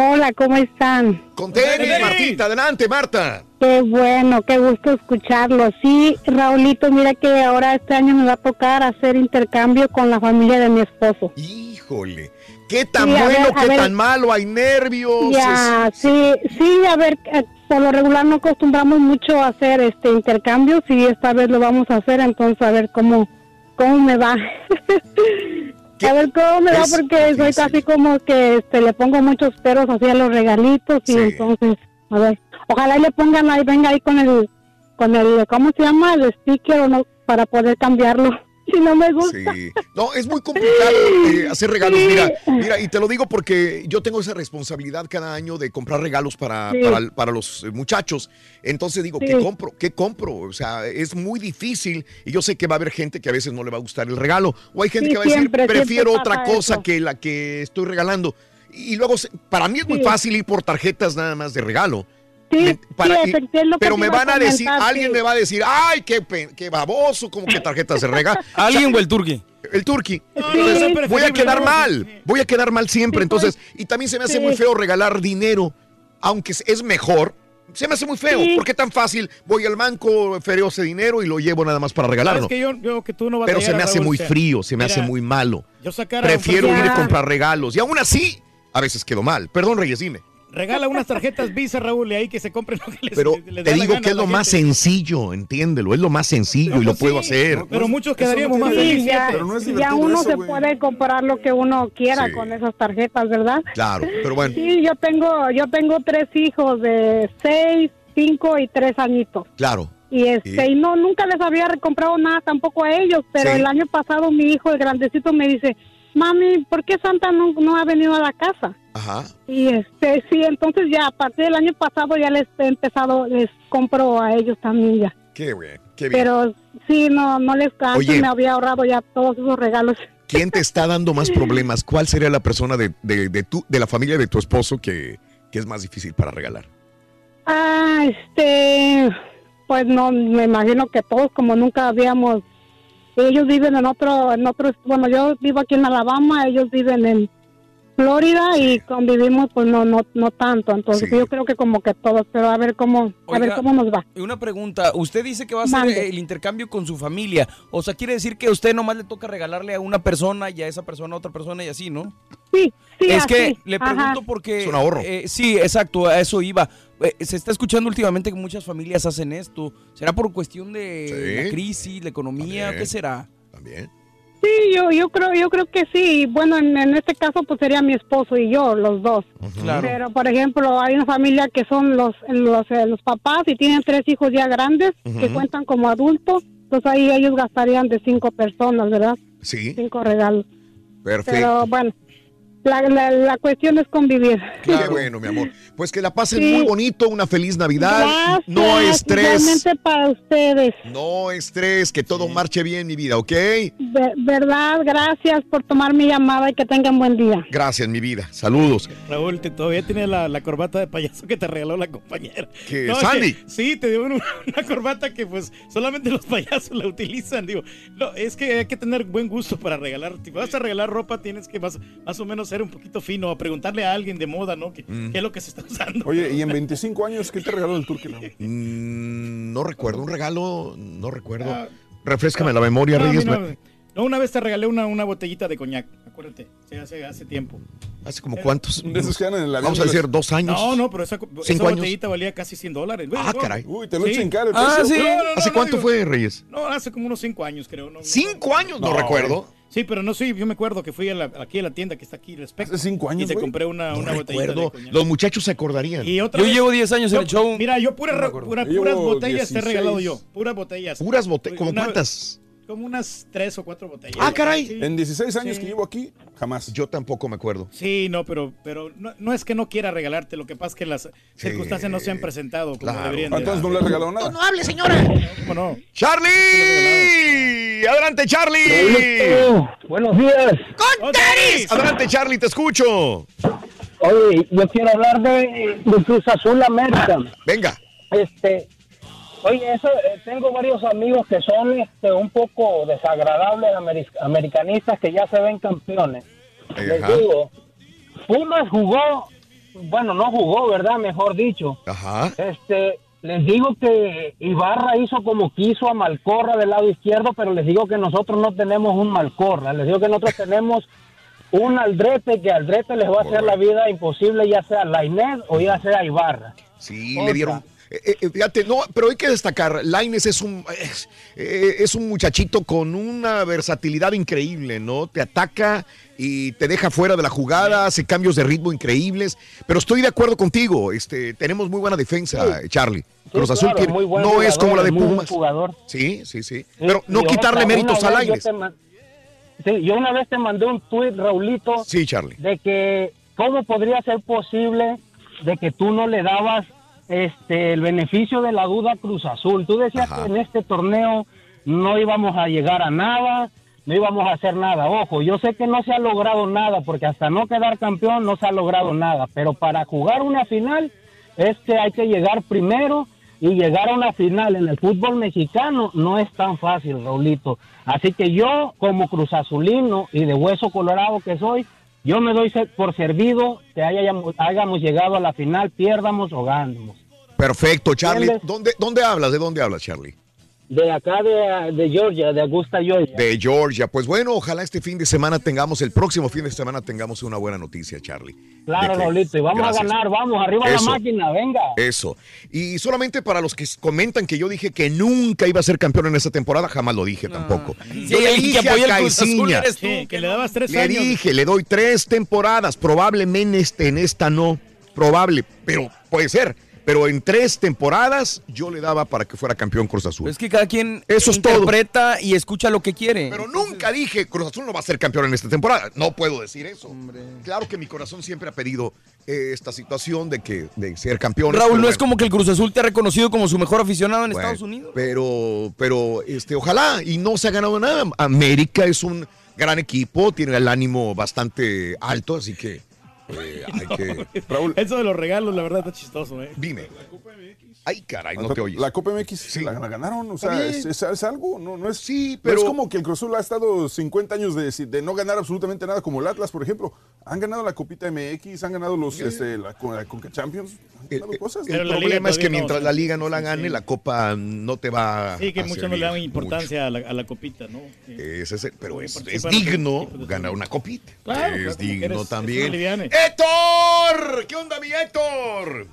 Hola, ¿cómo están? Con tenis, Martita. Adelante, Marta. Qué bueno, qué gusto escucharlo. Sí, Raulito, mira que ahora este año me va a tocar hacer intercambio con la familia de mi esposo. Híjole. ¿Qué tan Sí, bueno, ver, qué ver. tan malo? Hay nervios. Ya, sí, sí, a ver, eh, por lo regular no acostumbramos mucho a hacer este intercambio, sí, esta vez lo vamos a hacer, entonces a ver cómo, cómo me va. A ver cómo me va porque soy casi como que este, le pongo muchos peros así a los regalitos y Sí. entonces, a ver, ojalá y le pongan ahí, venga ahí con el, con el, ¿cómo se llama? El sticker o no, para poder cambiarlo. Si no me gusta. Sí. No, es muy complicado eh, hacer regalos. Sí. Mira, mira, y te lo digo porque yo tengo esa responsabilidad cada año de comprar regalos para, Sí. para, para los eh, muchachos. Entonces digo, ¿qué compro? ¿Qué compro? O sea, es muy difícil y yo sé que va a haber gente que a veces no le va a gustar el regalo. O hay gente que va a decir, siempre, siempre prefiero otra cosa eso. que la que estoy regalando. Y luego, para mí es muy fácil ir por tarjetas nada más de regalo. Sí, Para- sí, y- lo pero me van a decir, alguien sí. me va a decir, ay, qué, qué baboso, como que tarjetas de regalo. ¿Alguien o el turqui? El turqui. es voy a quedar mal, voy a quedar mal siempre. Sí, pues. Entonces, y también se me hace Sí. muy feo regalar dinero, aunque es- mejor. Se me hace muy feo. Sí. ¿Por qué tan fácil? Voy al banco, fereo ese dinero y lo llevo nada más para regalarlo. que yo, yo que tú no Pero se me hace muy frío, se me mira, hace muy malo. Yo Prefiero ir a comprar regalos. Y aún así, a veces quedo mal. Perdón, Reyes, dime. Regala unas tarjetas Visa, Raúl, y ahí que se compren lo que les, Pero les te digo que es lo más gente. sencillo, entiéndelo. Es lo más sencillo y lo puedo hacer. Pero muchos no quedaríamos más felices. Sí, ya, Pero no es ya uno eso, se güey. puede comprar lo que uno quiera Sí. con esas tarjetas, ¿verdad? Claro, pero bueno. Sí, yo tengo, yo tengo tres hijos de seis, cinco y tres añitos. Claro. Y este, Sí. y no, nunca les había comprado nada tampoco a ellos, pero Sí. el año pasado mi hijo, el grandecito, me dice, mami, ¿por qué Santa no, no ha venido a la casa? Ajá. Y este, sí, entonces ya a partir del año pasado ya les he empezado, les compro a ellos también ya. Qué bien, qué bien. Pero sí, no, no les Oye. me había ahorrado ya todos esos regalos. ¿Quién te está dando más problemas? ¿Cuál sería la persona de, de, de tu, de la familia de tu esposo que, que es más difícil para regalar? Ah, este, pues no, me imagino que todos como nunca habíamos, ellos viven en otro, en otro, bueno, yo vivo aquí en Alabama, ellos viven en Florida y convivimos pues no, no, no tanto, entonces Sí. yo creo que como que todos, pero a ver cómo, a ver cómo nos va. Y Una pregunta, usted dice que va a hacer Mande. el intercambio con su familia, o sea, quiere decir que a usted nomás le toca regalarle a una persona y a esa persona a otra persona y así, ¿no? Sí, sí, es así, que le ajá. pregunto porque... Es un ahorro. eh, sí, exacto, a eso iba. Eh, se está escuchando últimamente que muchas familias hacen esto. ¿Será por cuestión de Sí. la crisis, la economía? También. ¿Qué será? También. Sí, yo, yo creo, yo creo que sí. Bueno, en, en este caso pues sería mi esposo y yo, los dos. Claro. Pero, por ejemplo, hay una familia que son los, los, eh, los papás y tienen tres hijos ya grandes que cuentan como adultos. Pues ahí ellos gastarían de cinco personas, ¿verdad? Sí, Cinco regalos. perfecto. Pero bueno, la, la, la cuestión es convivir. Qué bueno, mi amor. Pues que la pasen Sí. muy bonito, una feliz Navidad. Gracias. no estrés. Igualmente para ustedes. No estrés, que todo marche bien, mi vida, ¿ok? De- verdad, gracias por tomar mi llamada y que tengan buen día. Gracias, mi vida. Saludos. Raúl, te, todavía tienes la, la corbata de payaso que te regaló la compañera. ¿Qué, Sandy? que- sí, te dio una, una corbata que pues solamente los payasos la utilizan. Digo, no, es que hay que tener buen gusto para regalar. Si vas a regalar ropa, tienes que más, más o menos ser un poquito fino, a preguntarle a alguien de moda, ¿no? ¿Qué, Mm. qué es lo que se está usando? Oye, y en 25 años, ¿qué te regaló el turqui? no? Mm, no recuerdo, un regalo, no recuerdo. Ah, Refrescame la memoria, No, Reyes. no, no, una vez te regalé una, una botellita de coñac, acuérdate, hace, hace tiempo. ¿Hace como cuántos? De esos que en el avión Vamos a decir dos años. No, no, pero esa, esa ¿Cinco años? botellita valía casi 100 dólares. Ah, caray. Uy, te lo Sí. el Ah, sí. No, ¿Hace no, cuánto digo- fue, Reyes? No, hace como unos 5 años, creo. No, ¿Cinco años? No, No, recuerdo. Sí, pero no sé, yo me acuerdo que fui a la- aquí a la tienda que está aquí, Respect. Hace cinco años, Y te compré una, No una botellita recuerdo. de coñac. Los muchachos se acordarían. Y otra Yo vez- llevo 10 años en el show. Mira, yo pura, No me acuerdo. pura- Yo puras botellas te he 16. regalado yo. Puras botellas. Puras botellas. ¿Cómo cuántas? Como unas tres o cuatro botellas. Ah, caray. Sí. En 16 años Sí. que llevo aquí, jamás. Yo tampoco me acuerdo. Sí, no, pero, pero no, no es que no quiera regalarte, lo que pasa es que las circunstancias no se han presentado como Claro. deberían. de. Entonces no le he regalado nada. No hable, señora. ¿Cómo no? ¡Charlie! ¡Adelante, Charlie! Buenos días. ¡Con Teris! Adelante, Charlie, te escucho. Oye, yo quiero hablar de, de Cruz Azul América. Venga. Este, oye, eso, eh, tengo varios amigos que son este, un poco desagradables ameri- americanistas que ya se ven campeones. Les digo, Pumas jugó, bueno, no jugó, ¿verdad? Mejor dicho. Ajá. Este, les digo que Ibarra hizo como quiso a Malcorra del lado izquierdo, pero les digo que nosotros no tenemos un Malcorra. Les digo que nosotros tenemos un Aldrete que Aldrete les va a hacer la vida imposible, ya sea Lainez o ya sea Ibarra. Sí, le dieron. Eh, eh, fíjate, no, pero hay que destacar, Laines es un es, eh, es un muchachito con una versatilidad increíble, ¿no? Te ataca y te deja fuera de la jugada, hace cambios de ritmo increíbles, pero estoy de acuerdo contigo, este, tenemos muy buena defensa, Charlie. Sí, Cruz Azul claro, tiene- no es como la de Pumas. jugador. Sí, sí, sí. Sí, Pero no quitarle otra, méritos a Laines. Sí, yo una vez te mandé un tuit, Raulito, Sí, Charlie. de que cómo podría ser posible de que tú no le dabas este el beneficio de la duda Cruz Azul. Tú decías Ajá. que en este torneo no íbamos a llegar a nada, no íbamos a hacer nada. Ojo, yo sé que no se ha logrado nada, porque hasta no quedar campeón no se ha logrado nada, pero para jugar una final es que hay que llegar primero y llegar a una final en el fútbol mexicano no es tan fácil, Raulito. Así que yo, como Cruz Azulino y de hueso colorado que soy, yo me doy por servido que hayamos, hayamos llegado a la final, pierdamos o ganemos. Perfecto, Charlie. ¿Entiendes? ¿Dónde, ¿Dónde hablas? ¿De dónde hablas, Charlie? De acá de, de Georgia, de Augusta, Georgia. De Georgia. Pues bueno, ojalá este fin de semana tengamos, el próximo fin de semana tengamos una buena noticia, Charlie. Claro, Raulito, y vamos Gracias. a ganar, vamos, arriba Eso. la máquina, venga. Eso. Y solamente para los que comentan que yo dije que nunca iba a ser campeón en esta temporada, jamás lo dije tampoco. Si Yo le alguien que dije a Caiciña, tú. Sí, que le dabas tres le años. dije, le doy tres temporadas, probablemente en, este, en esta no, probable, pero puede ser. Pero en tres temporadas yo le daba para que fuera campeón Cruz Azul. Es que cada quien Eso es todo. interpreta y escucha lo que quiere. Pero nunca dije Cruz Azul no va a ser campeón en esta temporada. No puedo decir eso. Claro que mi corazón siempre ha pedido eh, esta situación de que de ser campeón. Raúl, no es como que el Cruz Azul te ha reconocido como su mejor aficionado en Bueno, Estados Unidos. Pero, pero, este, ojalá y no se ha ganado nada. América es un gran equipo, tiene el ánimo bastante alto, así que eh, hay que. Raúl. Eso de los regalos, la verdad, está chistoso, ¿eh? Dime. Ay, caray, no te oyes. La Copa MX la, la ganaron, o sea, es, es- es algo, no, no es, Sí, pero pero- es como que el Cruz Azul ha estado 50 años de, de no ganar absolutamente nada, como el Atlas, por ejemplo. Han ganado la Copita MX, han ganado los, este, la, con- la Conca Champions, han ganado cosas. El problema es que mientras la liga no la gane, la copa no te va Sí, que a muchos no le dan importancia a la, a la copita, ¿no? Sí. Ese es el- pero es, digno de- ganar una copita. Claro, es digno eres- también. ¡Héctor! ¿Qué onda, mi Héctor?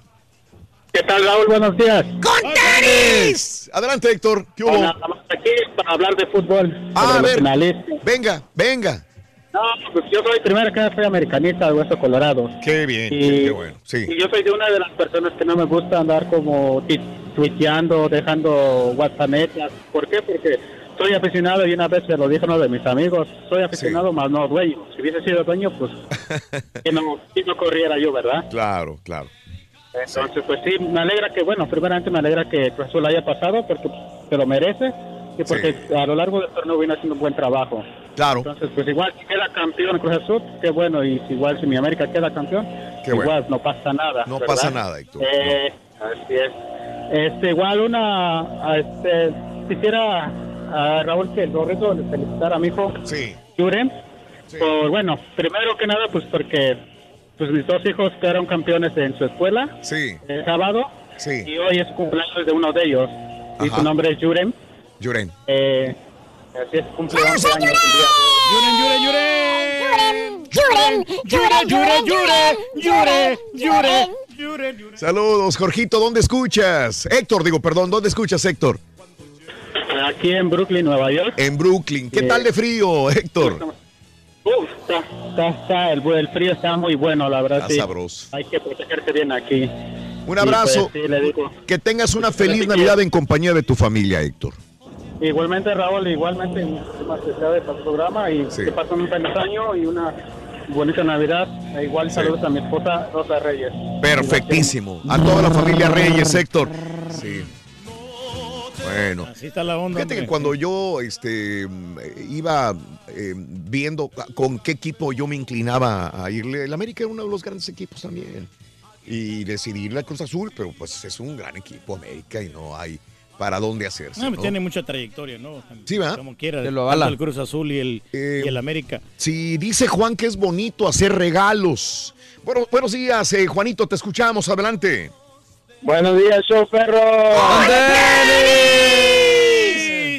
¿Qué tal, Raúl? Buenos días. ¡Con Teris! Adelante, Héctor. ¿Qué hubo? Hola, estamos aquí para hablar de fútbol. Ah, a ver. Venga, venga. No, pues yo soy primero que soy americanista de Hueso Colorado. Qué bien, Y- qué, bueno. Sí. Y yo soy de una de las personas que no me gusta andar como tuiteando, dejando WhatsApp. ¿Por qué? Porque soy aficionado y una vez se lo dije a uno de mis amigos, soy aficionado más no dueño. Si hubiese sido dueño, pues que no, que no corriera yo, ¿verdad? Claro, claro. Entonces, pues sí, me alegra que, bueno, primeramente me alegra que Cruz Azul haya pasado porque se lo merece y porque a lo largo del torneo viene haciendo un buen trabajo. Claro. Entonces, pues igual si queda campeón Cruz Azul, qué bueno, y si igual si mi América queda campeón, Qué igual bueno. no pasa nada. No ¿verdad? pasa nada, Héctor. Eh, Así es. Este, igual una, este, quisiera a Raúl que el gorrito le felicitara a mi hijo. Sí. Yuren. Por, bueno, primero que nada, pues porque pues mis dos hijos quedaron campeones en su escuela Sí. el sábado. Sí. Y hoy es cumpleaños de uno de ellos. Y Ajá. su nombre es Yuren. Yuren. Eh, así es, cumple 11 años. Yuren, yuren, yuren. Yuren, yuren, yuren, yuren, yuren, yuren. Yuren, yuren. Saludos, Jorgito. ¿Dónde escuchas? Héctor, digo, perdón, ¿dónde escuchas, Héctor? Aquí en Brooklyn, Nueva York. En Brooklyn. ¿Qué Eh, tal de frío, Héctor? Uf, está, está, está, el, el frío está muy bueno, la verdad. Está sí. sabroso. Hay que protegerse bien aquí. Un abrazo. pues, sí, le digo. Que tengas una feliz Navidad en compañía de tu familia, Héctor. Igualmente, Raúl, igualmente, muchísimas felicidades para el programa y que pasen un feliz año y una bonita Navidad. E igual saludos a mi esposa Rosa Reyes. Perfectísimo. A toda la familia Reyes, Héctor. Sí. Bueno. Así está la onda. Fíjate que cuando yo este, iba eh, viendo con qué equipo yo me inclinaba a irle, el América era uno de los grandes equipos también. Y decidí irle a Cruz Azul, pero pues es un gran equipo América y no hay para dónde hacerse. No, ¿no? Tiene mucha trayectoria, ¿no? Sí, ¿verdad? Como quiera. Te lo El Cruz Azul y el, y el América. Sí, dice Juan que es bonito hacer regalos. Bueno, buenos días, eh, Juanito, te escuchamos, adelante. Buenos días, show perro.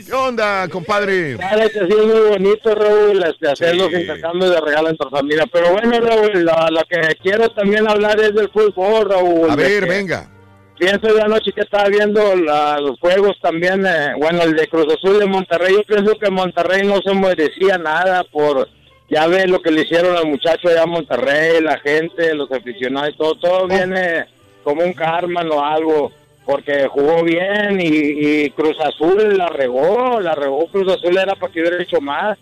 ¿Qué onda, compadre? Claro que sí, es muy bonito, Raúl, este, hacer los intercambios de regalos entre familia. Pero bueno, Raúl, lo, lo que quiero también hablar es del fútbol, Raúl. A ver, que venga. Pienso de anoche que estaba viendo la- los juegos también, eh, bueno, el de Cruz Azul de Monterrey. Yo pienso que Monterrey no se merecía nada por, ya ve lo que le hicieron al muchacho allá en Monterrey, la gente, los aficionados, y todo, todo viene como un karma o algo, porque jugó bien y, y Cruz Azul la regó, la regó Cruz Azul era para que hubiera hecho más.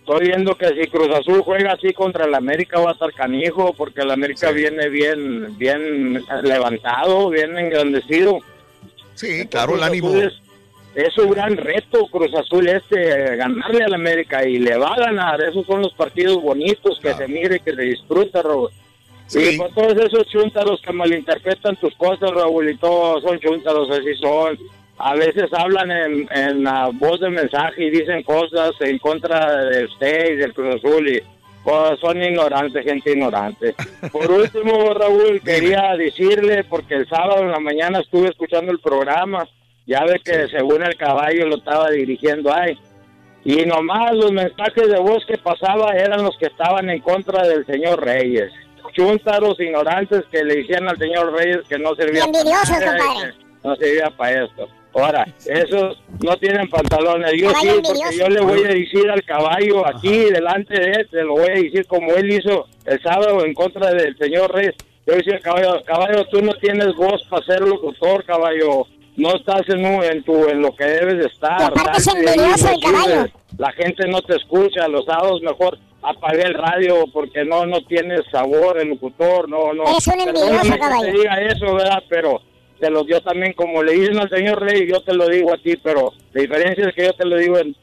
Estoy viendo que si Cruz Azul juega así contra el América va a estar canijo, porque el América viene bien, bien levantado, bien engrandecido. Sí, claro, el ánimo. Es, es un gran reto Cruz Azul este, ganarle al América y le va a ganar. Esos son los partidos bonitos que se mire y que se disfruta, Raúl. Y con todos esos chúntaros que malinterpretan tus cosas, Raúl, y todos son chúntaros, así son. A veces hablan en, en la voz de mensaje y dicen cosas en contra de usted y del Cruz Azul y pues, son ignorantes, gente ignorante. Por último, Raúl, quería decirle, porque el sábado en la mañana estuve escuchando el programa, ya ve que según el caballo lo estaba dirigiendo ahí, y nomás los mensajes de voz que pasaba eran los que estaban en contra del señor Reyes. Chúntaros ignorantes que le decían al señor Reyes que no servía Envidiosos, para compadre. no servía para esto. Ahora, esos no tienen pantalones. Yo Caballo sí, porque yo le voy a decir al caballo aquí, delante de él, se lo voy a decir como él hizo el sábado en contra del señor Reyes. Yo decía al caballo, caballo, tú no tienes voz para ser locutor, caballo. No estás en, un- en, tu, en lo que debes de estar. Y aparte es envidioso el caballo. La gente no te escucha. Los sábados mejor apague el radio porque no no tienes sabor el locutor. No, no. Eres un envidioso, que caballo. te diga eso, ¿verdad? Pero te lo dio también, como le dicen al señor Rey, yo te lo digo a ti, pero la diferencia es que yo te lo digo en,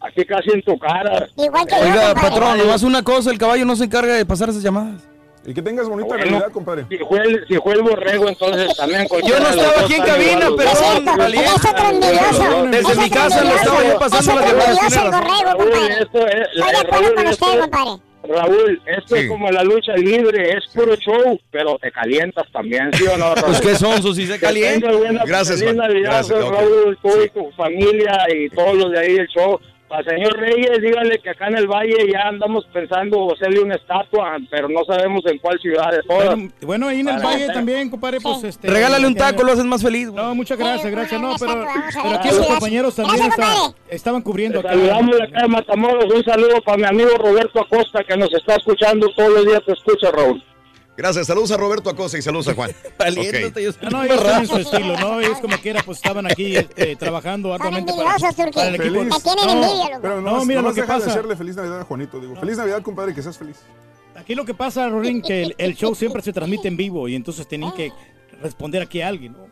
aquí casi en tu cara. Igual Oiga, patrón, nomás una cosa, el caballo no se encarga de pasar esas llamadas. Y que tengas bonita Bueno, Navidad, compadre. Si fue, el, si fue el borrego, entonces también... Yo no estaba aquí en cabina, perdón, valiente. Desde mi casa lo estaba yo pasando las llamadas. tiene razón. Raúl, esto es, Estoy de acuerdo Raúl, con esto usted, es- compadre. Raúl, esto es como la lucha libre, es puro show, pero te calientas también, ¿sí o no, Raúl? Pues, ¿qué son, sus? Si se Que calienta. Gracias, feliz. Navidad, Gracias, pues. Raúl, tú y tu familia y todos los de ahí del show. Al señor Reyes, dígale que acá en el Valle ya andamos pensando hacerle una estatua, pero no sabemos en cuál ciudad de todas. Bueno, bueno, ahí en el valle también, compadre, pues este. Regálale un que- taco, lo haces más feliz. güey. No, muchas gracias, gracias. No, pero, aquí los compañeros también está- estaban cubriendo acá. Saludamos de acá de Matamoros, un saludo para mi amigo Roberto Acosta que nos está escuchando todos los días, te escucha Raúl. Gracias, saludos a Roberto Acosta y saludos a Juan. Ok. No, no, ellos su estilo, ¿no? Ellos como quiera, pues estaban aquí este, trabajando arduamente para, para el equipo. Feliz. Te tienen No, envidia. Pero No, no, mira lo que pasa. hacerle feliz Navidad a Juanito. Digo, feliz Navidad, compadre, que seas feliz. Aquí lo que pasa, Rorín, que el, el show siempre se transmite en vivo y entonces tenían que responder aquí a alguien, ¿no?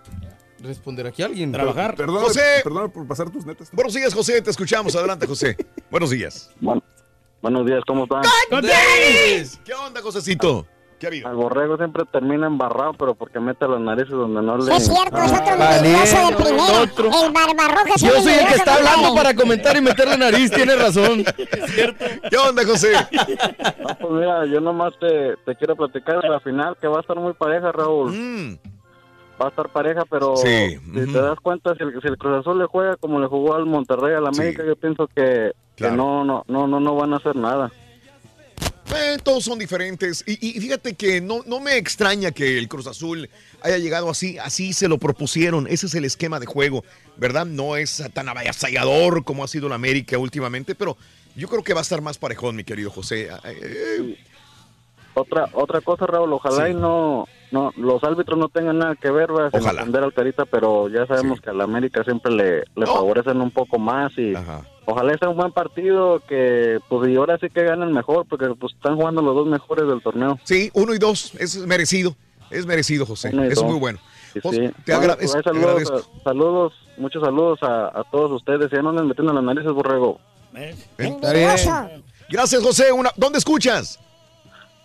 Responder aquí a alguien. Trabajar. Perdón, José. perdón por pasar tus netas. Buenos días, José, te escuchamos. Adelante, José. Buenos días. Buenos días, ¿cómo están? ¿Qué onda, Josecito? ¿Qué ha habido? El borrego siempre termina embarrado, pero porque mete las narices donde no le... Es cierto, es otro Ah, envidioso de primera. El barbarroja es Yo soy el que está hablando para comentar y meterle nariz, tiene razón. ¿Qué onda, José? No, pues mira, yo nomás te, te quiero platicar de la final, que va a estar muy pareja, Raúl. Va a estar pareja, pero Sí, si te das cuenta, si el, si el Cruz Azul le juega como le jugó al Monterrey, al América, yo pienso que, que no, no, no, no, no van a hacer nada. Eh, todos son diferentes. Y, y fíjate que no, no me extraña que el Cruz Azul haya llegado así. Así se lo propusieron. Ese es el esquema de juego, ¿verdad? No es tan avasallador como ha sido el América últimamente, pero yo creo que va a estar más parejón, mi querido José. Eh, Otra otra cosa, Raúl, ojalá Sí. y no no, los árbitros no tengan nada que ver, Ojalá. ofender al Carita, pero ya sabemos que a la América siempre le, le favorecen un poco más y ojalá sea un buen partido que, pues, y ahora sí que ganen mejor, porque pues están jugando los dos mejores del torneo. Sí, uno y dos, es merecido, es merecido, José, es muy bueno. Sí, José, sí. te, Bueno, agra- pues, te saludos, agradezco. a- saludos, muchos saludos a, a todos ustedes. Ya no anden metiendo las narices, borrego. Bien. Gracias, José. Una- ¿Dónde escuchas?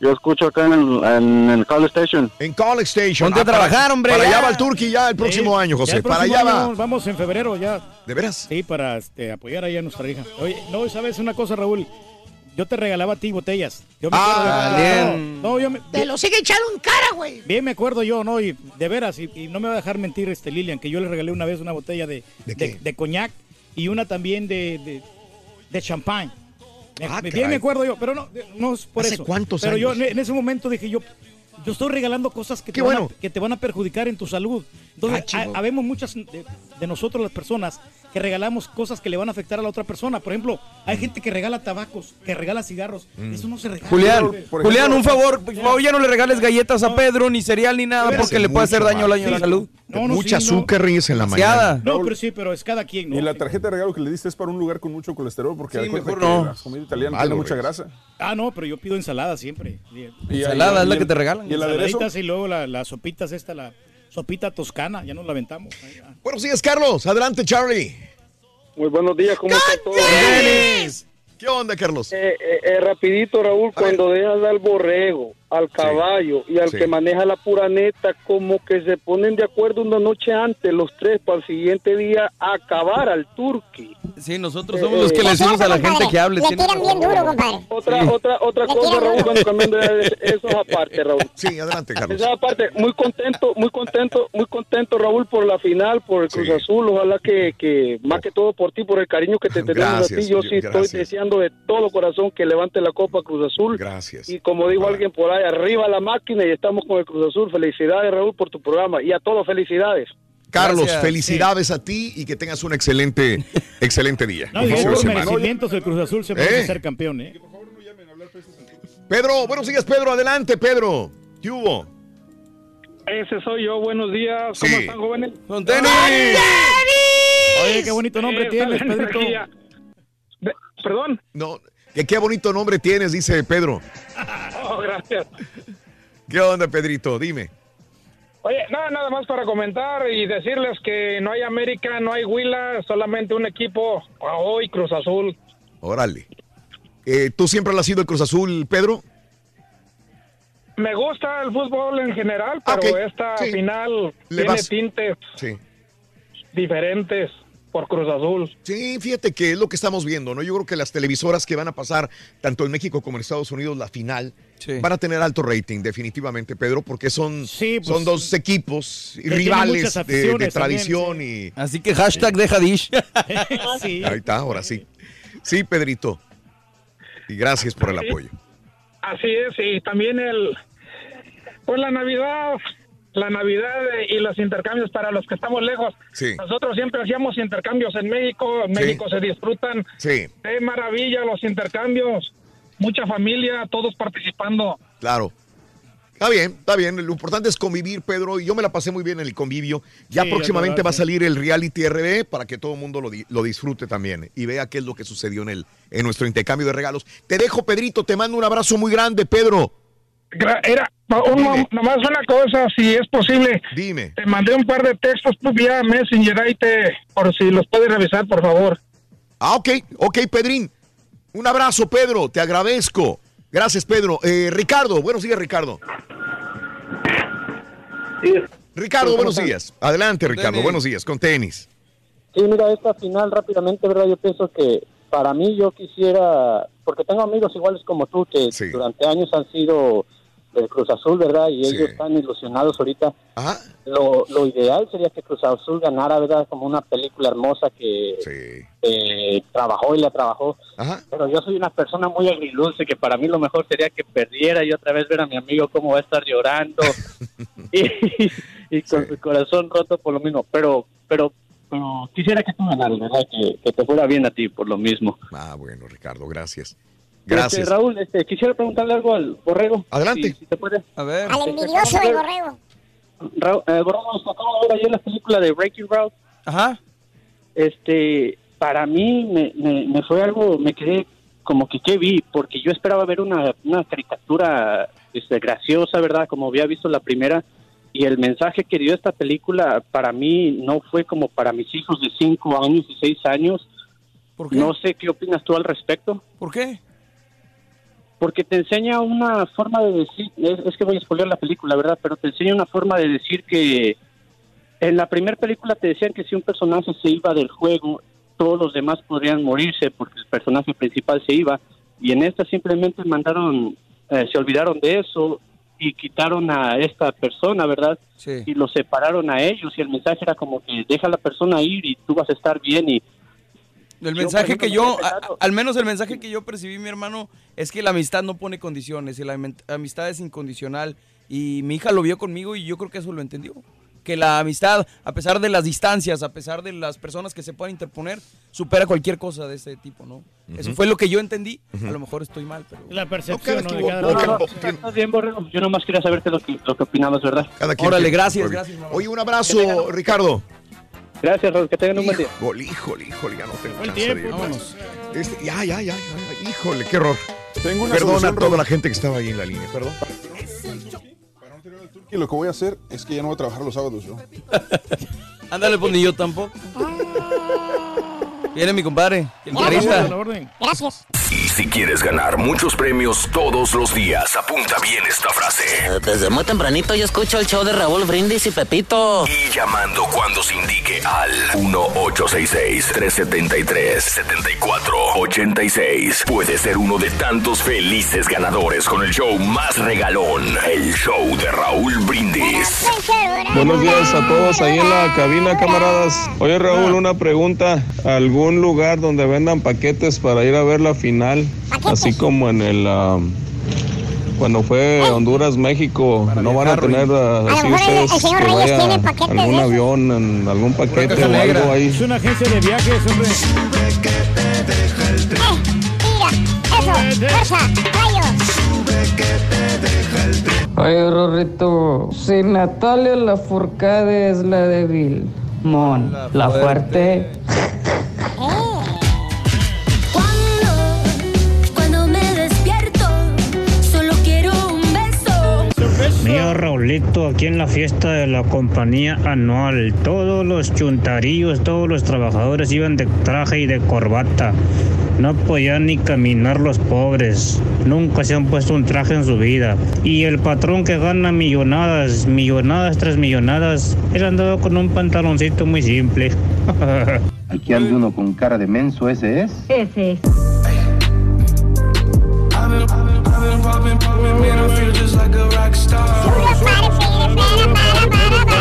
Yo escucho acá en el, en el Call Station. En College Station. Ponte a para- trabajar, hombre, Para allá va el Turqui ya el próximo Sí, año, José. el Para allá va. Vamos en febrero ya. ¿De veras? Sí, para este, apoyar ahí a nuestra hija. Oye, no, ¿sabes una cosa, Raúl? Yo te regalaba a ti botellas. Yo me Ah, acuerdo- bien. No, yo me, Te lo sigue echando en cara, güey. Bien me acuerdo yo, ¿no? Y de veras, y, y no me va a dejar mentir este Lilian, que yo le regalé una vez una botella de, de, de coñac y una también de, de, de champán. Me- Ah, me- bien acuerdo yo, pero no, no es por ¿Hace eso. cuántos pero yo años? en, en ese momento dije yo, yo estoy regalando cosas que, te, van a, que te van a perjudicar en tu salud. Entonces, Ah, ha- habemos muchas de, de nosotros las personas que regalamos cosas que le van a afectar a la otra persona. Por ejemplo, hay gente que regala tabacos, que regala cigarros. Mm. Eso no se regala. Julián, Por Julián, un favor, por favor, ya no le regales galletas a Pedro, ni cereal, ni nada, porque le puede hacer daño al año a la Sí. salud. No, no, Mucha sí, no. azúcar ríes en la mañana. No, pero sí, pero es cada quien, ¿no? Y la tarjeta de regalo que le diste es para un lugar con mucho colesterol, porque Sí, acuérdate mejor que no. la comida italiana Malo, tiene mucha Reyes. grasa. Ah, no, pero yo pido ensalada siempre. Y- Ensalada, y- es la y que te regalan. Y ¿y el aderezo? Y luego la- las sopitas esta, la sopita toscana, ya nos la aventamos. Buenos días, Carlos. Adelante, Charlie. Muy buenos días, ¿cómo está todo? ¿Qué onda, Carlos? Eh, eh, eh, rapidito, Raúl, cuando dejas al borrego, al caballo y al sí. que maneja la pura neta, como que se ponen de acuerdo una noche antes, los tres, para el siguiente día acabar al turqui. Sí, nosotros somos los que le decimos a la gente que hable. Le tiene tiran bien razón. duro, compadre. Otra, Sí. otra, otra Le cosa, Raúl, cuando cambiando de eso es aparte, Raúl. Sí, adelante, Carlos. Esa parte, muy contento, muy contento, muy contento, Raúl, por la final, por el Cruz Azul. Ojalá que, que, más que todo por ti, por el cariño que te tenemos a ti. Yo sí gracias. estoy deseando de todo corazón que levante la Copa Cruz Azul. Gracias. Y como dijo alguien por ahí, arriba la máquina y estamos con el Cruz Azul. Felicidades, Raúl, por tu programa. Y a todos, felicidades. Carlos, Gracias. felicidades a ti y que tengas un excelente, excelente día. No, y por merecimientos el Cruz Azul se merece ¿Eh? ser campeón, ¿eh? Pedro, buenos días, Pedro. Adelante, Pedro. ¿Qué hubo? Ese soy yo. Buenos días. Sí. ¿Cómo están, jóvenes? ¡Con Oye, qué bonito nombre Eh, tienes, Pedrito. Perdón. No, qué bonito nombre tienes, dice Pedro. Oh, gracias. ¿Qué onda, Pedrito? Dime. Oye, nada, nada más para comentar y decirles que no hay América, no hay Huila, solamente un equipo, hoy Cruz Azul. Órale. Eh, ¿Tú siempre has sido el Cruz Azul, Pedro? Me gusta el fútbol en general, pero Ok, esta sí. final Le tiene vas. tintes Sí. diferentes por Cruz Azul. Sí, fíjate que es lo que estamos viendo, ¿no? Yo creo que las televisoras que van a pasar, tanto en México como en Estados Unidos, la final, van a tener alto rating, definitivamente, Pedro, porque son, pues, son dos equipos tienen rivales de, tradición y... Así que hashtag deja dish. sí. Ahí está, ahora sí. Sí, Pedrito. Y gracias por el apoyo. Así es, y también el, pues la Navidad, la Navidad y los intercambios para los que estamos lejos. Sí. Nosotros siempre hacíamos intercambios en México, en Sí. México se disfrutan Sí, de maravilla los intercambios, mucha familia, todos participando. claro. Está bien, está bien. Lo importante es convivir, Pedro. Y yo me la pasé muy bien en el convivio. Ya Sí, próximamente va a salir el reality RB para que todo el mundo lo, di- lo disfrute también y vea qué es lo que sucedió en, el, en nuestro intercambio de regalos. Te dejo, Pedrito. Te mando un abrazo muy grande, Pedro. Gra- Un, nom- nomás una cosa, si es posible. Dime. Te mandé un par de textos pues, vía Messenger ahí te, por si los puedes revisar, por favor. Ah, ok, ok, Pedrín. Un abrazo, Pedro. Te agradezco. Gracias, Pedro. Eh, Ricardo, buenos días, Ricardo. Ricardo, buenos ¿cómo días. Adelante, Ricardo. Tenis. Buenos días, con tenis. Sí, mira, esta final rápidamente, ¿verdad? Yo pienso que para mí yo quisiera, porque tengo amigos iguales como tú que durante años han sido del Cruz Azul, ¿verdad? Y ellos están ilusionados ahorita. Lo, lo ideal sería que Cruz Azul ganara, ¿verdad? Como una película hermosa que eh, trabajó y la trabajó. Pero yo soy una persona muy agridulce que para mí lo mejor sería que perdiera y otra vez ver a mi amigo cómo va a estar llorando y, y con su corazón roto por lo mismo. Pero, pero, pero quisiera que tú ganaras, ¿verdad? Que, que te fuera bien a ti por lo mismo. Ah, bueno, Ricardo, gracias. Gracias. Este, Raúl, este, quisiera preguntarle algo al borrego. Adelante. Si, si se puede. A ver. Al envidioso del borrego. Raúl, eh, borrego, nos acabo de ver ayer la película de Breaking Route. Ajá. Este, para mí me, me, me fue algo, me quedé como que qué vi, porque yo esperaba ver una, una caricatura este, graciosa, ¿verdad? Como había visto la primera, y el mensaje que dio esta película para mí no fue como para mis hijos de 5 años y 6 años. ¿Por qué? No sé qué opinas tú al respecto. ¿Por qué? Porque te enseña una forma de decir, es, es que voy a spoiler la película, ¿verdad? Pero te enseña una forma de decir que en la primera película te decían que si un personaje se iba del juego, todos los demás podrían morirse porque el personaje principal se iba. Y en esta simplemente mandaron, eh, se olvidaron de eso y quitaron a esta persona, ¿verdad? Sí. Y los separaron a ellos y el mensaje era como que deja a la persona ir y tú vas a estar bien y El mensaje ejemplo, que yo, a- al menos el mensaje que yo percibí, mi hermano, es que la amistad no pone condiciones y la amistad es incondicional. Y mi hija lo vio conmigo y yo creo que eso lo entendió. Que la amistad, a pesar de las distancias, a pesar de las personas que se puedan interponer, supera cualquier cosa de ese tipo, ¿no? Eso fue lo que yo entendí. A lo mejor estoy mal, pero... La percepción, ¿no? No, no, no, estás bien, Borrego. Yo nomás quería saberte lo que, lo que opinabas, ¿verdad? Cada quien Órale, gracias, gracias, mamá. Oye, un abrazo, Ricardo. Gracias, Raúl. Que tengan un buen día. Híjole, híjole, híjole, ya no tengo el chance de tiempo, ir más. vámonos. Este, ya, ya, ya, ya, ya, híjole, qué error. Tengo una Perdona a solución, toda Raúl. la gente que estaba ahí en la línea, perdón. Y lo que voy a hacer es que ya no voy a trabajar los sábados yo. Ándale, pues ni yo tampoco. Viene mi compadre, el. Gracias. Y si quieres ganar muchos premios todos los días, apunta bien esta frase. Desde muy tempranito yo escucho el show de Raúl Brindis y Pepito. Y llamando cuando se indique al 1-866-373-7486. Puede ser uno de tantos felices ganadores con el show más regalón, el show de Raúl Brindis. Buenos días a todos ahí en la cabina, camaradas. Oye, Raúl, una pregunta. ¿Algún lugar donde vendan paquetes para ir a ver la final? Así como en el... um, cuando fue Honduras-México, ¿no van a tener uh, así el- ustedes el señor que Reyes vaya tiene paquetes algún de avión, en algún paquete o algo ahí? Es una agencia de viajes, hombre. Eso, fuerza, Oye, Rorrito, si Natalia la Furcade es la débil, Mon, la, fuerte. Cuando Aquí en la fiesta de la compañía anual, todos los chuntarillos, todos los trabajadores iban de traje y de corbata. No podían ni caminar los pobres. Nunca se han puesto un traje en su vida. Y el patrón que gana millonadas, millonadas tras millonadas, él andaba con un pantaloncito muy simple. Aquí anda uno con cara de menso, ese es. Ese es.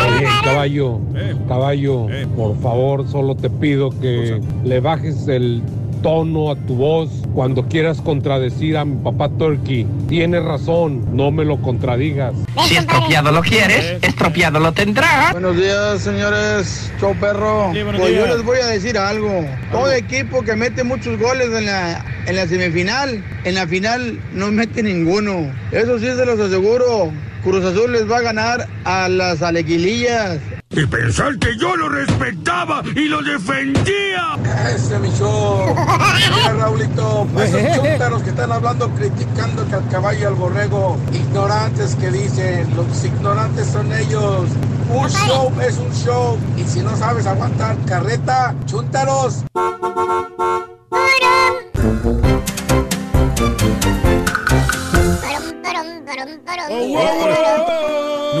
Oye, caballo, caballo, por favor, solo te pido que le bajes el tono a tu voz cuando quieras contradecir a mi papá Turkey. Tienes razón, no me lo contradigas. Si estropeado lo quieres, estropeado lo tendrás. Buenos días, señores. Chau, perro. buenos pues yo les voy a decir algo. Todo equipo que mete muchos goles en la, en la semifinal, en la final no mete ninguno. Eso sí se los aseguro. Cruz Azul les va a ganar a las alequilillas. Y pensar que yo lo respetaba y lo defendía. Ese es mi show. Mira, Raulito, esos chúntaros que están hablando criticando que al caballo y al borrego, ignorantes que dicen, los ignorantes son ellos. Un show es un show. Y si no sabes aguantar carreta, chúntaros.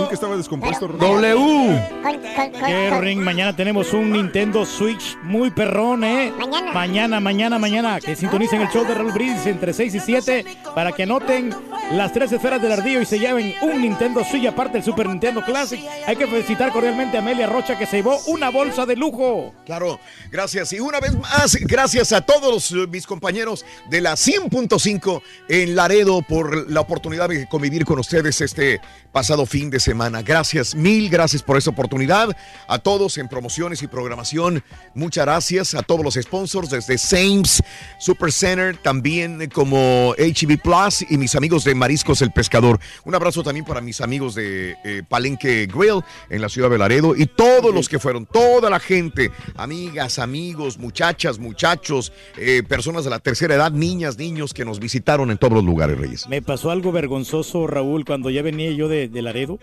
Nunca estaba descompuesto. W. ¿Qué ring? Mañana tenemos un Nintendo Switch muy perrón, ¿eh? Mañana. Mañana, mañana, mañana. Que sintonicen el show de Raúl Brindis entre 6 y 7 para que anoten las tres esferas del ardillo y se lleven un Nintendo Switch aparte del Super Nintendo Classic. Hay que felicitar cordialmente a Amelia Rocha que se llevó una bolsa de lujo. Claro, gracias. Y una vez más, gracias a todos mis compañeros de la 100.5 en Laredo por la oportunidad de convivir con ustedes este pasado fin de semana. Gracias, mil gracias por esa oportunidad. A todos en promociones y programación, muchas gracias. A todos los sponsors desde Sames Super Center, también como HB Plus y mis amigos de Mariscos El Pescador. Un abrazo también para mis amigos de eh, Palenque Grill en la ciudad de Laredo y todos los que fueron, toda la gente, amigas, amigos, muchachas, muchachos, eh, personas de la tercera edad, niñas, niños que nos visitaron en todos los lugares, Reyes. Me pasó algo vergonzoso, Raúl, cuando ya venía yo de, de Laredo.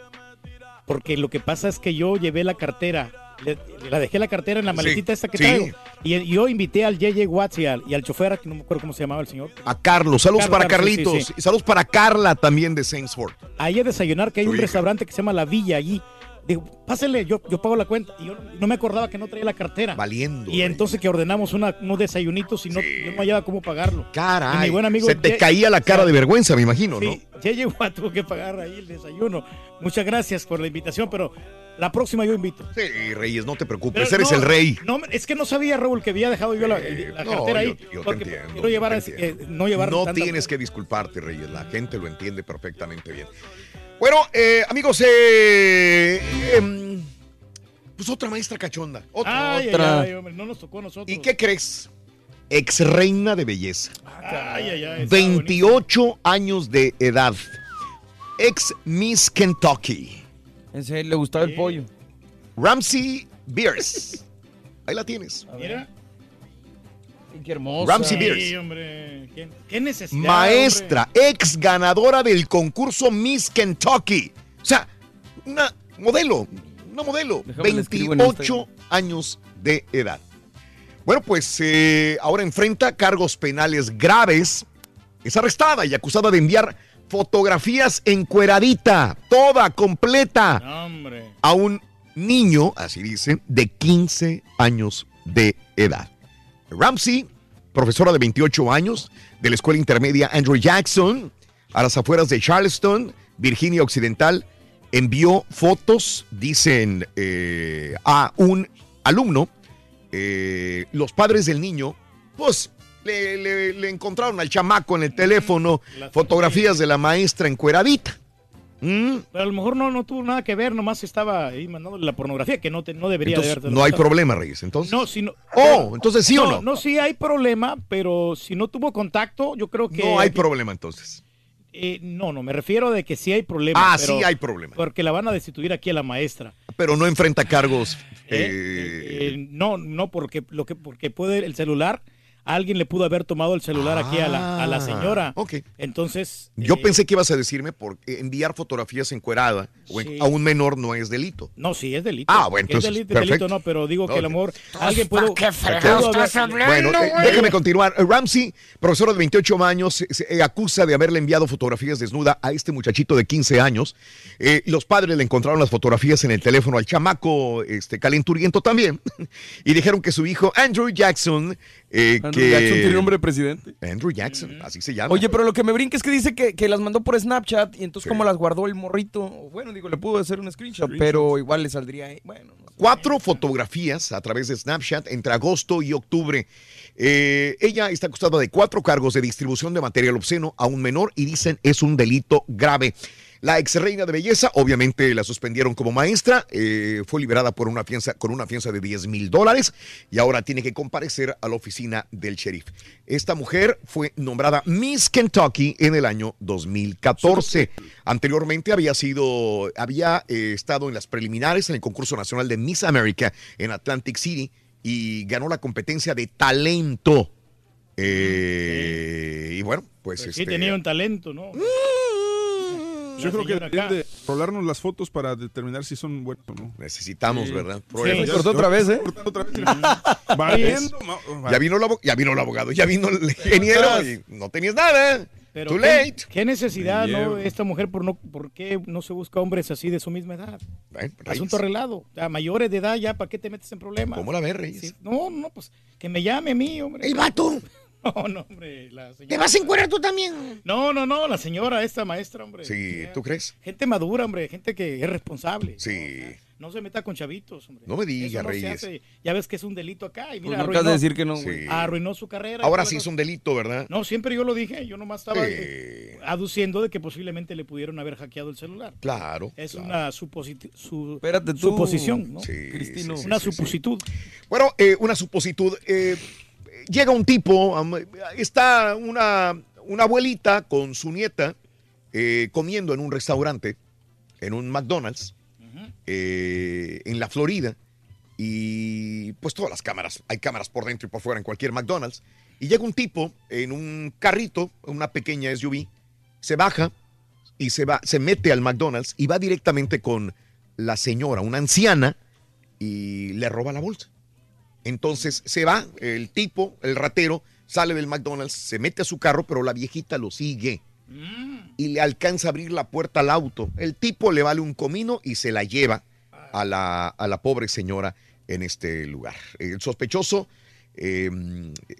Porque lo que pasa es que yo llevé la cartera. le- la dejé la cartera en la maletita esta que sí. traigo. Y, y yo invité al JJ Watts y al, y al chofer, que no me acuerdo cómo se llamaba el señor. A Carlos, saludos Carlos, para Carlitos sí. y saludos para Carla también de Saintsford. Ahí a desayunar, que hay un restaurante que se llama La Villa allí. Digo, pásele, yo, yo pago la cuenta. Y yo no me acordaba que no traía la cartera. Valiendo. Y entonces que ordenamos una, unos desayunitos y no, yo no hallaba cómo pagarlo. Caray, Y mi buen amigo se te Ye- caía la cara de vergüenza, me imagino, ¿no? Sí, ya llegó a tuvo que pagar ahí el desayuno. Muchas gracias por la invitación, pero la próxima yo invito. Sí, Reyes, no te preocupes, Pero eres no, el rey. No, es que no sabía, Raúl, que había dejado yo la, la no, cartera ahí. yo- te porque entiendo, quiero llevar te así, entiendo. eh, no llevar No tanta- tienes que disculparte, Reyes. La gente lo entiende perfectamente bien. Bueno, eh, amigos, eh, em, pues otra maestra cachonda. Otra. Ay, ay, otra. ay, hombre, no nos tocó a nosotros. ¿Y qué crees? Ex reina de belleza. Ay, ay, ay, está 28 años de edad. Ex Miss Kentucky. En serio, le gustaba el pollo. Ramsey Beers. Ahí la tienes. Mira. Qué hermosa. Ramsey Sí, Beers. hombre. ¿Qué, qué necesidad? Maestra, ex ganadora del concurso Miss Kentucky. O sea, una modelo, una modelo, Déjame le escribo en 28 años de edad. Bueno, pues eh, ahora enfrenta cargos penales graves. Es arrestada y acusada de enviar fotografías encueradita, toda, completa, Hombre. a un niño, así dice, de 15 años de edad. Ramsey, profesora de 28 años de la escuela intermedia Andrew Jackson, a las afueras de Charleston, Virginia Occidental, envió fotos, dicen, eh, a un alumno. Eh, los padres del niño, pues, le, le- le encontraron al chamaco en el teléfono fotografías de la maestra encueradita. ¿Mm? Pero a lo mejor no, no tuvo nada que ver, nomás estaba ahí mandándole la pornografía, que no, te- no debería Entonces, de no hay problema, Reyes. Entonces, No, si no. Oh, entonces sí o no. No, sí hay problema, pero si no tuvo contacto, yo creo que. no hay problema entonces. Eh, no, no, me refiero de que sí hay problema. Ah, pero- sí hay problema. Porque la van a destituir aquí a la maestra. Pero no enfrenta cargos. Eh, eh, eh, no, no, porque lo que porque puede el celular, alguien le pudo haber tomado el celular aquí a la, a la Ah, señora. ok. Entonces. Yo eh, pensé que ibas a decirme por enviar fotografías encuerada o a un menor no es delito. No, sí, es delito. Ah, bueno, Que es entonces, delito, perfecto. delito no, pero digo que a lo Ok. mejor alguien pudo. ¿Para qué pudo haber- Bueno, eh, déjame continuar. Eh, Ramsey, profesora de 28 años, se, eh, acusa de haberle enviado fotografías desnuda a este muchachito de 15 años. Eh, los padres le encontraron las fotografías en el teléfono al chamaco este, calenturiento también. y dijeron que su hijo, Andrew Jackson, eh, Andrew que... Jackson tiene nombre de presidente. Andrew Jackson, así se llama. Oye, pero lo que me brinca es que dice que, que las mandó por Snapchat y entonces como las guardó el morrito, bueno, digo, le pudo hacer un screenshot, pero igual le saldría ahí. Bueno, Cuatro fotografías a través de Snapchat entre agosto y octubre. Eh, ella está acusada de cuatro cargos de distribución de material obsceno a un menor y dicen es un delito grave. La ex reina de belleza, obviamente la suspendieron como maestra, eh, fue liberada por una fianza, con una fianza de 10 mil dólares y ahora tiene que comparecer a la oficina del sheriff. Esta mujer fue nombrada Miss Kentucky en el año 2014. Anteriormente había sido, había eh, estado en las preliminares en el concurso nacional de Miss America en Atlantic City y ganó la competencia de talento. Eh, Y bueno, pues, Sí, este, tenía un talento, ¿no? Yo creo que deberían acá. de rolarnos las fotos para determinar si son buenas o no. Necesitamos, Sí. ¿verdad? Sí, Pruebas. ya- Cortó otra vez, ¿eh? otra vez. Ya vino, el ya vino el abogado, ya vino el ingeniero y no tenías nada. Pero Too ¿qué, late. qué necesidad, no? Esta mujer, por, no, ¿por qué no se busca hombres así de su misma edad? Reyes. Asunto arreglado. A mayores de edad ya, ¿para qué te metes en problemas? ¿Cómo la ves, Reyes? Sí, No, no, pues que me llame a mí, hombre. El vato. No, no, hombre. La señora. ¿Te vas a encuerar tú también? No, no, no, la señora, esta maestra, hombre. Sí, ¿tú crees? Gente madura, hombre, gente que es responsable. Sí. No se meta con chavitos, hombre. No me Eso diga, no Reyes. Ya ves que es un delito acá y mira, Pues no acabas de decir que no, güey. Sí. arruinó su carrera. Ahora sí es un delito, ¿verdad? No, siempre yo lo dije, yo nomás estaba eh, aduciendo de que posiblemente le pudieron haber hackeado el celular. Claro. Es claro. una suposit- su- Espérate tú, suposición, ¿no? Sí, Cristino. sí, sí, una sí, sí. supositud. Bueno, eh, una supositud. eh, llega un tipo, está una, una abuelita con su nieta eh, comiendo en un restaurante, en un McDonald's, eh, en la Florida. Y pues todas las cámaras, hay cámaras por dentro y por fuera en cualquier McDonald's. Y llega un tipo en un carrito, una pequeña SUV, se baja y se va, se mete al McDonald's y va directamente con la señora, una anciana, y le roba la bolsa. Entonces se va, el tipo, el ratero, sale del McDonald's, se mete a su carro, pero la viejita lo sigue y le alcanza a abrir la puerta al auto. El tipo le vale un comino y se la lleva a la, a la pobre señora en este lugar. El sospechoso eh,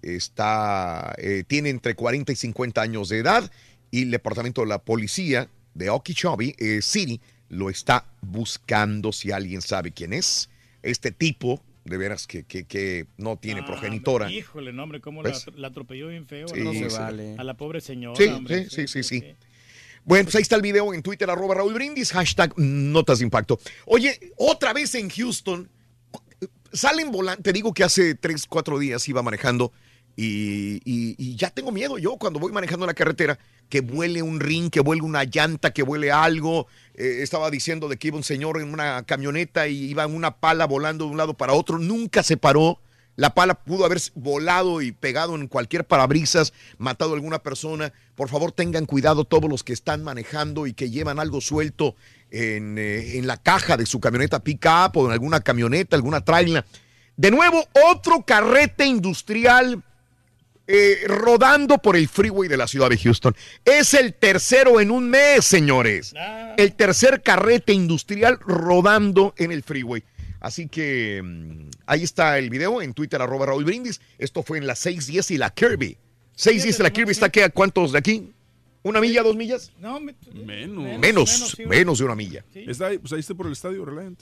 está, eh, tiene entre 40 y 50 años de edad y el departamento de la policía de Okeechobee eh, City lo está buscando si alguien sabe quién es. Este tipo, de veras que, que- que no tiene progenitora. Híjole, no, hombre, cómo la, ¿Ves? la atropelló bien feo. Sí, a, la, sí. pobre- a la pobre señora. Sí, hombre. sí, sí, sí, sí. Bueno, pues ahí está el video en Twitter, arroba Raúl Brindis, hashtag Notas de Impacto. Oye, otra vez en Houston, salen volando, te digo que hace tres, cuatro días iba manejando y, y- y ya tengo miedo yo cuando voy manejando en la carretera, que vuele un ring, que vuele una llanta, que vuele algo. Eh, estaba diciendo de que iba un señor en una camioneta y iba una pala volando de un lado para otro, nunca se paró. La pala pudo haber volado y pegado en cualquier parabrisas, matado a alguna persona. Por favor, tengan cuidado todos los que están manejando y que llevan algo suelto en, eh, en la caja de su camioneta pick-up o en alguna camioneta, alguna trailer. De nuevo, otro carrete industrial eh, rodando por el freeway de la ciudad de Houston. Es el tercero en un mes, señores. El tercer carrete industrial rodando en el freeway. Así que mm, ahí está el video en Twitter, arroba Raúl Brindis. Esto fue en la 610 y la Kirby. 610 y la Kirby está aquí a cuántos de aquí? ¿Una milla, dos millas? No, me- Menos. Menos, menos de una milla. Está ahí, pues ahí está por el estadio Reliant.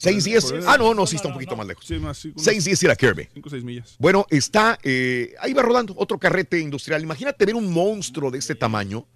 610. Ah, no, no, sí está un poquito más lejos. Sí, más, sí, unos 610 y la Kirby. Cinco o seis millas. Bueno, está, eh, ahí va rodando otro carrete industrial. Imagínate ver un monstruo de este tamaño.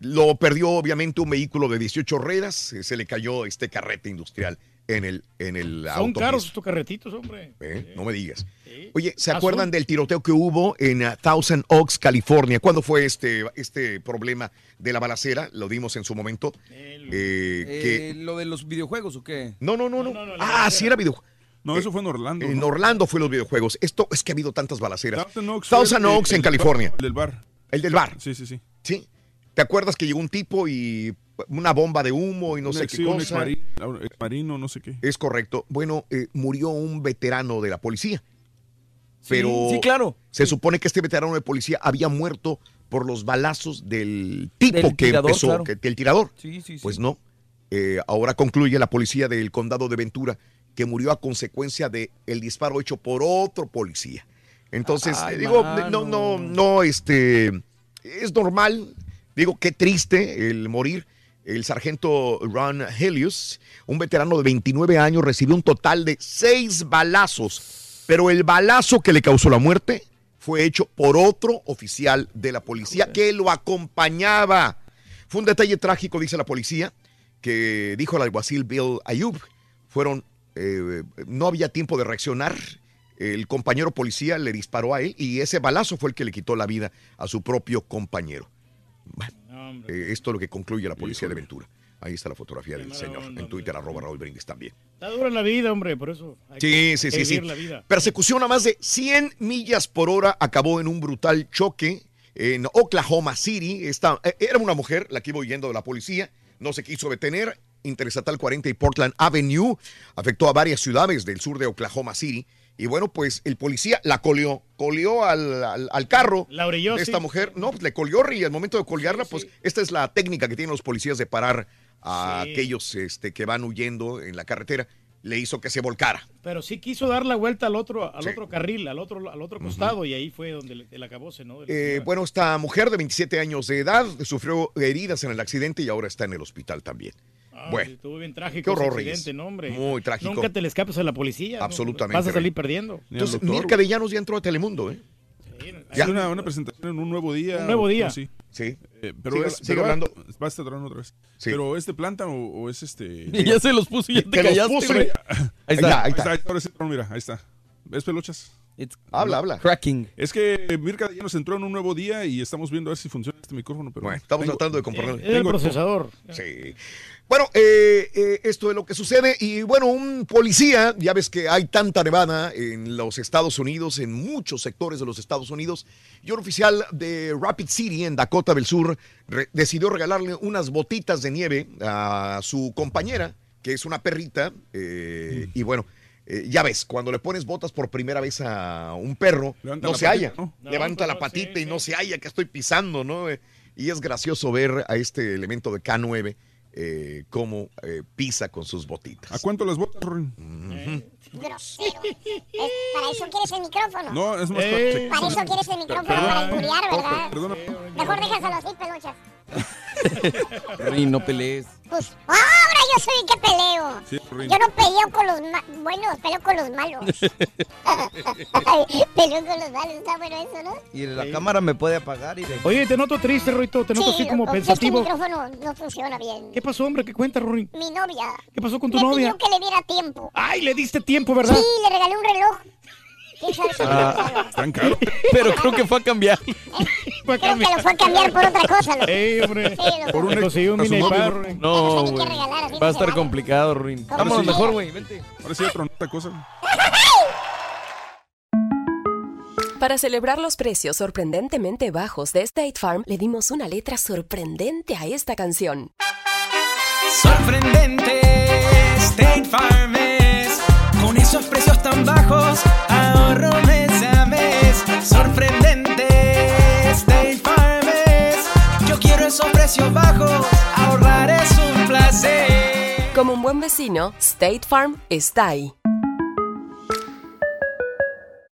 Lo perdió obviamente un vehículo de 18 ruedas. eh, Se le cayó este carrete industrial en el, en el Son autopista. caros estos carretitos, hombre. ¿eh? No me digas. Oye, ¿se Azul. acuerdan del tiroteo que hubo en uh, Thousand Oaks, California? ¿Cuándo fue este, este problema de la balacera? Lo dimos en su momento. Eh, que- Eh, ¿Lo de los videojuegos o qué? No, no, no, no. ah, sí era videojuego. No, eso fue en Orlando. En ¿no? Orlando fue los videojuegos. Esto es que ha habido tantas balaceras. Thousand Oaks Thousand el- Oaks el- en el- California. El del bar. El del bar. Sí, sí, sí. Sí. ¿Te acuerdas que llegó un tipo y una bomba de humo y no Un sé ex- qué un cosa? exmarino, exmarino, no sé qué. Es correcto. Bueno, eh, murió un veterano de la policía. Pero sí, claro. se supone que este veterano de policía había muerto por los balazos del tipo Del que tirador, empezó, claro. que, del tirador. Sí, sí, sí. Pues no. Eh, ahora concluye la policía del condado de Ventura que murió a consecuencia de el disparo hecho por otro policía. Entonces, Ay, digo, mano. no, no, no, este, es normal. Digo, qué triste el morir. El sargento Ron Helios, un veterano de 29 años, recibió un total de seis balazos, pero el balazo que le causó la muerte fue hecho por otro oficial de la policía que lo acompañaba. Fue un detalle trágico, dice la policía, que dijo el alguacil Bill Ayub. Fueron, eh, no había tiempo de reaccionar. El compañero policía le disparó a él y ese balazo fue el que le quitó la vida a su propio compañero. Bueno, eh, esto es lo que concluye la policía de Ventura. Ahí está la fotografía del señor en Twitter, arroba Raúl Brindis también. Está dura la vida, hombre, por eso. hay Sí, que sí, sí, sí. vivir la vida. Persecución a más de 100 millas por hora acabó en un brutal choque en Oklahoma City. Eh, era una mujer la que iba huyendo de la policía, no se quiso detener. Interestatal 40 y Portland Avenue afectó a varias ciudades del sur de Oklahoma City. Y bueno, pues el policía la coleó, coleó al, al- al carro La orilló, de esta sí. mujer. No, pues le coleó y al momento de colearla, pues esta es la técnica que tienen los policías de parar a aquellos este, que van huyendo en la carretera. Le hizo que se volcara. Pero sí quiso dar la vuelta al otro, al Sí. otro carril, al otro, al otro costado, y ahí fue donde le- el acabose, ¿no? Eh, bueno, esta mujer de 27 años de edad sufrió heridas en el accidente y ahora está en el hospital también. Ah, bueno, estuvo bien trágico qué horror, accidente, ¿no, hombre? Muy trágico. Nunca te le escapes a la policía. ¿no? Absolutamente, Vas a salir perdiendo. Entonces, Mirka de Llanos ya entró a Telemundo, ¿eh? Ya. Una, una presentación en un nuevo día. Un nuevo o- día. Sí. Sí. Eh, pero Sigue- es, sigue pero hablando. Va a estar hablando otra vez. Pero es de planta o, o es este. Ya se los puso y ya te Te los callaste, puso, güey. eh. Ahí está. ahí está. Ahora sí, mira, ahí está. ¿Ves, pelochas? Habla, habla. Cracking. Es que Mirka ya nos entró en un nuevo día y estamos viendo a ver si funciona este micrófono. Pero Bueno, estamos tengo- tratando de comprarlo. Es el procesador. Sí. Bueno, eh, eh, esto es lo que sucede. Y bueno, un policía, ya ves que hay tanta nevada en los Estados Unidos, en muchos sectores de los Estados Unidos, y un oficial de Rapid City, en Dakota del Sur, re- decidió regalarle unas botitas de nieve a su compañera, que es una perrita. eh, Y bueno, eh, ya ves, cuando le pones botas por primera vez a un perro, Levanta no se patita, halla. ¿no? Levanta la patita y no se halla que estoy pisando, ¿no? Eh, Y es gracioso ver a este elemento de K9 eh, cómo eh, pisa con sus botitas. ¿A cuánto las botas, Rorin? Grosero. Es- para eso quieres el micrófono. No, es más Eh. Para eso quieres el micrófono, Perdón. para alburear, ¿verdad? Perdona. Mejor déjaselo así, peluchas. Rin, no pelees. Pues ahora yo soy el que peleo. Sí. Yo no peleo con los ma- buenos, peleo con los malos. peleo con los malos, está bueno eso, ¿no? Y la cámara me puede apagar y de... Oye, te noto triste, Roito. Te noto Sí, así como pensativo. Es que el micrófono no funciona bien. ¿Qué pasó, hombre? ¿Qué cuenta, Rory? Mi novia. ¿Qué pasó con tu me novia? pidió que le diera tiempo. Ay, le diste tiempo, ¿verdad? Sí, le regalé un reloj. ¿Quién sabe si Ah, Están caros. pero creo que fue a cambiar. Fue a Creo que lo fue a cambiar por otra cosa. loco. Ey, hombre. Sí. Por un consiguió mini bar, ¿no? No, regalar, Va a estar complicado. Ahora Vámonos sí. mejor, güey. Vente. Ahora sí, otra nota cosa. Para celebrar los precios sorprendentemente bajos de State Farm, le dimos una letra sorprendente a esta canción. Sorprendente, State Farm es. Con esos precios tan bajos, ahorro mes a mes. Sorprendente, State Farm es. Yo quiero esos precios bajos, ahorrar es un placer. Como un buen vecino, State Farm está ahí.